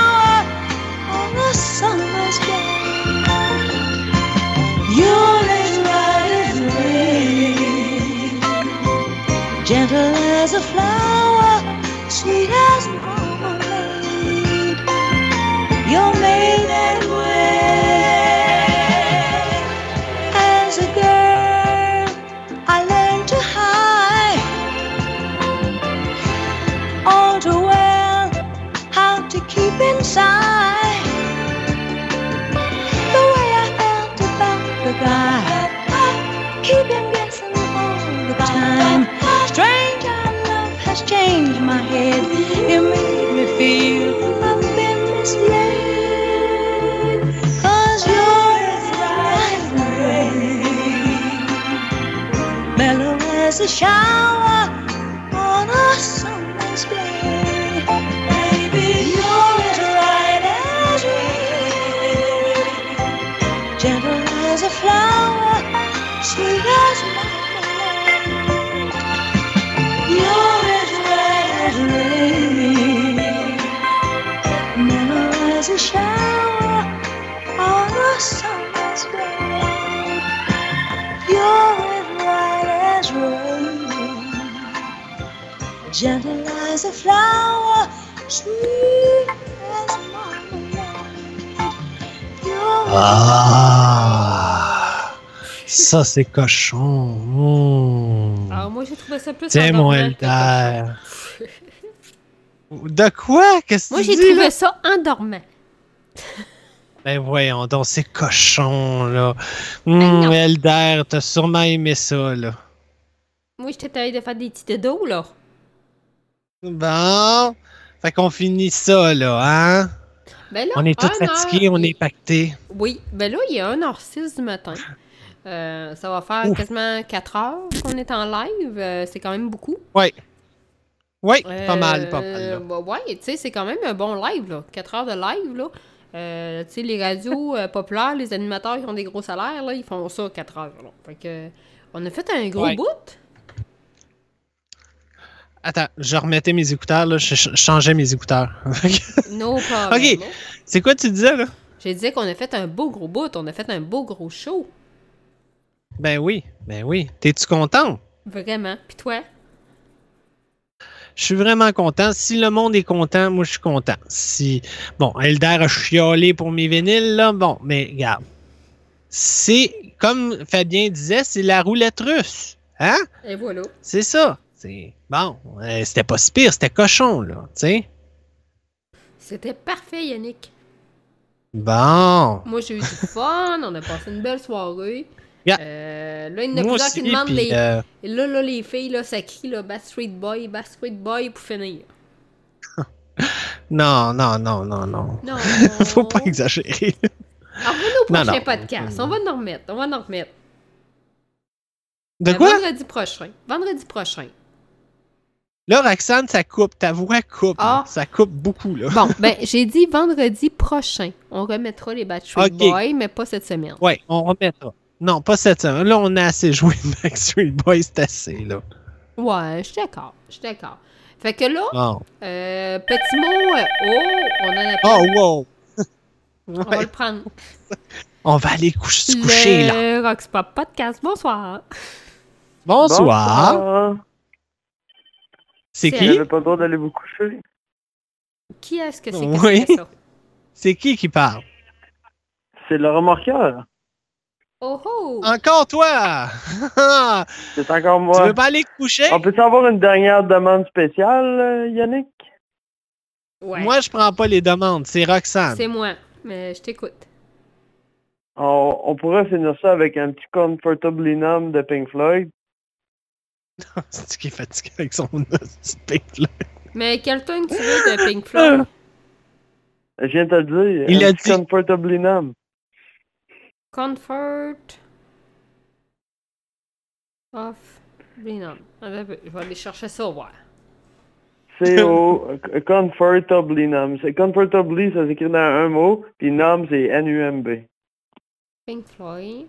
gentle as a flower, sweet as marmalade. You're made that way. Changed my head. You made me feel I've been misled. Cause you're as as rain, mellow as a shower gentle as a flower, sweet as marmalade. You're Ah! Ça, c'est cochon. Mmh. Alors, moi, j'ai trouvé ça plus Tiens, mon Elder. De quoi? Qu'est-ce que Moi, j'ai trouvé là? ça endormant. Ben voyons donc, c'est cochon, là. Hum, Elder, t'as sûrement aimé ça, là. Moi, j'étais allée de faire des petits dos, là. Bon. Fait qu'on finit ça, là, hein? Ben là, on est tous fatigués, heure- on est pactés. Oui, ben là, il est 1h06 du matin. Euh, ça va faire Ouf. quasiment 4 heures qu'on est en live. Euh, c'est quand même beaucoup. Oui. Oui, Euh, pas mal, pas mal, bah ouais, tu sais, c'est quand même un bon live, là. 4 heures de live, là. Euh, tu sais, les radios euh, populaires, les animateurs qui ont des gros salaires, là, ils font ça 4 heures, là. Fait que, on a fait un gros Ouais. bout. Attends, je remettais mes écouteurs, là. Je, je changeais mes écouteurs. No problem. OK. C'est quoi tu disais, là? J'ai dit qu'on a fait un beau gros bout. On a fait un beau gros show. Ben oui, ben oui. T'es-tu content? Vraiment. Puis toi? Je suis vraiment content. Si le monde est content, moi, je suis content. Si, bon, Elder a chiolé pour mes vinyles, là, bon, mais regarde. C'est, comme Fabien disait, c'est la roulette russe. Hein? Et voilà. C'est ça. Bon, euh, c'était pas si pire, c'était cochon, là, tu sais. C'était parfait, Yannick. Bon. Moi, j'ai eu du fun. On a passé une belle soirée. Yeah. Euh, là, il y en a plusieurs qui demandent les. euh, Et là, là, les filles, là, ça crie, là, Backstreet Boy, Backstreet Boy pour finir. Non, non, non, non, non. Non. Faut pas exagérer. Alors, au Non, prochain non. podcast. On va en remettre. On va en remettre. De Euh, quoi? Vendredi prochain. Vendredi prochain. Là, Roxane, ça coupe. Ta voix coupe. là. Ah. Ça coupe beaucoup, là. Bon, ben, j'ai dit vendredi prochain. On remettra les Backstreet Ok. Boys, mais pas cette semaine. Ouais, on remettra. Non, pas cette semaine. Là, on a assez joué de Backstreet Boys, c'est assez, là. Ouais, je suis d'accord. Je suis d'accord. Fait que là, euh, petit mot. euh, oh, on en a Oh, wow! On va le prendre. On va aller se coucher, là. Le Rox Pop Podcast. Bonsoir. Bonsoir. C'est C'est qui? J'avais pas le droit d'aller vous coucher. Qui est-ce que c'est Oui. c'est ça? C'est qui qui parle? C'est le remorqueur. Oh oh! Encore toi! C'est encore moi. Tu veux pas aller te coucher? On peut avoir une dernière demande spéciale, euh, Yannick? Ouais. Moi, je prends pas les demandes, c'est Roxane. C'est moi, mais je t'écoute. On, on pourrait finir ça avec un petit Comfortably Numb de Pink Floyd. C'est qui est fatigué avec son Pink Floyd? Mais quel tune tu veux de Pink Floyd? Je viens de te le dire. Il a petit Comfortably Numb. Comfort. Off. Venom. Attends un peu, Je vais aller chercher ça, voir. C'est au euh, Comfortably Numb. C'est Comfortably, ça s'écrit dans un mot, puis Numb, c'est N-U-M-B. Pink Floyd.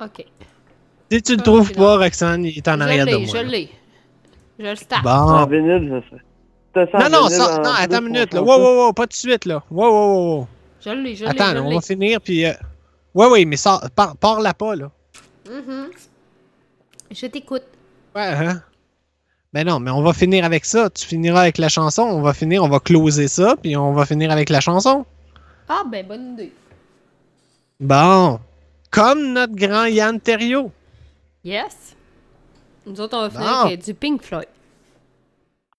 Ok. Si tu le trouves pas, Roxane, il est en Je arrière de l'ai, moi. je l'ai. Je le start. Bon. En vinyle, ça fait. Non, non, ça, non, attends une minute, là. Wow, wow, wow, pas tout de suite, là. Wow, wow, wow, wow. Je l'ai, je l'ai, Attends, je on va finir, puis... Euh... Ouais, ouais, mais par, parle-la pas, là. Mhm. Je t'écoute. Ouais, hein? Ben non, mais on va finir avec ça. Tu finiras avec la chanson, on va finir, on va closer ça, puis on va finir avec la chanson. Ah, ben, bonne idée. Bon. Comme notre grand Yann Terriot. Yes. Nous autres, on va finir avec du Pink Floyd.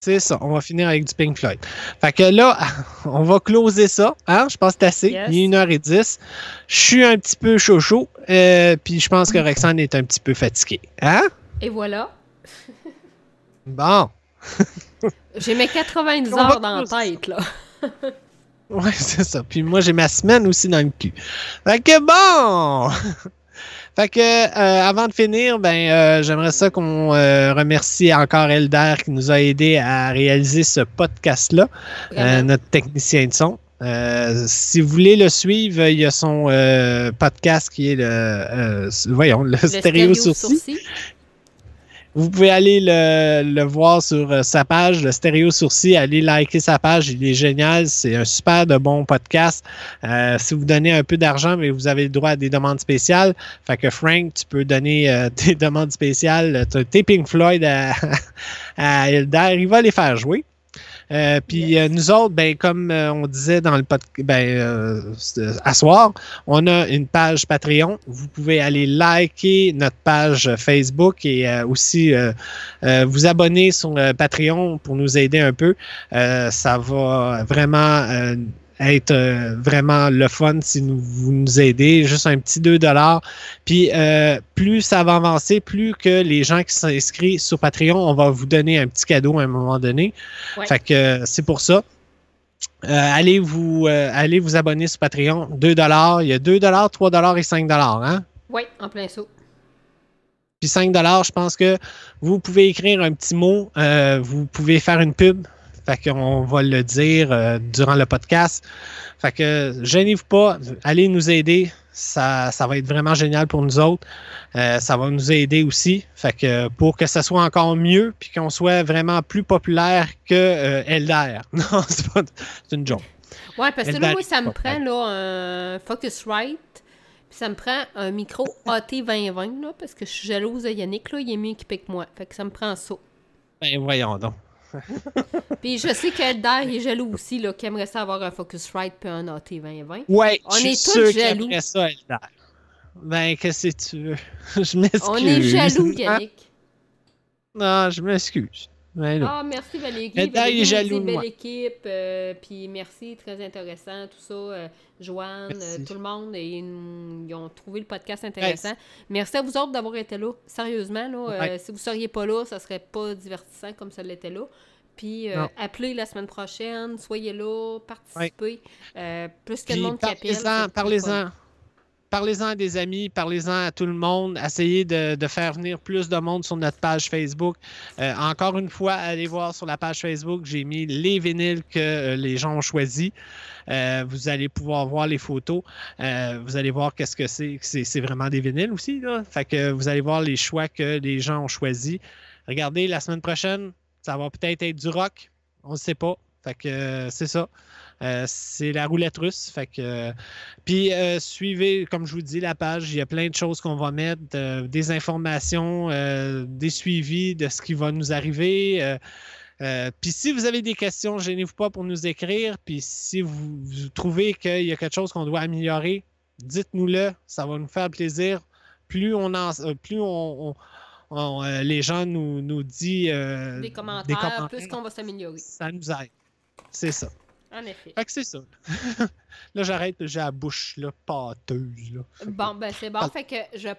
C'est ça, on va finir avec du Pink Floyd. Fait que là, on va closer ça. Hein? Je pense que c'est assez. Yes. Il est 1h10. Je suis un petit peu chaud-chaud. euh, puis je pense que Roxane est un petit peu fatiguée. Hein? Et voilà. Bon. J'ai mes 90 On va heures dans la tête, là. Ouais, c'est ça. Puis moi, j'ai ma semaine aussi dans le cul. Fait que bon! fait que, euh, avant de finir, ben, euh, j'aimerais ça qu'on euh, remercie encore Elder qui nous a aidé à réaliser ce podcast-là, euh, notre technicien de son. Euh, si vous voulez le suivre, il y a son euh, podcast qui est le, euh, voyons, le, Le stéréo sourcil. Vous pouvez aller le, le voir sur euh, sa page, le Stéréo Sourcil. Allez liker sa page. Il est génial. C'est un super de bon podcast. Euh, si vous donnez un peu d'argent, mais vous avez le droit à des demandes spéciales. Fait que Frank, tu peux donner euh, tes demandes spéciales. Tes Pink Floyd à, à Elder. Il va les faire jouer. Euh, puis euh, nous autres, ben, comme euh, on disait dans le podcast, ben, euh, à soir, on a une page Patreon. Vous pouvez aller liker notre page Facebook et euh, aussi euh, euh, vous abonner sur Patreon pour nous aider un peu. Euh, ça va vraiment euh, être euh, vraiment le fun si nous, vous nous aidez. Juste un petit 2 Puis euh, plus ça va avancer, plus que les gens qui sont inscrits sur Patreon, on va vous donner un petit cadeau à un moment donné. Ouais. Fait que c'est pour ça. Euh, allez, vous, allez vous abonner sur Patreon. 2 Il y a 2 3 et 5 hein? Oui, en plein saut. Puis 5 je pense que vous pouvez écrire un petit mot, vous pouvez faire une pub. Fait qu'on va le dire euh, durant le podcast. Fait que gênez-vous pas, allez nous aider. Ça, ça va être vraiment génial pour nous autres. Euh, ça va nous aider aussi. Fait que pour que ça soit encore mieux, puis qu'on soit vraiment plus populaire que euh, Elder. Non, c'est pas une joke. Ouais, parce que là, moi, ça me prend là, un Focusrite, puis ça me prend un micro AT2020, là, parce que je suis jalouse de Yannick, là, il est mieux équipé que moi. Fait que ça me prend ça. Ben voyons donc. Puis je sais qu'Elder est jaloux aussi, là, qui aimerait ça avoir un Focusrite puis un AT2020. Ouais, On je suis est sûr tous jaloux. ça, Elder. Ben, qu'est-ce que tu veux? je m'excuse. On est jaloux, Yannick. Non, je m'excuse. Ah, merci Valérie. Il est jaloux belle équipe. euh, puis merci, très intéressant, tout ça. euh, Joanne, euh, tout le monde, et ils, ont trouvé le podcast intéressant. Merci à vous autres d'avoir été là. Sérieusement, là, Ouais. si vous seriez pas là, ça serait pas divertissant comme ça l'était là. Puis appelez la semaine prochaine, soyez là, participez. Plus que de monde qui appelle. parlez-en, parlez-en. Parlez-en à des amis, parlez-en à tout le monde. Essayez de, faire venir plus de monde sur notre page Facebook. Euh, encore une fois, allez voir sur la page Facebook, j'ai mis les vinyles que euh, les gens ont choisis. Euh, vous allez pouvoir voir les photos. Vous allez voir qu'est-ce que c'est. C'est vraiment des vinyles aussi. Là. Que vous allez voir les choix que les gens ont choisis. Regardez, la semaine prochaine, ça va peut-être être du rock. On ne sait pas. Fait que c'est ça. Euh, c'est la roulette russe. Fait que, euh, puis euh, suivez, comme je vous dis, la page. Il y a plein de choses qu'on va mettre, des informations, des suivis de ce qui va nous arriver. Puis si vous avez des questions, gênez-vous pas pour nous écrire. Puis si vous, vous trouvez qu'il y a quelque chose qu'on doit améliorer, dites-nous-le. Ça va nous faire plaisir. Plus on en, plus on, on- on, euh, les gens nous, nous disent euh, Des commentaires, commentaires, plus qu'on va s'améliorer. ça nous aide. C'est ça. En effet. Fait que c'est ça. là, j'arrête, j'ai la bouche là, pâteuse. Là. Bon, ben c'est bon. Fait que je